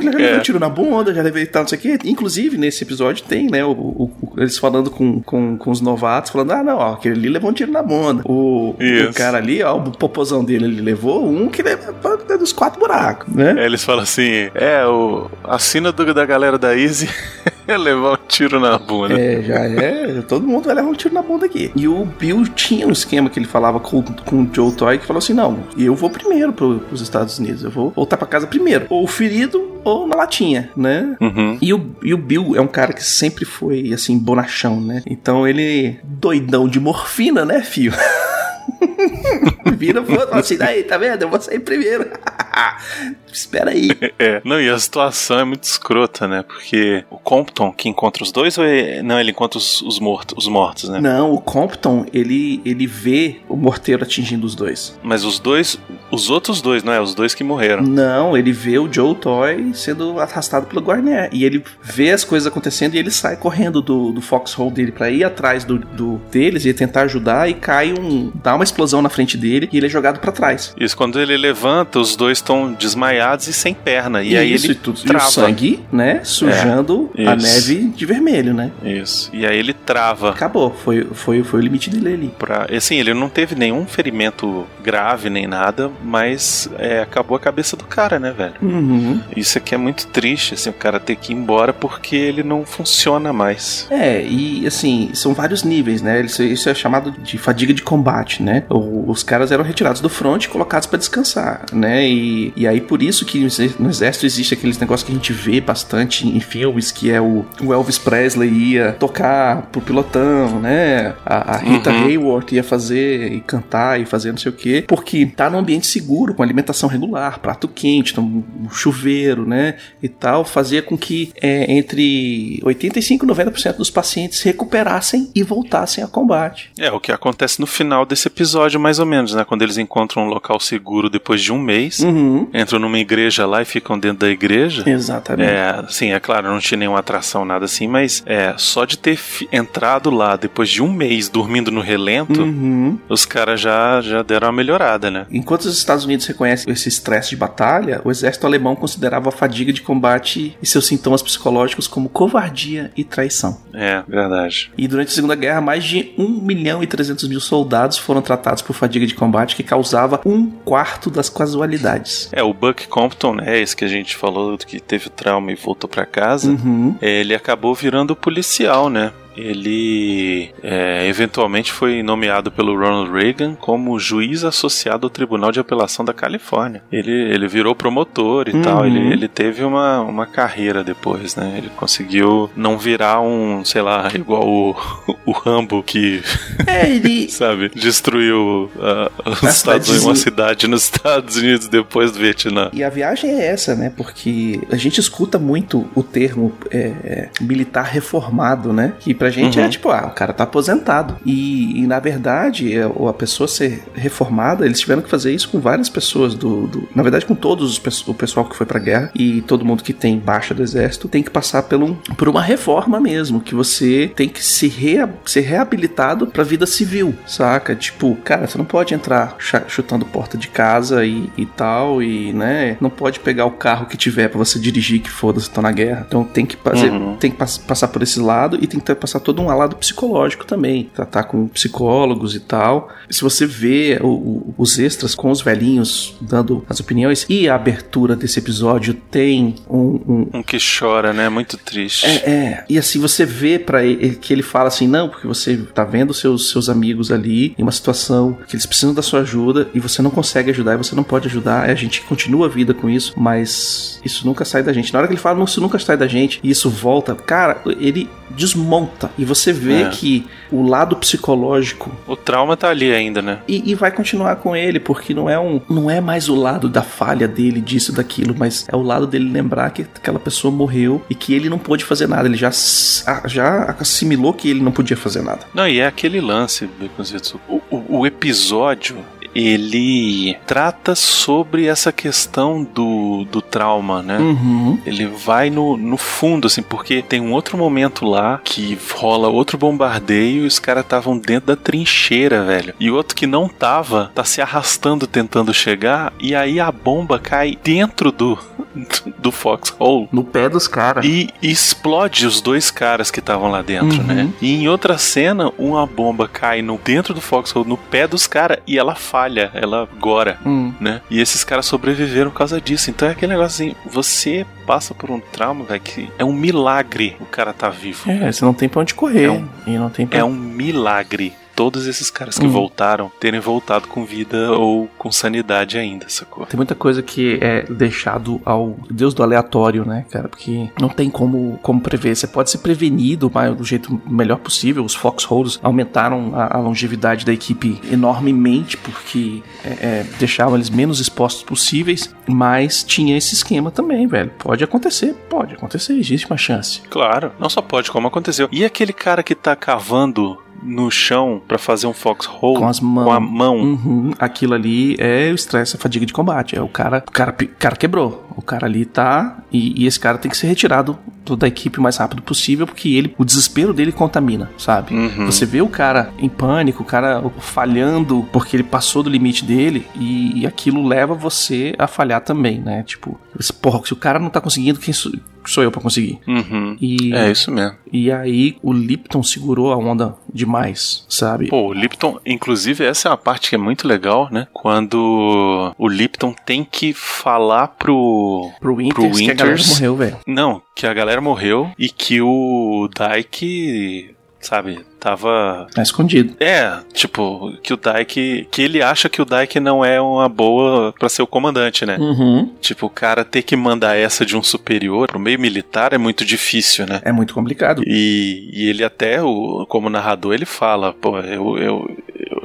já levei É. um tiro na bunda, já levei tal, não sei o quê. Inclusive, nesse episódio tem, né, o, o- o- eles falando com, com, com os novatos, falando, ah, não, ó, aquele ali levou um tiro na bunda. O, o cara ali, ó, o popozão dele, ele levou um que levou é dos quatro buracos, né? É, eles falam assim: é, o, a sina do- da galera da Easy *laughs* é levar um tiro na bunda. É, já é. Todo mundo vai levar um tiro na bunda aqui. E o Bill tinha um esquema que ele falava com, com o Joe Toy que falou assim: não, eu vou primeiro pro, pros Estados Unidos. Eu vou voltar pra casa primeiro. Ou ferido ou na latinha, né? Uhum. E o, e o Bill é um cara que sempre foi, assim, bonachão, né? Então ele, doidão de morfina, né, fio? *laughs* *laughs* Vira e fala assim, aí, tá vendo? Eu vou sair primeiro. *laughs* Espera aí. *laughs* É. Não, e a situação é muito escrota, né? Porque o Compton que encontra os dois ou é... Não, ele encontra os, os, mortos, os mortos, né? Não, o Compton, ele, ele vê o morteiro atingindo os dois. Mas os dois, os outros dois, não é? Os dois que morreram. Não, ele vê o Joe Toy sendo arrastado pelo Guarner. E ele vê as coisas acontecendo e ele sai correndo do, do foxhole dele pra ir atrás do, do deles e tentar ajudar. E cai um. dá uma explosão na frente dele e ele é jogado pra trás. Isso, quando ele levanta, os dois estão desmaiados e sem perna. E, aí isso ele e tudo. E o trava. sangue, né? Sujando É, a neve de vermelho, né? Isso. E aí ele trava. Acabou. Foi, foi, foi o limite dele ali. Pra, assim, ele não teve nenhum ferimento grave nem nada, mas é, acabou a cabeça do cara, né, velho? Uhum. Isso aqui é muito triste, assim, o cara ter que ir embora porque ele não funciona mais. É, e assim, são vários níveis, né? Isso, isso é chamado de fadiga de combate, né? O- os caras eram retirados do front e colocados pra descansar, né? E, e aí por isso que no exé- no exército existe aqueles negócios que a gente vê bastante em filmes, que é o, o Elvis Presley ia tocar pro pilotão, né? A, a Rita Uhum. Hayworth ia fazer e cantar e fazer não sei o quê, porque tá num ambiente seguro, com alimentação regular, prato quente, então, um chuveiro, né? E tal, fazia com que é, entre 85 e 90% dos pacientes se recuperassem e voltassem a combate. É, o que acontece no final desse episódio, mais ou menos, né? Quando eles encontram um local seguro depois de um mês, Uhum. entram numa igreja lá e ficam dentro da igreja. Exatamente. É, sim, é claro, não tinha nenhuma atração, nada assim, mas é, só de ter entrado lá depois de um mês dormindo no relento, Uhum. os caras já, já deram uma melhorada, né? Enquanto os Estados Unidos reconhecem esse estresse de batalha, o exército alemão considerava a fadiga de combate e seus sintomas psicológicos como covardia e traição. É, verdade. E durante a Segunda Guerra, mais de 1 milhão e 300 mil soldados foram tratados por fadiga de combate, que causava um quarto das casualidades. É, o Buck Compton, né, esse que a gente falou que teve o trauma e voltou pra casa, Uhum. ele acabou virando policial, né? Ele é, eventualmente foi nomeado pelo Ronald Reagan como juiz associado ao Tribunal de Apelação da Califórnia. Ele, ele virou promotor e Uhum. tal. Ele, ele teve uma, uma carreira depois, né? Ele conseguiu não virar um, sei lá, igual o, *laughs* o Rambo que, É, ele. *laughs* sabe, destruiu ah, os Estados Unidos, uma cidade nos Estados Unidos depois do Vietnã. E a viagem é essa, né? Porque a gente escuta muito o termo é, é, militar reformado, né? Que pra gente Uhum. é tipo, ah, o cara tá aposentado. E, e, na verdade, é, a pessoa ser reformada, eles tiveram que fazer isso com várias pessoas do. do- na verdade, com todos os o pessoal que foi pra guerra e todo mundo que tem baixa do exército tem que passar por, um, por uma reforma mesmo. Que você tem que se rea- ser reabilitado pra vida civil, saca? Tipo, cara, você não pode entrar chutando porta de casa e, e tal, e, né? Não pode pegar o carro que tiver pra você dirigir, que foda-se, tá na guerra. Então tem que fazer, Uhum. tem que pass- passar por esse lado e tem que ter- passar todo um lado psicológico também. Tratar com psicólogos e tal. Se você vê o- o- os extras com os velhinhos dando as opiniões e a abertura desse episódio tem um- um, Um que chora, né? Muito triste. é, é. E assim, você vê para ele que ele fala assim, não, porque você tá vendo seus, seus amigos ali em uma situação que eles precisam da sua ajuda e você não consegue ajudar e você não pode ajudar. A gente continua a vida com isso, mas isso nunca sai da gente. Na hora que ele fala, não, isso nunca sai da gente e isso volta, cara, ele desmonta E você vê É. que o lado psicológico O trauma tá ali ainda, né? e, e vai continuar com ele, porque não é um, não é mais o lado da falha dele, disso, daquilo, mas é o lado dele lembrar que aquela pessoa morreu e que ele não pôde fazer nada. Ele já, já assimilou que ele não podia fazer nada. Não, e é aquele lance. O, o, o episódio. Ele trata sobre essa questão do, do trauma, né? Uhum. Ele vai no, no fundo, assim, porque tem um outro momento lá que rola outro bombardeio e os caras estavam dentro da trincheira, velho. E o outro que não tava, tá se arrastando tentando chegar, e aí a bomba cai dentro do, *laughs* do Foxhole. No pé dos caras. E explode os dois caras que estavam lá dentro, Uhum. né? E em outra cena, uma bomba cai no dentro do Foxhole, no pé dos caras, e ela ela gora, Hum. né? E esses caras sobreviveram por causa disso. Então é aquele negócio assim, você passa por um trauma, velho, que é um milagre o cara tá vivo. É, você não tem pra onde correr. É um- e não tem pra... É um milagre. Todos esses caras que Hum. voltaram terem voltado com vida ou com sanidade ainda, sacou? Tem muita coisa que é deixado ao Deus do aleatório, né, cara? Porque não tem como, como prever. Você pode se prevenir do, do jeito melhor possível. Os Foxholes aumentaram a, a longevidade da equipe enormemente porque é, é, deixavam eles menos expostos possíveis. Mas tinha esse esquema também, velho. Pode acontecer, pode acontecer. Existe uma chance. Claro, não só pode, como aconteceu. E aquele cara que tá cavando no chão pra fazer um foxhole Com as mãos. com a mão. Uhum, aquilo ali é o estresse, a fadiga de combate. É o cara, o cara, o cara quebrou. O cara ali tá e, e esse cara tem que ser retirado do- da equipe o mais rápido possível porque ele, o desespero dele contamina, sabe? Uhum. Você vê o cara em pânico, o cara falhando porque ele passou do limite dele e, e aquilo leva você a falhar também, né? Tipo, esse- porra, se o cara não tá conseguindo, quem sou, sou eu pra conseguir? Uhum. E, É isso mesmo. e aí o Lipton segurou a onda demais, sabe? Pô, o Lipton, inclusive, essa é uma parte que é muito legal, né? Quando o Lipton tem que falar pro. Pro Winters, que a galera Winters. morreu, velho. Não, que a galera morreu e que o Dyke, sabe, tava. Tá escondido. É, tipo, que o Dyke. Que ele acha que o Dyke não é uma boa pra ser o comandante, né? Uhum. Tipo, o cara ter que mandar essa de um superior pro meio militar é muito difícil, né? É muito complicado. E, e ele até, o, como narrador, ele fala, pô, eu, eu,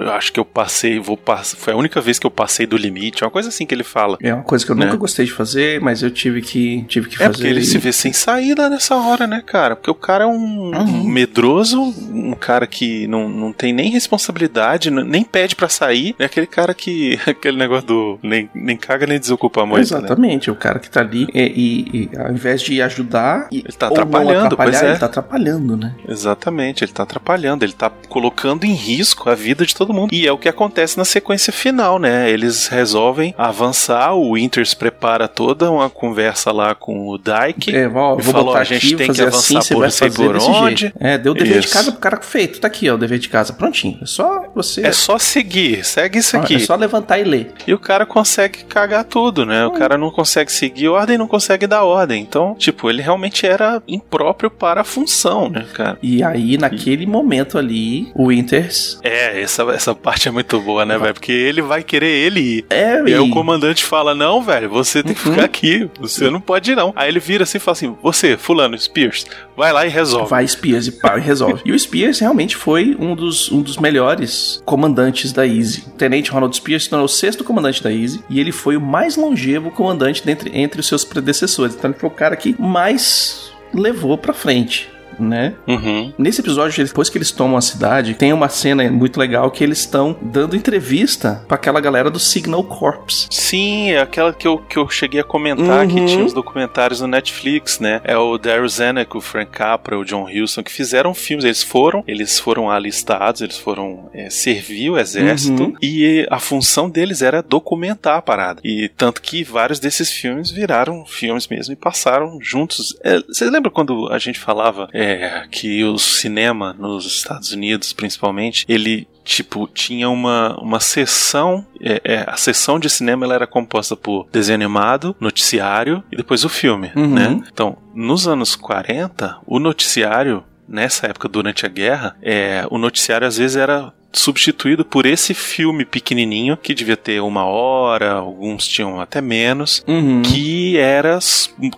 eu acho que eu passei, vou pass foi a única vez que eu passei do limite, uma coisa assim que ele fala. É uma coisa que eu Né? nunca gostei de fazer, mas eu tive que, tive que É fazer. porque ele e- se vê sem saída nessa hora, né, cara? Porque o cara é um, Uhum. um medroso, um cara que não, não tem nem responsabilidade, nem pede pra sair. É aquele cara que. *laughs* aquele negócio do. Nem, nem caga nem desocupa a moita, né? Exatamente, o cara que tá ali e, e- e ao invés de ajudar Ele tá atrapalhando, pois é. ele tá atrapalhando, né? Exatamente, ele tá atrapalhando, ele tá colocando em risco a vida de todo mundo. E é o que acontece na sequência final, né? Eles resolvem avançar, o Winters prepara toda uma conversa lá com o Dyke. É, eu E vou falou, a gente aqui, tem que assim, avançar você por sei fazer por desse onde. jeito. É, deu o dever de Isso. casa pro cara feito. Tá aqui, ó, o dever de casa prontinho. É só você É só seguir, segue isso aqui. é só levantar e ler. E o cara consegue cagar tudo, né? O cara não consegue seguir ordem, não consegue dar ordem. Então, tipo, ele realmente era impróprio para a função, né, cara? E aí, naquele momento ali, o Winters. É, essa, essa parte é muito boa, né, velho? Porque ele vai querer ele ir. É, E aí o comandante fala: Não, velho, você tem que Uhum. ficar aqui. Você não pode ir, não. Aí ele vira assim e fala assim: Você, Fulano, Spears, vai lá e resolve. Vai Spears e pá, e resolve. *laughs* e o Spears realmente foi um dos, um dos melhores comandantes da Easy. O Tenente Ronald Spears se tornou o sexto comandante da Easy e ele foi o mais longevo comandante dentre, entre os seus predecessores. Então ele foi o cara que mais levou pra frente. Né? Uhum. Nesse episódio, depois que eles tomam a cidade, tem uma cena muito legal que eles estão dando entrevista pra aquela galera do Signal Corps. Sim, é aquela que eu, que eu cheguei a comentar que Uhum. tinha os documentários no Netflix, né? É o Daryl Zanuck, o Frank Capra, o John Huston, que fizeram filmes. Eles foram, eles foram alistados, eles foram é, servir o exército Uhum. e a função deles era documentar a parada. E tanto que vários desses filmes viraram filmes mesmo e passaram juntos. É, Vocês lembram quando a gente falava é, que o cinema nos Estados Unidos, principalmente, ele tipo tinha uma, uma sessão é, é, a sessão de cinema ela era composta por desenho animado noticiário e depois o filme Uhum. né então nos anos 40 o noticiário nessa época durante a guerra é, o noticiário às vezes era substituído por esse filme pequenininho que devia ter uma hora alguns tinham até menos Uhum. que era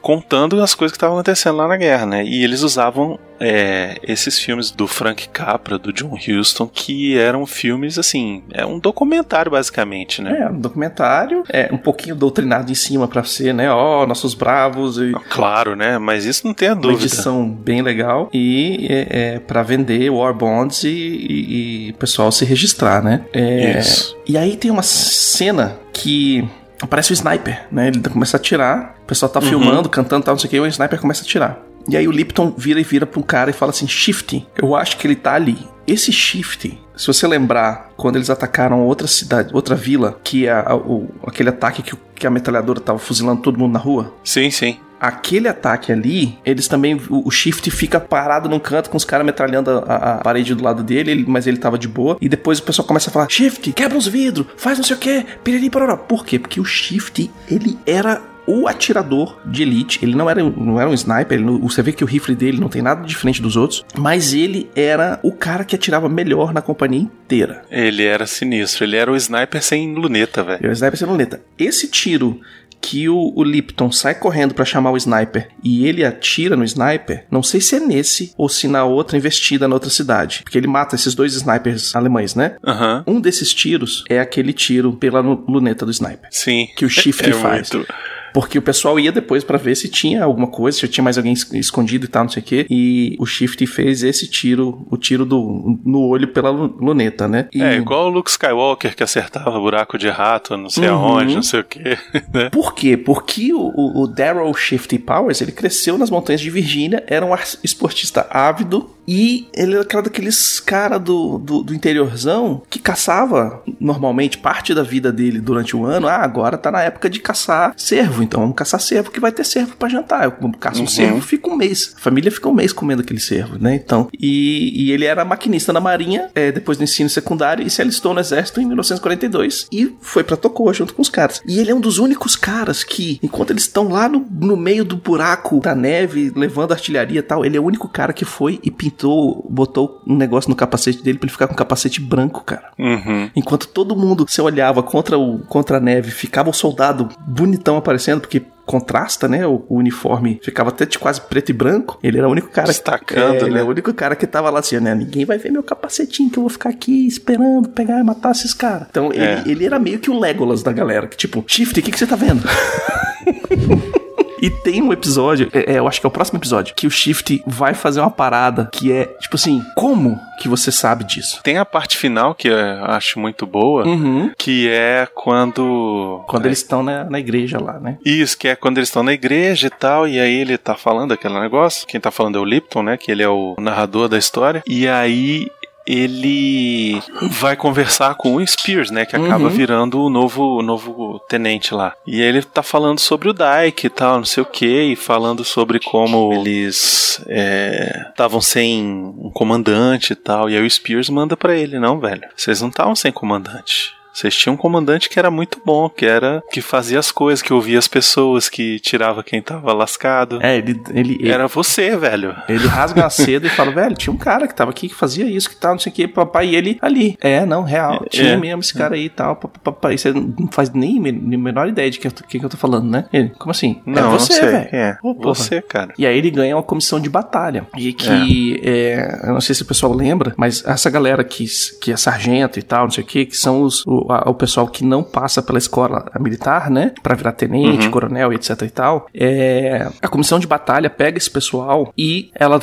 contando as coisas que estavam acontecendo lá na guerra, né? E eles usavam é, esses filmes do Frank Capra, do John Huston, que eram filmes assim, é um documentário basicamente, né? É, um documentário, é um pouquinho doutrinado em cima pra ser, né? Ó, oh, nossos bravos e. Claro, né? Mas isso não tem a dúvida. Uma edição bem legal e é, é para vender war bonds e, e, e, o pessoal se registrar, né? É, isso. E aí tem uma cena que aparece o sniper, né? Ele começa a atirar, o pessoal tá uhum. filmando, cantando tal, não sei o que, e o sniper começa a atirar. E aí o Lipton vira e vira pra um cara e fala assim: Shift, eu acho que ele tá ali. Esse shift, se você lembrar, quando eles atacaram outra cidade, outra vila, que é a, o, aquele ataque que, que a metralhadora tava fuzilando todo mundo na rua. Sim, sim aquele ataque ali, eles também. O, o Shift fica parado num canto com os caras metralhando a, a, parede do lado dele, ele, mas ele tava de boa. E depois o pessoal começa a falar: Shift, quebra os vidros, faz não sei o que, piriri pororó. Por quê? Porque o Shift, ele era o atirador de elite. Ele não era, não era um sniper, ele, você vê que o rifle dele não tem nada diferente dos outros, mas ele era o cara que atirava melhor na companhia inteira. Ele era sinistro, ele era o sniper sem luneta, velho. Era o sniper sem luneta. Esse tiro que o, o Lipton sai correndo para chamar o sniper e ele atira no sniper, não sei se é nesse ou se na outra investida na outra cidade. Porque ele mata esses dois snipers alemães, né? Uhum. Um desses tiros é aquele tiro pela luneta do sniper. Sim. Que o Shift é faz. Muito... Porque o pessoal ia depois para ver se tinha alguma coisa, se tinha mais alguém escondido e tal, não sei o quê. E o Shift fez esse tiro, o tiro do, no olho pela luneta, né? E... É, igual o Luke Skywalker que acertava buraco de rato, não sei uhum. aonde, não sei o quê. *laughs* Né? Por quê? Porque o, o, Daryl Shifty Powers, ele cresceu nas montanhas de Virgínia, era um esportista ávido, e ele era aquela daqueles cara do, do, do, interiorzão que caçava normalmente parte da vida dele durante o ano. Ah, agora tá na época de caçar cervo, então vamos caçar cervo que vai ter cervo para jantar. Eu caço um uhum. cervo, fica um mês. A família fica um mês comendo aquele cervo, né? Então, e, e ele era maquinista na marinha é, depois do ensino secundário e se alistou no exército em 1942 e foi para Tocoa junto com os caras. E ele é um dos únicos caras que, enquanto eles estão lá no, no meio do buraco da neve, levando artilharia e tal, ele é o único cara que foi e pintou pintou, botou um negócio no capacete dele pra ele ficar com um capacete branco, cara. Uhum. Enquanto todo mundo se olhava contra, o, contra a neve, ficava o soldado bonitão aparecendo, porque contrasta, né? O, o, uniforme ficava até de quase preto e branco. Ele era o único cara. Destacando, é, né? Ele é o único cara que tava lá assim, né? Ninguém vai ver meu capacetinho que eu vou ficar aqui esperando pegar e matar esses caras. Então é. ele, ele, era meio que o Legolas da galera. Que tipo, Shift, o que, que você tá vendo? *laughs* E tem um episódio, é, é, eu acho que é o próximo episódio, que o Shift vai fazer uma parada que é, tipo assim, como que você sabe disso? Tem a parte final que eu acho muito boa, uhum. que é quando. Quando é. eles estão na, na igreja lá, né? Isso, que é quando eles estão na igreja e tal, e aí ele tá falando aquele negócio. Quem tá falando é o Lipton, né? Que ele é o narrador da história. E aí ele vai conversar com o Spears, né? Que acaba uhum. virando o novo, o novo tenente lá. E ele tá falando sobre o Dyke e tal, não sei o que, e falando sobre como eles estavam é, sem um comandante e tal. E aí o Spears manda para ele: Não, velho, vocês não estavam sem comandante. Vocês tinham um comandante que era muito bom, que era que fazia as coisas, que ouvia as pessoas, que tirava quem tava lascado. É, ele. ele era você, velho. Ele rasga a seda e fala, velho, tinha um cara que tava aqui que fazia isso, que tal, não sei o que, papai, e ele ali. É, não, real. Tinha é. mesmo esse cara aí e tal, papai. Você não faz nem a menor ideia de que, que, que eu tô falando, né? Ele, como assim? É não, é você, velho. É, você, cara. E aí ele ganha uma comissão de batalha. E que, é. é. eu não sei se o pessoal lembra, mas essa galera que, que é sargento e tal, não sei o que, que são os. O, a, o pessoal que não passa pela escola militar, né? Pra virar tenente, uhum. coronel, etc e tal. É, a comissão de batalha pega esse pessoal e ela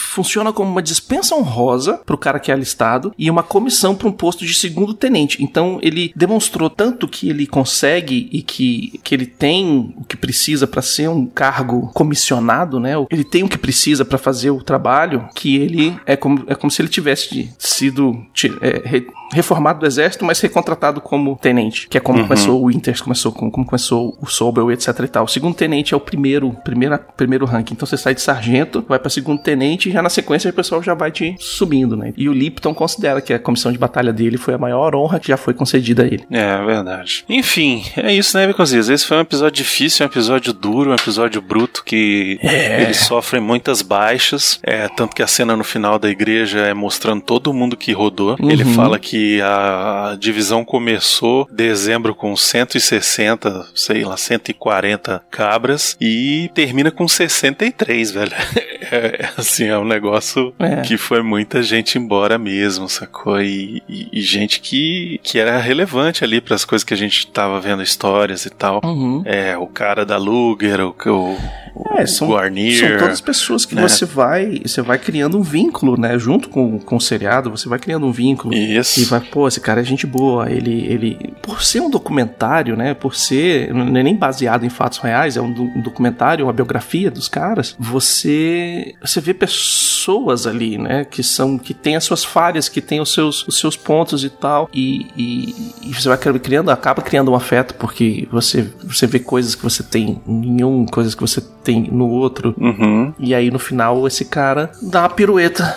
funciona como uma dispensa honrosa para o cara que é alistado e uma comissão para um posto de segundo tenente. Então ele demonstrou tanto que ele consegue e que, que ele tem o que precisa para ser um cargo comissionado, né? Ele tem o que precisa para fazer o trabalho, que ele é como, é como se ele tivesse sido é, reformado do exército, mas recontratado como tenente, que é como uhum. começou o Winters, começou como, como começou o Sobel, etc e tal. O segundo tenente é o primeiro, primeira, primeiro ranking. Então você sai de sargento, vai para segundo tenente já na sequência o pessoal já vai te subindo, né? E o Lipton considera que a comissão de batalha dele foi a maior honra que já foi concedida a ele. É, verdade. Enfim, é isso, né, Biconzias? Esse foi um episódio difícil, um episódio duro, um episódio bruto que é. ele sofre muitas baixas. É, tanto que a cena no final da igreja é mostrando todo mundo que rodou. Uhum. Ele fala que a divisão começou dezembro com 160, sei lá, 140 cabras e termina com 63, velho. É, é, assim, é um negócio É. que foi muita gente embora mesmo, sacou? E, e- e gente que, que era relevante ali para as coisas que a gente tava vendo histórias e tal. Uhum. É, o cara da Luger, o, o, É, são, Guarnier. são todas pessoas que né? você vai você vai criando um vínculo, né? Junto com, com o seriado, você vai criando um vínculo. Isso. E vai, pô, esse cara é gente boa. Ele, ele, por ser um documentário, né? Por ser, não é nem baseado em fatos reais, é um, do- um documentário, uma biografia dos caras. Você, você vê pessoas ali, né? Que são, que tem as suas falhas, que tem os seus, os seus pontos e tal. E, e, e você vai criando, acaba criando um afeto porque você, você vê coisas que você tem em um, coisas que você tem no outro. Uhum. E aí no final esse cara dá uma pirueta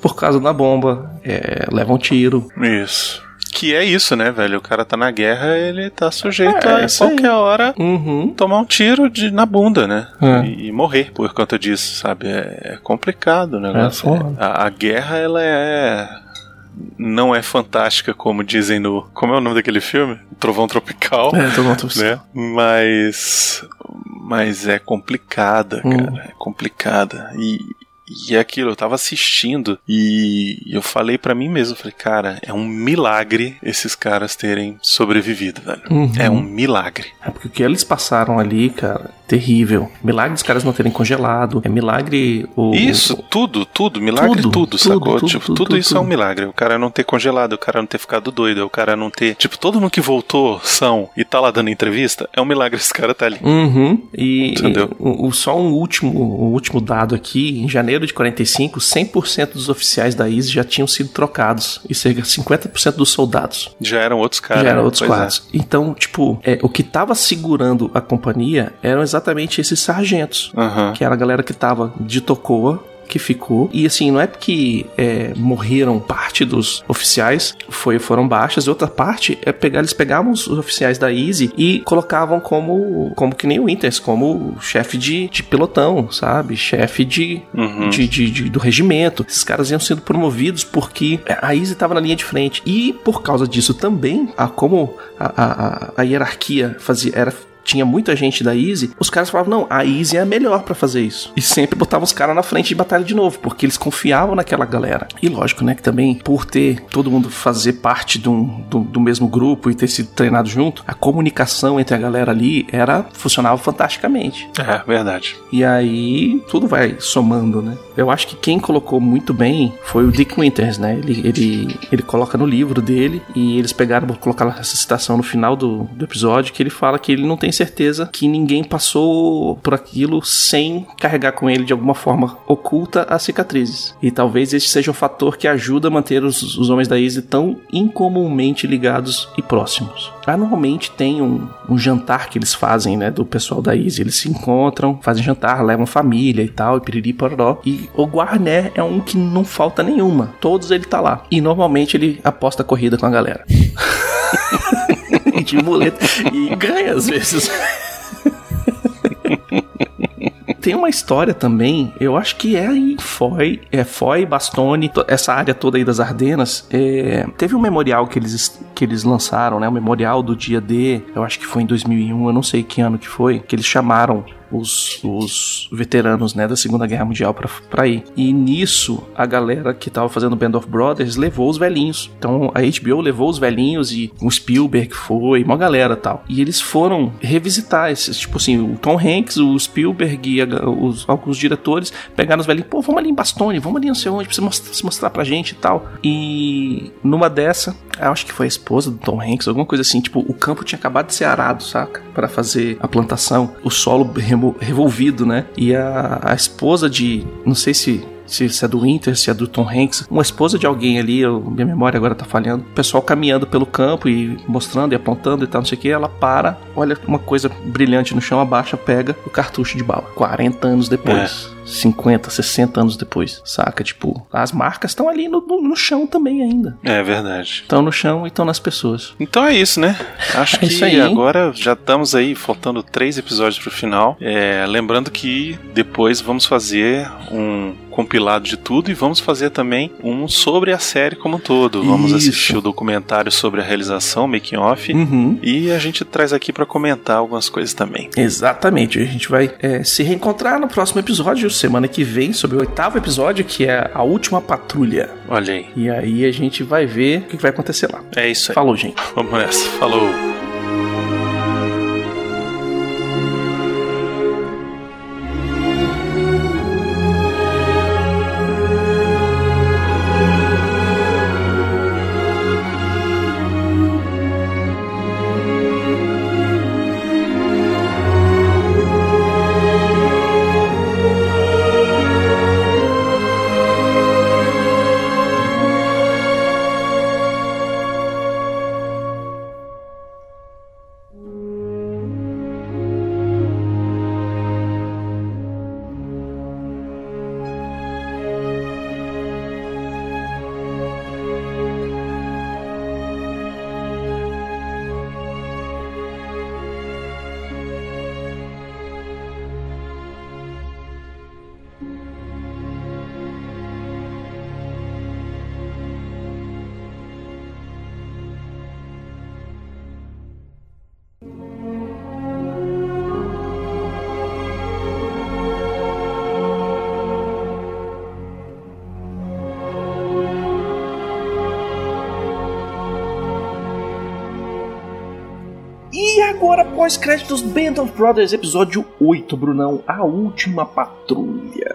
por causa da bomba, é, leva um tiro. Isso. Que é isso, né, velho? O cara tá na guerra, ele tá sujeito É, a isso aí. qualquer hora Uhum. tomar um tiro de, na bunda, né? É. E, e morrer por conta disso, sabe? É, é complicado o negócio. É foda. a, a guerra, ela é. Não é fantástica, como dizem no. Como é o nome daquele filme? Trovão Tropical. É, todo mundo Né? Mas. Mas é complicada, Hum. cara. É complicada. E. E é aquilo, eu tava assistindo e eu falei pra mim mesmo, falei, cara, é um milagre esses caras terem sobrevivido, velho. Uhum. É um milagre. É porque o que eles passaram ali, cara, terrível. Milagre dos caras não terem congelado. É milagre o. Isso, tudo, tudo, milagre Tudo, tudo, tudo, sacou? tudo, tipo, tudo, isso é um milagre. O cara não ter congelado, o cara não ter ficado doido, o cara não ter. Tipo, todo mundo que voltou são e tá lá dando entrevista, é um milagre esse cara tá ali. Uhum. E Entendeu? o, o- só um último, o último dado aqui, em janeiro de 45, 100% dos oficiais da ISIS já tinham sido trocados e cerca de 50% dos soldados. Já eram outros caras. já eram outros Pois é. Então, tipo, é, o que tava segurando a companhia eram exatamente esses sargentos. Aham. Que era a galera que tava de Tocoa, que ficou. E assim, não é porque é, morreram parte dos oficiais, foi, foram baixas, e outra parte é pegar, eles pegavam os oficiais da Easy e colocavam como, como que nem o Winters, como chefe de, de pelotão, sabe? Chefe de, Uhum. de, de- de- do regimento. Esses caras iam sendo promovidos porque a Easy estava na linha de frente. E por causa disso também, a, como a, a, a- a hierarquia fazia, era tinha muita gente da Easy, os caras falavam, não, a Easy é a melhor pra fazer isso. E sempre botavam os caras na frente de batalha de novo, porque eles confiavam naquela galera. E lógico, né, que também, por ter todo mundo fazer parte um- do, do mesmo grupo e ter sido treinado junto, a comunicação entre a galera ali era funcionava fantasticamente. É, verdade. E aí tudo vai somando, né? Eu acho que quem colocou muito bem foi o Dick Winters, né? Ele, ele, ele coloca no livro dele e eles pegaram, vou colocar essa citação no final do, do episódio, que ele fala que ele não tem certeza que ninguém passou por aquilo sem carregar com ele de alguma forma oculta as cicatrizes. E talvez esse seja o fator que ajuda a manter os, os homens da Easy tão incomumente ligados e próximos. Anualmente tem um, um jantar que eles fazem, né, do pessoal da Easy. Eles se encontram, fazem jantar, levam família e tal, e piriri pororó. E o Guarné é um que não falta nenhuma. Todos ele tá lá. E normalmente ele aposta corrida com a galera. *laughs* de muleta. E ganha às vezes. Tem uma história também, eu acho que é em Foy, é Foy, Bastone, to- essa área toda aí das Ardenas. é, teve um memorial que eles, que eles lançaram, né? O memorial do dia D, eu acho que foi em 2001, eu não sei que ano que foi, que eles chamaram os, os veteranos né, da Segunda Guerra Mundial pra, pra ir. E nisso, a galera que tava fazendo Band of Brothers levou os velhinhos. Então a HBO levou os velhinhos e o Spielberg foi, uma galera tal. E eles foram revisitar esses, tipo assim, o Tom Hanks, o Spielberg e a- os, alguns diretores pegaram os velhinhos, pô, vamos ali em Bastone, vamos ali não sei onde, precisa mostrar, se mostrar pra gente e tal. E numa dessa, acho que foi a esposa do Tom Hanks, alguma coisa assim, tipo, o campo tinha acabado de ser arado, saca? Pra fazer a plantação, o solo revolvido, né? E a, a esposa de, não sei se se, se é do Winter, se é do Tom Hanks, uma esposa de alguém ali, eu- minha memória agora tá falhando, o pessoal caminhando pelo campo e mostrando e apontando e tal, não sei o que, ela para, olha uma coisa brilhante no chão, abaixa, pega o cartucho de bala. 40 anos depois. 50, 60 anos depois, saca? Tipo, as marcas estão ali no, no, chão também ainda. É verdade. Estão no chão e estão nas pessoas. Então é isso, né? *laughs* Acho É que isso aí. agora já estamos aí, faltando três episódios pro final. É, lembrando que depois vamos fazer um compilado de tudo e vamos fazer também um sobre a série como um todo. Vamos Isso. assistir o documentário sobre a realização, making off. Uhum. E a gente traz aqui pra comentar algumas coisas também. Exatamente. A gente vai é, se reencontrar no próximo episódio semana que vem, sobre o oitavo episódio, que é a última patrulha. Olha aí. E aí a gente vai ver o que vai acontecer lá. É isso aí. Falou, gente. Vamos nessa. Falou. Pós-créditos Band of Brothers, episódio 8, Brunão, a última patrulha.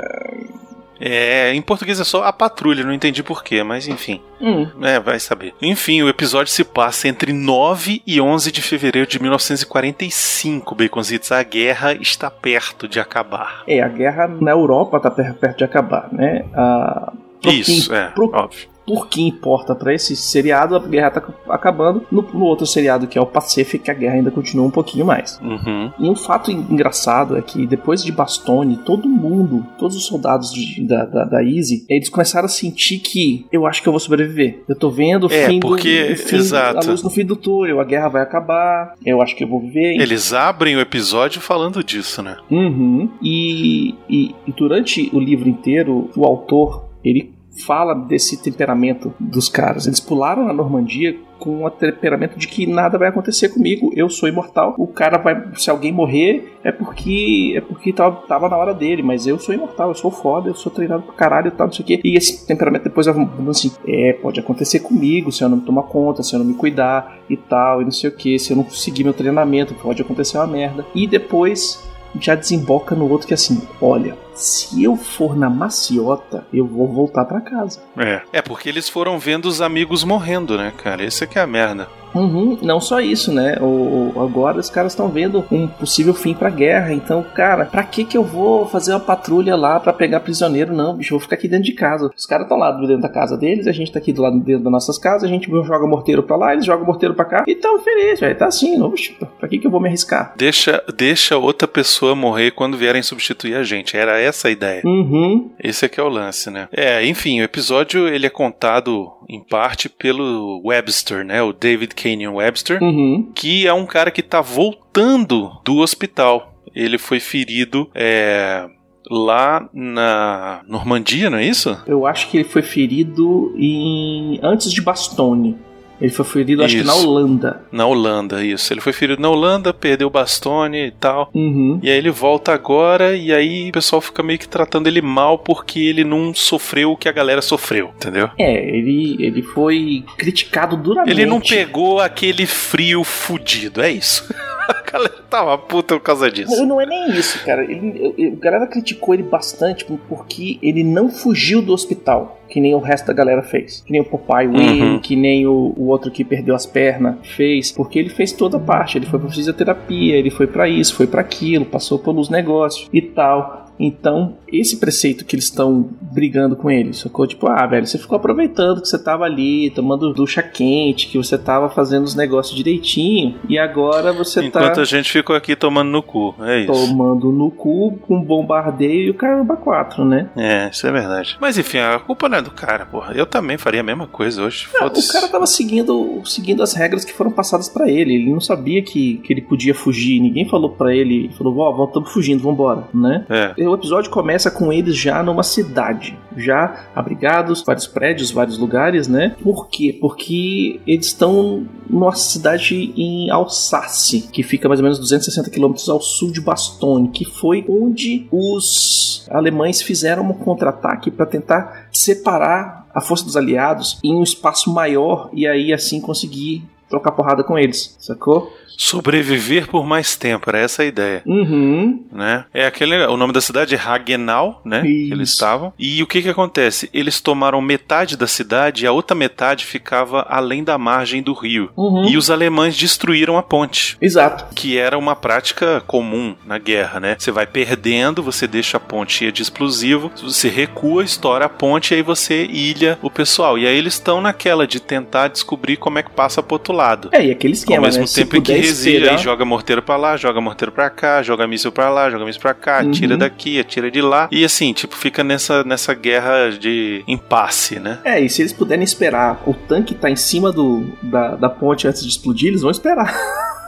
É, em português é só a patrulha, não entendi porquê, mas enfim. Hum, É, vai saber. Enfim, o episódio se passa entre 9 e 11 de fevereiro de 1945, Baconzitos. A guerra está perto de acabar. é, a guerra na Europa tá per- perto de acabar, né? Ah, Isso, é, pro- óbvio. Por que importa pra esse seriado, a guerra tá acabando. No, no outro seriado, que é o Pacific, a guerra ainda continua um pouquinho mais. Uhum. E um fato engraçado é que depois de Bastone, todo mundo, todos os soldados de- da, da, da Easy, eles começaram a sentir que eu acho que eu vou sobreviver. Eu tô vendo o É, fim porque- do o fim, exato. a luz no fim do túnel, a guerra vai acabar, eu acho que eu vou viver. Eles abrem o episódio falando disso, né? Uhum. E, e, e durante o livro inteiro, o autor, ele fala desse temperamento dos caras. Eles pularam na Normandia com o temperamento de que nada vai acontecer comigo, eu sou imortal. O cara vai, se alguém morrer, é porque é porque tava, tava na hora dele, mas eu sou imortal, eu sou foda, eu sou treinado pra caralho e tal, não sei o quê. E esse temperamento depois assim, é, pode acontecer comigo, se eu não tomar conta, se eu não me cuidar e tal, e não sei o que, se eu não seguir meu treinamento, pode acontecer uma merda. E depois já desemboca no outro que é assim, olha, se eu for na maciota, eu vou voltar pra casa. É. É porque eles foram vendo os amigos morrendo, né, cara? Esse é que é a merda. Uhum, não só isso, né? O, o- agora os caras estão vendo um possível fim pra guerra. Então, cara, pra que que eu vou fazer uma patrulha lá pra pegar prisioneiro? Não, bicho, eu vou ficar aqui dentro de casa. Os caras estão lá dentro da casa deles, a gente tá aqui do lado dentro das nossas casas, a gente joga morteiro pra lá, eles jogam morteiro pra cá e tão feliz, velho. Tá assim, não, bicho, pra que que eu vou me arriscar? Deixa, deixa outra pessoa morrer quando vierem substituir a gente. Era essa a ideia. Uhum, Esse é que é o lance, né? É, enfim, o episódio ele é contado em parte pelo Webster, né? O David Kenyon Webster, uhum. que é um cara que tá voltando do hospital. Ele foi ferido é, lá na Normandia, não é isso? Eu acho que ele foi ferido em antes de Bastone. Ele foi ferido, acho que na Isso. Holanda. Na Holanda, isso. Ele foi ferido na Holanda, perdeu o bastone e tal. Uhum. E aí ele volta agora e aí o pessoal fica meio que tratando ele mal porque ele não sofreu o que a galera sofreu, entendeu? É, ele, ele foi criticado duramente. Ele não pegou aquele frio fudido, é isso. *laughs* A galera tava puta por causa disso. Não, não é nem isso, cara. Ele, ele- a galera criticou ele bastante porque ele não fugiu do hospital, que nem o resto da galera fez. Que nem o Popeye Will, Uhum. que nem o, o outro que perdeu as pernas fez. Porque ele fez toda a parte. Ele foi pra fisioterapia, ele foi pra isso, foi pra aquilo, passou pelos negócios e tal. Então, esse preceito que eles estão brigando com ele, sacou? Tipo, ah, velho, você ficou aproveitando que você tava ali, tomando ducha quente, que você tava fazendo os negócios direitinho, e agora você tá Enquanto a gente ficou aqui tomando no cu, é isso. tomando no cu com bombardeio e o caramba 4, né? É, isso é verdade. Mas enfim, a culpa não é do cara, porra. Eu também faria a mesma coisa hoje. Foda-se. o cara tava seguindo, seguindo as regras que foram passadas pra ele. Ele não sabia que, que ele podia fugir. Ninguém falou pra ele, falou, ó, oh, estamos fugindo, vambora, né? É. o episódio começa com eles já numa cidade, já abrigados, vários prédios, vários lugares, né? Por quê? Porque eles estão numa cidade em Alsácia, que fica mais ou menos 260 quilômetros ao sul de Bastogne, que foi onde os alemães fizeram um contra-ataque para tentar separar a força dos aliados em um espaço maior e aí assim conseguir trocar porrada com eles, sacou? Sobreviver por mais tempo, era essa a ideia. Uhum. Né? É aquele, o nome da cidade é Hagenau, né? Que eles Isso. estavam. E o que que acontece? Eles tomaram metade da cidade e a outra metade ficava além da margem do rio. Uhum. E os alemães destruíram a ponte. Exato. Que era uma prática comum na guerra, né? Você vai perdendo, você deixa a ponte cheia de explosivo, você recua, estoura a ponte e aí você ilha o pessoal. E aí eles estão naquela de tentar descobrir como é que passa pro outro lado. É, e aquele esquema, Ao mesmo né? Tempo em que esperar- aí joga morteiro pra lá, joga morteiro pra cá, joga míssil pra lá, joga míssil pra cá, Uhum. atira daqui, atira de lá. E assim, tipo, fica nessa, nessa guerra de impasse, né? É, e se eles puderem esperar o tanque tá em cima do, da, da ponte antes de explodir, eles vão esperar. *laughs*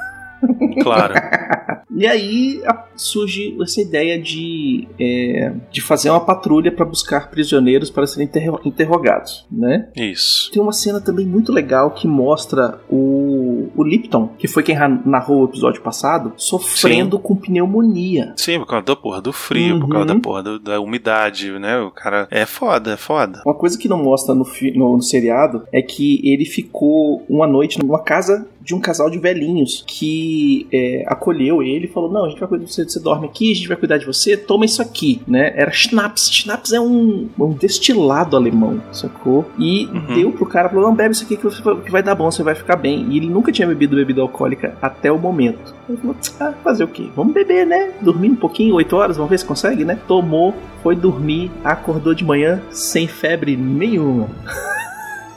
Claro. *laughs* E aí surge essa ideia de, é, de fazer uma patrulha para buscar prisioneiros para serem interro- interrogados, né? Isso. Tem uma cena também muito legal que mostra o, o Lipton, que foi quem narrou o episódio passado, sofrendo com pneumonia. Sim, por causa da porra do frio, por Uhum. causa da porra do- da umidade, né? O cara. É foda, é foda. Uma coisa que não mostra no, no- no seriado é que ele ficou uma noite numa casa de um casal de velhinhos que é, acolheu ele e falou: Não, a gente vai cuidar de você, você dorme aqui, a gente vai cuidar de você, toma isso aqui, né? Era Schnaps. Schnaps é um, um destilado alemão, sacou? E Uhum. deu pro cara, falou: Não, bebe isso aqui que, você vai- que vai dar bom, você vai ficar bem. E ele nunca tinha bebido bebida alcoólica até o momento. Ele falou: ah, fazer o quê? Vamos beber, né? Dormir um pouquinho, 8 horas, vamos ver se consegue, né? Tomou, foi dormir, acordou de manhã sem febre nenhuma. *laughs*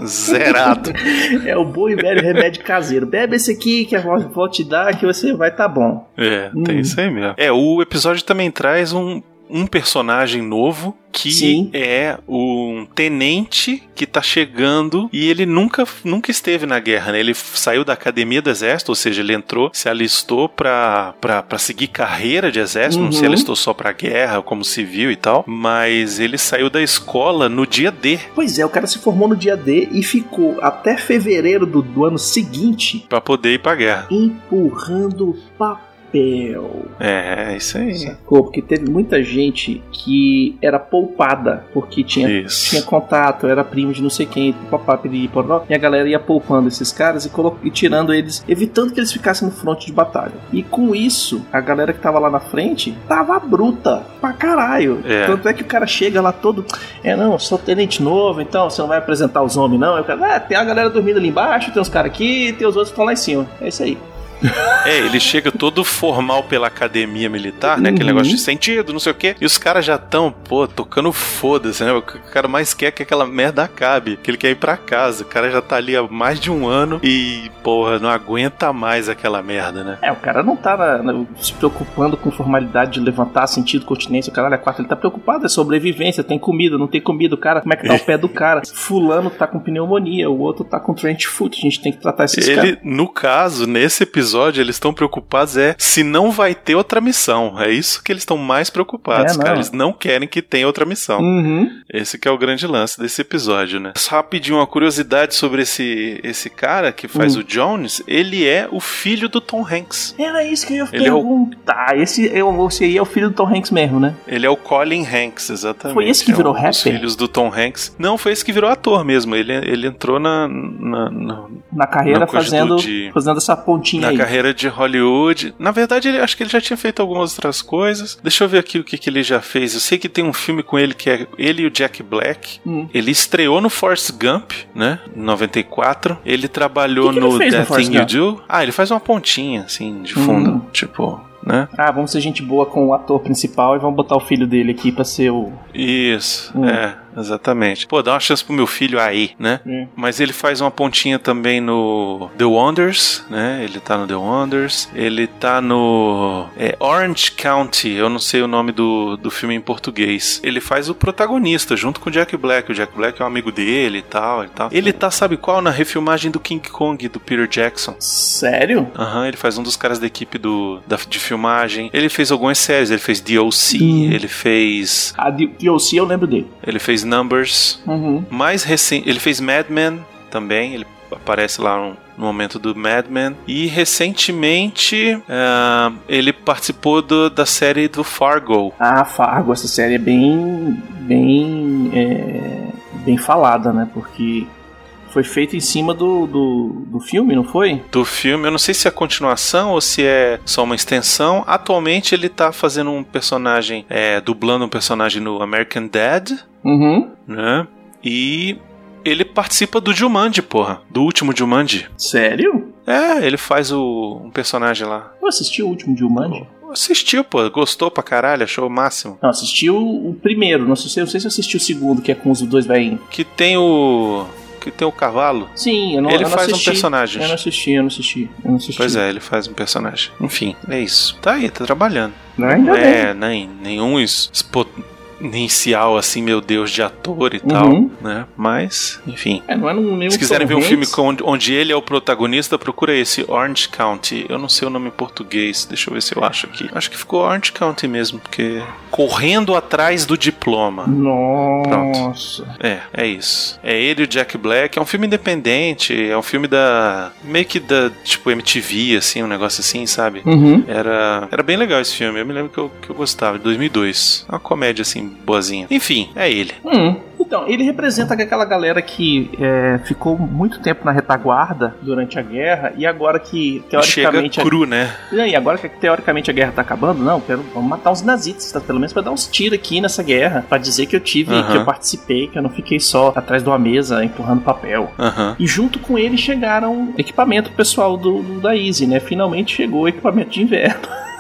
Zerado. *laughs* É o bom e velho remédio caseiro. Bebe esse aqui que a vou te dar que você vai tá bom. é, tem Hum. isso aí mesmo. É, o episódio também traz um. Um personagem novo que Sim. é um tenente que tá chegando e ele nunca, nunca esteve na guerra, né? Ele saiu da academia do exército, ou seja, ele entrou, se alistou pra, pra, pra seguir carreira de exército, não se Uhum. alistou só pra guerra, como civil e tal, mas ele saiu da escola no dia D Pois é, o cara se formou no dia D e ficou até fevereiro do, do ano seguinte pra poder ir pra guerra. empurrando papel. É, é isso aí. Sacou? Porque teve muita gente que era poupada porque tinha Isso. tinha contato, era primo de não sei quem, papá, piriri, poró, e a galera ia poupando esses caras e, colo- e tirando eles, evitando que eles ficassem no fronte de batalha. E com isso, a galera que tava lá na frente tava bruta pra caralho. É. Tanto é que o cara chega lá todo, é não, eu sou tenente novo, então você não vai apresentar os homens não. Aí o cara, ah, tem a galera dormindo ali embaixo, tem uns caras aqui, e tem os outros que estão lá em cima. É isso aí. *laughs* É, ele chega todo formal pela academia militar, né? Aquele Uhum. negócio de sentido, não sei o quê. E os caras já estão, pô, tocando foda-se, né? O cara mais quer que aquela merda acabe. Que ele quer ir pra casa. O cara já tá ali há mais de um ano e, porra, não aguenta mais aquela merda, né? É, o cara não tá na- na- se preocupando com formalidade de levantar sentido, continência, o caralho é quatro. Ele tá preocupado, é sobrevivência, tem comida, não tem comida, o cara, como é que tá o pé do cara? *laughs* Fulano tá com pneumonia, o outro tá com trench foot, a gente tem que tratar esses caras. Ele, no caso, nesse episódio, eles estão preocupados é se não vai ter outra missão. É isso que eles estão mais preocupados, É, não. cara. Eles não querem que tenha outra missão. Uhum. Esse que é o grande lance desse episódio, né? Só Rapidinho, uma curiosidade sobre esse, esse cara que faz Hum. o Jones. Ele é o filho do Tom Hanks. Era isso que eu ia Ele é o- perguntar. Esse, eu, esse aí é o filho do Tom Hanks mesmo, né? Ele é o Colin Hanks, exatamente. Foi esse que É virou um rapper? filhos do Tom Hanks. Não, foi esse que virou ator mesmo. Ele, ele entrou na, na, na, Na carreira Na fazendo, do de- fazendo essa pontinha na aí. Carreira de Hollywood. Na verdade, ele, acho que ele já tinha feito algumas outras coisas. Deixa eu ver aqui o que, que ele já fez. Eu sei que tem um filme com ele que é ele e o Jack Black. Hum. Ele estreou no Forrest Gump, né? Em 94. Ele trabalhou que que ele no fez no Thing You? Do. Ah, ele faz uma pontinha, assim, de fundo. Hum. Tipo, né? Ah, vamos ser gente boa com o ator principal e vamos botar o filho dele aqui pra ser o. Isso, Hum. é. Exatamente. Pô, dá uma chance pro meu filho aí, né? Hum. Mas ele faz uma pontinha também no The Wonders, né? Ele tá no The Wonders. Ele tá no é, Orange County, eu não sei o nome do, do filme em português. Ele faz o protagonista junto com o Jack Black. O Jack Black é um amigo dele e tal, e tal. Ele tá, sabe qual? Na refilmagem do King Kong, do Peter Jackson. Sério? Aham, ele faz um dos caras da equipe do, da, de filmagem. Ele fez algumas séries, ele fez DOC, Hum. ele fez. A D- DLC eu lembro dele. Ele fez Numbers. Uhum. Mais recente. Ele fez Mad Men também. Ele aparece lá no, no momento do Mad Men. E recentemente ah, ele participou do- da série do Fargo. Ah, Fargo, essa série é bem. bem. é, bem falada, né? Porque foi feita em cima do, do, do filme, não foi? Do filme, eu não sei se é continuação ou se é só uma extensão. Atualmente ele tá fazendo um personagem, é, dublando um personagem no American Dad, Uhum. né? E ele participa do Jumanji, porra. Do último Jumanji. Sério? É, ele faz o, um personagem lá. Eu assisti o último Jumanji. Assistiu, pô. Gostou pra caralho, achou o máximo. Não, assisti o, o primeiro, não sei, não sei se eu assisti o segundo, que é com os dois velhinhos. Que tem o. Que tem o cavalo. Sim, eu não, ele eu não faz assisti. um personagem. Eu não assisti, eu não assisti. Eu não assisti. Pois é, ele faz um personagem. Enfim, é isso. Tá aí, tá trabalhando. Não, ainda bem. é, nem, nenhum es- exponencial assim, meu Deus, de ator e tal, Uhum. né? Mas, enfim. É, não é Se quiserem ver um filme onde, onde ele é o protagonista, procura esse Orange County. Eu não sei o nome em português, deixa eu ver se eu acho aqui. Acho que ficou Orange County mesmo, porque correndo atrás do diploma. Nossa. É, é isso. É ele e o Jack Black. É um filme independente. É um filme da. meio que da. tipo MTV, assim, um negócio assim, sabe? Uhum. Era, era bem legal esse filme. Eu me lembro que eu, que eu gostava. De 2002. Uma comédia, assim, boazinha. Enfim, é ele. Hum. Então, ele representa aquela galera que é, ficou muito tempo na retaguarda durante a guerra e agora que Chega teoricamente. a- cru, né? E agora que teoricamente a guerra tá acabando, não, quero vamos matar os nazistas, tá? pelo menos pra dar uns tiros aqui nessa guerra, pra dizer que eu tive, que eu participei, que eu não fiquei só atrás de uma mesa empurrando papel. E junto com ele chegaram equipamento pessoal do, do- da Easy, né? Finalmente chegou o equipamento de inverno. *laughs*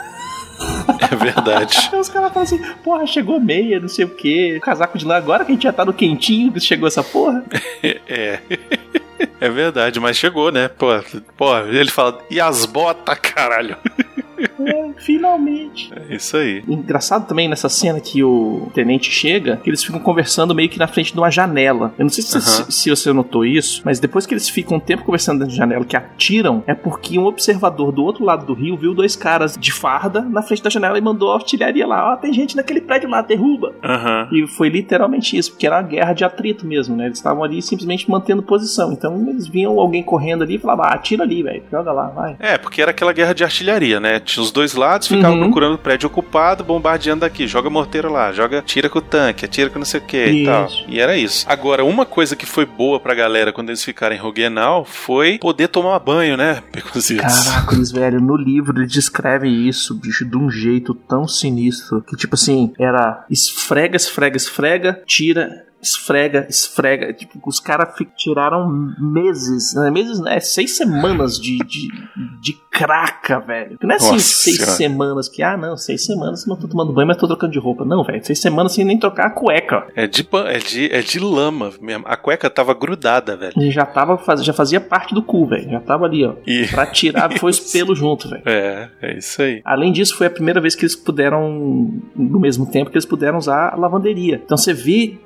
*laughs* É verdade. Aí os caras falam assim, porra, chegou meia, não sei o que, casaco de lã, agora que a gente já tá no quentinho, que chegou essa porra. *laughs* É. É verdade, mas chegou, né? Pô, pô, ele fala, e as botas, caralho? É, finalmente. É isso aí. Engraçado também nessa cena que o tenente chega, que eles ficam conversando meio que na frente de uma janela. Eu não sei se, se, se você notou isso, mas depois que eles ficam um tempo conversando dentro da janela que atiram, é porque um observador do outro lado do rio viu dois caras de farda na frente da janela e mandou a artilharia lá. Ó, tem gente naquele prédio lá, derruba. E foi literalmente isso, porque era uma guerra de atrito mesmo, né? Eles estavam ali simplesmente mantendo posição. Então eles viam alguém correndo ali e falavam, ah, atira ali, velho, joga lá, vai. É, porque era aquela guerra de artilharia, né? Tinha os dois lados, ficavam Uhum. procurando o prédio ocupado, bombardeando daqui. Joga morteiro lá, joga, tira com o tanque, atira com não sei o que e tal. E era isso. Agora, uma coisa que foi boa pra galera quando eles ficaram em Roguenal foi poder tomar banho, né? *laughs* Beconzitos. Caracoles, velho, no livro ele descreve isso, bicho, de um jeito tão sinistro que, tipo assim, era esfrega, esfrega, esfrega, tira. Esfrega, esfrega. Tipo, os caras tiraram meses, né? Meses, né? Seis semanas de, de, de craca, velho. Não é assim, Nossa seis Senhora. semanas que, ah, não, seis semanas não tô tomando banho, mas tô trocando de roupa. Não, velho, seis semanas sem nem trocar a cueca. É de, é, de, é de lama mesmo. A cueca tava grudada, velho. E já tava, já fazia parte do cu, velho. Já tava ali, ó. E... Pra tirar, *laughs* foi os pelos junto, velho. É, é isso aí. Além disso, foi a primeira vez que eles puderam, no mesmo tempo, que eles puderam usar a lavanderia. Então você vê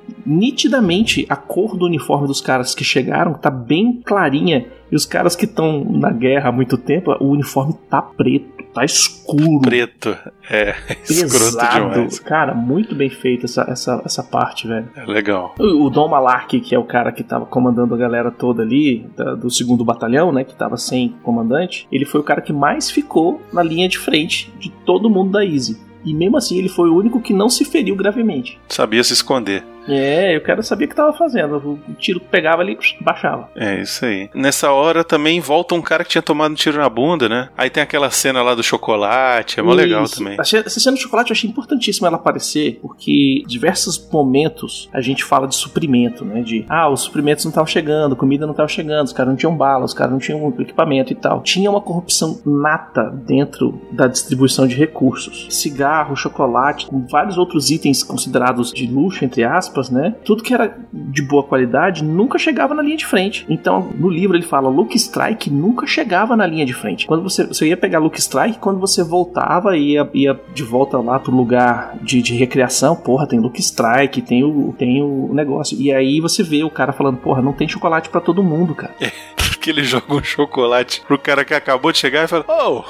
nitidamente a cor do uniforme dos caras que chegaram, tá bem clarinha. E os caras que estão na guerra há muito tempo, o uniforme tá preto, tá escuro, Preto. É, *laughs* pesado. demais. Cara, muito bem feita essa, essa, essa parte, velho. É legal. O o Dom Malark, que é o cara que tava comandando a galera toda ali, da- do segundo batalhão, né, que tava sem comandante, ele foi o cara que mais ficou na linha de frente de todo mundo da Easy. E mesmo assim, ele foi o único que não se feriu gravemente. Sabia se esconder. É, eu quero saber o que tava fazendo. O tiro pegava ali, baixava. É isso aí. Nessa hora também volta um cara que tinha tomado um tiro na bunda, né? Aí tem aquela cena lá do chocolate, é mó legal Isso. também. Achei- Essa cena do chocolate eu achei importantíssimo ela aparecer, porque diversos momentos a gente fala de suprimento, né? De ah, os suprimentos não estavam chegando, comida não estava chegando, os caras não tinham bala, os caras não tinham equipamento e tal. Tinha uma corrupção nata dentro da distribuição de recursos. Cigarro, chocolate, vários outros itens considerados de luxo, entre aspas, aspas, né? Tudo que era de boa qualidade nunca chegava na linha de frente. Então, no livro ele fala: Luke Strike nunca chegava na linha de frente. Quando você, você ia pegar Luke Strike, quando você voltava e ia, ia de volta lá pro lugar de, de recreação, porra, tem Luke Strike, tem o, tem o negócio. E aí você vê o cara falando: porra, não tem chocolate para todo mundo, cara. *laughs* que ele joga um chocolate pro cara que acabou de chegar e fala: Oh!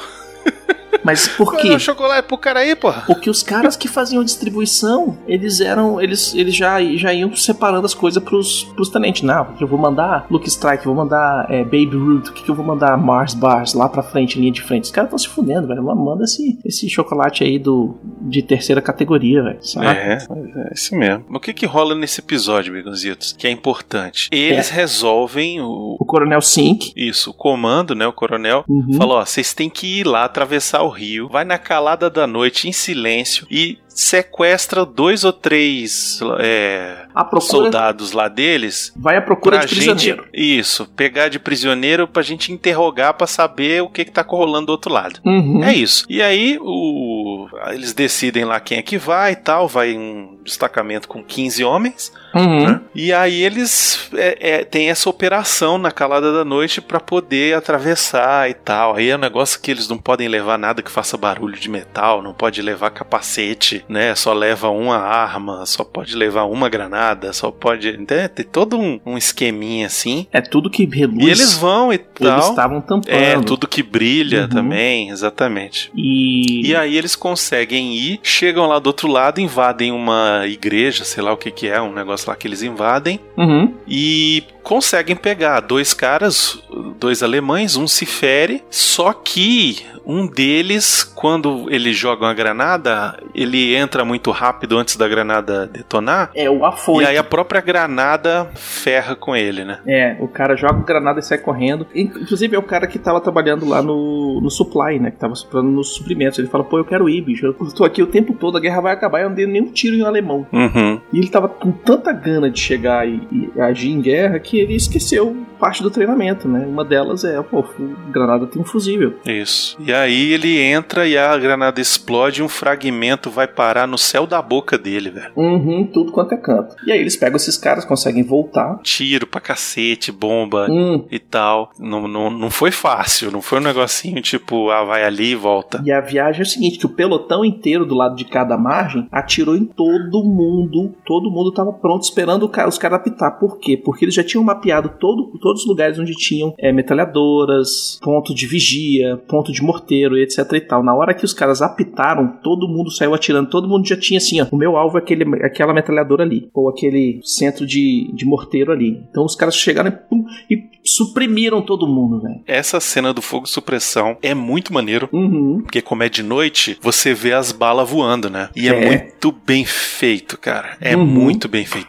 *laughs* Mas por quê? é o chocolate pro cara aí, porra? Porque os caras que faziam a distribuição, eles eram. Eles, eles já, já iam separando as coisas pros, pros tenentes. Não, porque eu vou mandar Luke Strike, vou mandar é, Baby Root, o que, que eu vou mandar Mars Bars lá pra frente, linha de frente. Os caras estão se fudendo, velho. Manda esse, esse chocolate aí do, de terceira categoria, velho. É, é isso mesmo. Mas o que que rola nesse episódio, Bigonzitos? Que é importante. Eles resolvem o. O Coronel Sink. Isso, o comando, né? O coronel Uhum. falou: ó, vocês têm que ir lá atravessar o rio, vai na calada da noite em silêncio e sequestra dois ou três é, procura soldados lá deles vai à procura de gente prisioneiro. isso pegar de prisioneiro pra gente interrogar pra saber o que que tá rolando do outro lado Uhum. é isso. E aí o eles decidem lá quem é que vai e tal, vai um destacamento com 15 homens, Uhum. né? E aí eles é, é, tem essa operação na calada da noite pra poder atravessar e tal. Aí é um negócio que eles não podem levar nada que faça barulho de metal, não pode levar capacete, né? Só leva uma arma, só pode levar uma granada, só pode. né? Tem todo um, um esqueminha assim. É tudo que reluz. E eles vão e eles tal. estavam tampando. É, tudo que brilha Uhum. também, exatamente. E, E aí eles conseguem ir, chegam lá do outro lado, invadem uma igreja, sei lá o que que é, um negócio lá que eles invadem, Uhum. e conseguem pegar dois caras, dois alemães, um se fere, só que um deles, quando ele joga uma granada, ele entra muito rápido antes da granada detonar, É o afoito. e aí a própria granada ferra com ele, né? É, o cara joga granada e sai correndo. Inclusive é o cara que tava trabalhando lá no, no supply, né? Que tava suprindo nos suprimentos. Ele fala, pô, eu quero ir, bicho. Eu tô aqui o tempo todo, a guerra vai acabar e eu não dei nenhum tiro em um alemão. Uhum. E ele tava com tanta gana de chegar e, e agir em guerra que ele esqueceu parte do treinamento, né? Uma delas é, pô, granada tem um fusível. Isso. E aí ele entra e a granada explode e um fragmento vai parar no céu da boca dele, velho. Uhum, tudo quanto é canto. E aí eles pegam esses caras, conseguem voltar. Tiro pra cacete, bomba Hum, e tal. Não, não, não foi fácil, não foi um negocinho tipo, ah, vai ali e volta. E a viagem é o seguinte, que o pelotão inteiro do lado de cada margem atirou em todo mundo. Todo mundo tava pronto esperando os caras apitar. Por quê? Porque eles já tinham mapeado todo, todos os lugares onde tinham é, metralhadoras, ponto de vigia, ponto de morteiro etc e tal. Na hora que os caras apitaram, todo mundo saiu atirando. Todo mundo já tinha assim, ó, o meu alvo é aquele, aquela metralhadora ali. Ou aquele centro de, de morteiro ali. Então os caras chegaram e, pum, e suprimiram todo mundo, velho. Essa cena do fogo de supressão é muito maneiro. Uhum. Porque como é de noite, você vê as balas voando, né? E é, É. muito bem feito, cara. É Uhum. muito bem feito.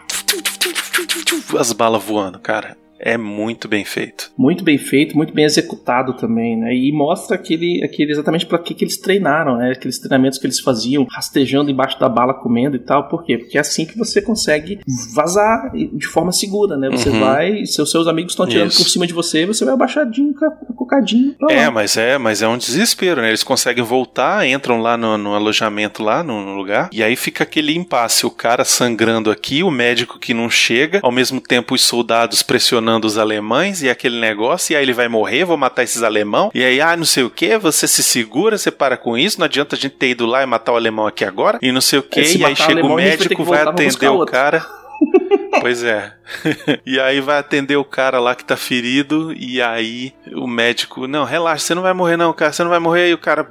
As balas voando, cara. É muito bem feito. Muito bem feito, muito bem executado também, né? E mostra aquele, aquele exatamente para que, que eles treinaram, né? Aqueles treinamentos que eles faziam, rastejando embaixo da bala, comendo e tal. Por quê? Porque é assim que você consegue vazar de forma segura, né? Você Uhum. vai, seus, seus amigos estão tirando Isso. por cima de você, você vai abaixadinho, ca- cocadinho. pra É, mas é, mas é um desespero, né? Eles conseguem voltar, entram lá no, no alojamento lá no, no lugar, e aí fica aquele impasse, o cara sangrando aqui, o médico que não chega, ao mesmo tempo os soldados pressionando os alemães e aquele negócio, e aí ele vai morrer, vou matar esses alemão, e aí, ah, não sei o que, você se segura, você para com isso, não adianta a gente ter ido lá e matar o alemão aqui agora, e não sei o que, É, e aí chega o vai médico, vai buscar atender o outro. cara. *laughs* Pois é. *laughs* e aí vai atender o cara lá que tá ferido, e aí o médico, não, relaxa, você não vai morrer não, cara, você não vai morrer, e o cara,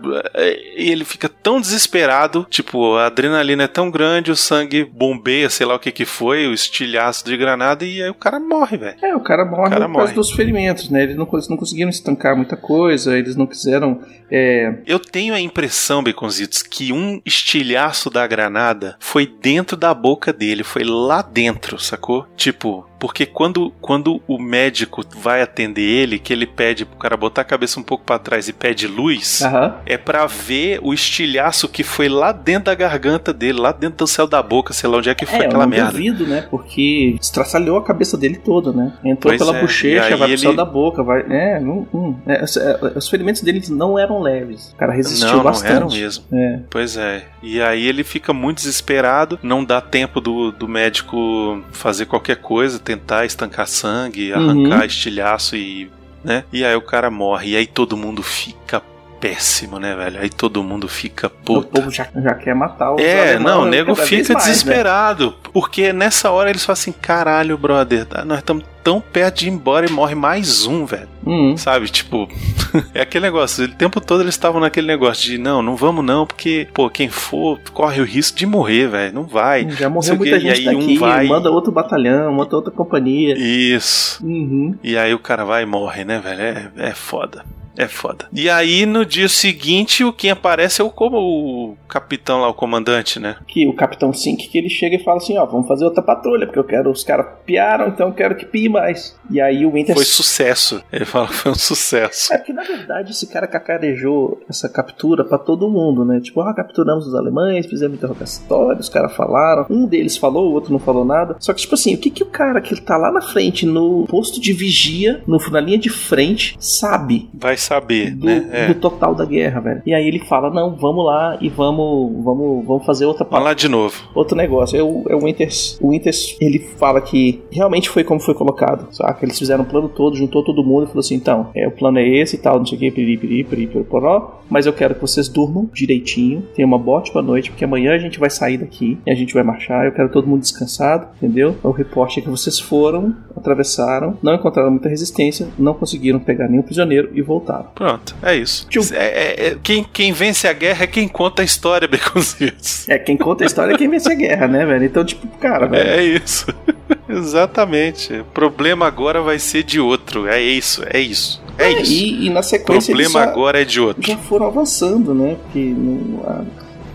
e ele fica tão desesperado, tipo, a adrenalina é tão grande, o sangue bombeia, sei lá o que que foi, o estilhaço de granada, e aí o cara morre, velho. É, o cara morre cara por causa morre. dos ferimentos, né? Eles não, não conseguiram estancar muita coisa, eles não quiseram. É, Eu tenho a impressão, Beconzitos, que um estilhaço da granada foi dentro da boca dele, foi lá dentro, sacou? Tipo, tipo, porque quando, quando o médico vai atender ele, que ele pede pro cara botar a cabeça um pouco para trás e pede luz, Aham. é pra ver o estilhaço que foi lá dentro da garganta dele, lá dentro do céu da boca, sei lá onde é que foi É, eu aquela não merda. duvido, né? Porque estraçalhou a cabeça dele toda, né? Entrou Pois pela é, bochecha, vai pro ele- céu da boca, vai. É, não, não. É, os- é, os ferimentos dele não eram leves. O cara resistiu Não, não bastante. eram mesmo. É. Pois é. E aí ele fica muito desesperado, não dá tempo do, do médico fazer qualquer coisa, tentar estancar sangue, Uhum. arrancar estilhaço e. né? E aí o cara morre. E aí todo mundo fica péssimo, né, velho? Aí todo mundo fica O puto. povo já, já quer matar os É, não, o nego fica mais, né? desesperado. Porque nessa hora eles falam assim: caralho, brother, tá- nós estamos tão perto de ir embora e morre mais um, velho. Hum. Sabe, tipo, *laughs* é aquele negócio. O tempo todo eles estavam naquele negócio de não, não vamos não, porque, pô, quem for corre o risco de morrer, velho. Não vai. Já morreu o muita quê. E gente aí um daqui, vai- manda outro batalhão, manda outra companhia. Isso. Uhum. E aí o cara vai e morre, né, velho? É, é foda. É foda. E aí, no dia seguinte, o quem aparece é o, como o capitão lá, o comandante, né? Que o Capitão Sink que ele chega e fala assim, ó, vamos fazer outra patrulha, porque eu quero, os caras piaram, então eu quero que pie mais. E aí o Winter Foi sucesso. Ele fala que foi um sucesso. É que na verdade esse cara cacarejou essa captura pra todo mundo, né? Tipo, ah, capturamos os alemães, fizemos interrogatório, os caras falaram. Um deles falou, o outro não falou nada. Só que, tipo assim, o que, que o cara que tá lá na frente, no posto de vigia, no, na linha de frente, sabe? Vai saber, Do, né? É. do total da guerra, velho. E aí ele fala: Não, vamos lá e vamos, vamos, vamos fazer outra Vamos lá de novo. outro negócio. É o, é o Winters. O Winters, ele fala que realmente foi como foi colocado, saca? Eles fizeram o plano todo, juntou todo mundo e falou assim: então, é, o plano é esse e tal, não sei o que, piriri, piriri, piriri, piriri, poró, mas eu quero que vocês durmam direitinho, tenham uma ótima noite, porque amanhã a gente vai sair daqui e a gente vai marchar. Eu quero todo mundo descansado, entendeu? O reporte é que vocês foram, atravessaram, não encontraram muita resistência, não conseguiram pegar nenhum prisioneiro e voltaram. Pronto, é isso. Tchum. É- é- é- quem, quem vence a guerra é quem conta a história, *laughs* Beconzitos. É, quem conta a história é quem vence a guerra, né, velho? Então, tipo, cara, velho. É isso. *laughs* Exatamente. O problema agora vai ser de outro. É isso, é isso. É isso. E, e na O sequência eles problema só- agora é de outro. já foram avançando, né? Porque não, a-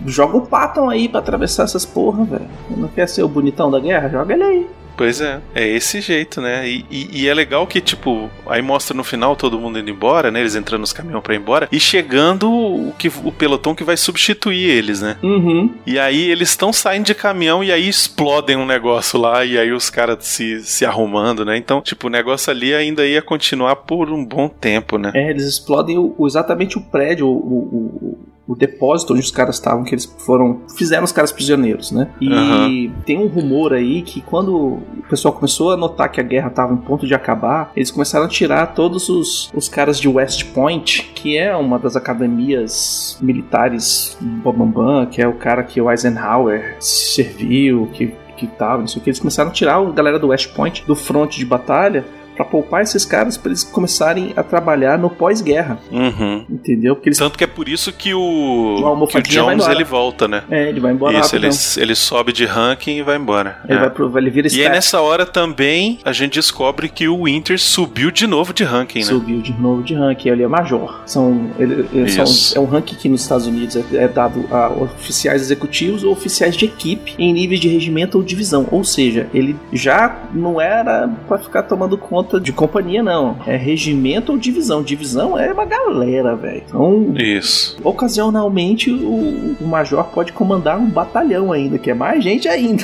joga o Patton aí pra atravessar essas porra, velho. Não quer ser o bonitão da guerra? Joga ele aí. Pois é, é esse jeito, né? E, e- e é legal que, tipo, aí mostra no final todo mundo indo embora, né? Eles entrando nos caminhões pra ir embora e chegando o, que, o pelotão que vai substituir eles, né? Uhum. E aí eles estão saindo de caminhão e aí explodem um negócio lá e aí os caras se, se arrumando, né? Então, tipo, o negócio ali ainda ia continuar por um bom tempo, né? É, eles explodem o- exatamente o prédio, o, o, o- depósito onde os caras estavam, que eles foram. fizeram os caras prisioneiros, né? E Aham. tem um rumor aí que quando o pessoal começou a notar que a guerra estava em ponto de acabar, eles começaram a tirar todos os, os caras de West Point, que é uma das academias militares bambambam, que é o cara que o Eisenhower serviu, que, que tal, não sei o que. Eles começaram a tirar a galera do West Point do fronte de batalha pra poupar esses caras pra eles começarem a trabalhar no pós-guerra, Uhum. entendeu? Porque eles Tanto que é por isso que O que o Jones ele volta, né? É, ele vai embora Isso, ele, ele sobe de ranking e vai embora. Ele É. vai pro, ele vira E aí nessa hora também a gente descobre que o Winter subiu de novo de ranking, né? Subiu de novo de ranking, ele é major. São, ele, ele são- é um ranking que nos Estados Unidos é, é dado a oficiais executivos ou oficiais de equipe em níveis de regimento ou divisão. Ou seja, ele já não era pra ficar tomando conta de companhia, não. É regimento ou divisão. Divisão é uma galera, velho. Então, Isso. ocasionalmente, o, o major pode comandar um batalhão ainda, que é mais gente ainda.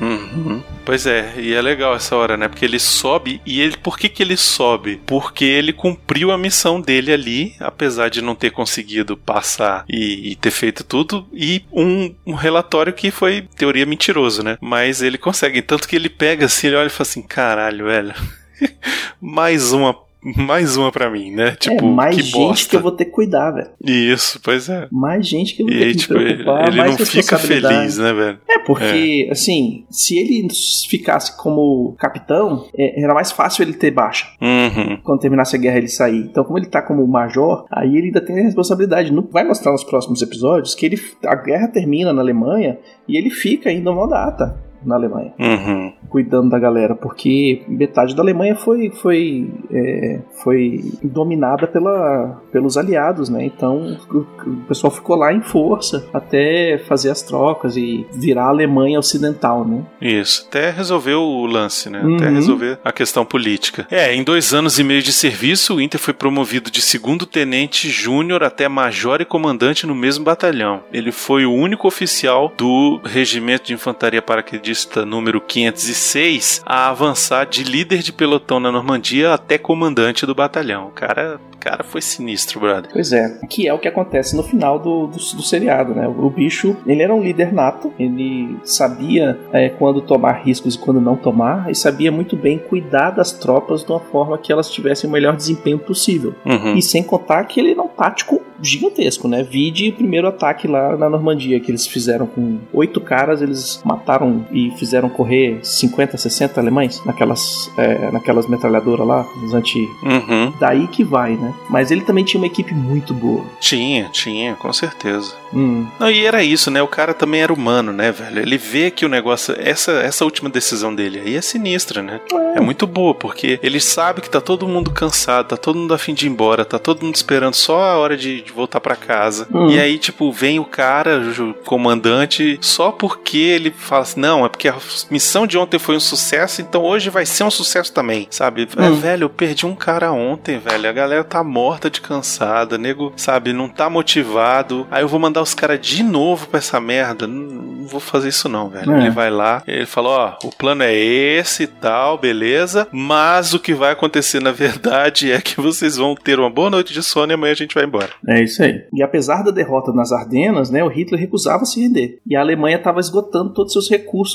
Uhum. Pois é, e é legal essa hora, né? Porque ele sobe e ele, por que que ele sobe? Porque ele cumpriu a missão dele ali, apesar de não ter conseguido passar e, e ter feito tudo, e um, um relatório que foi teoria mentiroso, né? Mas ele consegue, tanto que ele pega assim, ele olha e fala assim, caralho, velho, *laughs* mais uma, mais uma pra mim, né? Tipo, é mais que gente bosta. que eu vou ter que cuidar, velho. Isso, pois é. Mais gente que eu vou E ter aí, que tipo, me ele, preocupar, ele mais não fica feliz, né, velho? É, porque, assim, se ele ficasse como capitão, é, era mais fácil ele ter baixa. Uhum. Quando terminasse a guerra, ele sair. Então, como ele tá como major, aí ele ainda tem a responsabilidade. Não vai mostrar nos próximos episódios que ele, a guerra termina na Alemanha e ele fica ainda uma data. Na Alemanha. Uhum. Cuidando da galera, porque metade da Alemanha foi foi, é, foi dominada pela, pelos aliados, né? Então o, o pessoal ficou lá em força até fazer as trocas e virar a Alemanha ocidental, né? Isso, até resolver o lance, né? Até Uhum. resolver a questão política. É, em dois anos e meio de serviço, o Inter foi promovido de segundo tenente júnior até major e comandante no mesmo batalhão. Ele foi o único oficial do Regimento de Infantaria Paraquedista número 506 a avançar de líder de pelotão na Normandia até comandante do batalhão. O cara, cara foi sinistro, brother. Pois é, que é o que acontece no final do, do, do seriado, né? O bicho, ele era um líder nato, ele sabia é, quando tomar riscos e quando não tomar, e sabia muito bem cuidar das tropas de uma forma que elas tivessem o melhor desempenho possível. Uhum. E sem contar que ele era um tático gigantesco, né? Vide o primeiro ataque lá na Normandia, que eles fizeram com oito caras, eles mataram e fizeram correr 50, 60 alemães naquelas, é, naquelas metralhadoras lá, os anti. Uhum. Daí que vai, né? Mas ele também tinha uma equipe muito boa. Tinha, tinha, com certeza. Hum. Não, e era isso, né? O cara também era humano, né, velho? Ele vê que o negócio. Essa, essa última decisão dele aí é sinistra, né? É muito boa, porque ele sabe que tá todo mundo cansado, tá todo mundo a fim de ir embora, tá todo mundo esperando só a hora de, de voltar pra casa. Hum. E aí, tipo, vem o cara, o comandante, só porque ele fala assim: não, é porque a missão de ontem foi um sucesso, então hoje vai ser um sucesso também, sabe? É, Hum. velho, eu perdi um cara ontem, velho. A galera tá morta de cansada, nego, sabe, não tá motivado. Aí eu vou mandar os caras de novo pra essa merda. Não, não vou fazer isso, não, velho. É. Ele vai lá, ele falou: ó, o plano é esse e tal, beleza. Mas o que vai acontecer na verdade é que vocês vão ter uma boa noite de sono e amanhã a gente vai embora. É isso aí. E apesar da derrota nas Ardenas, né, o Hitler recusava se render. E a Alemanha estava esgotando todos os seus recursos,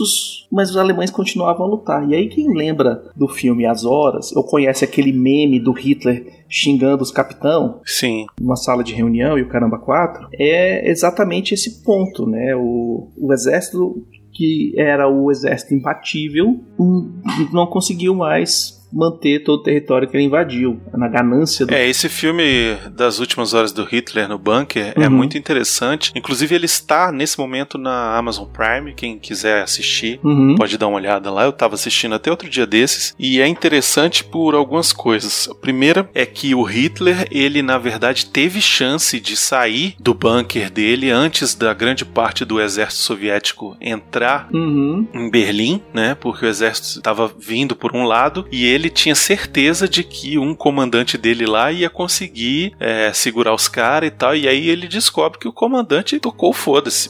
mas os alemães continuavam a lutar. E aí quem lembra do filme As Horas, ou conhece aquele meme do Hitler xingando os capitão Sim. numa sala de reunião e o caramba quatro, é exatamente esse ponto, né? O, o exército que era o exército imbatível hum, não conseguiu mais manter todo o território que ele invadiu na ganância do É, esse filme das últimas horas do Hitler no bunker é Uhum. muito interessante. Inclusive, ele está nesse momento na Amazon Prime. Quem quiser assistir, Uhum. pode dar uma olhada lá. Eu tava assistindo até outro dia desses. E é interessante por algumas coisas. A primeira é que o Hitler, ele na verdade teve chance de sair do bunker dele antes da grande parte do exército soviético entrar Uhum. em Berlim, né? Porque o exército estava vindo por um lado e ele tinha certeza de que um comandante dele lá ia conseguir é, segurar os caras e tal. E aí ele descobre que o comandante tocou foda-se.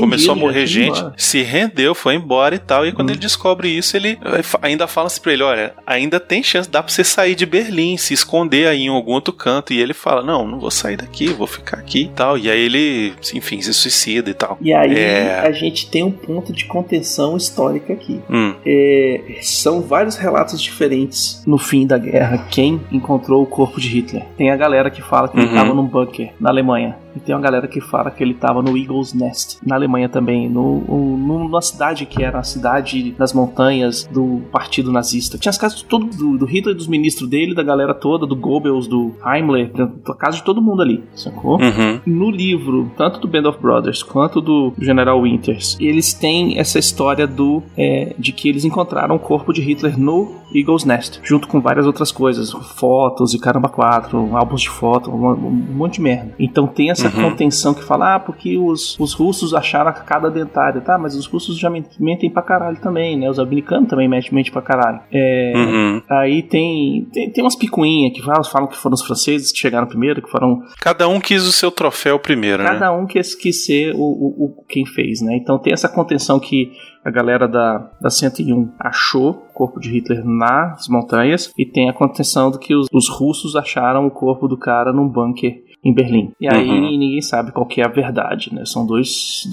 Começou a morrer gente, se rendeu, foi embora e tal. E quando Hum. ele descobre isso, ele eh, ainda fala assim pra ele: olha, ainda tem chance, dá pra você sair de Berlim, se esconder aí em algum outro canto. E ele fala: não, não vou sair daqui, vou ficar aqui e tal. E aí ele, enfim, se suicida e tal. E aí É. a gente tem um ponto de contenção histórica aqui. Hum, É, são vários relatos diferentes no fim da guerra. Quem encontrou o corpo de Hitler? Tem a galera que fala que ele Uhum. estava num bunker na Alemanha. E tem uma galera que fala que ele estava no Eagle's Nest na Alemanha também, no, um- numa cidade que era a cidade das montanhas do Partido Nazista. Tinha as casas de todo do, do Hitler, dos ministros dele, da galera toda, do Goebbels, do Heimler, da casa de todo mundo ali, sacou? uhum. no livro, tanto do Band of Brothers quanto do General Winters, eles têm essa história do é, de que eles encontraram o corpo de Hitler no Eagle's Nest, junto com várias outras coisas, fotos e caramba quatro, álbuns de foto, um, um monte de merda. Então tem essa Uhum. contenção que fala, ah, porque os, os russos acharam a cada dentária, tá? Mas os russos já men- mentem pra caralho também, né? Os americanos também mentem, mentem pra caralho. É, Uhum. Aí tem, tem, tem umas picuinhas que falam, falam que foram os franceses que chegaram primeiro, que foram Cada um quis o seu troféu primeiro, né? Cada um quis, quis ser o, o, o- quem fez, né? Então tem essa contenção que a galera da, da 101 achou o corpo de Hitler nas montanhas e tem a contenção do que os, os russos acharam o corpo do cara num bunker em Berlim. E aí Uhum. ninguém sabe qual que é a verdade, né? São dois,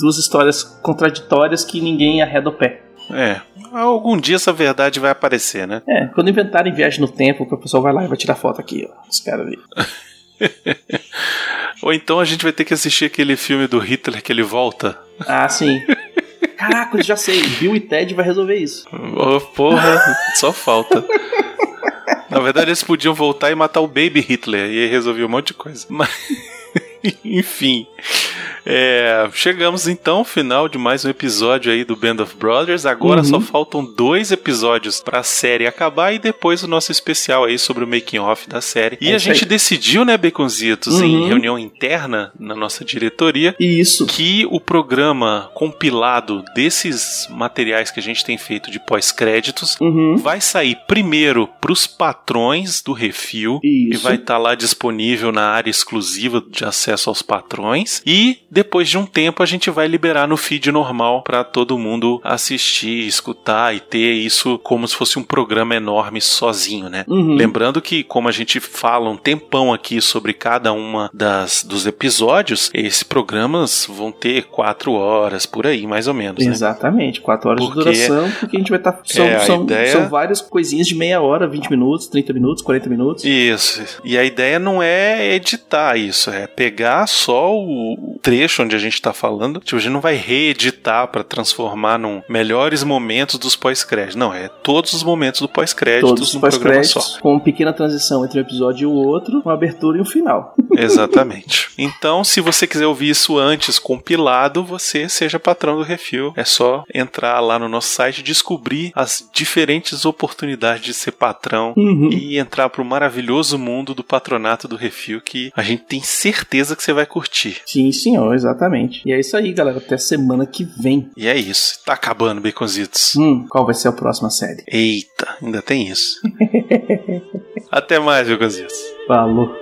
duas histórias contraditórias que ninguém arreda o pé. É. Algum dia essa verdade vai aparecer, né? É, quando inventarem viagem no tempo, que o pessoal vai lá e vai tirar foto aqui, ó, os caras ali. *laughs* Ou então a gente vai ter que assistir aquele filme do Hitler que ele volta. Ah, sim. Caraca, já sei. Bill e Ted vai resolver isso. Oh, porra, só falta. Na verdade, eles podiam voltar e matar o Baby Hitler e aí um monte de coisa. Mas, *laughs* enfim. É, chegamos então ao final de mais um episódio aí do Band of Brothers. Agora Uhum. só faltam dois episódios pra série acabar e depois o nosso especial aí sobre o making off da série. E É a gente aí. decidiu, né, Baconzitos, em Uhum. reunião interna na nossa diretoria, Isso. que o programa compilado desses materiais que a gente tem feito de pós-créditos Uhum. vai sair primeiro pros patrões do Refil e Isso. vai estar lá disponível na área exclusiva de acesso aos patrões e depois de um tempo a gente vai liberar no feed normal para todo mundo assistir, escutar e ter isso como se fosse um programa enorme sozinho, né? Uhum. Lembrando que, como a gente fala um tempão aqui sobre cada uma das dos episódios, esses programas vão ter quatro horas por aí, mais ou menos, né? Exatamente, 4 horas Porque- de duração, porque a gente vai estar. são, É, a são, ideia- são várias coisinhas de meia hora, 20 minutos, 30 minutos, 40 minutos. Isso. E a ideia não é editar isso, é pegar só o trecho onde a gente tá falando. Tipo, a gente não vai reeditar pra transformar num melhores momentos dos pós-créditos. Não, é todos os momentos do pós-créditos os num programa só. com uma pequena transição entre um episódio e o outro, uma abertura e um final. *laughs* Exatamente. Então, se você quiser ouvir isso antes, compilado, você seja patrão do Refil. É só entrar lá no nosso site e descobrir as diferentes oportunidades de ser patrão Uhum. e entrar pro maravilhoso mundo do patronato do Refil que a gente tem certeza que você vai curtir. Sim, senhor, exatamente. E é isso aí, galera. Até semana que vem. E é isso. Tá acabando, Baconzitos. Hum, qual vai ser a próxima série? Eita, ainda tem isso. *laughs* Até mais, Baconzitos. Falou.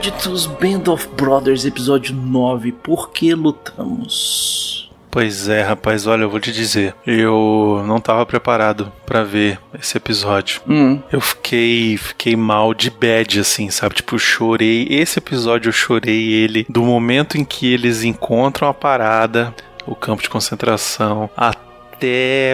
Pós-créditos Band of Brothers, episódio 9. Por que lutamos? Pois é, rapaz, olha, eu vou te dizer. Eu não tava preparado pra ver esse episódio. Hum, Eu fiquei, fiquei mal de bad, assim, sabe? Tipo, eu chorei. Esse episódio eu chorei ele do momento em que eles encontram a parada, o campo de concentração, até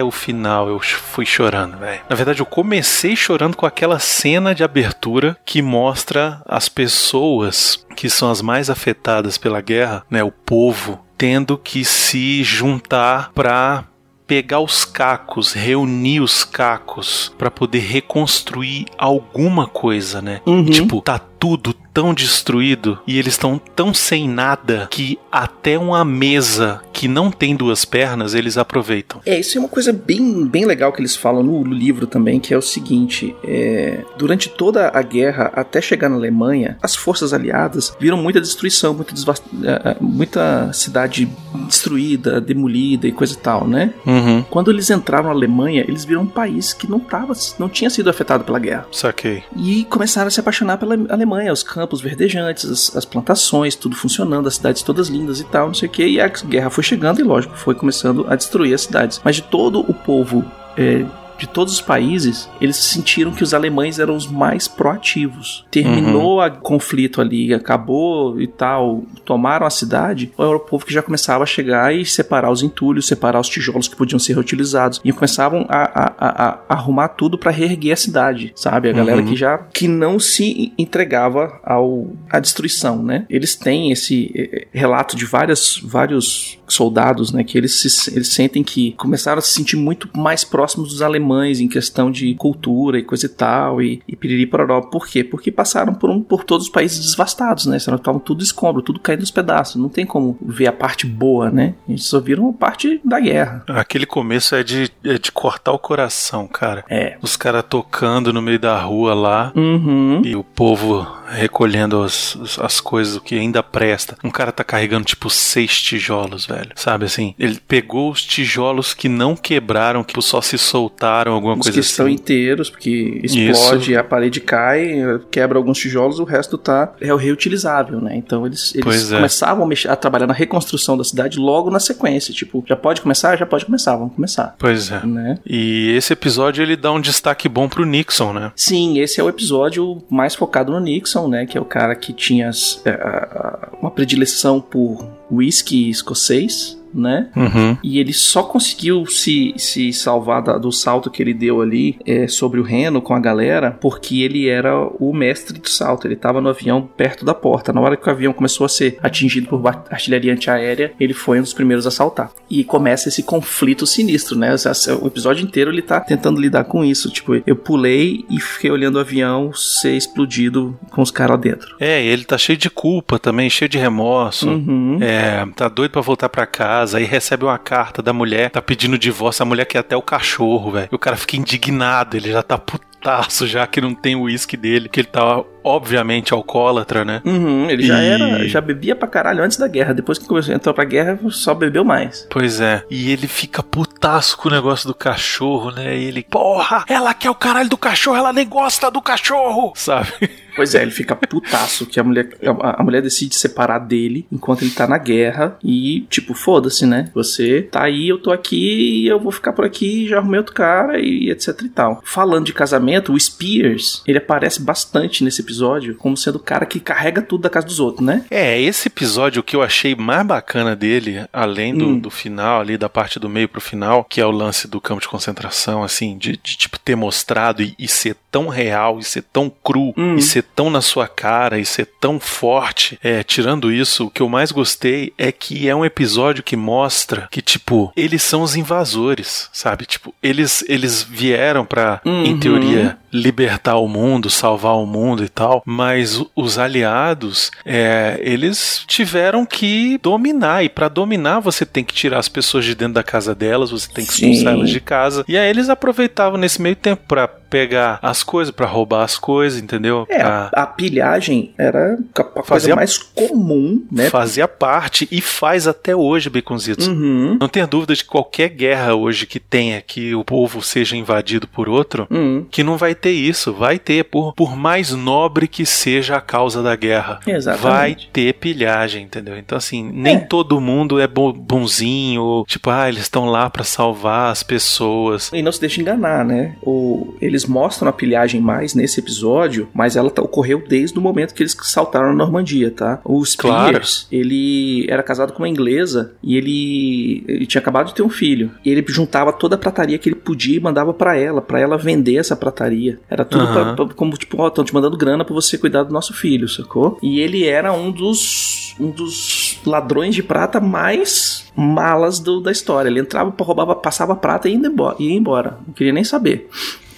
o final. Eu fui chorando, velho. Na verdade, eu comecei chorando com aquela cena de abertura que mostra as pessoas que são as mais afetadas pela guerra, né? O povo tendo que se juntar pra pegar os cacos, reunir os cacos pra poder reconstruir alguma coisa, né? Uhum. Tipo, tá tudo tão destruído e eles estão tão sem nada que até uma mesa que não tem duas pernas eles aproveitam. É, isso é uma coisa bem, bem legal que eles falam no livro também, que é o seguinte: é, durante toda a guerra, até chegar na Alemanha, as forças aliadas viram muita destruição, muita, eh, eh, muita cidade destruída, demolida e coisa e tal, né? Uhum, Quando eles entraram na Alemanha, eles viram um país que não tava, não tinha sido afetado pela guerra. saquei. E começaram a se apaixonar pela Alemanha, os campos verdejantes, as, as plantações, tudo funcionando, as cidades todas lindas e tal, não sei o que. E a guerra foi chegando e, lógico, foi começando a destruir as cidades. Mas de todo o povo é, de todos os países, eles sentiram que os alemães eram os mais proativos. Terminou o conflito ali, acabou e tal, tomaram a cidade, era o povo que já começava a chegar e separar os entulhos, separar os tijolos que podiam ser reutilizados. E começavam a, a, a, a arrumar tudo para reerguer a cidade, sabe? A galera Uhum. que já que não se entregava ao à destruição, né? Eles têm esse relato de várias, vários soldados, né? Que eles, se, eles sentem que começaram a se sentir muito mais próximos dos alemães em questão de cultura e coisa e tal, e, e piriri pororó. Por quê? Porque passaram por, um, por todos os países devastados, né? Estavam tudo escombro, tudo caindo nos pedaços. Não tem como ver a parte boa, né? Eles só viram a parte da guerra. Aquele começo é de, é de cortar o coração, cara. É. Os caras tocando no meio da rua lá. Uhum. E o povo recolhendo as, as coisas, o que ainda presta. Um cara tá carregando tipo seis tijolos, velho. Sabe assim? Ele pegou os tijolos que não quebraram, que só se soltaram, alguma Os coisa que assim. estão inteiros, porque explode, a parede cai, quebra alguns tijolos, o resto tá é o reutilizável, né? Então eles, eles é. começavam a, mexer, a trabalhar na reconstrução da cidade logo na sequência. Tipo, já pode começar? Já pode começar, vamos começar. Pois é. Né? E esse episódio ele dá um destaque bom pro Nixon, né? Sim, esse é o episódio mais focado no Nixon, né? Que é o cara que tinha é, uma predileção por whisky escocês, né? Uhum. E ele só conseguiu se, se salvar da- do salto que ele deu ali é, sobre o Reno com a galera porque ele era o mestre do salto. Ele estava no avião perto da porta. Na hora que o avião começou a ser atingido por artilharia antiaérea, ele foi um dos primeiros a saltar. E começa esse conflito sinistro, né? O episódio inteiro ele tá tentando lidar com isso. Tipo, eu pulei e fiquei olhando o avião ser explodido com os caras dentro. É, e ele tá cheio de culpa também, cheio de remorso. Uhum. É, tá doido pra voltar pra casa, aí recebe uma carta da mulher, tá pedindo divórcio, a mulher quer até o cachorro, velho. E o cara fica indignado, ele já tá putaço já que não tem o uísque dele, que ele tá obviamente alcoólatra, né? Uhum, ele já E- era, já bebia pra caralho antes da guerra. Depois que começou, entrou pra guerra, só bebeu mais. Pois é. E ele fica putaço com o negócio do cachorro, né? E ele, porra, ela quer o caralho do cachorro, ela nem gosta do cachorro, *laughs* sabe? Pois é, ele fica putaço que a mulher, a, a mulher decide separar dele enquanto ele tá na guerra e, tipo, foda-se, né? Você tá aí, eu tô aqui, eu vou ficar por aqui, já arrumei outro cara e etc e tal. Falando de casamento, o Spears, ele aparece bastante nesse episódio como sendo o cara que carrega tudo da casa dos outros, né? É, esse episódio que eu achei mais bacana dele, além do, Hum. do final, ali da parte do meio pro final, que é o lance do campo de concentração, assim, de, de, tipo ter mostrado e, e ser tão real, e ser tão cru, Hum. e ser tão na sua cara, e ser tão forte. É, tirando isso, o que eu mais gostei é que é um episódio que mostra que, tipo, eles são os invasores, sabe? Tipo, eles, eles vieram pra, em Uhum. teoria, libertar o mundo, salvar o mundo e tal, mas os aliados, é, eles tiveram que dominar, e pra dominar você tem que tirar as pessoas de dentro da casa delas, você tem que expulsar elas de casa, e aí eles aproveitavam nesse meio tempo pra pegar as coisas, pra roubar as coisas, entendeu? É, Pra a, a pilhagem era a coisa Fazia- mais comum, né? Fazia parte e faz até hoje, Baconzitos. Uhum. Não tenha dúvida de que qualquer guerra hoje que tenha que o povo seja invadido por outro, Uhum. que não vai ter isso. Vai ter, por, por mais nobre que seja a causa da guerra. Exatamente. Vai ter pilhagem, entendeu? Então, assim, nem É. todo mundo é bo- bonzinho, tipo, ah, eles estão lá pra salvar as pessoas. E não se deixa enganar, né? O, eles mostram a pilhagem mais nesse episódio, mas ela tá- ocorreu desde o momento que eles saltaram na Normandia, tá? O Spears, ele era casado com uma inglesa e ele, ele tinha acabado de ter um filho. E ele juntava toda a prataria que ele podia e mandava pra ela, pra ela vender essa prataria. Era tudo Aham. pra- pra- como tipo, ó, estão te mandando grana pra você cuidar do nosso filho, sacou? E ele era um dos um dos ladrões de prata mais malas do- da história. Ele entrava, roubava, passava prata e ia embora. Ia embora. Não queria nem saber.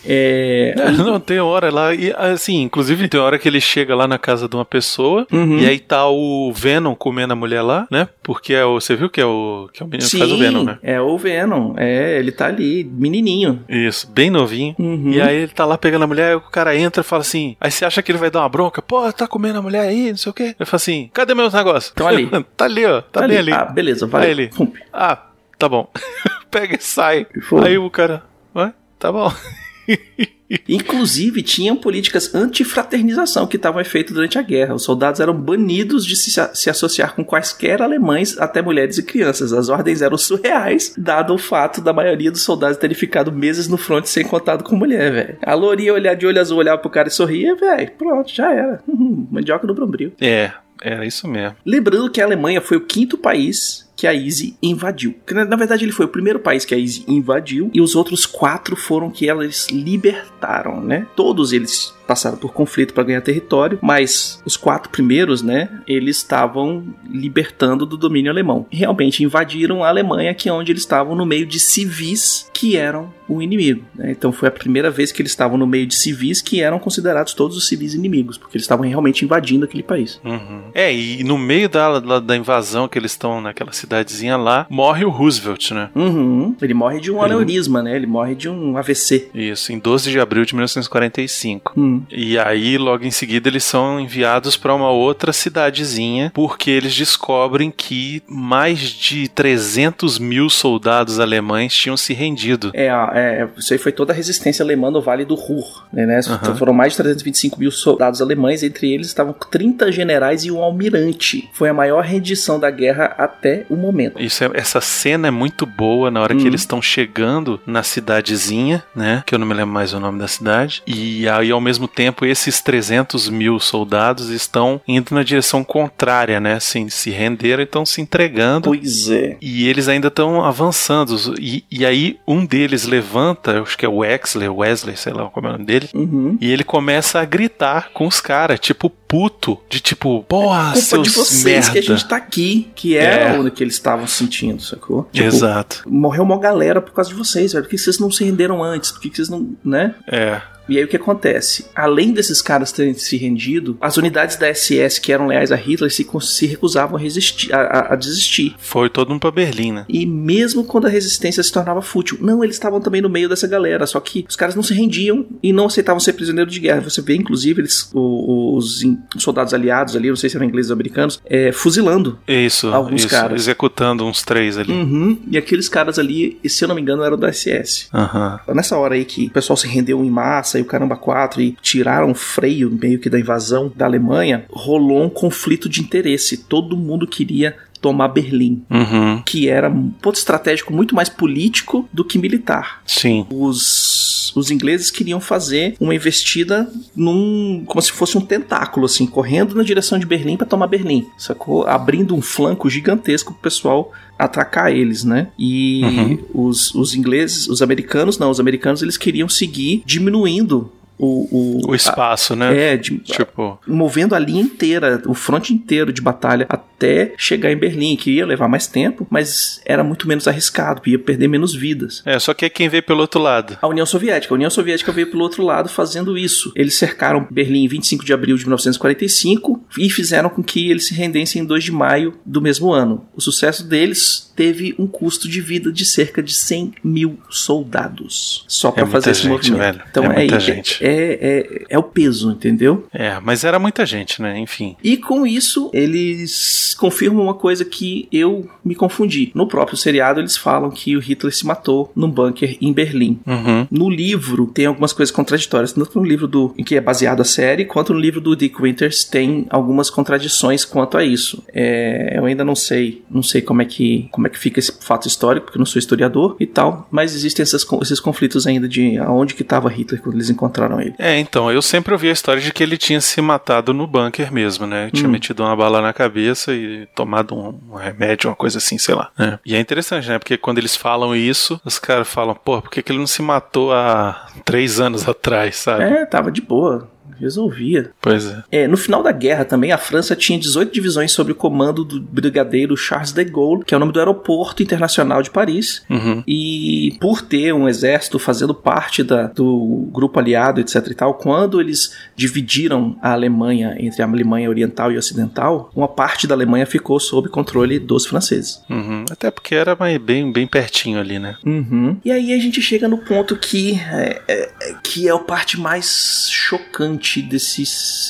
É, É, não, tem hora lá, e assim, inclusive tem hora que ele chega lá na casa de uma pessoa, Uhum. e aí tá o Venom comendo a mulher lá, né? Porque é o, você viu que é o, que é o menino que faz o Venom, né? é o Venom. É, ele tá ali, menininho. Isso, bem novinho. Uhum. E aí ele tá lá pegando a mulher, aí o cara entra e fala assim. Aí você acha que ele vai dar uma bronca? Pô, tá comendo a mulher aí, não sei o quê. Ele fala assim: cadê meus negócios? Tão ali. *laughs* tá ali, ó. Tá, bem ali. Ah, beleza, vai. Aí ele. Pum. Ah, tá bom. *laughs* Pega e sai. Aí o cara. Ué, tá bom. *laughs* *laughs* Inclusive, tinham políticas antifraternização que estavam efeito durante a guerra. Os soldados eram banidos de se, se associar com quaisquer alemães, até mulheres e crianças. As ordens eram surreais, dado o fato da maioria dos soldados terem ficado meses no front sem contato com mulher, velho. A lourinha olhar de olho azul, olhava pro cara e sorria, velho. Pronto, já era. *laughs* Mandioca no brombril. É, era isso mesmo. Lembrando que a Alemanha foi o quinto país que a Easy invadiu. Na verdade, ele foi o primeiro país que a Easy invadiu e os outros quatro foram que elas libertaram, né? Todos eles passaram por conflito para ganhar território, mas os quatro primeiros, né, eles estavam libertando do domínio alemão. Realmente invadiram a Alemanha, que é onde eles estavam no meio de civis que eram o inimigo. Né? Então foi a primeira vez que eles estavam no meio de civis que eram considerados todos os civis inimigos, porque eles estavam realmente invadindo aquele país. Uhum. É, e no meio da, da, da invasão que eles estão naquela cidadezinha lá, morre o Roosevelt, né? Uhum. Ele morre de um aneurisma, né? Ele morre de um AVC. Isso, em 12 de abril de 1945. E aí, logo em seguida, eles são enviados para uma outra cidadezinha, porque eles descobrem que mais de 300 mil soldados alemães tinham se rendido. É, é isso aí foi toda a resistência alemã no Vale do Ruhr, né? Uhum. Foram mais de 325 mil soldados alemães, entre eles estavam 30 generais e um almirante. Foi a maior rendição da guerra até o momento. Isso é, essa cena é muito boa na hora que Hum. eles estão chegando na cidadezinha, né? Que eu não me lembro mais o nome da cidade. E aí, ao mesmo tempo, esses 300 mil soldados estão indo na direção contrária, né? Assim, se renderam e estão se entregando. Pois é. E eles ainda estão avançando. E, e aí, um deles levanta, eu acho que é o Wexler, Wesley, sei lá como é o nome dele. Uhum. E ele começa a gritar com os caras, tipo puto, de tipo, porra, Culpa seus de vocês merda. que a gente tá aqui, que era É. o que eles estavam sentindo, sacou? Tipo, Exato. Morreu uma galera por causa de vocês, velho. Por que vocês não se renderam antes? Por que vocês não. né? É. E aí o que acontece? Além desses caras terem se rendido, as unidades da SS que eram leais a Hitler se, se recusavam a, resistir, a, a- desistir. Foi todo mundo pra Berlim, né? E mesmo quando a resistência se tornava fútil, não, eles estavam também no meio dessa galera, só que os caras não se rendiam e não aceitavam ser prisioneiros de guerra. Você vê, inclusive, eles, os, os soldados aliados ali, não sei se eram ingleses ou americanos, é, fuzilando. Isso, Alguns isso, caras. executando uns três ali. Uhum. E aqueles caras ali, se eu não me engano, eram da SS. Aham. Nessa hora aí que o pessoal se rendeu em massa e o caramba 4 e tiraram o freio meio que da invasão da Alemanha, rolou um conflito de interesse. Todo mundo queria tomar Berlim, Uhum. que era um ponto estratégico muito mais político do que militar. Sim. Os, os ingleses queriam fazer uma investida num como se fosse um tentáculo assim, correndo na direção de Berlim para tomar Berlim, sacou? Abrindo um flanco gigantesco pro pessoal atracar eles, né? E Uhum. os, os ingleses, os americanos não, os americanos eles queriam seguir diminuindo o, o, O espaço, né? é, de, Tipo, movendo a linha inteira, o fronte inteiro de batalha até chegar em Berlim, que ia levar mais tempo, mas era muito menos arriscado, ia perder menos vidas. é, só que é quem vê pelo outro lado. A União Soviética. A União Soviética veio pelo outro lado fazendo isso. Eles cercaram Berlim em 25 de abril de 1945 e fizeram com que eles se rendessem em 2 de maio do mesmo ano. O sucesso deles teve um custo de vida de cerca de 100 mil soldados. Só para muita fazer esse gente, movimento. velho. Então É é, muita é, gente. é, é, é o peso, entendeu? É, mas era muita gente, né? Enfim. E com isso, eles confirmam uma coisa que eu me confundi. No próprio seriado, eles falam que o Hitler se matou num bunker em Berlim. Uhum. No livro tem algumas coisas contraditórias, tanto no livro do em que é baseado a série, quanto no livro do Dick Winters tem algumas contradições quanto a isso. É, eu ainda não sei, não sei como é que como é que fica esse fato histórico, porque eu não sou historiador e tal, mas existem essas, esses conflitos ainda de aonde que estava Hitler quando eles encontraram ele. É, então, eu sempre ouvi a história de que ele tinha se matado no bunker mesmo, né? Tinha Hum. metido uma bala na cabeça e tomado um, um remédio, uma coisa assim, sei lá. né? E é interessante, né? Porque quando eles falam isso, os caras falam, pô, por que, que ele não se matou há três anos atrás, sabe? É, tava de boa. Resolvia. Pois é. É, no final da guerra também, a França tinha 18 divisões sob o comando do brigadeiro Charles de Gaulle, que é o nome do aeroporto internacional de Paris. Uhum. E por ter um exército fazendo parte da- do grupo aliado, etc e tal, quando eles dividiram a Alemanha entre a Alemanha Oriental e Ocidental, uma parte da Alemanha ficou sob controle dos franceses. Uhum. Até porque era bem, bem pertinho ali, né? E aí a gente chega no ponto que é, é- é- que é a parte mais chocante desse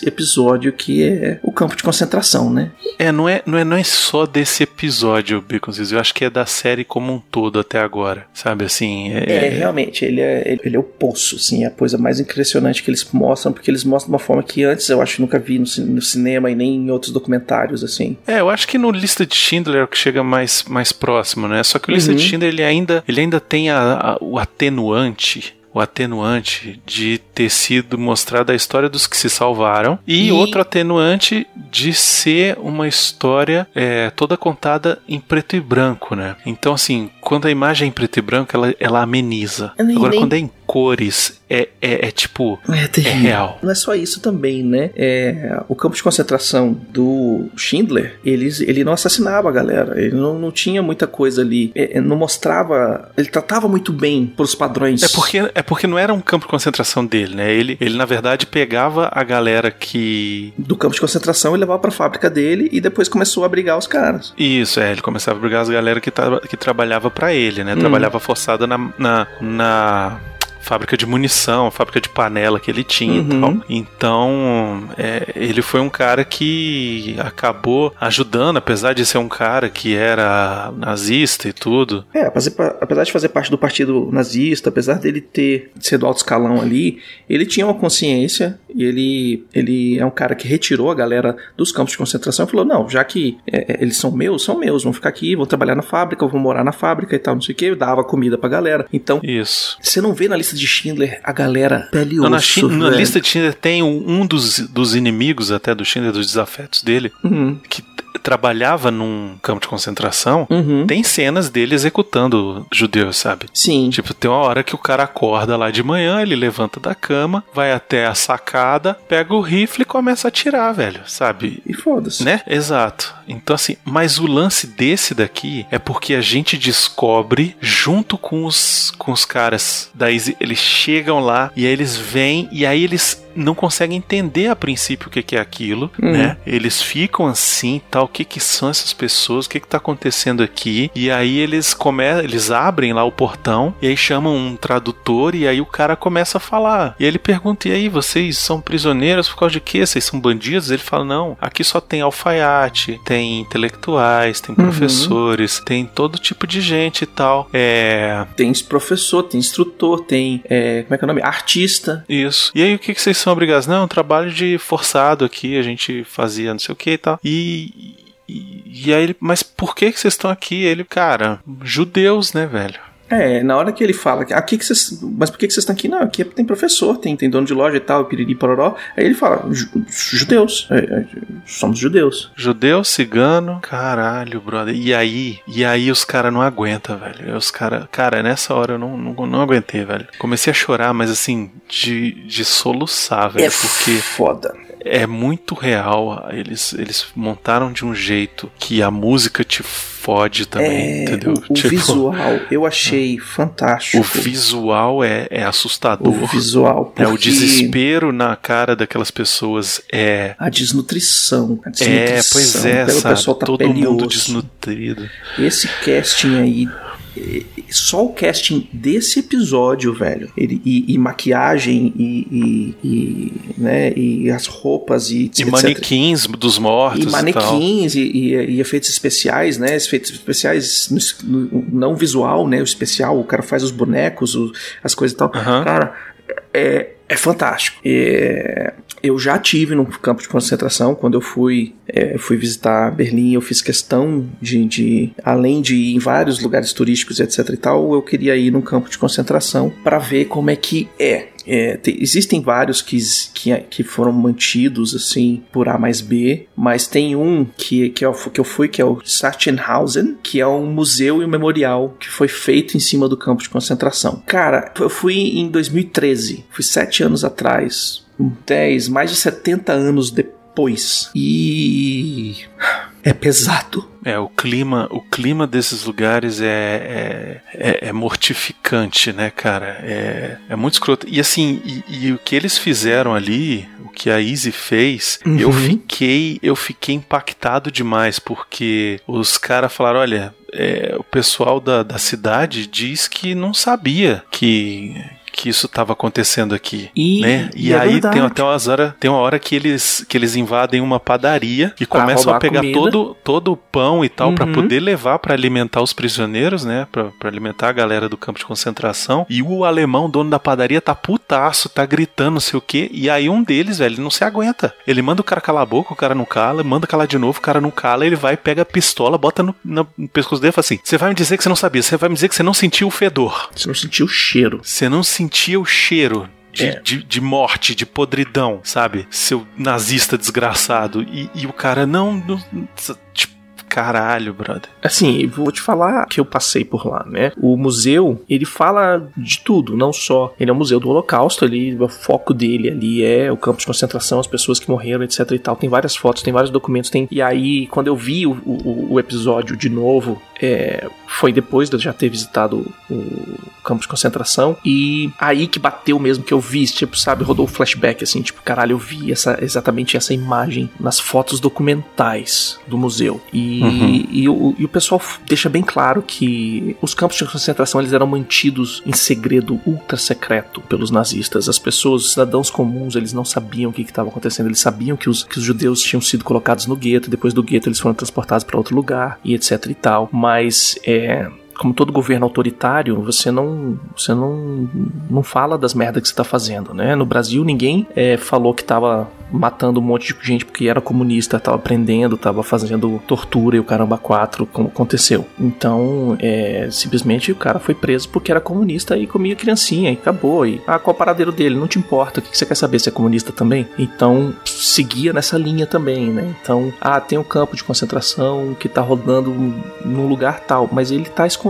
episódio que é o campo de concentração, né? É, não é, não é, não é só desse episódio, Baconzitos. Eu acho que é da série como um todo até agora. Sabe assim? É, é realmente, ele é, ele é o poço, assim, é a coisa mais impressionante que eles mostram, porque eles mostram de uma forma que antes eu acho que nunca vi no, no cinema e nem em outros documentários, assim. É, eu acho que no Lista de Schindler é o que chega mais, mais próximo, né? Só que o Lista Uhum. de Schindler ele ainda, ele ainda tem a- a- o atenuante. O atenuante de ter sido mostrada a história dos que se salvaram, e, E- outro atenuante de ser uma história é, toda contada em preto e branco, né? Então, assim, quando a imagem é em preto e branco, ela, ela ameniza. Agora, quando é em cores, é, é, é tipo. É É real. Não é só isso também, né? É, o campo de concentração do Schindler, eles, ele não assassinava a galera. Ele não, não tinha muita coisa ali. É, é, não mostrava. Ele tratava muito bem pros padrões. É porque, é porque não era um campo de concentração dele, né? Ele, ele na verdade, pegava a galera que. Do campo de concentração e levava pra fábrica dele e depois começou a brigar os caras. Isso, é, ele começava a brigar as galera que, tra- que trabalhava pra ele, né? Hum. Trabalhava forçada na, na, na fábrica de munição, fábrica de panela que ele tinha e Uhum. tal. Então, é, ele foi um cara que acabou ajudando, apesar de ser um cara que era nazista e tudo. É, apesar de fazer parte do partido nazista, apesar dele ter de ser do alto escalão ali, ele tinha uma consciência e ele, ele é um cara que retirou a galera dos campos de concentração e falou: não, já que é, é, eles são meus, são meus, vão ficar aqui, vão trabalhar na fábrica, vão morar na fábrica e tal, não sei o que, dava comida pra galera. Então, Isso. você não vê na lista de Schindler a galera pele Não, na, osso, na lista de Schindler tem um, um dos, dos inimigos até do Schindler, dos desafetos dele, Uhum, que trabalhava num campo de concentração. uhum. Tem cenas dele executando judeus, sabe? Sim. Tipo, tem uma hora que o cara acorda lá de manhã, ele levanta da cama, vai até a sacada, pega o rifle e começa a atirar, velho, sabe? E foda-se. Né? Exato. Então, assim, mas o lance desse daqui é porque a gente descobre junto com os, com os caras da Easy, eles chegam lá e aí eles vêm e aí eles não conseguem entender a princípio o que, que é aquilo, Uhum. né? Eles ficam assim, tal, o que que são essas pessoas, o que que tá acontecendo aqui? E aí eles começam, eles abrem lá o portão e aí chamam um tradutor e aí o cara começa a falar. E ele pergunta: "E aí, vocês são prisioneiros por causa de quê? Vocês são bandidos?" Ele fala: "Não, aqui só tem alfaiate, tem intelectuais, tem Uhum. professores, tem todo tipo de gente e tal." É, Tem professor, tem instrutor, tem. é, como é que é o nome? Artista. Isso. E aí, o que, que vocês são obrigados? Não, trabalho de forçado aqui, a gente fazia não sei o que e tal. E. E, e aí ele, mas por que, que vocês estão aqui? Ele, cara, judeus, né, velho? É, na hora que ele fala, aqui que vocês. Mas por que, que vocês estão aqui? Não, aqui tem professor, tem, tem dono de loja e tal, piriri pororó. Aí ele fala, "Ju- judeus. é, é, somos judeus. Judeu, cigano, caralho, brother. E aí, e aí os caras não aguentam, velho. Os cara, cara, nessa hora eu não, não, não aguentei, velho. Comecei a chorar, mas assim, de, de soluçar, velho, é porque foda. É muito real. Eles, eles montaram de um jeito que a música te fode também, É, entendeu? o, o Tipo, visual eu *laughs* achei fantástico. O visual é, é assustador. O visual. É, o desespero na cara daquelas pessoas é. A desnutrição. A É, desnutrição pois é, sabe? pessoal tá Todo mundo desnutrido. Esse casting aí. Só o casting desse episódio, velho. Ele, e, e maquiagem e, e, e, né, e as roupas e, E etc. manequins dos mortos E manequins e, e- e efeitos especiais, né? Efeitos especiais no- no- não visual, né? O especial, o cara faz os bonecos, o- as coisas e tal. Aham. Cara, é, é fantástico. É, eu já tive num campo de concentração quando eu fui, é, fui visitar Berlim. Eu fiz questão de, de, além de ir em vários lugares turísticos, etc. e tal, eu queria ir num campo de concentração para ver como é que é. É, te- existem vários que, que, que foram mantidos assim por A mais B, mas tem um que, que, eu, que eu fui, que é o Sachsenhausen, que é um museu e um memorial que foi feito em cima do campo de concentração. Cara, eu fui em 2013, fui sete anos atrás, 10, mais de 70 anos depois. E. É pesado. É, o clima, o clima desses lugares é, é, é, é mortificante, né, cara? É, é muito escroto. E assim, e, e o que eles fizeram ali, o que a Easy fez, Uhum. eu fiquei, eu fiquei impactado demais, porque os caras falaram, olha, é, o pessoal da, da cidade diz que não sabia que que isso estava acontecendo aqui. E, né? E, e é aí verdade. tem até umas horas, tem uma hora que eles, que eles invadem uma padaria e Pra começam a pegar todo, todo o pão e tal pra Uhum. poder levar pra alimentar os prisioneiros, né? Pra pra alimentar a galera do campo de concentração. E o alemão, dono da padaria, tá putaço, tá gritando, não sei o quê. E aí um deles, velho, ele não se aguenta. Ele manda o cara calar a boca, o cara não cala, manda calar de novo, o cara não cala, ele vai, pega a pistola, bota no, no, pescoço dele e fala assim: Você vai me dizer que você não sabia, você vai me dizer que você não sentiu o fedor. Você não sentiu o cheiro. Você não sentia o cheiro de, É. de, de morte, de podridão, sabe? Seu nazista desgraçado. E, e o cara, não, não. Tipo, caralho, brother. Assim, vou te falar que eu passei por lá, né? O museu, ele fala de tudo, não só. Ele é um museu do Holocausto, ele, o foco dele ali é o campo de concentração, as pessoas que morreram, etc e tal. Tem várias fotos, tem vários documentos, tem. E aí, quando eu vi o, o, o episódio de novo, é, foi depois de eu já ter visitado o campo de concentração. E aí que bateu mesmo que eu vi, tipo, sabe, rodou o flashback, assim, tipo, caralho, eu vi essa, exatamente essa imagem nas fotos documentais do museu. E, Uhum. e, o, e o pessoal deixa bem claro que os campos de concentração eles eram mantidos em segredo ultra secreto pelos nazistas. As pessoas, os cidadãos comuns, eles não sabiam o que estava acontecendo. Eles sabiam que os, que os judeus tinham sido colocados no gueto, depois do gueto eles foram transportados para outro lugar e etc e tal. Mas é, como todo governo autoritário, você não, você não, não fala das merdas que você está fazendo, né? No Brasil, ninguém é, falou que estava matando um monte de gente porque era comunista, estava prendendo, estava fazendo tortura e o caramba quatro, como aconteceu. Então, é, simplesmente o cara foi preso porque era comunista e comia criancinha e acabou. E, ah, qual é o paradeiro dele? Não te importa, o que você quer saber? Se é comunista também? Então, seguia nessa linha também, né? Então, ah, tem um campo de concentração que tá rodando num lugar tal, mas ele tá escondido.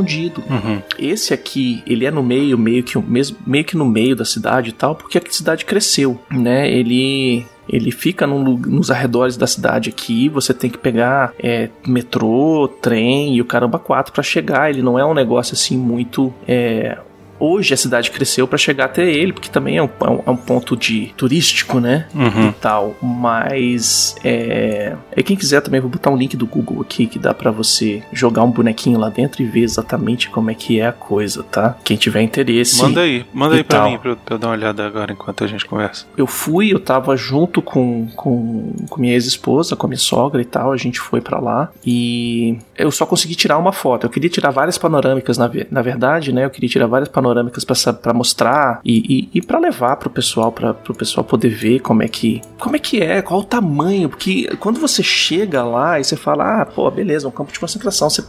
Uhum. Esse aqui, ele é no meio, meio que, mesmo, meio que no meio da cidade e tal, porque a cidade cresceu, né? Ele ele fica num nos arredores da cidade aqui. Você tem que pegar é, metrô, trem e o caramba 4 para chegar. Ele não é um negócio assim muito. é, Hoje a cidade cresceu para chegar até ele, porque também é um, é um- é um ponto de turístico, né? Uhum. E tal. Mas é, é quem quiser também vou botar um link do Google aqui que dá para você jogar um bonequinho lá dentro e ver exatamente como é que é a coisa, tá? Quem tiver interesse. Manda aí, manda aí pra tal. mim, pra eu, eu dar uma olhada agora enquanto a gente conversa. Eu fui, eu tava junto com, com, com minha ex-esposa, com a minha sogra e tal, a gente foi pra lá e eu só consegui tirar uma foto. Eu queria tirar várias panorâmicas, na, na verdade, né? Eu queria tirar várias panorâmicas sa- pra mostrar e, e, e para levar pro pessoal, para pro pessoal poder ver como é que como é que é, qual o tamanho, porque quando você chega lá e você fala, ah, pô, beleza, um campo de concentração, você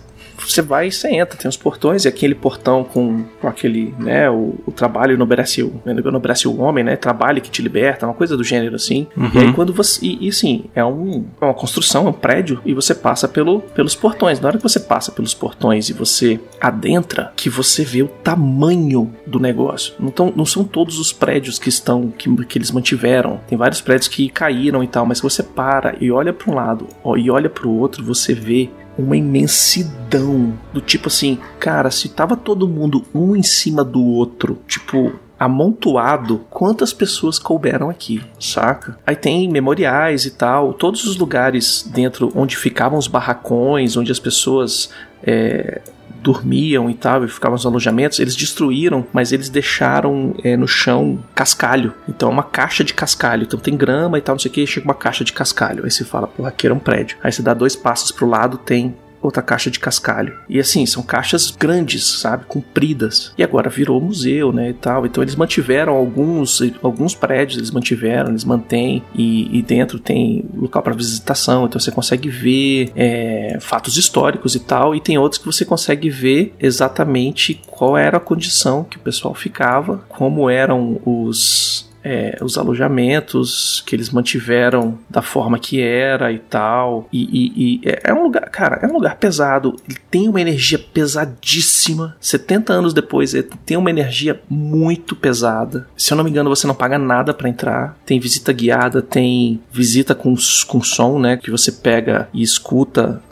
você vai e você entra, tem os portões e aquele portão com, com aquele, né, o, o trabalho enobrece o, enobrece o homem, né, trabalho que te liberta, uma coisa do gênero assim. Uhum. E aí quando você, e, e assim, é, um, é uma construção, é um prédio e você passa pelo, pelos portões. Na hora que você passa pelos portões e você adentra, que você vê o tamanho do negócio. Não, tão, não são todos os prédios que estão, que, que eles mantiveram. Tem vários prédios que caíram e tal, mas se você para e olha para um lado ó, e olha para o outro, você vê uma imensidão do tipo assim, cara, se tava todo mundo um em cima do outro, tipo amontoado, quantas pessoas couberam aqui, saca? Aí tem memoriais e tal, todos os lugares dentro onde ficavam os barracões, onde as pessoas é, dormiam e tal, e ficavam nos alojamentos, eles destruíram, mas eles deixaram é, no chão cascalho. Então é uma caixa de cascalho. Então tem grama e tal, não sei o que, chega uma caixa de cascalho. Aí você fala, porra, aqui era um prédio. Aí você dá dois passos pro lado, tem outra caixa de cascalho. E assim, são caixas grandes, sabe? Compridas. E agora virou museu, né? E tal. Então eles mantiveram alguns, alguns prédios, eles mantiveram, eles mantêm. E, e dentro tem local para visitação. Então você consegue ver é, fatos históricos e tal. E tem outros que você consegue ver exatamente qual era a condição que o pessoal ficava, como eram os é, os alojamentos que eles mantiveram da forma que era e tal. E, e- e é- é um lugar, cara, é um lugar pesado. Ele tem uma energia pesadíssima. 70 anos depois, ele tem uma energia muito pesada. Se eu não me engano, você não paga nada pra entrar. Tem visita guiada, tem visita com, com som, né? Que você pega e escuta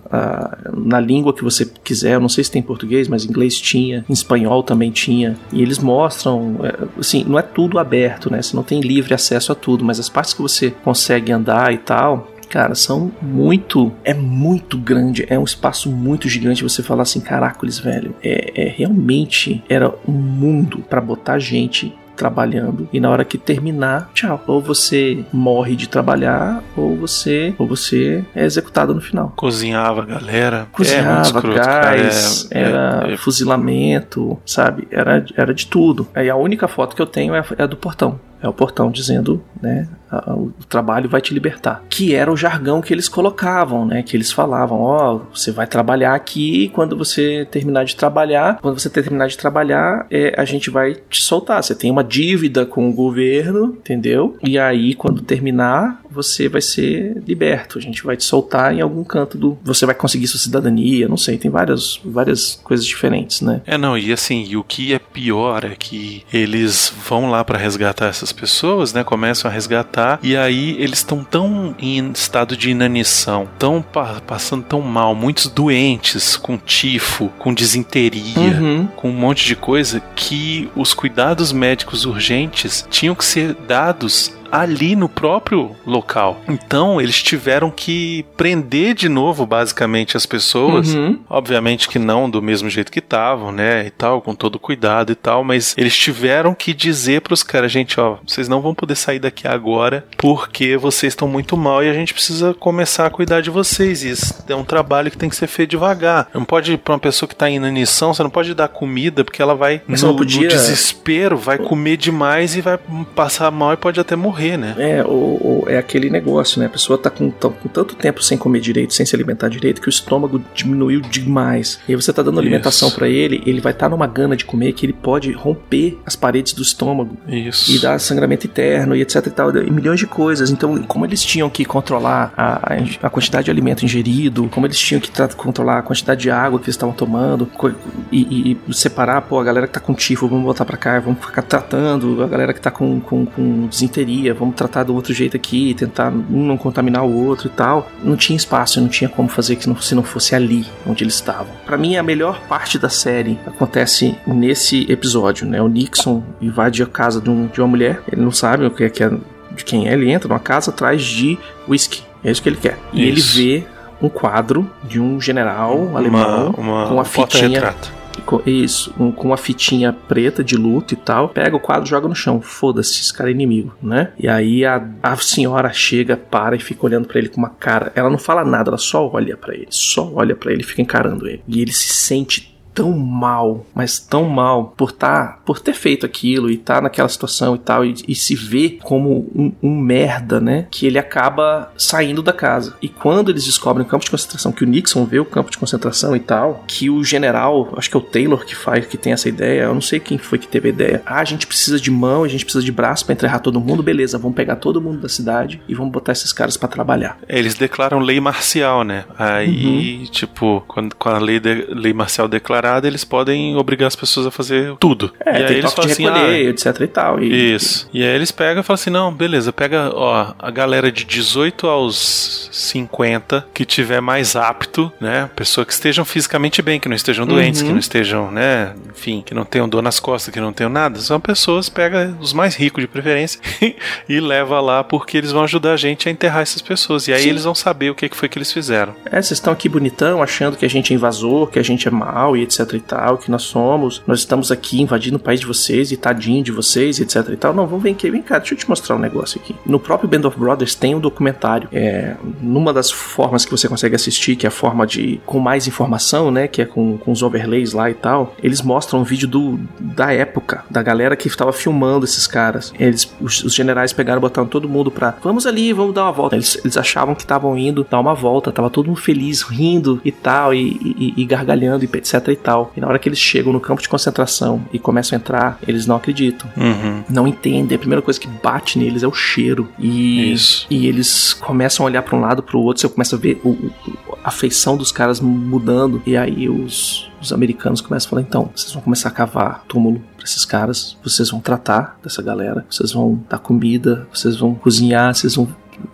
na língua que você quiser. Eu não sei se tem em português, mas em inglês tinha, em espanhol também tinha. E eles mostram, é, assim, não é tudo aberto, né? Você não tem livre acesso a tudo, mas as partes que você consegue andar e tal. Cara, são muito. É muito grande. É um espaço muito gigante. Você falar assim, caracoles, velho. É, é realmente. Era um mundo pra botar gente trabalhando e na hora que terminar, tchau. Ou você morre de trabalhar ou você ou você é executado no final. Cozinhava a galera. Cozinhava, é muito escroto, gás. É- era é- é- fuzilamento, sabe? Era, era de tudo. Aí a única foto que eu tenho é, é a do portão. É o portão dizendo, né, o trabalho vai te libertar. Que era o jargão que eles colocavam, né, que eles falavam, ó, você vai trabalhar aqui, quando você terminar de trabalhar, quando você terminar de trabalhar, é, a gente vai te soltar. Você tem uma dívida com o governo, entendeu? E aí, quando terminar, você vai ser liberto. A gente vai te soltar em algum canto do... Você vai conseguir sua cidadania, não sei, tem várias, várias coisas diferentes, né? É, não, e assim, e o que é pior é que eles vão lá pra resgatar essas pessoas, né? Começam a resgatar e aí eles estão tão em estado de inanição, tão pa- passando tão mal, muitos doentes com tifo, com disenteria, Uhum. com um monte de coisa que os cuidados médicos urgentes tinham que ser dados ali no próprio local. Então, eles tiveram que prender de novo basicamente as pessoas Uhum. Obviamente que não do mesmo jeito que estavam, né? E tal, com todo cuidado e tal, mas eles tiveram que dizer pros caras, gente, ó, vocês não vão poder sair daqui agora porque vocês estão muito mal e a gente precisa começar a cuidar de vocês. E isso é um trabalho que tem que ser feito devagar. Não pode pra uma pessoa que tá em inanição, você não pode dar comida porque ela vai no, podia- no desespero, vai comer demais e vai passar mal e pode até morrer, né? É, ou, ou é aquele negócio, né? A pessoa tá com, tão- com tanto tempo sem comer direito, sem se alimentar direito, que o estômago diminuiu demais. E aí você tá dando alimentação Isso. pra ele, ele vai estar numa gana de comer que ele pode romper as paredes do estômago Isso. e dar sangramento interno e etc e tal, e milhões de coisas. Então, como eles tinham que controlar a, a- quantidade de alimento ingerido, como eles tinham que controlar a quantidade de água que eles estavam tomando e, e- e separar, pô, a galera que tá com tifo, vamos botar pra cá, vamos ficar tratando, a galera que tá com, com, com desinteria, vamos tratar do outro jeito aqui, tentar um não contaminar o outro e tal. Não tinha espaço, não tinha como fazer que se não, se não fosse ali onde eles estavam. Pra mim, a melhor parte da série acontece nesse episódio, né? O Nixon invade a casa de, um- de uma mulher, ele não sabe o que é, que é de quem é, ele entra numa casa atrás de whisky. É isso que ele quer. E Isso. ele vê um quadro de um general alemão uma, uma com a fitinha Isso, um- com uma fitinha preta de luto e tal. Pega o quadro, joga no chão. Foda-se, esse cara é inimigo, né? E aí a, a senhora chega, para e fica olhando pra ele com uma cara. Ela não fala nada, ela só olha pra ele. Só olha pra ele e fica encarando ele. E ele se sente tão mal, mas tão mal por tá, por ter feito aquilo e tá naquela situação e tal e, e se vê como um, um merda, né? Que ele acaba saindo da casa. E quando eles descobrem o campo de concentração, que o Nixon vê o campo de concentração e tal, que o general, acho que é o Taylor que faz, que tem essa ideia, eu não sei quem foi que teve a ideia. Ah, a gente precisa de mão, a gente precisa de braço pra enterrar todo mundo, beleza? Vamos pegar todo mundo da cidade e vamos botar esses caras pra trabalhar. Eles declaram lei marcial, né? Aí, Uhum. tipo, quando, com a lei, de- lei marcial declarada, eles podem obrigar as pessoas a fazer tudo. É, e aí eles falam assim, recolher, etc e tal. ah, E, isso. E aí eles pegam e falam assim, não, beleza, pega, ó, a galera de 18 aos 50 que tiver mais apto, né? Pessoa que estejam fisicamente bem, que não estejam doentes, Uhum. que não estejam, né? Enfim, que não tenham dor nas costas, que não tenham nada. São pessoas, pega os mais ricos de preferência *laughs* e leva lá porque eles vão ajudar a gente a enterrar essas pessoas. E aí Sim. eles vão saber o que que foi que eles fizeram. É, vocês estão aqui bonitão, achando que a gente é invasor, que a gente é mal e etc e tal, que nós somos, nós estamos aqui invadindo o país de vocês e tadinho de vocês etc e tal. Não, vamos ver aqui, vem cá, deixa eu te mostrar um negócio aqui. No próprio Band of Brothers tem um documentário, é, numa das formas que você consegue assistir, que é a forma de, com mais informação, né, que é com, com os overlays lá e tal, eles mostram um vídeo do, da época, da galera que estava filmando esses caras. Eles, os, os generais pegaram, botaram todo mundo pra, vamos ali, vamos dar uma volta. Eles, eles achavam que estavam indo dar uma volta, tava todo mundo feliz, rindo e tal, e, e- e gargalhando e etc e tal. E na hora que eles chegam no campo de concentração e começam a entrar, eles não acreditam. Uhum. Não entendem. A primeira coisa que bate neles é o cheiro. E, Isso. e eles começam a olhar pra um lado pro outro. Você começa a ver o- o- a feição dos caras mudando. E aí os, os americanos começam a falar: então, vocês vão começar a cavar túmulo pra esses caras. Vocês vão tratar dessa galera. Vocês vão dar comida. Vocês vão cozinhar. Vocês vão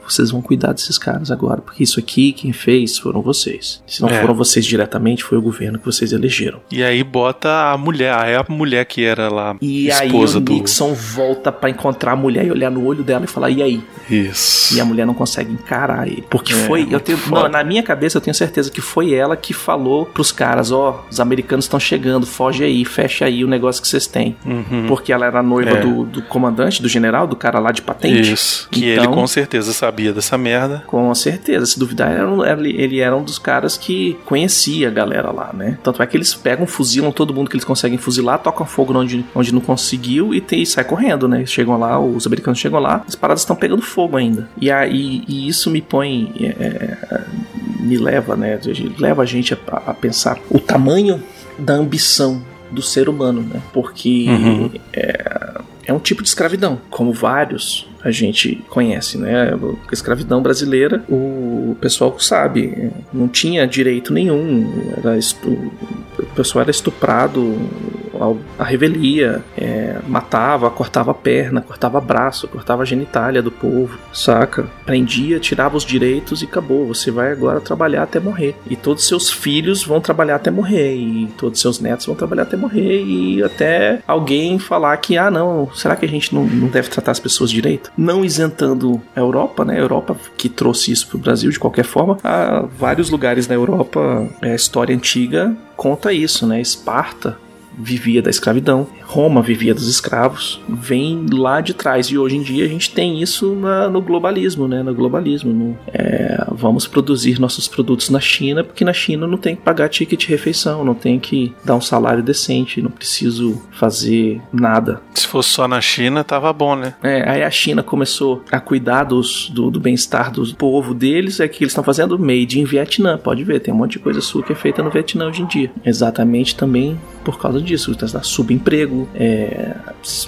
vocês vão cuidar desses caras agora, porque isso aqui quem fez foram vocês. Se não É. foram vocês diretamente, foi o governo que vocês elegeram. E aí bota a mulher, aí a mulher que era lá E aí esposa o do. Nixon volta pra encontrar a mulher e olhar no olho dela e falar: "E aí?" Isso. E a mulher não consegue encarar ele. Porque É, foi. Eu tenho, não, na minha cabeça eu tenho certeza que foi ela que falou pros caras: ó, os americanos estão chegando, foge aí, fecha aí o negócio que vocês têm. Uhum. Porque ela era noiva É. do, do comandante, do general, do cara lá de patente. Isso. Que Então- ele com certeza sabia dessa merda. Com certeza, se duvidar, era um- ele era um dos caras que conhecia a galera lá, né? Tanto é que eles pegam, fuzilam todo mundo que eles conseguem fuzilar, tocam fogo onde, onde não conseguiu e, tem, e sai correndo, né? Chegam lá, os americanos chegam lá, as paradas estão pegando fogo ainda. E aí e isso me põe. é, é, me leva, né? Leva a gente a, a pensar o tamanho da ambição do ser humano, né? Porque Uhum. é um tipo de escravidão, como vários a gente conhece, né? A escravidão brasileira, o pessoal sabe, não tinha direito nenhum, era estu- o pessoal era estuprado à revelia, é, matava, cortava a perna, cortava braço, cortava a genitália do povo, saca? Prendia, tirava os direitos e acabou. Você vai agora trabalhar até morrer. E todos seus filhos vão trabalhar até morrer, e todos seus netos vão trabalhar até morrer, e até alguém falar que, ah, não, será que a gente não, não deve tratar as pessoas direito? Não isentando a Europa, né? A Europa que trouxe isso pro Brasil de qualquer forma. Há vários lugares na Europa, é, a história antiga conta isso, né? Esparta vivia da escravidão, Roma vivia dos escravos, vem lá de trás e hoje em dia a gente tem isso na- no globalismo, né? No globalismo, no- é, vamos produzir nossos produtos na China porque na China não tem que pagar ticket de refeição, não tem que dar um salário decente, não preciso fazer nada. Se fosse só na China, tava bom, né? É, aí a China começou a cuidar dos- do, do bem-estar do povo deles, é que eles estão fazendo made in Vietnã, pode ver, tem um monte de coisa sua que é feita no Vietnã hoje em dia. Exatamente também por causa disso, dá subemprego. É,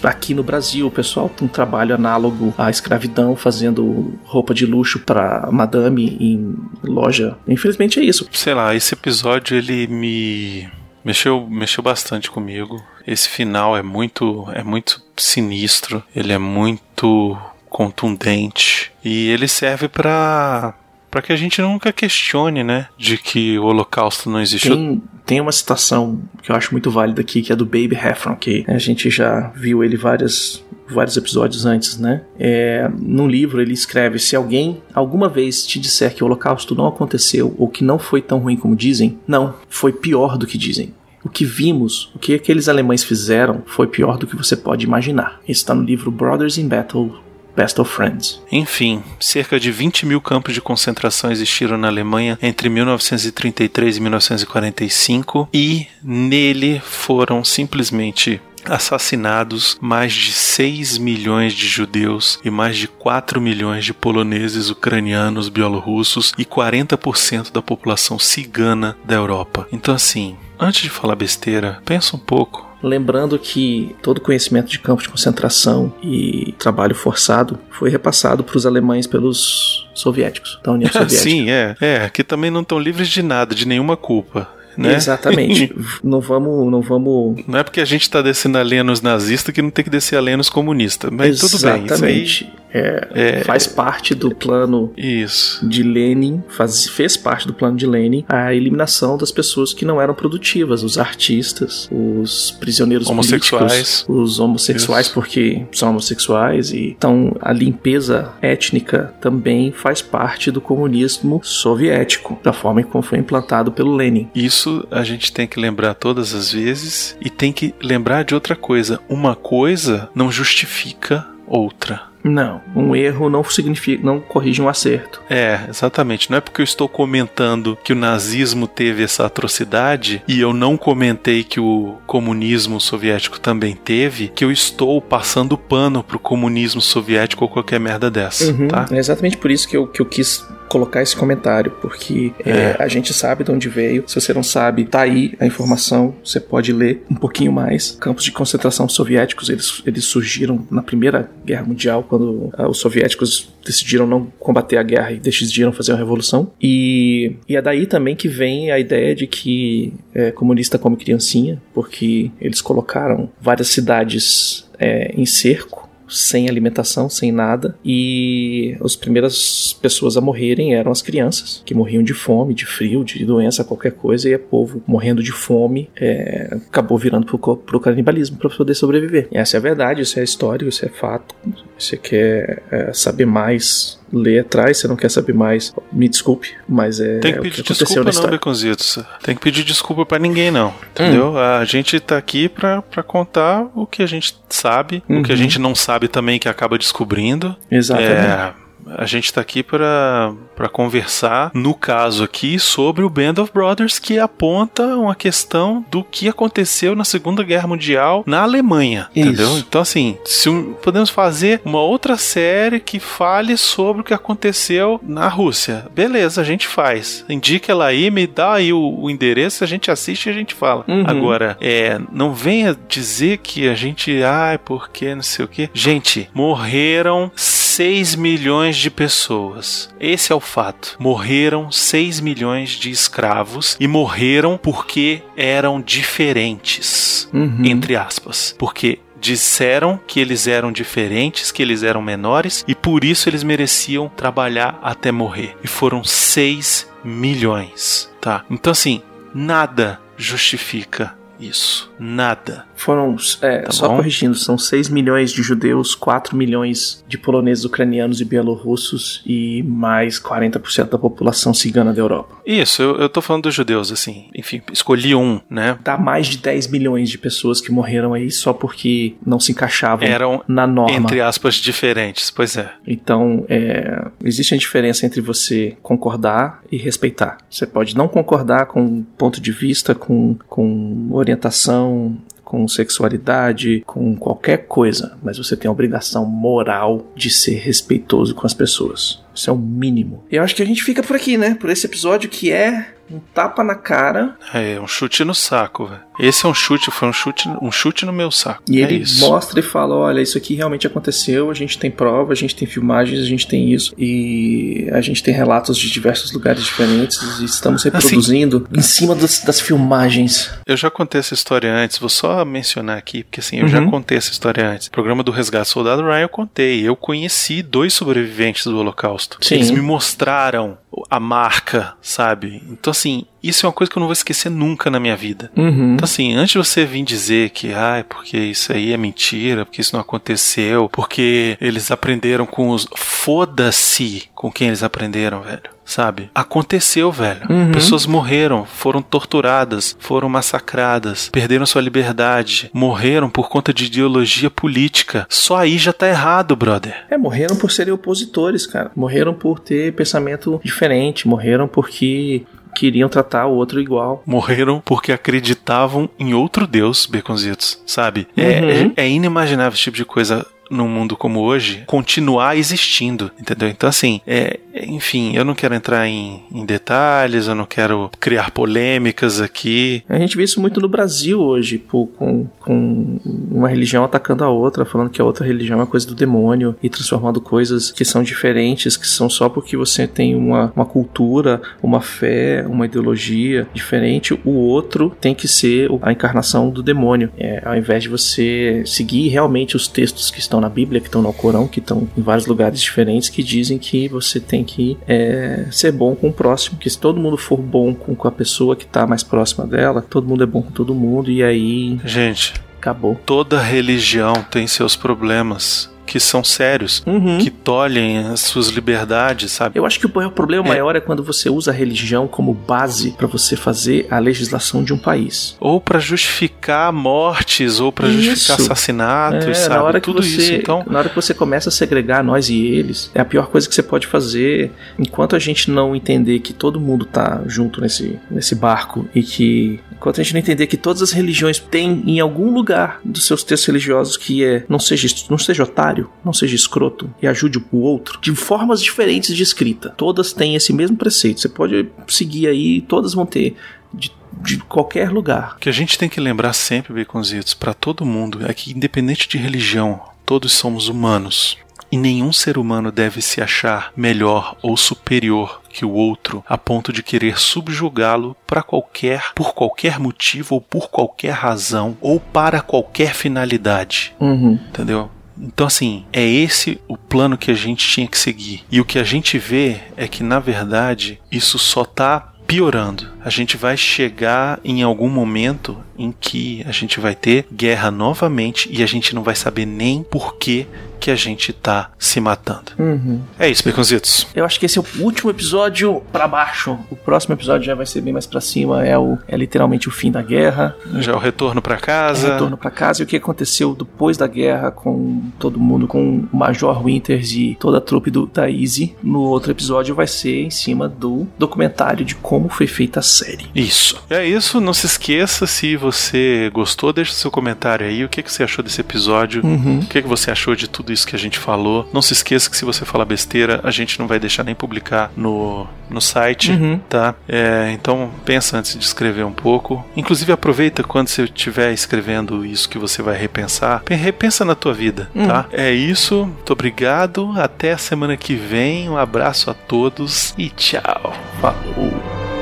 aqui no Brasil, o pessoal tem um trabalho análogo à escravidão, fazendo roupa de luxo para madame em loja. Infelizmente é isso. Sei lá, esse episódio ele me mexeu, mexeu bastante comigo. Esse final é muito, é muito sinistro. Ele é muito contundente e ele serve pra para que a gente nunca questione, né, de que o Holocausto não existiu. Tem, tem uma citação que eu acho muito válida aqui, que é do Baby Heffron, que a gente já viu ele várias, vários episódios antes, né? É, no livro ele escreve: se alguém alguma vez te disser que o Holocausto não aconteceu ou que não foi tão ruim como dizem, não, foi pior do que dizem. O que vimos, o que aqueles alemães fizeram, foi pior do que você pode imaginar. Está no livro Brothers in Battle, Best of Friends. Enfim, cerca de 20 mil campos de concentração existiram na Alemanha entre 1933 e 1945 e nele foram simplesmente assassinados mais de 6 milhões de judeus e mais de 4 milhões de poloneses, ucranianos, bielorrussos e 40% da população cigana da Europa. Então assim, antes de falar besteira, pensa um pouco. Lembrando que todo conhecimento de campo de concentração e trabalho forçado foi repassado para os alemães pelos soviéticos, da União *laughs* Soviética. Sim, é, é, que também não estão livres de nada, de nenhuma culpa. Né? Exatamente. *laughs* não vamos, não vamos. Não é porque a gente tá descendo a lenha nos nazistas que não tem que descer a lenha nos comunistas. Mas tudo bem. Isso aí. Exatamente. É, É. Faz parte do plano Isso. de Lenin, faz, fez parte do plano de Lenin a eliminação das pessoas que não eram produtivas, os artistas, os prisioneiros Homossexuais. políticos, os homossexuais Isso. porque são homossexuais e então a limpeza étnica também faz parte do comunismo soviético, da forma como foi implantado pelo Lenin. Isso a gente tem que lembrar todas as vezes e tem que lembrar de outra coisa. Uma coisa não justifica outra. Não, um erro não significa, não corrige um acerto. É, exatamente. Não é porque eu estou comentando que o nazismo teve essa atrocidade e eu não comentei que o comunismo soviético também teve, que eu estou passando pano pro comunismo soviético ou qualquer merda dessa, Uhum, tá? É exatamente por isso que eu, que eu quis colocar esse comentário, porque é, a gente sabe de onde veio. Se você não sabe, tá aí a informação, você pode ler um pouquinho mais. Campos de concentração soviéticos, eles, eles surgiram na Primeira Guerra Mundial, quando ah, os soviéticos decidiram não combater a guerra e decidiram fazer uma revolução. E, e é daí também que vem a ideia de que é, comunista come criancinha, porque eles colocaram várias cidades é, em cerco sem alimentação, sem nada. E as primeiras pessoas a morrerem eram as crianças, que morriam de fome, de frio, de doença, qualquer coisa. E o povo morrendo de fome é, acabou virando pro, pro canibalismo para poder sobreviver. E essa é a verdade, isso é história, isso é fato. Você quer é, saber mais ler atrás, você não quer saber mais, me desculpe, mas é. Tem que pedir que desculpa não, Beconzitos. Tem que pedir desculpa para ninguém, não. Entendeu? Hum. A gente tá aqui pra, pra contar o que a gente sabe, uhum. o que a uhum. gente não sabe também que acaba descobrindo. Exatamente. É, a gente está aqui para conversar, no caso aqui, sobre o Band of Brothers, que aponta uma questão do que aconteceu na Segunda Guerra Mundial na Alemanha. Isso. Entendeu? Então, assim, se podemos fazer uma outra série que fale sobre o que aconteceu na Rússia. Beleza, a gente faz. Indica ela aí, me dá aí o, o endereço, a gente assiste e a gente fala. Uhum. Agora, é, não venha dizer que a gente, ai, porque não sei o que. Gente, morreram 6 milhões de pessoas. Esse é o fato. Morreram 6 milhões de escravos e morreram porque eram diferentes, uhum. entre aspas. Porque disseram que eles eram diferentes, que eles eram menores e por isso eles mereciam trabalhar até morrer. E foram 6 milhões, tá? Então assim, nada justifica isso. Nada. Foram, é, tá só bom? corrigindo, são 6 milhões de judeus, 4 milhões de poloneses, ucranianos e bielorrussos e mais 40% da população cigana da Europa. Isso, eu, eu tô falando dos judeus, assim. Enfim, escolhi um, né? Dá mais de 10 milhões de pessoas que morreram aí só porque não se encaixavam Eram, na norma. Entre aspas, diferentes, pois é. Então, é, existe a diferença entre você concordar e respeitar. Você pode não concordar com ponto de vista, com, com orientação, com sexualidade, com qualquer coisa, mas você tem a obrigação moral de ser respeitoso com as pessoas. Isso é o mínimo. Eu acho que a gente fica por aqui, né? Por esse episódio que é um tapa na cara. É, um chute no saco, velho. Esse é um chute, foi um chute, um chute no meu saco. E é ele isso. mostra e fala: olha, isso aqui realmente aconteceu, a gente tem prova, a gente tem filmagens, a gente tem isso. E a gente tem relatos de diversos lugares diferentes e estamos assim, reproduzindo assim, em cima das, das, filmagens. Eu já contei essa história antes, vou só mencionar aqui, porque assim, eu uhum. já contei essa história antes. O programa do Resgate Soldado Ryan eu contei. Eu conheci dois sobreviventes do Holocausto. Sim. Eles me mostraram a marca, sabe? Então, assim, isso é uma coisa que eu não vou esquecer nunca na minha vida. Uhum. Então, assim, antes de você vir dizer que, ai, porque isso aí é mentira, porque isso não aconteceu, porque eles aprenderam com os. Foda-se com quem eles aprenderam, velho. Sabe? Aconteceu, velho. Uhum. Pessoas morreram, foram torturadas, foram massacradas, perderam sua liberdade, morreram por conta de ideologia política. Só aí já tá errado, brother. É, morreram por serem opositores, cara. Morreram por ter pensamento diferente, morreram porque queriam tratar o outro igual. Morreram porque acreditavam em outro Deus, Baconzitos, sabe? É, uhum. é, é inimaginável esse tipo de coisa num mundo como hoje, continuar existindo, entendeu? Então, assim, é, enfim, eu não quero entrar em, em, detalhes, eu não quero criar polêmicas aqui. A gente vê isso muito no Brasil hoje, pô, com, com uma religião atacando a outra, falando que a outra religião é coisa do demônio e transformando coisas que são diferentes, que são só porque você tem uma, uma cultura, uma fé, uma ideologia diferente, o outro tem que ser a encarnação do demônio, é, ao invés de você seguir realmente os textos que estão estão na Bíblia, que estão no Corão, que estão em vários lugares diferentes, que dizem que você tem que é, ser bom com o próximo, que se todo mundo for bom com, com a pessoa que está mais próxima dela, todo mundo é bom com todo mundo, e aí. Gente. Acabou. Toda religião tem seus problemas que são sérios, uhum. que tolhem as suas liberdades, sabe? Eu acho que o problema é. maior é quando você usa a religião como base para você fazer a legislação de um país. Ou para justificar mortes, ou para justificar assassinatos, é, sabe? Na hora que Tudo você, isso. Então... Na hora que você começa a segregar nós e eles, é a pior coisa que você pode fazer. Enquanto a gente não entender que todo mundo tá junto nesse, nesse barco e que enquanto a gente não entender que todas as religiões têm em algum lugar dos seus textos religiosos que é não seja não seja otário otário, não seja escroto e ajude o outro, de formas diferentes de escrita. Todas têm esse mesmo preceito. Você pode seguir aí, todas vão ter de de qualquer lugar. O que a gente tem que lembrar sempre, Baconzitos, para todo mundo, é que independente de religião, todos somos humanos. E nenhum ser humano deve se achar melhor ou superior que o outro a ponto de querer subjugá-lo para qualquer, por qualquer motivo ou por qualquer razão ou para qualquer finalidade. Uhum. Entendeu? Então, assim, é esse o plano que a gente tinha que seguir. E o que a gente vê é que, na verdade, isso só tá piorando. A gente vai chegar em algum momento em que a gente vai ter guerra novamente e a gente não vai saber nem por que que a gente tá se matando. Uhum. É isso, Baconzitos. Eu acho que esse é o último episódio pra baixo. O próximo episódio já vai ser bem mais pra cima. É, o, é literalmente o fim da guerra. Já é o retorno pra casa. É o retorno pra casa. E o que aconteceu depois da guerra com todo mundo, com o Major Winters e toda a trupe do, da Easy. No outro episódio vai ser em cima do documentário de como foi feita a série. Isso. É isso. Não se esqueça, se você gostou, deixa seu comentário aí. O que, que você achou desse episódio? Uhum. O que, que você achou de tudo isso que a gente falou? Não se esqueça que se você falar besteira, a gente não vai deixar nem publicar no, no site, Uhum. tá? É, então pensa antes de escrever um pouco. Inclusive aproveita quando você estiver escrevendo isso que você vai repensar, pe- repensa na tua vida, tá? É isso. Muito obrigado. Até a semana que vem. Um abraço a todos e tchau. Falou.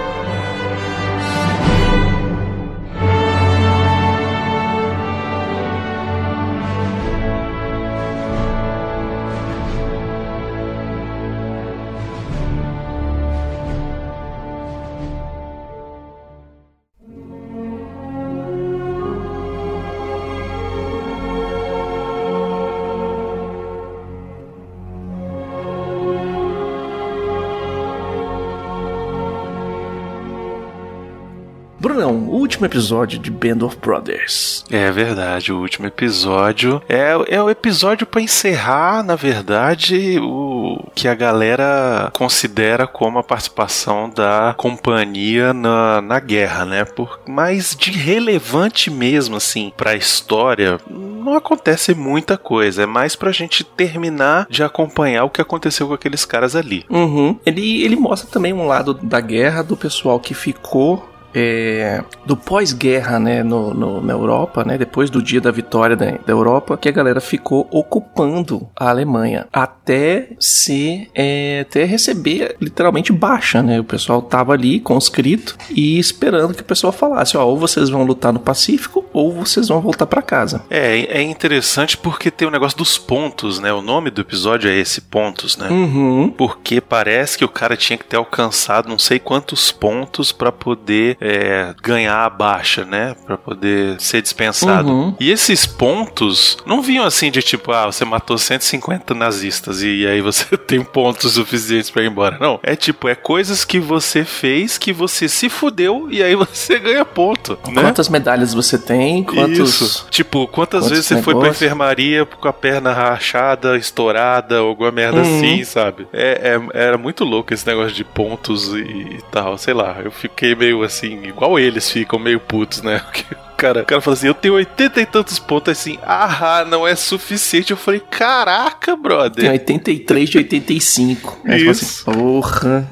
Último episódio de Band of Brothers. É verdade, o último episódio é, é o episódio pra encerrar, na verdade, o que a galera considera como a participação da companhia na, na guerra, né? Por, mas de relevante mesmo, assim, pra história, não acontece muita coisa. É mais pra gente terminar de acompanhar o que aconteceu com aqueles caras ali. Uhum. Ele, ele mostra também um lado da guerra do pessoal que ficou. É, do pós-guerra, né, no, no- na Europa, né, depois do dia da vitória da, da Europa, que a galera ficou ocupando a Alemanha até ser, é, até receber literalmente baixa, né, o pessoal tava ali conscrito e esperando que o pessoal falasse, ó, ou vocês vão lutar no Pacífico ou vocês vão voltar pra casa. É, é interessante porque tem o negócio dos pontos, né? O nome do episódio é esse, pontos, né? Uhum. Porque parece que o cara tinha que ter alcançado não sei quantos pontos pra poder é, ganhar a baixa, né? Pra poder ser dispensado. Uhum. E esses pontos não vinham assim de tipo, ah, você matou 150 nazistas e aí você *laughs* tem pontos suficientes pra ir embora. Não. É tipo, é coisas que você fez que você se fudeu e aí *laughs* você ganha ponto, né? Quantas medalhas você tem? Quantos... Isso. Tipo, quantas quantos vezes você foi pra enfermaria com a perna rachada, estourada, ou alguma merda Uhum. assim, sabe? É, é- era muito louco esse negócio de pontos e, e tal, sei lá. Eu fiquei meio assim, igual eles ficam, meio putos, né? *laughs* Cara, o cara fala assim: eu tenho 80 e tantos pontos, assim, ah, não é suficiente. Eu falei: caraca, Tem brother. 83 de 85. Aí você Isso. fala assim, porra.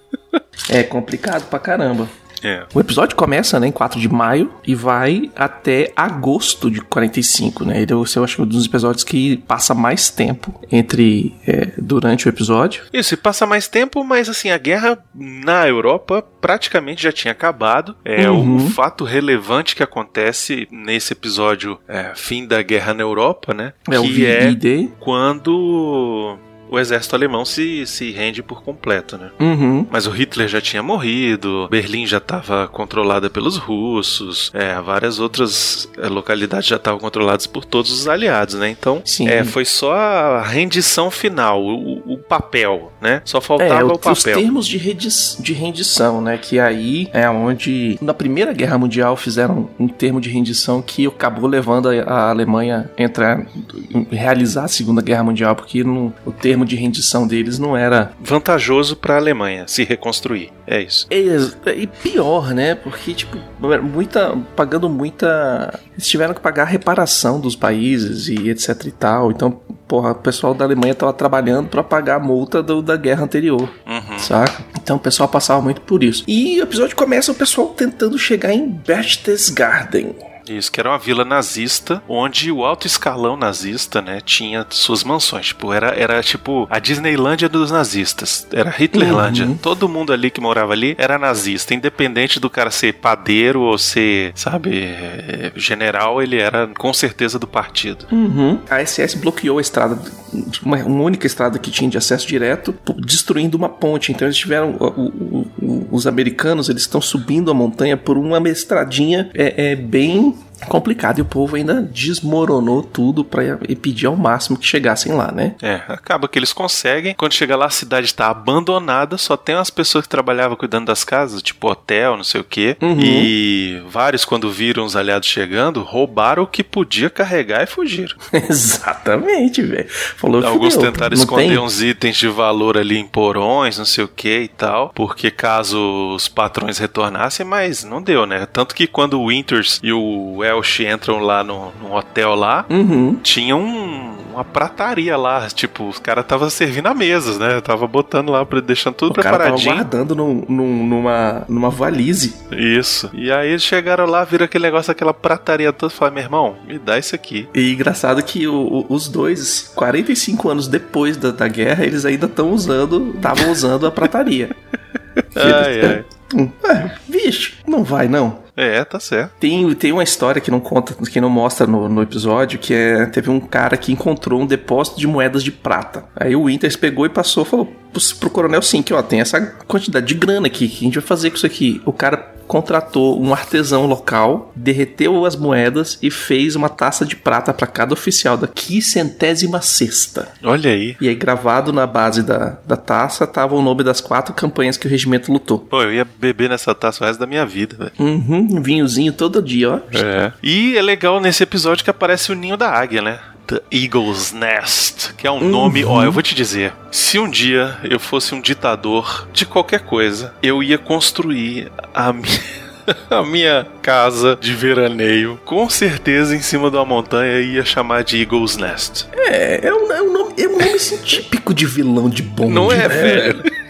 *laughs* é complicado pra caramba. É. O episódio começa né, em 4 de maio e vai até agosto de 45, né? Ele é, eu acho que um dos episódios que passa mais tempo entre é, durante o episódio. Isso, e passa mais tempo, mas assim, a guerra na Europa praticamente já tinha acabado. É Uhum. o fato relevante que acontece nesse episódio, é, fim da guerra na Europa, né? É o que é VD. quando o exército alemão se, se rende por completo, né? Uhum. Mas o Hitler já tinha morrido, Berlim já estava controlada pelos russos, é, várias outras é, localidades já estavam controladas por todos os aliados, né? Então, é, foi só a rendição final, o, o papel, né? Só É, faltava o- o os papel. termos de, redi- de rendição, né? Que aí é onde, na Primeira Guerra Mundial, fizeram um termo de rendição que acabou levando a, a Alemanha a entrar, realizar a Segunda Guerra Mundial, porque não- o termo de rendição deles não era. Vantajoso para a Alemanha se reconstruir. É isso. Ex- E pior, né? Porque, tipo, muita. pagando muita. Eles tiveram que pagar a reparação dos países e etc e tal. Então, porra, o pessoal da Alemanha tava trabalhando pra pagar a multa do- da guerra anterior. Uhum. Saca? Então o pessoal passava muito por isso. E o episódio começa o pessoal tentando chegar em Berchtesgaden. Isso, que era uma vila nazista, onde o alto escalão nazista, né, tinha suas mansões. Tipo, era, era tipo a Disneylândia dos nazistas. Era Hitlerlândia. Uhum. Todo mundo ali que morava ali era nazista. Independente do cara ser padeiro ou ser, sabe, eh, general, ele era com certeza do partido. Uhum. A SS bloqueou a estrada, uma, uma única estrada que tinha de acesso direto, destruindo uma ponte. Então eles tiveram. o- o- o- os americanos eles estão subindo a montanha por uma estradinha é, é bem complicada. E o povo ainda desmoronou tudo para impedir ao máximo que chegassem lá, né? É, acaba que eles conseguem. Quando chega lá, a cidade está abandonada, só tem umas pessoas que trabalhavam cuidando das casas, tipo hotel, não sei o quê. Uhum. E vários, quando viram os aliados chegando, roubaram o que podia carregar e fugiram. *laughs* Exatamente, velho. Falou Alguns fudeu, tentaram esconder tem? uns itens de valor ali em porões, não sei o que e tal, porque caso os patrões retornassem, mas não deu, né? Tanto que quando o Winters e o Welsh entram lá no, no hotel lá, Uhum. tinha um- uma prataria lá, tipo, os caras tava servindo a mesas, né? Tava botando lá, deixando tudo O cara tava preparadinho. guardando num- num- numa, numa valise. Isso. E aí eles chegaram lá, viram aquele negócio, aquela prataria toda, falaram, meu irmão, me dá isso aqui. E engraçado que o- o- os dois, 45 anos depois da, da guerra, eles ainda estão usando, estavam usando a prataria. *laughs* Ai, ai. *laughs* É, bicho, não vai não. É, tá certo. Tem, tem uma história que não conta, que não mostra no, no episódio, que é teve um cara que encontrou um depósito de moedas de prata. Aí o Winters pegou e passou, falou pro, pro coronel sim, que ó, tem essa quantidade de grana aqui, que a gente vai fazer com isso aqui. O cara contratou um artesão local, derreteu as moedas e fez uma taça de prata para cada oficial da quicentésima sexta. Olha aí. E aí, gravado na base da, da taça, tava o nome das quatro campanhas que o regimento lutou. Pô, eu ia beber nessa taça o resto da minha vida, velho. Uhum, um vinhozinho todo dia, ó. É. E é legal nesse episódio que aparece o ninho da águia, né? The Eagle's Nest, que é um nome, ó, eu vou te dizer, se um dia eu fosse um ditador de qualquer coisa, eu ia construir a minha *laughs* a minha casa de veraneio, com certeza em cima de uma montanha ia chamar de Eagle's Nest. É, é um, é um nome, é um nome assim, típico de vilão de bonde, Não é, né, velho?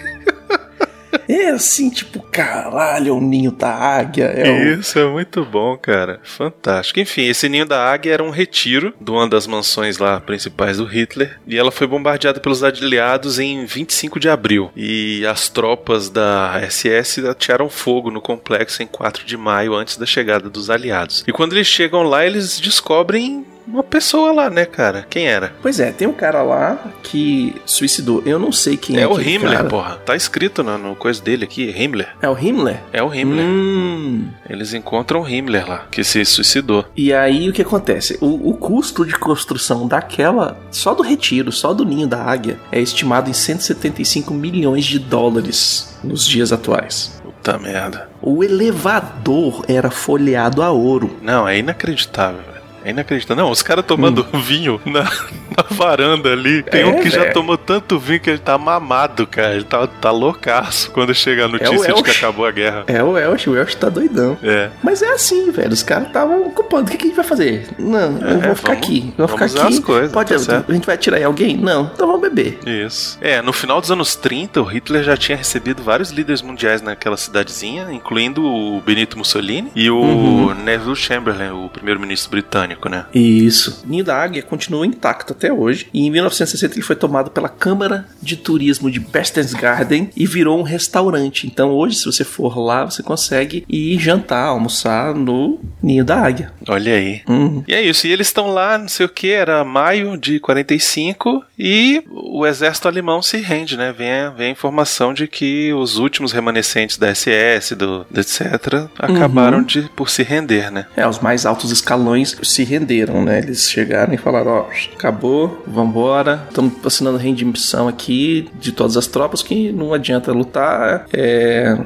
É assim, tipo, caralho, é o ninho da águia. É. *laughs* Isso é muito bom, cara. Fantástico. Enfim, esse ninho da águia era um retiro de uma das mansões lá principais do Hitler. E ela foi bombardeada pelos aliados em 25 de abril. E as tropas da SS atiraram fogo no complexo em 4 de maio, antes da chegada dos aliados. E quando eles chegam lá, eles descobrem uma pessoa lá, né, cara? Quem era? Pois é, tem um cara lá que suicidou. Eu não sei quem é. É o Himmler, cara. porra. Tá escrito no, no coisa dele aqui, Himmler. É o Himmler? É o Himmler. Hum. Eles encontram o Himmler lá, que se suicidou. E aí o que acontece? O, o custo de construção daquela, só do retiro, só do ninho da águia, é estimado em 175 milhões de dólares nos dias atuais. Puta merda. O elevador era folheado a ouro. Não, é inacreditável. É inacreditável. Não, os caras tomando vinho na, na varanda ali. Tem Hum. É, um que já velho. tomou tanto vinho que ele tá mamado, cara. Ele tá, tá loucaço quando chega a notícia É de que Elch. acabou a guerra. É o Welsh, o Welsh tá doidão. É. Mas é assim, velho. Os caras estavam ocupando. O que, que a gente vai fazer? Não, eu É, vou ficar vamos- aqui. Eu vou ficar aqui. as coisas, Pode, tá a gente vai atirar em alguém? Não. Então vamos beber. Isso. É, no final dos anos 30, o Hitler já tinha recebido vários líderes mundiais naquela cidadezinha, incluindo o Benito Mussolini e o Uhum. Neville Chamberlain, o primeiro-ministro britânico, né? Isso. Ninho da Águia continua intacto até hoje. E em 1960 ele foi tomado pela Câmara de Turismo de Berchtesgaden e virou um restaurante. Então hoje, se você for lá, você consegue ir jantar, almoçar no Ninho da Águia. Olha aí. Uhum. E é isso, e eles estão lá, não sei o que, era maio de 45 e o exército alemão se rende, né? Vem a, vem a informação de que os últimos remanescentes da SS, do, do etc., acabaram de por se render, né? É, os mais altos escalões se renderam, né? Eles chegaram e falaram, ó, acabou, vambora, estamos assinando rendição aqui de todas as tropas que não adianta lutar, é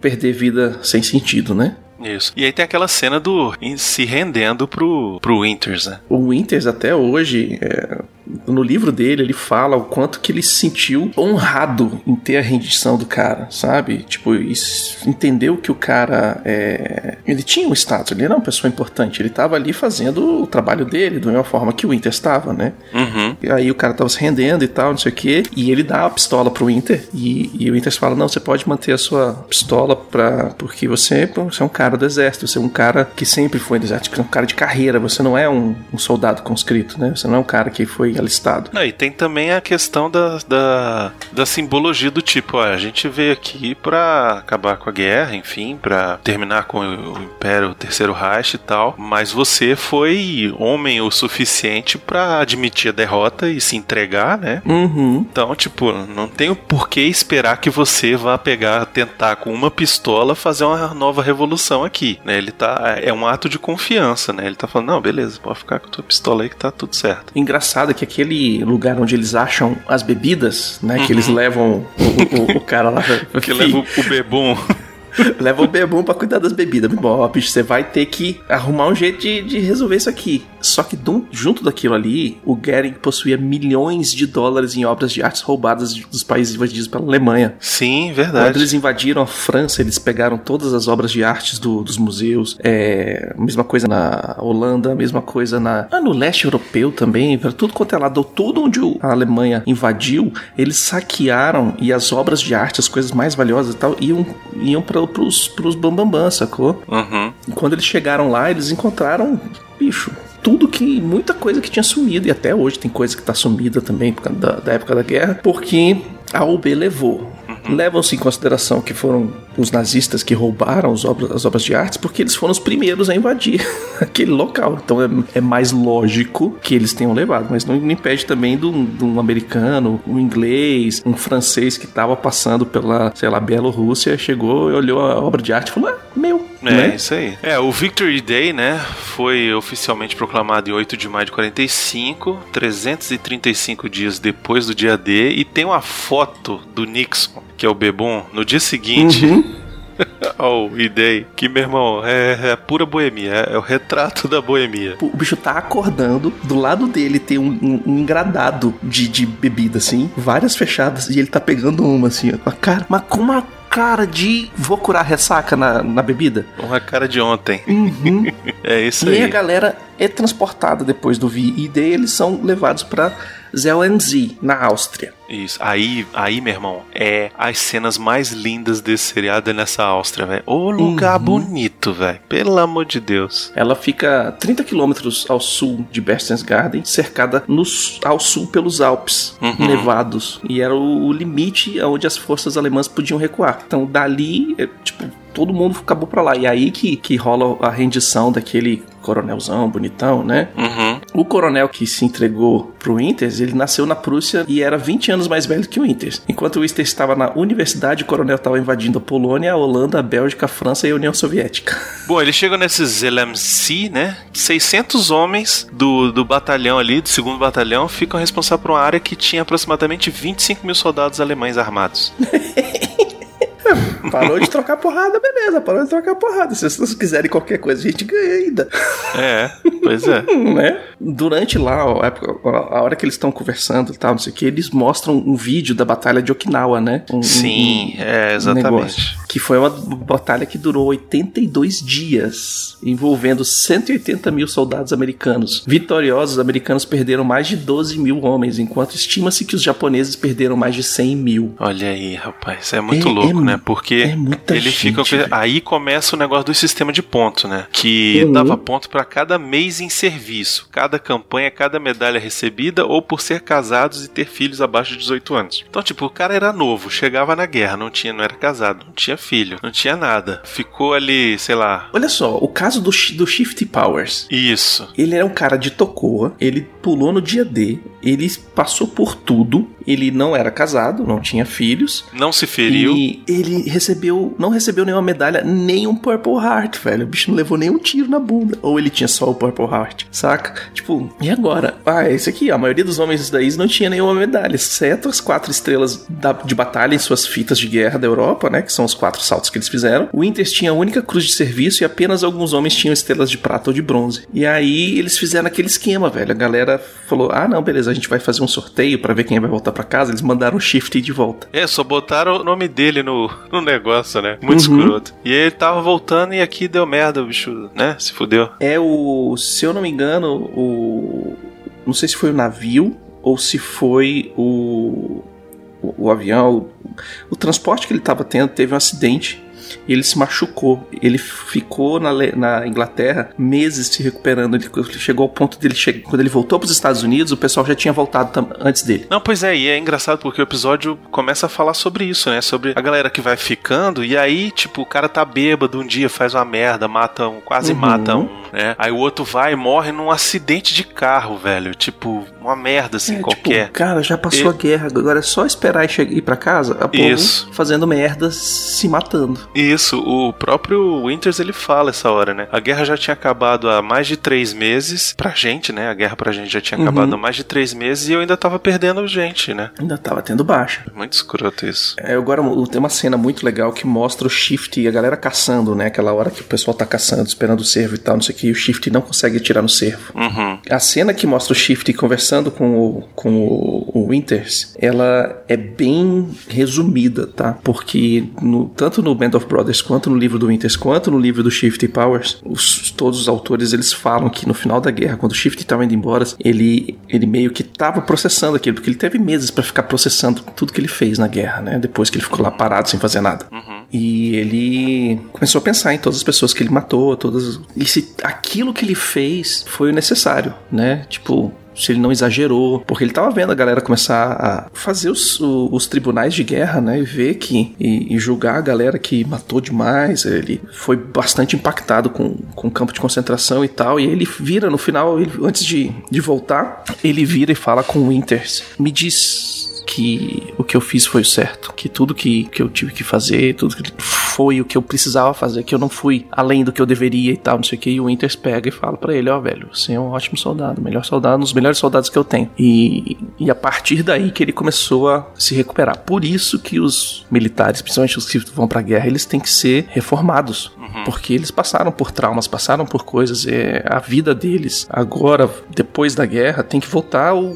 perder vida sem sentido, né? Isso. E aí tem aquela cena do se rendendo pro, pro Winters, né? O Winters até hoje, é, no livro dele, ele fala o quanto que ele se sentiu honrado em ter a rendição do cara, sabe? Tipo, entendeu que o cara é, ele tinha um status, ele era uma pessoa importante, ele tava ali fazendo o trabalho dele, da mesma forma que o Winter estava, né? Uhum. E aí o cara tava se rendendo e tal, não sei o que, e ele dá a pistola pro Winter, e, e o Winter fala: Não, você pode manter a sua pistola pra, porque você, você é um cara do exército, você é um cara que sempre foi do exército, você é um cara de carreira, você não é um, um soldado conscrito, né? Você não é um cara que foi alistado. Não, e tem também a questão da, da, da simbologia do tipo, ó, a gente veio aqui pra acabar com a guerra, enfim, pra terminar com o, Império, o Terceiro Reich e tal, mas você foi homem o suficiente pra admitir a derrota e se entregar, né? Uhum. Então, tipo, não tenho por que esperar que você vá pegar, tentar com uma pistola fazer uma nova revolução aqui, né? Ele tá, é um ato de confiança, né? Ele tá falando, não, beleza, pode ficar com a tua pistola aí que tá tudo certo. Engraçado é que aquele lugar onde eles acham as bebidas, né? Que eles levam o, o- o cara lá. *laughs* Que leva o, o bebum. *laughs* Leva o bebum pra cuidar das bebidas. Bom, ó, bicho, você vai ter que arrumar um jeito de, de resolver isso aqui. Só que dum- junto daquilo ali, o Goering possuía milhões de dólares em obras de artes roubadas dos países invadidos pela Alemanha. Sim, Quando verdade. eles invadiram a França, eles pegaram todas as obras de artes do- dos museus. É, mesma coisa na Holanda, mesma coisa na, ah, no leste europeu também. Tudo quanto é lado, tudo onde a Alemanha invadiu, eles saquearam e as obras de arte, as coisas mais valiosas e tal, iam, iam para pros, pros bambambam, sacou? Uhum. E quando eles chegaram lá, eles encontraram, bicho, tudo que. muita coisa que tinha sumido. E até hoje tem coisa que tá sumida também por causa da, da época da guerra, porque a UB levou. Levam-se em consideração que foram os nazistas que roubaram as obras, as obras de artes, porque eles foram os primeiros a invadir *laughs* aquele local. Então é, é mais lógico que eles tenham levado, mas não, não impede também de um, de um americano, um inglês, um francês que estava passando pela, sei lá, Bielorrússia, chegou e olhou a obra de arte e falou: ah, meu. É, né? isso aí. É, o Victory Day, né, foi oficialmente proclamado em 8 de maio de 45, 335 dias depois do dia D, e tem uma foto do Nixon, que é o Bebum, no dia seguinte. Uhum. *laughs* Oh, E-Day, que meu irmão, é, é pura boemia, é, é o retrato da boemia. O bicho tá acordando, do lado dele tem um, um- um engradado de, de bebida, assim, várias fechadas, e ele tá pegando uma, assim, ó, a cara, mas com uma cara de vou curar ressaca na, na bebida. Uma cara de ontem. Uhum. *laughs* É isso e aí a aí. galera é transportada depois do VI, e daí eles são levados pra Zelensee, na Áustria. Isso. Aí, aí, meu irmão, é as cenas mais lindas desse seriado é nessa Áustria, velho. Ô lugar Uhum. bonito, velho. Pelo amor de Deus. Ela fica 30 quilômetros ao sul de Berchtesgaden, cercada no ao sul pelos Alpes, Uhum. nevados. E era o, o limite onde as forças alemãs podiam recuar. Então, dali, é, tipo, todo mundo acabou pra lá. E aí que, que rola a rendição daquele coronelzão bonitão, né? Uhum. O coronel que se entregou pro Winters, ele nasceu na Prússia e era 20 anos mais velho que o Winters. Enquanto o Winters estava na universidade, o coronel estava invadindo a Polônia, a Holanda, a Bélgica, a França e a União Soviética. *laughs* Bom, eles chegam nesses LMC, né? 600 homens do, do batalhão ali, do segundo batalhão, ficam responsáveis por uma área que tinha aproximadamente 25 mil soldados alemães armados. *laughs* *laughs* Parou de trocar porrada, beleza, parou de trocar porrada. Se vocês quiserem qualquer coisa, a gente ganha ainda. É, pois é. *laughs* né? Durante lá, ó, a hora que eles estão conversando e tal, não sei o que, eles mostram um vídeo da batalha de Okinawa, né? Um- Sim, um- é, exatamente. negócio. Que foi uma batalha que durou 82 dias, envolvendo 180 mil soldados americanos. Vitoriosos, os americanos perderam mais de 12 mil homens, enquanto estima-se que os japoneses perderam mais de 100 mil. Olha aí, rapaz, é muito É- louco, é- né? Porque é ele gente, fica. Aí começa o negócio do sistema de ponto, né? Que Uhum. dava ponto pra cada mês em serviço, cada campanha, cada medalha recebida, ou por ser casados e ter filhos abaixo de 18 anos. Então, tipo, o cara era novo, chegava na guerra, não tinha, não era casado, não tinha filho, não tinha nada. Ficou ali, sei lá. Olha só, o caso do, do Shifty Powers. Isso. Ele era um cara de Tocoa, ele pulou no dia D, ele passou por tudo, ele não era casado, não tinha filhos. Não se feriu. E ele recebeu, não recebeu nenhuma medalha, nem um Purple Heart, velho. O bicho não levou nenhum tiro na bunda. Ou ele tinha só o Purple Heart, saca? Tipo, e agora? Ah, esse aqui, a maioria dos homens daí não tinha nenhuma medalha, exceto as quatro estrelas da- de batalha em suas fitas de guerra da Europa, né? Que são os quatro saltos que eles fizeram. O Winters tinha a única cruz de serviço e apenas alguns homens tinham estrelas de prata ou de bronze. E aí eles fizeram aquele esquema, velho. A galera falou: ah, não, beleza, a gente vai fazer um sorteio pra ver quem vai voltar pra casa, eles mandaram o Shift de volta. É, só botaram o nome dele no, no negócio, né? Muito Uhum. escroto. E ele tava voltando e aqui deu merda, o bicho, né? Se fudeu. É o, se eu não me engano, o não sei se foi o navio ou se foi o o, o avião, o, o transporte que ele estava tendo teve um acidente e ele se machucou. Ele ficou na, na Inglaterra meses se recuperando. Ele chegou ao ponto dele chegar. Quando ele voltou para os Estados Unidos, o pessoal já tinha voltado antes dele. Não, pois é, e é engraçado porque o episódio começa a falar sobre isso, né? Sobre a galera que vai ficando, e aí, tipo, o cara tá bêbado um dia, faz uma merda, mata um, quase Uhum. mata um, né? Aí o outro vai e morre num acidente de carro, velho. Tipo, uma merda assim, É, qualquer. Tipo, cara, já passou E- a guerra, agora é só esperar e chegar, ir pra casa, a povo Isso. fazendo merda, se matando. Isso, o próprio Winters ele fala essa hora, né? A guerra já tinha acabado há mais de três meses pra gente, né? A guerra pra gente já tinha Uhum. acabado há mais de três meses e eu ainda tava perdendo gente, né? Ainda tava tendo baixa. Muito escroto isso. É, agora tem uma cena muito legal que mostra o Shift e a galera caçando, né? Aquela hora que o pessoal tá caçando, esperando o servo e tal, não sei o que, e o Shift não consegue atirar no servo. Uhum. A cena que mostra o Shift conversando com o, com o, o Winters, ela é bem resumida, tá? Porque no- tanto no Band of Brothers, quanto no livro do Winters, quanto no livro do Shift Powers, os- todos os autores eles falam que no final da guerra, quando o Shift tava indo embora, ele, ele meio que tava processando aquilo, porque ele teve meses pra ficar processando tudo que ele fez na guerra, né? Depois que ele ficou lá parado sem fazer nada. E ele começou a pensar em todas as pessoas que ele matou, todas. E se aquilo que ele fez foi o necessário, né? Tipo. Se ele não exagerou, porque ele tava vendo a galera começar a fazer os, os tribunais de guerra, né? E ver que. E, e julgar a galera que matou demais. Ele foi bastante impactado com, com o campo de concentração e tal. E ele vira no final, ele- antes de, de voltar, ele vira e fala com o Winters: Me diz que o que eu fiz foi o certo, que tudo que, que eu tive que fazer, tudo que foi o que eu precisava fazer, que eu não fui além do que eu deveria e tal, não sei o que. E o Winters pega e fala pra ele: Ó, velho, você é um ótimo soldado, melhor soldado, um dos melhores soldados que eu tenho. E, e a partir daí que ele começou a se recuperar. Por isso que os militares, principalmente os que vão pra guerra, eles têm que ser reformados. Porque eles passaram por traumas, passaram por coisas. É, a vida deles, agora, depois da guerra, tem que voltar ao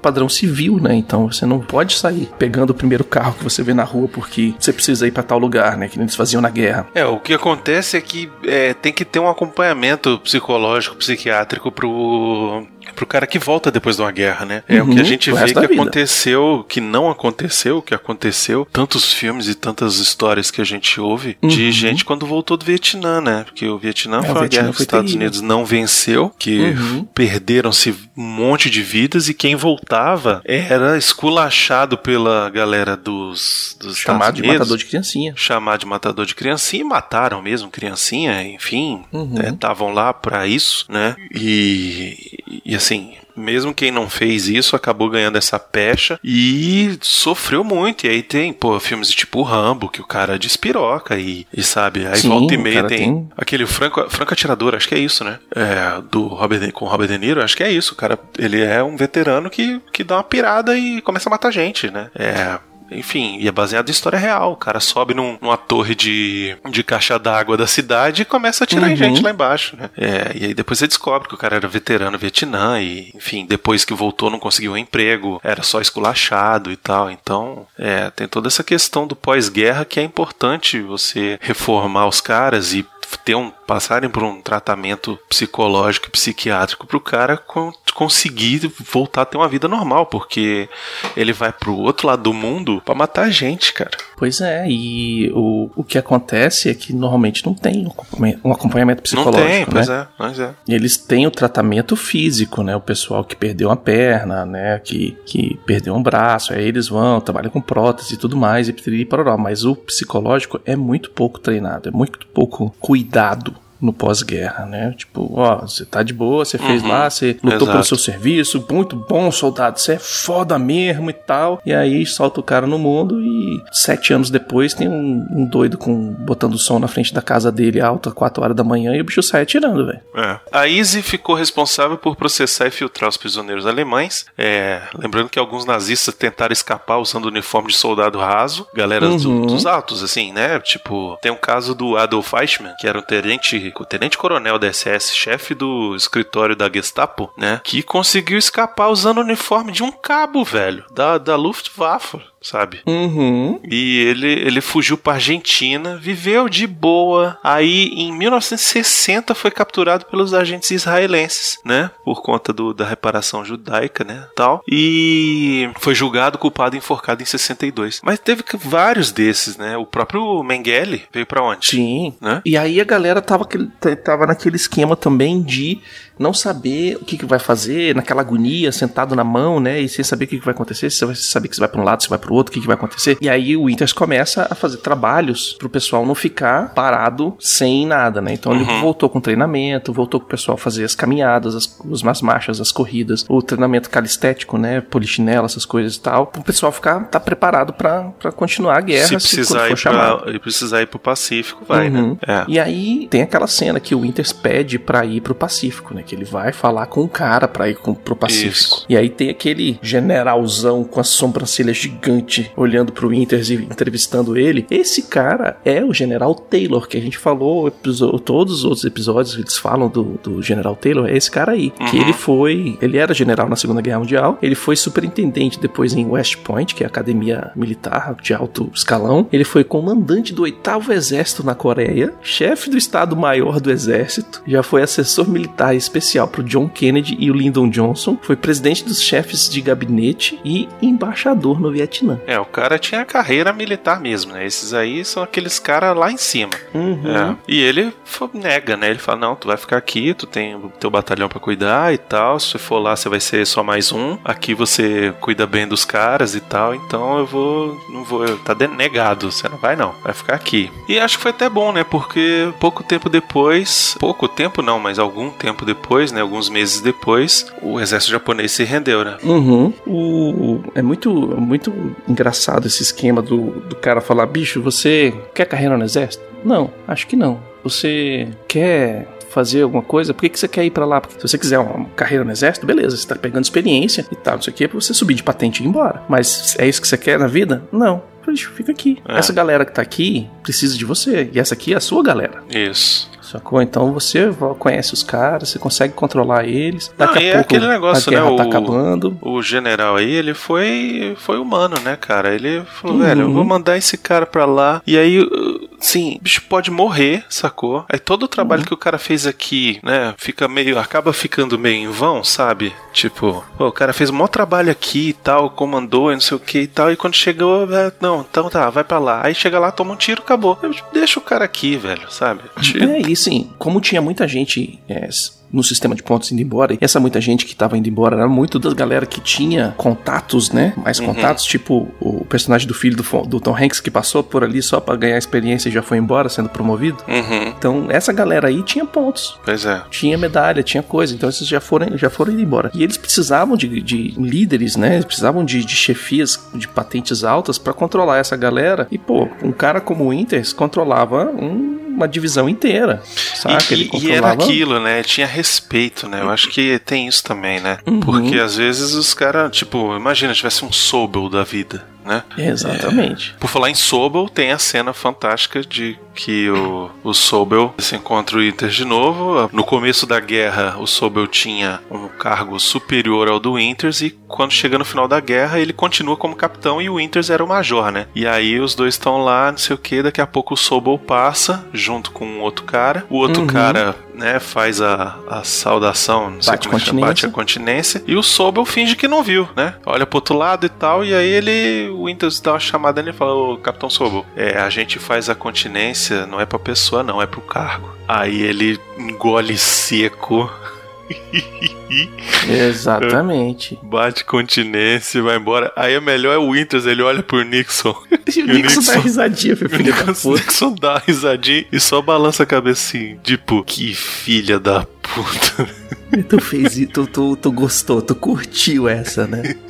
padrão civil, né? Então você não pode sair pegando o primeiro carro que você vê na rua porque você precisa ir pra tal lugar, né? Que eles faziam na guerra. É, o que acontece é que é, tem que ter um acompanhamento psicológico, psiquiátrico pro, pro cara que volta depois de uma guerra, né? É o que a Uhum, gente vê que aconteceu, que não aconteceu, que aconteceu, tantos filmes e tantas histórias que a gente ouve de Uhum. gente quando voltou do Vietnã, né? Porque o Vietnã É, foi uma Vietnã guerra que os Estados terrível. Unidos não venceu, que Uhum. perderam-se um monte de vidas e quem voltava era esculachado pela galera dos, dos Chamado Estados de Unidos matador de criancinha. chamar de matador de criancinha e mataram mesmo criancinha, enfim, Uhum. estavam lá pra isso, né? E, e assim, mesmo quem não fez isso acabou ganhando essa pecha e sofreu muito. E aí tem, pô, filmes tipo Rambo, que o cara despiroca e, e sabe, aí Sim, volta e meia tem, tem- aquele Franco, Franco Atirador, acho que é isso, né? É, do Robert De, com o Robert De Niro, acho que é isso. O cara, ele é um veterano que, que dá uma pirada e começa a matar gente, né? É. Enfim, e é baseado em história real. O cara sobe num- numa torre de, de caixa d'água da cidade e começa a atirar em Uhum. gente lá embaixo, né? É, e aí depois você descobre que o cara era veterano no Vietnã e, enfim, depois que voltou não conseguiu um emprego, era só esculachado e tal. Então, é, tem toda essa questão do pós-guerra que é importante você reformar os caras e ter um passarem por um tratamento psicológico e psiquiátrico pro cara con- conseguir voltar a ter uma vida normal, porque ele vai pro outro lado do mundo pra matar gente, cara. Pois é, e o, o que acontece é que normalmente não tem um acompanha- acompanhamento Não psicológico, tem, né? pois é, pois é. Eles têm o tratamento físico, né? O pessoal que perdeu uma perna, né? Que, que perdeu um braço, aí eles vão, trabalham com prótese e tudo mais, e piriri paroró. Mas o psicológico é muito pouco treinado, é muito pouco cuidado cuidado no pós-guerra, né? Tipo, ó, você tá de boa, você fez Uhum, lá, você lutou exato. pelo seu serviço, muito bom, soldado, você é foda mesmo e tal. E aí solta o cara no mundo e sete anos depois tem um, um doido com botando som na frente da casa dele alto às quatro horas da manhã e o bicho sai atirando, velho. É. A Easy ficou responsável por processar e filtrar os prisioneiros alemães. É, lembrando que alguns nazistas tentaram escapar usando o uniforme de soldado raso, galera do- Uhum. dos altos, assim, né? Tipo, tem um caso do Adolf Eichmann, que era um tenente técnico, tenente coronel da SS, chefe do escritório da Gestapo, né? Que conseguiu escapar usando o uniforme de um cabo, velho, da, da Luftwaffe sabe? Uhum. E ele, ele fugiu para Argentina, viveu de boa. Aí, em 1960, foi capturado pelos agentes israelenses, né? Por conta do, da reparação judaica, né? Tal. E foi julgado, culpado e enforcado em 62. Mas teve vários desses, né? O próprio Mengele veio para onde? Sim. Né? E aí a galera tava, tava naquele esquema também de não saber o que, que vai fazer, naquela agonia, sentado na mão, né? E sem saber o que, que vai acontecer, se você vai saber que você vai para um lado, se vai para o outro, o que, que vai acontecer. E aí o Winters começa a fazer trabalhos pro pessoal não ficar parado sem nada, né? Então ele voltou com treinamento, voltou com o pessoal fazer as caminhadas, as, as marchas, as corridas, o treinamento calistético, né? Polichinelo, essas coisas e tal, pro pessoal ficar tá preparado para continuar a guerra Se precisar, for ir chamado. pra, e precisar ir pro Pacífico, vai, Uhum. né? É. E aí tem aquela cena que o Winters pede pra ir pro Pacífico, né? Que ele vai falar com o cara pra ir com, pro Pacífico. Isso. E aí tem aquele generalzão com a sobrancelha gigante olhando pro Winters e entrevistando ele. Esse cara é o General Taylor, que a gente falou todos os outros episódios, eles falam do, do General Taylor. É esse cara aí. Que Uhum. ele foi. Ele era general na Segunda Guerra Mundial. Ele foi superintendente depois em West Point, que é a academia militar de alto escalão. Ele foi comandante do oitavo exército na Coreia, chefe do Estado-Maior do Exército, já foi assessor militar especial pro John Kennedy e o Lyndon Johnson, foi presidente dos chefes de gabinete e embaixador no Vietnã. É, o cara tinha carreira militar mesmo, né? Esses aí são aqueles caras lá em cima. Uhum. É. E ele nega, né? Ele fala: não, tu vai ficar aqui, tu tem o teu batalhão pra cuidar e tal. Se você for lá, você vai ser só mais um. Aqui você cuida bem dos caras e tal. Então eu vou. Não vou. Tá denegado. Você não vai, não. Vai ficar aqui. E acho que foi até bom, né? Porque pouco tempo depois. Pouco tempo não, mas algum tempo depois, né? Alguns meses depois, o exército japonês se rendeu, né? Uhum. O, é muito, muito engraçado esse esquema do, do cara falar: bicho, você quer carreira no exército? Não, acho que não. Você quer fazer alguma coisa? Por que, que você quer ir pra lá? Porque se você quiser uma carreira no exército, beleza, você tá pegando experiência e tal, não sei o que, pra você subir de patente e ir embora. Mas é isso que você quer na vida? Não. Bicho, fica aqui. É. Essa galera que tá aqui precisa de você. E essa aqui é a sua galera. Isso. Sacou? Então você conhece os caras, você consegue controlar eles. Daqui Não, a e é pouco aquele negócio, a guerra né, tá o- acabando. O general aí, ele foi foi humano, né, cara? Ele falou, Uhum. velho, eu vou mandar esse cara pra lá. E aí, uh, sim, o bicho pode morrer, sacou? Aí todo o trabalho Uhum. que o cara fez aqui, né, fica meio. acaba ficando meio em vão, sabe? Tipo, pô, o cara fez um maior trabalho aqui e tal, comandou e não sei o que e tal. E quando chegou, é, não, então tá, vai pra lá. Aí chega lá, toma um tiro, acabou. Eu, tipo, Deixa o cara aqui, velho, sabe? Tipo, É, e assim, como tinha muita gente é, no sistema de pontos indo embora, e essa muita gente que tava indo embora era muito das galera que tinha contatos, né? Mais Uhum. contatos, tipo o personagem do filho do, do Tom Hanks que passou por ali só pra ganhar experiência e já foi embora sendo promovido. Uhum, Então, essa galera aí tinha pontos. pois é. Tinha medalha, tinha coisa, então esses já foram, já foram indo embora. E eles precisavam de, de líderes, né? Eles precisavam de, de chefias de patentes altas pra controlar essa galera. E, pô, um cara como o Winters controlava um- uma divisão inteira, saca? E, e- e era aquilo, né? Tinha respeito, né? Eu acho que tem isso também, né? Uhum. Porque às vezes os caras, tipo, imagina, tivesse um Sobel da vida, né? Exatamente. Por falar em Sobel, tem a cena fantástica de que o, o Sobel se encontra o Winters de novo. No começo da guerra, o Sobel tinha um cargo superior ao do Winters e quando chega no final da guerra, ele continua como capitão e o Winters era o major, né? E aí os dois estão lá, não sei o que, daqui a pouco o Sobel passa junto com um outro cara. O outro Uhum. cara, né, faz a, a saudação, não sei Bate como é bate a continência. E o Sobel finge que não viu, né? Olha pro outro lado e tal. E aí ele, o Winters dá uma chamada nele e fala: Ô, Capitão Sobel, é, a gente faz a continência, não é pra pessoa, não, é pro cargo. Aí ele engole seco. *laughs* Exatamente. *laughs* Bate continência e vai embora. Aí o melhor é o Winters, ele olha pro Nixon. *laughs* E o Nixon dá risadinha, O filho da Nixon. Nixon dá risadinha e só balança a cabeça assim, tipo, que filha da puta. Tu fez isso, tu, tu, tu gostou, tu curtiu essa, né? *laughs*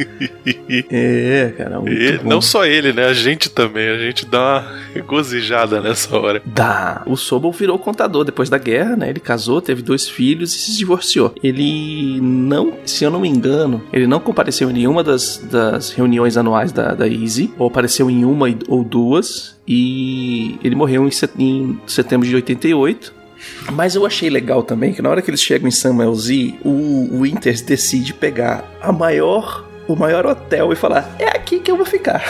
É, cara, E não só ele, né? A gente também. A gente dá uma regozijada nessa hora. Dá. O Sobol virou contador depois da guerra, né? Ele casou, teve dois filhos e se divorciou. Ele não, se eu não me engano, ele não compareceu em nenhuma das, das reuniões anuais da, da Easy, ou apareceu em uma ou duas, e ele morreu em setembro de 88. Mas eu achei legal também que na hora que eles chegam em Samuel Z, o Winters decide pegar a maior, o maior hotel e falar: é aqui que eu vou ficar.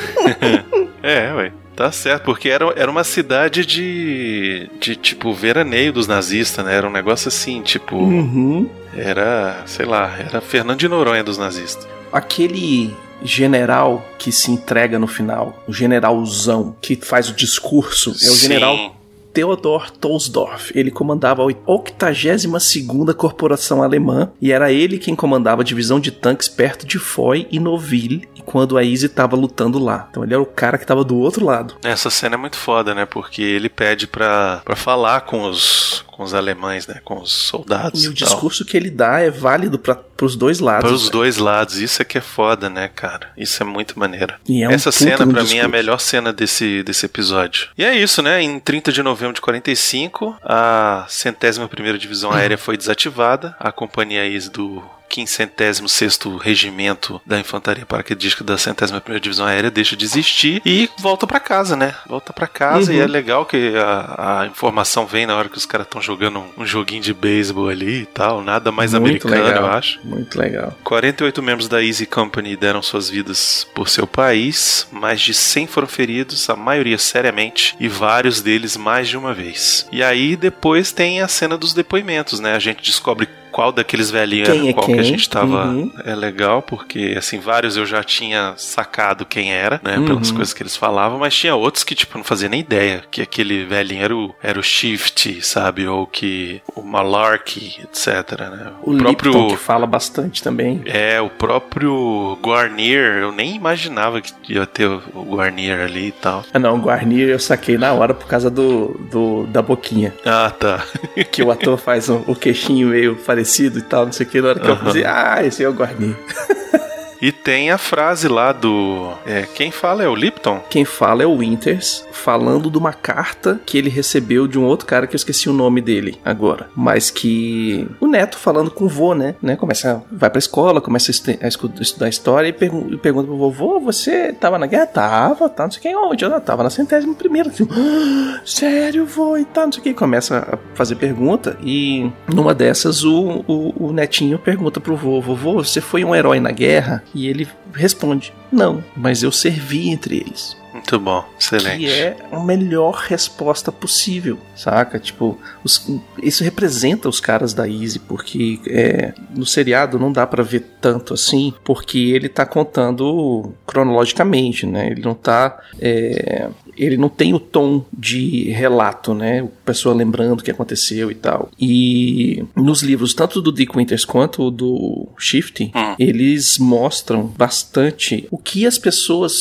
*laughs* é, ué. Tá certo, porque era, era uma cidade de, de, tipo, veraneio dos nazistas, né? Era um negócio assim, tipo. Uhum. Era, sei lá, era Fernando de Noronha dos nazistas. Aquele general que se entrega no final, o generalzão que faz o discurso, é o Sim. general Theodor Tolsdorf. Ele comandava a 82ª Corporação Alemã e era ele quem comandava a divisão de tanques perto de Foy e Noville quando a Izzy estava lutando lá. Então ele era o cara que estava do outro lado. Essa cena é muito foda, né? Porque ele pede pra falar com os, com os alemães, né? Com os soldados. E o discurso que ele dá é válido para os dois lados. Para os né? dois lados. Isso é que é foda, né, cara? Isso é muito maneiro. E é um Essa cena, pra mim, é a melhor cena desse, desse episódio. E é isso, né? Em 30 de novembro de 45, a centésima primeira divisão aérea foi desativada. A companhia Easy do 506º Regimento da Infantaria Paraquedística da centésima primeira divisão aérea deixa de existir e volta pra casa, né? Volta pra casa Uhum. e é legal que a, a informação vem na hora que os caras estão jogando um, um joguinho de beisebol ali e tal, nada mais Muito americano, legal. eu acho. Muito legal. 48 membros da Easy Company deram suas vidas por seu país, mais de 100 foram feridos, a maioria seriamente, e vários deles mais de uma vez. E aí depois tem a cena dos depoimentos, né? A gente descobre qual daqueles velhinhos Quem era é qual que quem? a gente tava. Uhum. É legal, porque assim, vários eu já tinha sacado quem era, né? Pelas Uhum. coisas que eles falavam, mas tinha outros que, tipo, não fazia nem ideia que aquele velhinho era o, era o Shift, sabe? Ou que o Malarkey, etc, né? O, Lipton, que fala bastante também. É, o próprio Guarnier, eu nem imaginava que ia ter o Guarnier ali e tal. Ah, não, o Guarnier eu saquei na hora por causa do, do da boquinha. Ah, tá. Que o ator faz o, o queixinho meio parecido e tal, não sei o que. Na hora que eu Aham. falei, ah, esse é o Guarnier. *laughs* E tem a frase lá do. É, quem fala é o Lipton? Quem fala é o Winters, falando de uma carta que ele recebeu de um outro cara que eu esqueci o nome dele agora. Mas que. O neto falando com o vô, né? né? Começa, vai pra escola, começa a, estudar história e, pergu- e pergunta pro vovô: Você tava na guerra? Tava, tá, não sei o que. Onde? Eu tava na centésima primeira. "Ah, Sério, vô? E tal, não sei o que. Começa a fazer pergunta e numa dessas o, o, o netinho pergunta pro vô: Vovô, você foi um herói na guerra? E ele responde: Não, mas eu servi entre eles. Muito bom, excelente. Que é a melhor resposta possível, saca? Tipo, os- isso representa os caras da Easy, porque é, no seriado não dá pra ver tanto assim, porque ele tá contando cronologicamente, né? Ele não tá. é, ele não tem o tom de relato, né? O pessoa lembrando o que aconteceu e tal. E nos livros, tanto do Dick Winters quanto do Shifty, Hum. eles mostram bastante o que as pessoas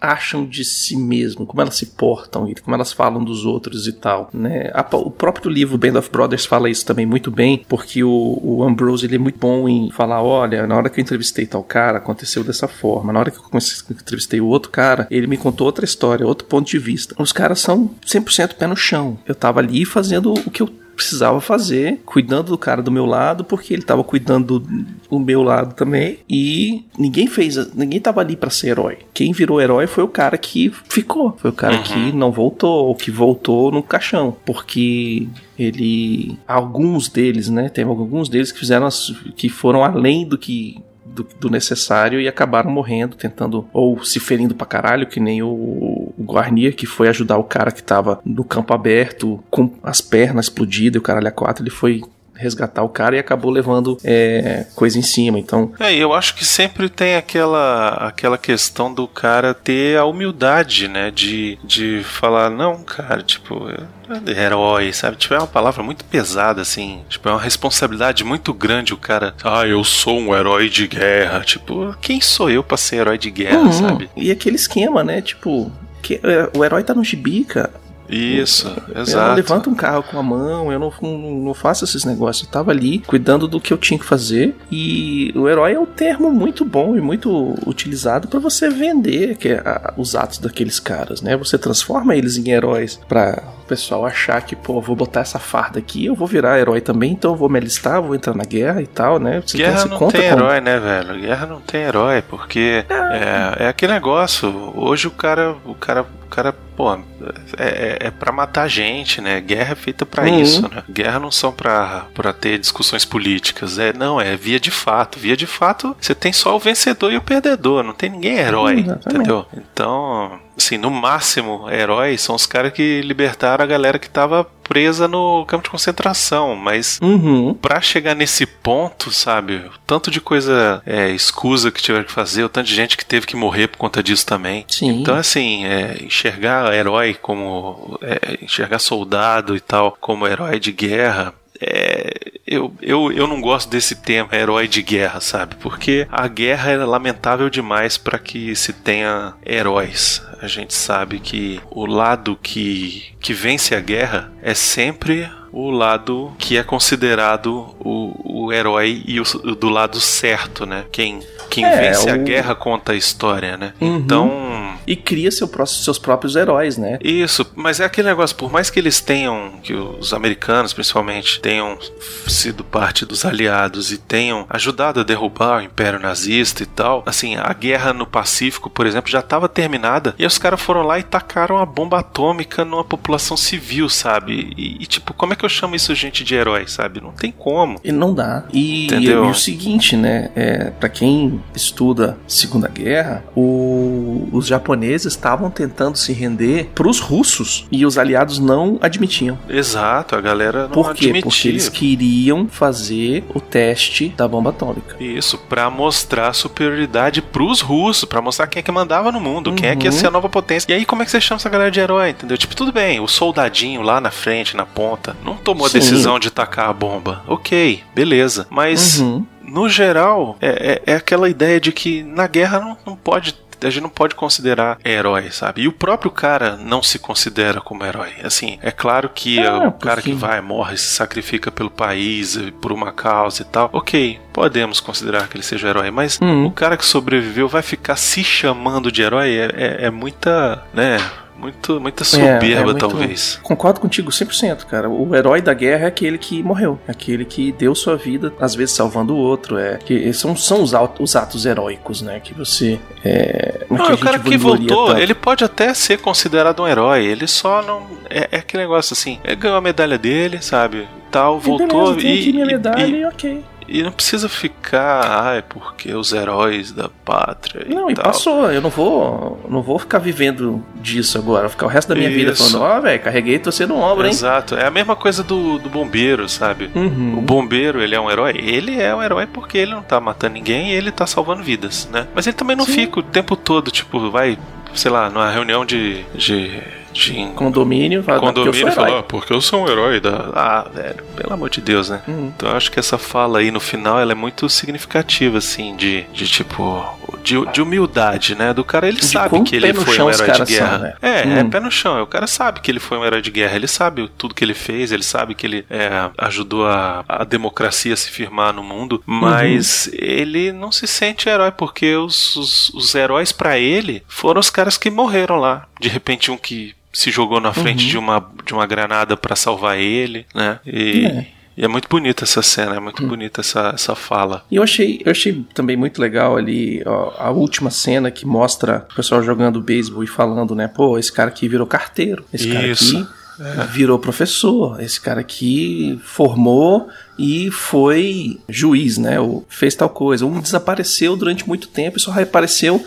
acham de si mesmo, como elas se portam e como elas falam dos outros e tal, né? O próprio livro Band of Brothers fala isso também muito bem, porque o, o Ambrose ele é muito bom em falar, olha, na hora que eu entrevistei tal cara, aconteceu dessa forma, na hora que eu comecei, que eu entrevistei o outro cara, ele me contou outra história, outro ponto de vista. Os caras são 100% pé no chão. Eu tava ali fazendo o que eu precisava fazer, cuidando do cara do meu lado, porque ele tava cuidando do, meu lado também. E ninguém fez, ninguém tava ali pra ser herói. Quem virou herói foi o cara que ficou, foi o cara Uhum. que não voltou, ou que voltou no caixão, porque ele, alguns deles, né, tem alguns deles que fizeram, as, que foram além do que do, do necessário e acabaram morrendo, tentando ou se ferindo pra caralho, que nem o Guarnier, que foi ajudar o cara que tava no campo aberto com as pernas explodidas e o caralho a quatro, ele foi resgatar o cara e acabou levando é, coisa em cima. Então, É, eu acho que sempre tem aquela, aquela questão do cara ter a humildade, né? De, de falar, não, cara, tipo, é herói, sabe? Tipo, é uma palavra muito pesada, assim. Tipo, é uma responsabilidade muito grande o cara. Ah, eu sou um herói de guerra. Tipo, quem sou eu pra ser herói de guerra, Uhum. sabe? E aquele esquema, né? Tipo, que, é, o herói tá no gibi, cara. Isso, Eu não exato. levanto um carro com a mão, eu não, não, não faço esses negócios. Eu tava ali cuidando do que eu tinha que fazer. E o herói é um termo muito bom e muito utilizado pra você vender que é, a- os atos daqueles caras, né? Você transforma eles em heróis pra o pessoal achar que, pô, vou botar essa farda aqui, eu vou virar herói também, então eu vou me alistar, vou entrar na guerra e tal, né? Você Guerra você não tem herói, né, velho? Guerra não tem herói, porque é, é aquele negócio. Hoje o cara, o cara O cara, pô, é, é, é pra matar gente, né? Guerra é feita pra Uhum. isso, né? Guerra não são pra, pra ter discussões políticas. É, não, é via de fato. Via de fato, você tem só o vencedor e o perdedor. Não tem ninguém herói, Exatamente. entendeu? Então, assim, no máximo, heróis são os caras que libertaram a galera que tava presa no campo de concentração, mas Uhum. Pra chegar nesse ponto, sabe? O tanto de coisa é, escusa que tiveram que fazer, o tanto de gente que teve que morrer por conta disso também. Sim. Então, assim, é, enxergar herói como. é, enxergar soldado e tal como herói de guerra. É, eu, eu, eu não gosto desse termo herói de guerra, sabe? Porque a guerra é lamentável demais para que se tenha heróis. A gente sabe que o lado que, que vence a guerra é sempre o lado que é considerado o, o herói e o, o do lado certo, né? Quem, quem É, vence a o- guerra conta a história, né? Uhum. Então. E cria seu pró- seus próprios heróis, né? Isso, mas é aquele negócio, por mais que eles tenham, que os americanos principalmente, tenham sido parte dos aliados e tenham ajudado a derrubar o Império Nazista e tal, assim, a guerra no Pacífico, por exemplo, já estava terminada e os caras foram lá e tacaram a bomba atômica numa população civil, sabe? E, e, tipo, como é que eu chamo isso gente de herói, sabe? Não tem como. E não dá. E, e o seguinte, né? É, para quem estuda Segunda Guerra, o- os japoneses estavam tentando se render pros russos e os aliados não admitiam. Exato, a galera não Por quê? admitia. Porque eles queriam fazer o teste da bomba atômica. Isso, pra mostrar superioridade pros russos, pra mostrar quem é que mandava no mundo, quem é que ia Uhum. ser a nova potência. E aí, como é que você chama essa galera de herói, entendeu? Tipo, tudo bem, o soldadinho lá na frente, na ponta, não tomou a Sim. decisão de tacar a bomba. Ok, beleza. Mas, Uhum. no geral, é, é- é aquela ideia de que na guerra não, não pode. A gente não pode considerar herói, sabe? E o próprio cara não se considera como herói. Assim, é claro que É, é o cara que vai, morre, se sacrifica pelo país, por uma causa e tal. Ok, podemos considerar que ele seja herói, mas Uhum. o cara que sobreviveu vai ficar se chamando de herói? É, é- é muita, né? Muito, muita soberba, É, é muito- talvez. Concordo contigo 100%, cara. O herói da guerra é aquele que morreu, é aquele que deu sua vida, às vezes salvando o outro. É que são, são os, aut- os atos heróicos, né? Que você. É, Não, que a o cara que voltou, tanto. ele pode até ser considerado um herói, ele só não. É, é aquele negócio assim, ele ganhou a medalha dele, sabe? Tal, E voltou beleza, tem aqui e, minha e- medalha e- e ok. E não precisa ficar, ai, porque os heróis da pátria e Não, e tal. passou. Eu não vou, não vou ficar vivendo disso agora. Vou ficar o resto da minha vida Isso. falando, ó, velho, carreguei você no ombro, hein? Exato, é a mesma coisa do, do bombeiro, sabe? O Uhum. bombeiro, ele é um herói? Ele é um herói porque ele não tá matando ninguém e ele tá salvando vidas, né? Mas ele também não Sim. fica o tempo todo, tipo, vai, sei lá, numa reunião de. de, de Condomínio, fala, "Não, porque eu sou condomínio e herói." fala, ah, porque eu sou um herói da. Ah, velho, pelo amor de Deus, né? Uhum. Então eu acho que essa fala aí no final ela é muito significativa, assim, de, de tipo. De, de humildade, né? Do cara, ele De sabe que ele foi um herói de caras são, guerra. né? É, é Hum. pé no chão. O cara sabe que ele foi um herói de guerra, ele sabe tudo que ele fez, ele sabe que ele é, ajudou a, a democracia a se firmar no mundo, mas ele não se sente herói porque os, os, os heróis pra ele foram os caras que morreram lá. De repente, um que se jogou na frente Uhum. de, uma, de uma granada pra salvar ele, né? E É. e é muito bonita essa cena, é muito bonita essa, essa fala. E eu achei, eu achei também muito legal ali ó, a última cena que mostra o pessoal jogando beisebol e falando, né? Pô, esse cara aqui virou carteiro, esse Isso. cara aqui virou professor, esse cara aqui formou e foi juiz, né? Ou fez tal coisa. Um desapareceu durante muito tempo e só reapareceu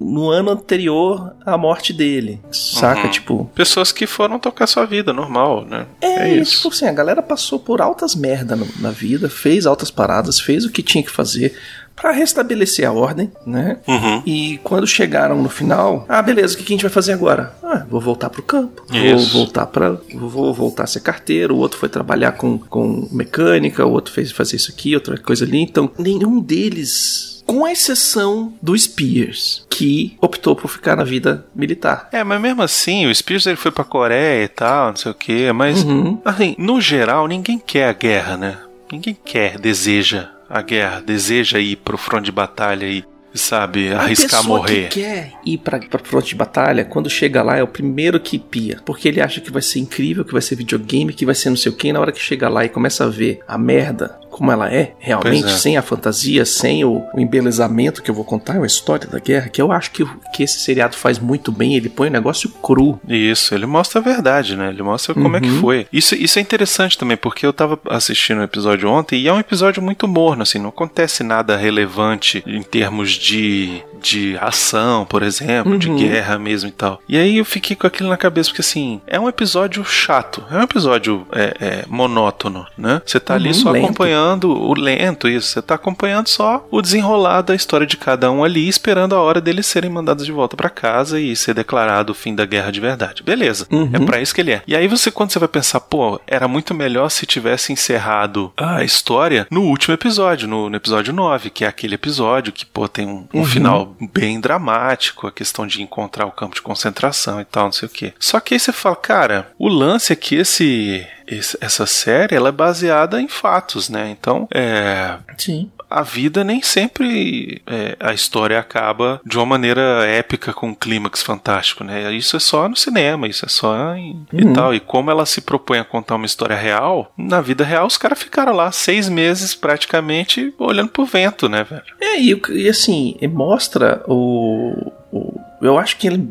no ano anterior à morte dele, saca? Uhum. Tipo, Pessoas que foram tocar sua vida, normal, né? é, isso. Tipo assim, a galera passou por altas merda no- na vida, fez altas paradas, fez o que tinha que fazer pra restabelecer a ordem, né? Uhum. E quando chegaram no final, ah, beleza, o que que a gente vai fazer agora? Ah, vou voltar pro campo. Vou Isso. voltar para, vou voltar a ser carteiro. O outro foi trabalhar com, com mecânica, o outro fez fazer isso aqui, outra coisa ali. Então, nenhum deles, com exceção do Spears, que optou por ficar na vida militar. É, mas mesmo assim, o Spears ele foi pra Coreia e tal, não sei o que, mas Uhum. assim, no geral, ninguém quer a guerra, né? Ninguém quer, deseja a guerra, deseja ir pro front de batalha e, sabe, arriscar a pessoa morrer. que quer ir pra, pra fronte de batalha, quando chega lá é o primeiro que pia. Porque ele acha que vai ser incrível, que vai ser videogame, que vai ser não sei o que. Na hora que chega lá e começa a ver a merda, como ela é, realmente, é. sem a fantasia, sem o, o embelezamento que eu vou contar, é a história da guerra, que eu acho que, que esse seriado faz muito bem, ele põe o negócio cru. Isso, ele mostra a verdade, né? Ele mostra como é que Uhum. foi. Isso, isso é interessante também, porque eu tava assistindo o episódio ontem e é um episódio muito morno, assim, não acontece nada relevante em termos de, de ação, por exemplo, de Uhum. guerra mesmo e tal. E aí eu fiquei com aquilo na cabeça, porque assim, é um episódio chato, é um episódio é, é, monótono, né? Você tá ali Uhum, só lento. acompanhando o lento, isso, você tá acompanhando só o desenrolar da história de cada um ali, esperando a hora deles serem mandados de volta pra casa e ser declarado o fim da guerra de verdade. Beleza, Uhum. é pra isso que ele é. E aí você, quando você vai pensar, pô, era muito melhor se tivesse encerrado a história no último episódio, no, no episódio 9, que é aquele episódio que, pô, tem um, um Uhum. final bem dramático, a questão de encontrar o campo de concentração e tal, não sei o quê. Só que aí você fala, cara, o lance é que esse, esse- essa série, ela é baseada em fatos, né? Então, é, Sim. a vida nem sempre é, a história acaba de uma maneira épica com um clímax fantástico, né? Isso é só no cinema, isso é só em, e Uhum. tal. E como ela se propõe a contar uma história real, na vida real os caras ficaram lá seis meses praticamente olhando pro vento, né, velho? É, e, e assim, e mostra o, o- Eu acho que ele.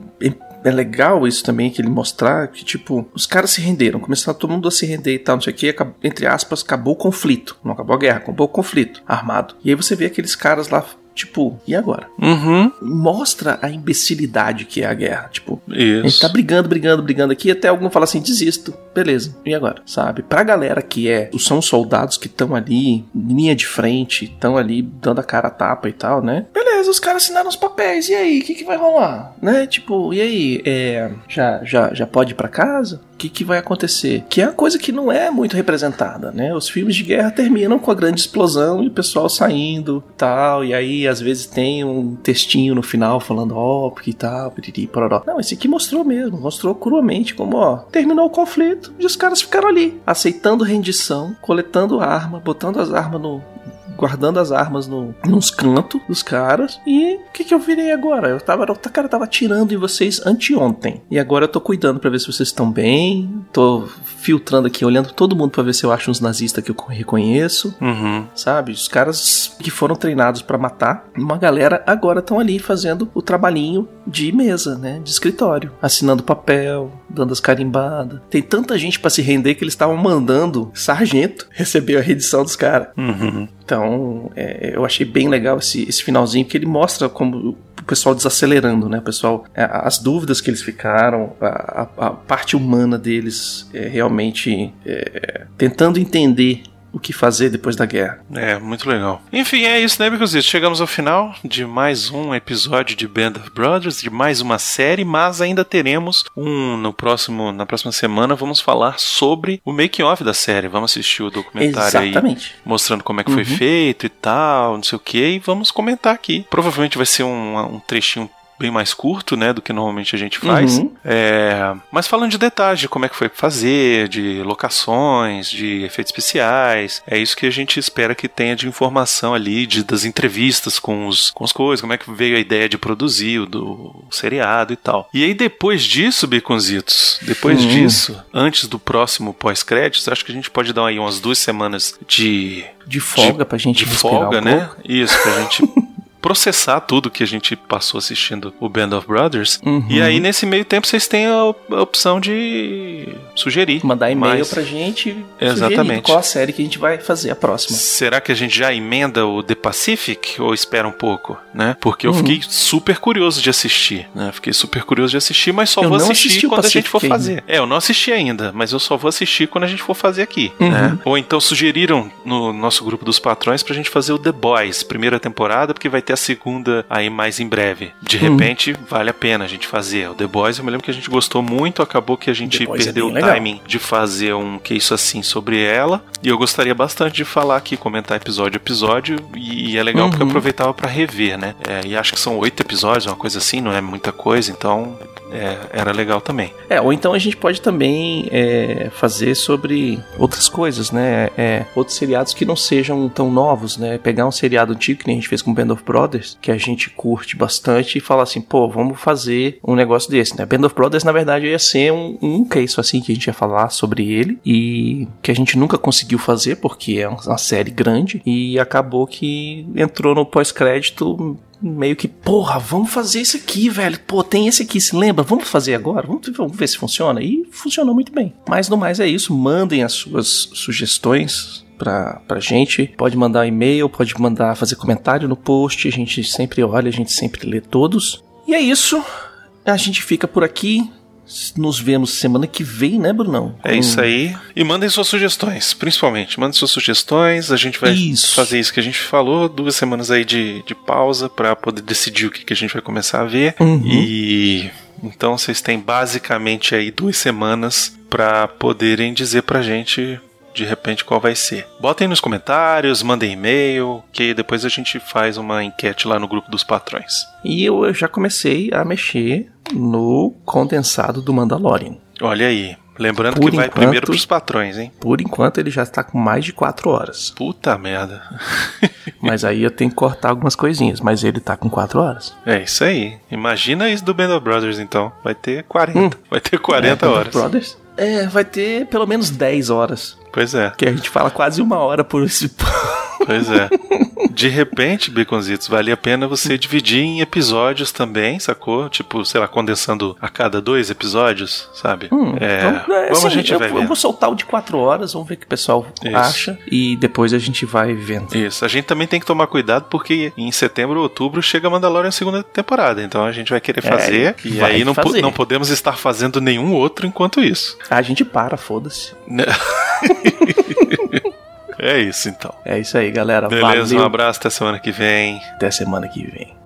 É- legal isso também, que ele mostrar que, tipo, os caras se renderam, começaram todo mundo a se render e tal, não sei o que, entre aspas, acabou o conflito. Não acabou a guerra, acabou o conflito armado. E aí você vê aqueles caras lá, tipo, e agora? Uhum. Mostra a imbecilidade que é a guerra. Tipo, a gente Isso. tá brigando, brigando, brigando aqui, até algum fala assim, desisto. Beleza, e agora? Sabe? Pra galera que é, são os soldados que estão ali, linha de frente, estão ali dando a cara a tapa e tal, né? Beleza, os caras assinaram os papéis, e aí, o que, que vai rolar? Né? Tipo, e aí, é, já, já, já pode ir pra casa? O que, que vai acontecer? Que é uma coisa que não é muito representada, né? Os filmes de guerra terminam com a grande explosão e o pessoal saindo e tal, e aí às vezes tem um textinho no final falando, ó, porque tal, piriri, pororó. Não, esse aqui mostrou mesmo, mostrou cruamente como, ó, terminou o conflito e os caras ficaram ali, aceitando rendição, coletando arma, botando as armas no, guardando as armas no, nos cantos dos caras. E o que, que eu virei agora? Eu tava, o cara tava atirando em vocês anteontem. E agora eu tô cuidando pra ver se vocês estão bem. Tô filtrando aqui, olhando todo mundo pra ver se eu acho uns nazistas que eu reconheço. Uhum. Sabe? Os caras que foram treinados pra matar, uma galera agora estão ali fazendo o trabalhinho de mesa, né? De escritório. Assinando papel, dando as carimbadas. Tem tanta gente pra se render que eles estavam mandando sargento *laughs* receber a redição dos caras. Uhum. Então, é, eu achei bem legal esse, esse finalzinho, porque ele mostra como pessoal desacelerando, né? O pessoal, é, as dúvidas que eles ficaram, a, a- a parte humana deles é, realmente é, tentando entender o que fazer depois da guerra. É, muito legal. Enfim, é isso, né, Bicositos? Chegamos ao final de mais um episódio de Band of Brothers, de mais uma série, mas ainda teremos um no próximo, na próxima semana. Vamos falar sobre o making-off da série. Vamos assistir o documentário aí Exatamente. mostrando como é que foi Uhum. feito e tal, não sei o que, e vamos comentar aqui. Provavelmente vai ser um, um trechinho bem mais curto, né, do que normalmente a gente faz. Uhum. É, mas falando de detalhes, de como é que foi fazer, de locações, de efeitos especiais, é isso que a gente espera que tenha de informação ali, de, das entrevistas com os, com as coisas, como é que veio a ideia de produzir o do seriado e tal. E aí depois disso, Baconzitos, depois Hum. disso, antes do próximo pós-créditos, acho que a gente pode dar aí umas duas semanas de De folga pra gente de folga, um né? Isso, pra gente *laughs* processar tudo que a gente passou assistindo o Band of Brothers. Uhum. E aí, nesse meio tempo, vocês têm a, op- a opção de sugerir. Mandar e-mail mais. pra gente Exatamente. qual a série que a gente vai fazer a próxima. Será que a gente já emenda o The Pacific ou espera um pouco, né? Porque eu Uhum. fiquei super curioso de assistir, né? Fiquei super curioso de assistir, mas só Eu vou assistir quando a gente for fazer. É, eu não assisti ainda, mas eu só vou assistir quando a gente for fazer aqui, Uhum. né? Ou então sugeriram no nosso grupo dos patrões pra gente fazer o The Boys, primeira temporada, porque vai ter a segunda aí mais em breve. De Uhum. repente, vale a pena a gente fazer. O The Boys, eu me lembro que a gente gostou muito, acabou que a gente é perdeu bem o legal. timing de fazer um que isso assim sobre ela. E eu gostaria bastante de falar aqui, comentar episódio a episódio. E é legal porque eu Uhum. aproveitava pra rever, né? É, e acho que são oito episódios, uma coisa assim, não é muita coisa, então é, era legal também. É, ou então a gente pode também é, fazer sobre outras coisas, né? É, outros seriados que não sejam tão novos, né? Pegar um seriado antigo, que a gente fez com Band of Brothers, que a gente curte bastante, e falar assim, pô, vamos fazer um negócio desse, né? Band of Brothers, na verdade, ia ser um, um case assim que a gente ia falar sobre ele, e que a gente nunca conseguiu fazer, porque é uma série grande, e acabou que entrou no pós-crédito meio que, porra, vamos fazer isso aqui, velho. Pô, tem esse aqui, se lembra? Vamos fazer agora? Vamos, vamos ver se funciona. E funcionou muito bem. Mas no mais é isso. Mandem as suas sugestões pra, pra gente. Pode mandar e-mail, pode mandar fazer comentário no post. A gente sempre olha, a gente sempre lê todos. E é isso. A gente fica por aqui. Nos vemos semana que vem, né, Brunão? É isso aí. E mandem suas sugestões, principalmente. Mandem suas sugestões. A gente vai Isso. fazer isso que a gente falou. Duas semanas aí de, de pausa pra poder decidir o que, que a gente vai começar a ver. Uhum. E então vocês têm basicamente aí duas semanas pra poderem dizer pra gente de repente qual vai ser. Botem nos comentários, mandem e-mail, que depois a gente faz uma enquete lá no grupo dos patrões. E eu já comecei a mexer no condensado do Mandalorian. Olha aí. Lembrando Por que vai enquanto- primeiro pros patrões, hein? Por enquanto ele já está com mais de 4 horas. Puta merda. *laughs* Mas aí eu tenho que cortar algumas coisinhas. Mas ele tá com 4 horas. É isso aí. Imagina isso do Band of Brothers, então. Vai ter 40. Vai ter 40 É, horas. Brothers. É, vai ter pelo menos 10 horas. Pois é, Que a gente fala quase uma hora por esse. *laughs* *laughs* pois é. De repente, Baconzitos, vale a pena você dividir em episódios também, sacou? Tipo, sei lá, condensando a cada dois episódios, sabe? Hum, é, então, é, vamos, a assim, gente eu, vai eu vou soltar o de 4 horas, vamos ver o que o pessoal Isso. acha. E depois a gente vai vendo. Isso, a gente também tem que tomar cuidado porque em setembro ou outubro chega Mandalorian segunda temporada, então a gente vai querer É, fazer e vai aí não, po- fazer. não podemos estar fazendo nenhum outro enquanto isso. A gente para, foda-se. *laughs* É isso então. É isso aí, galera. Beleza, Valeu. um abraço até semana que vem. Até semana que vem.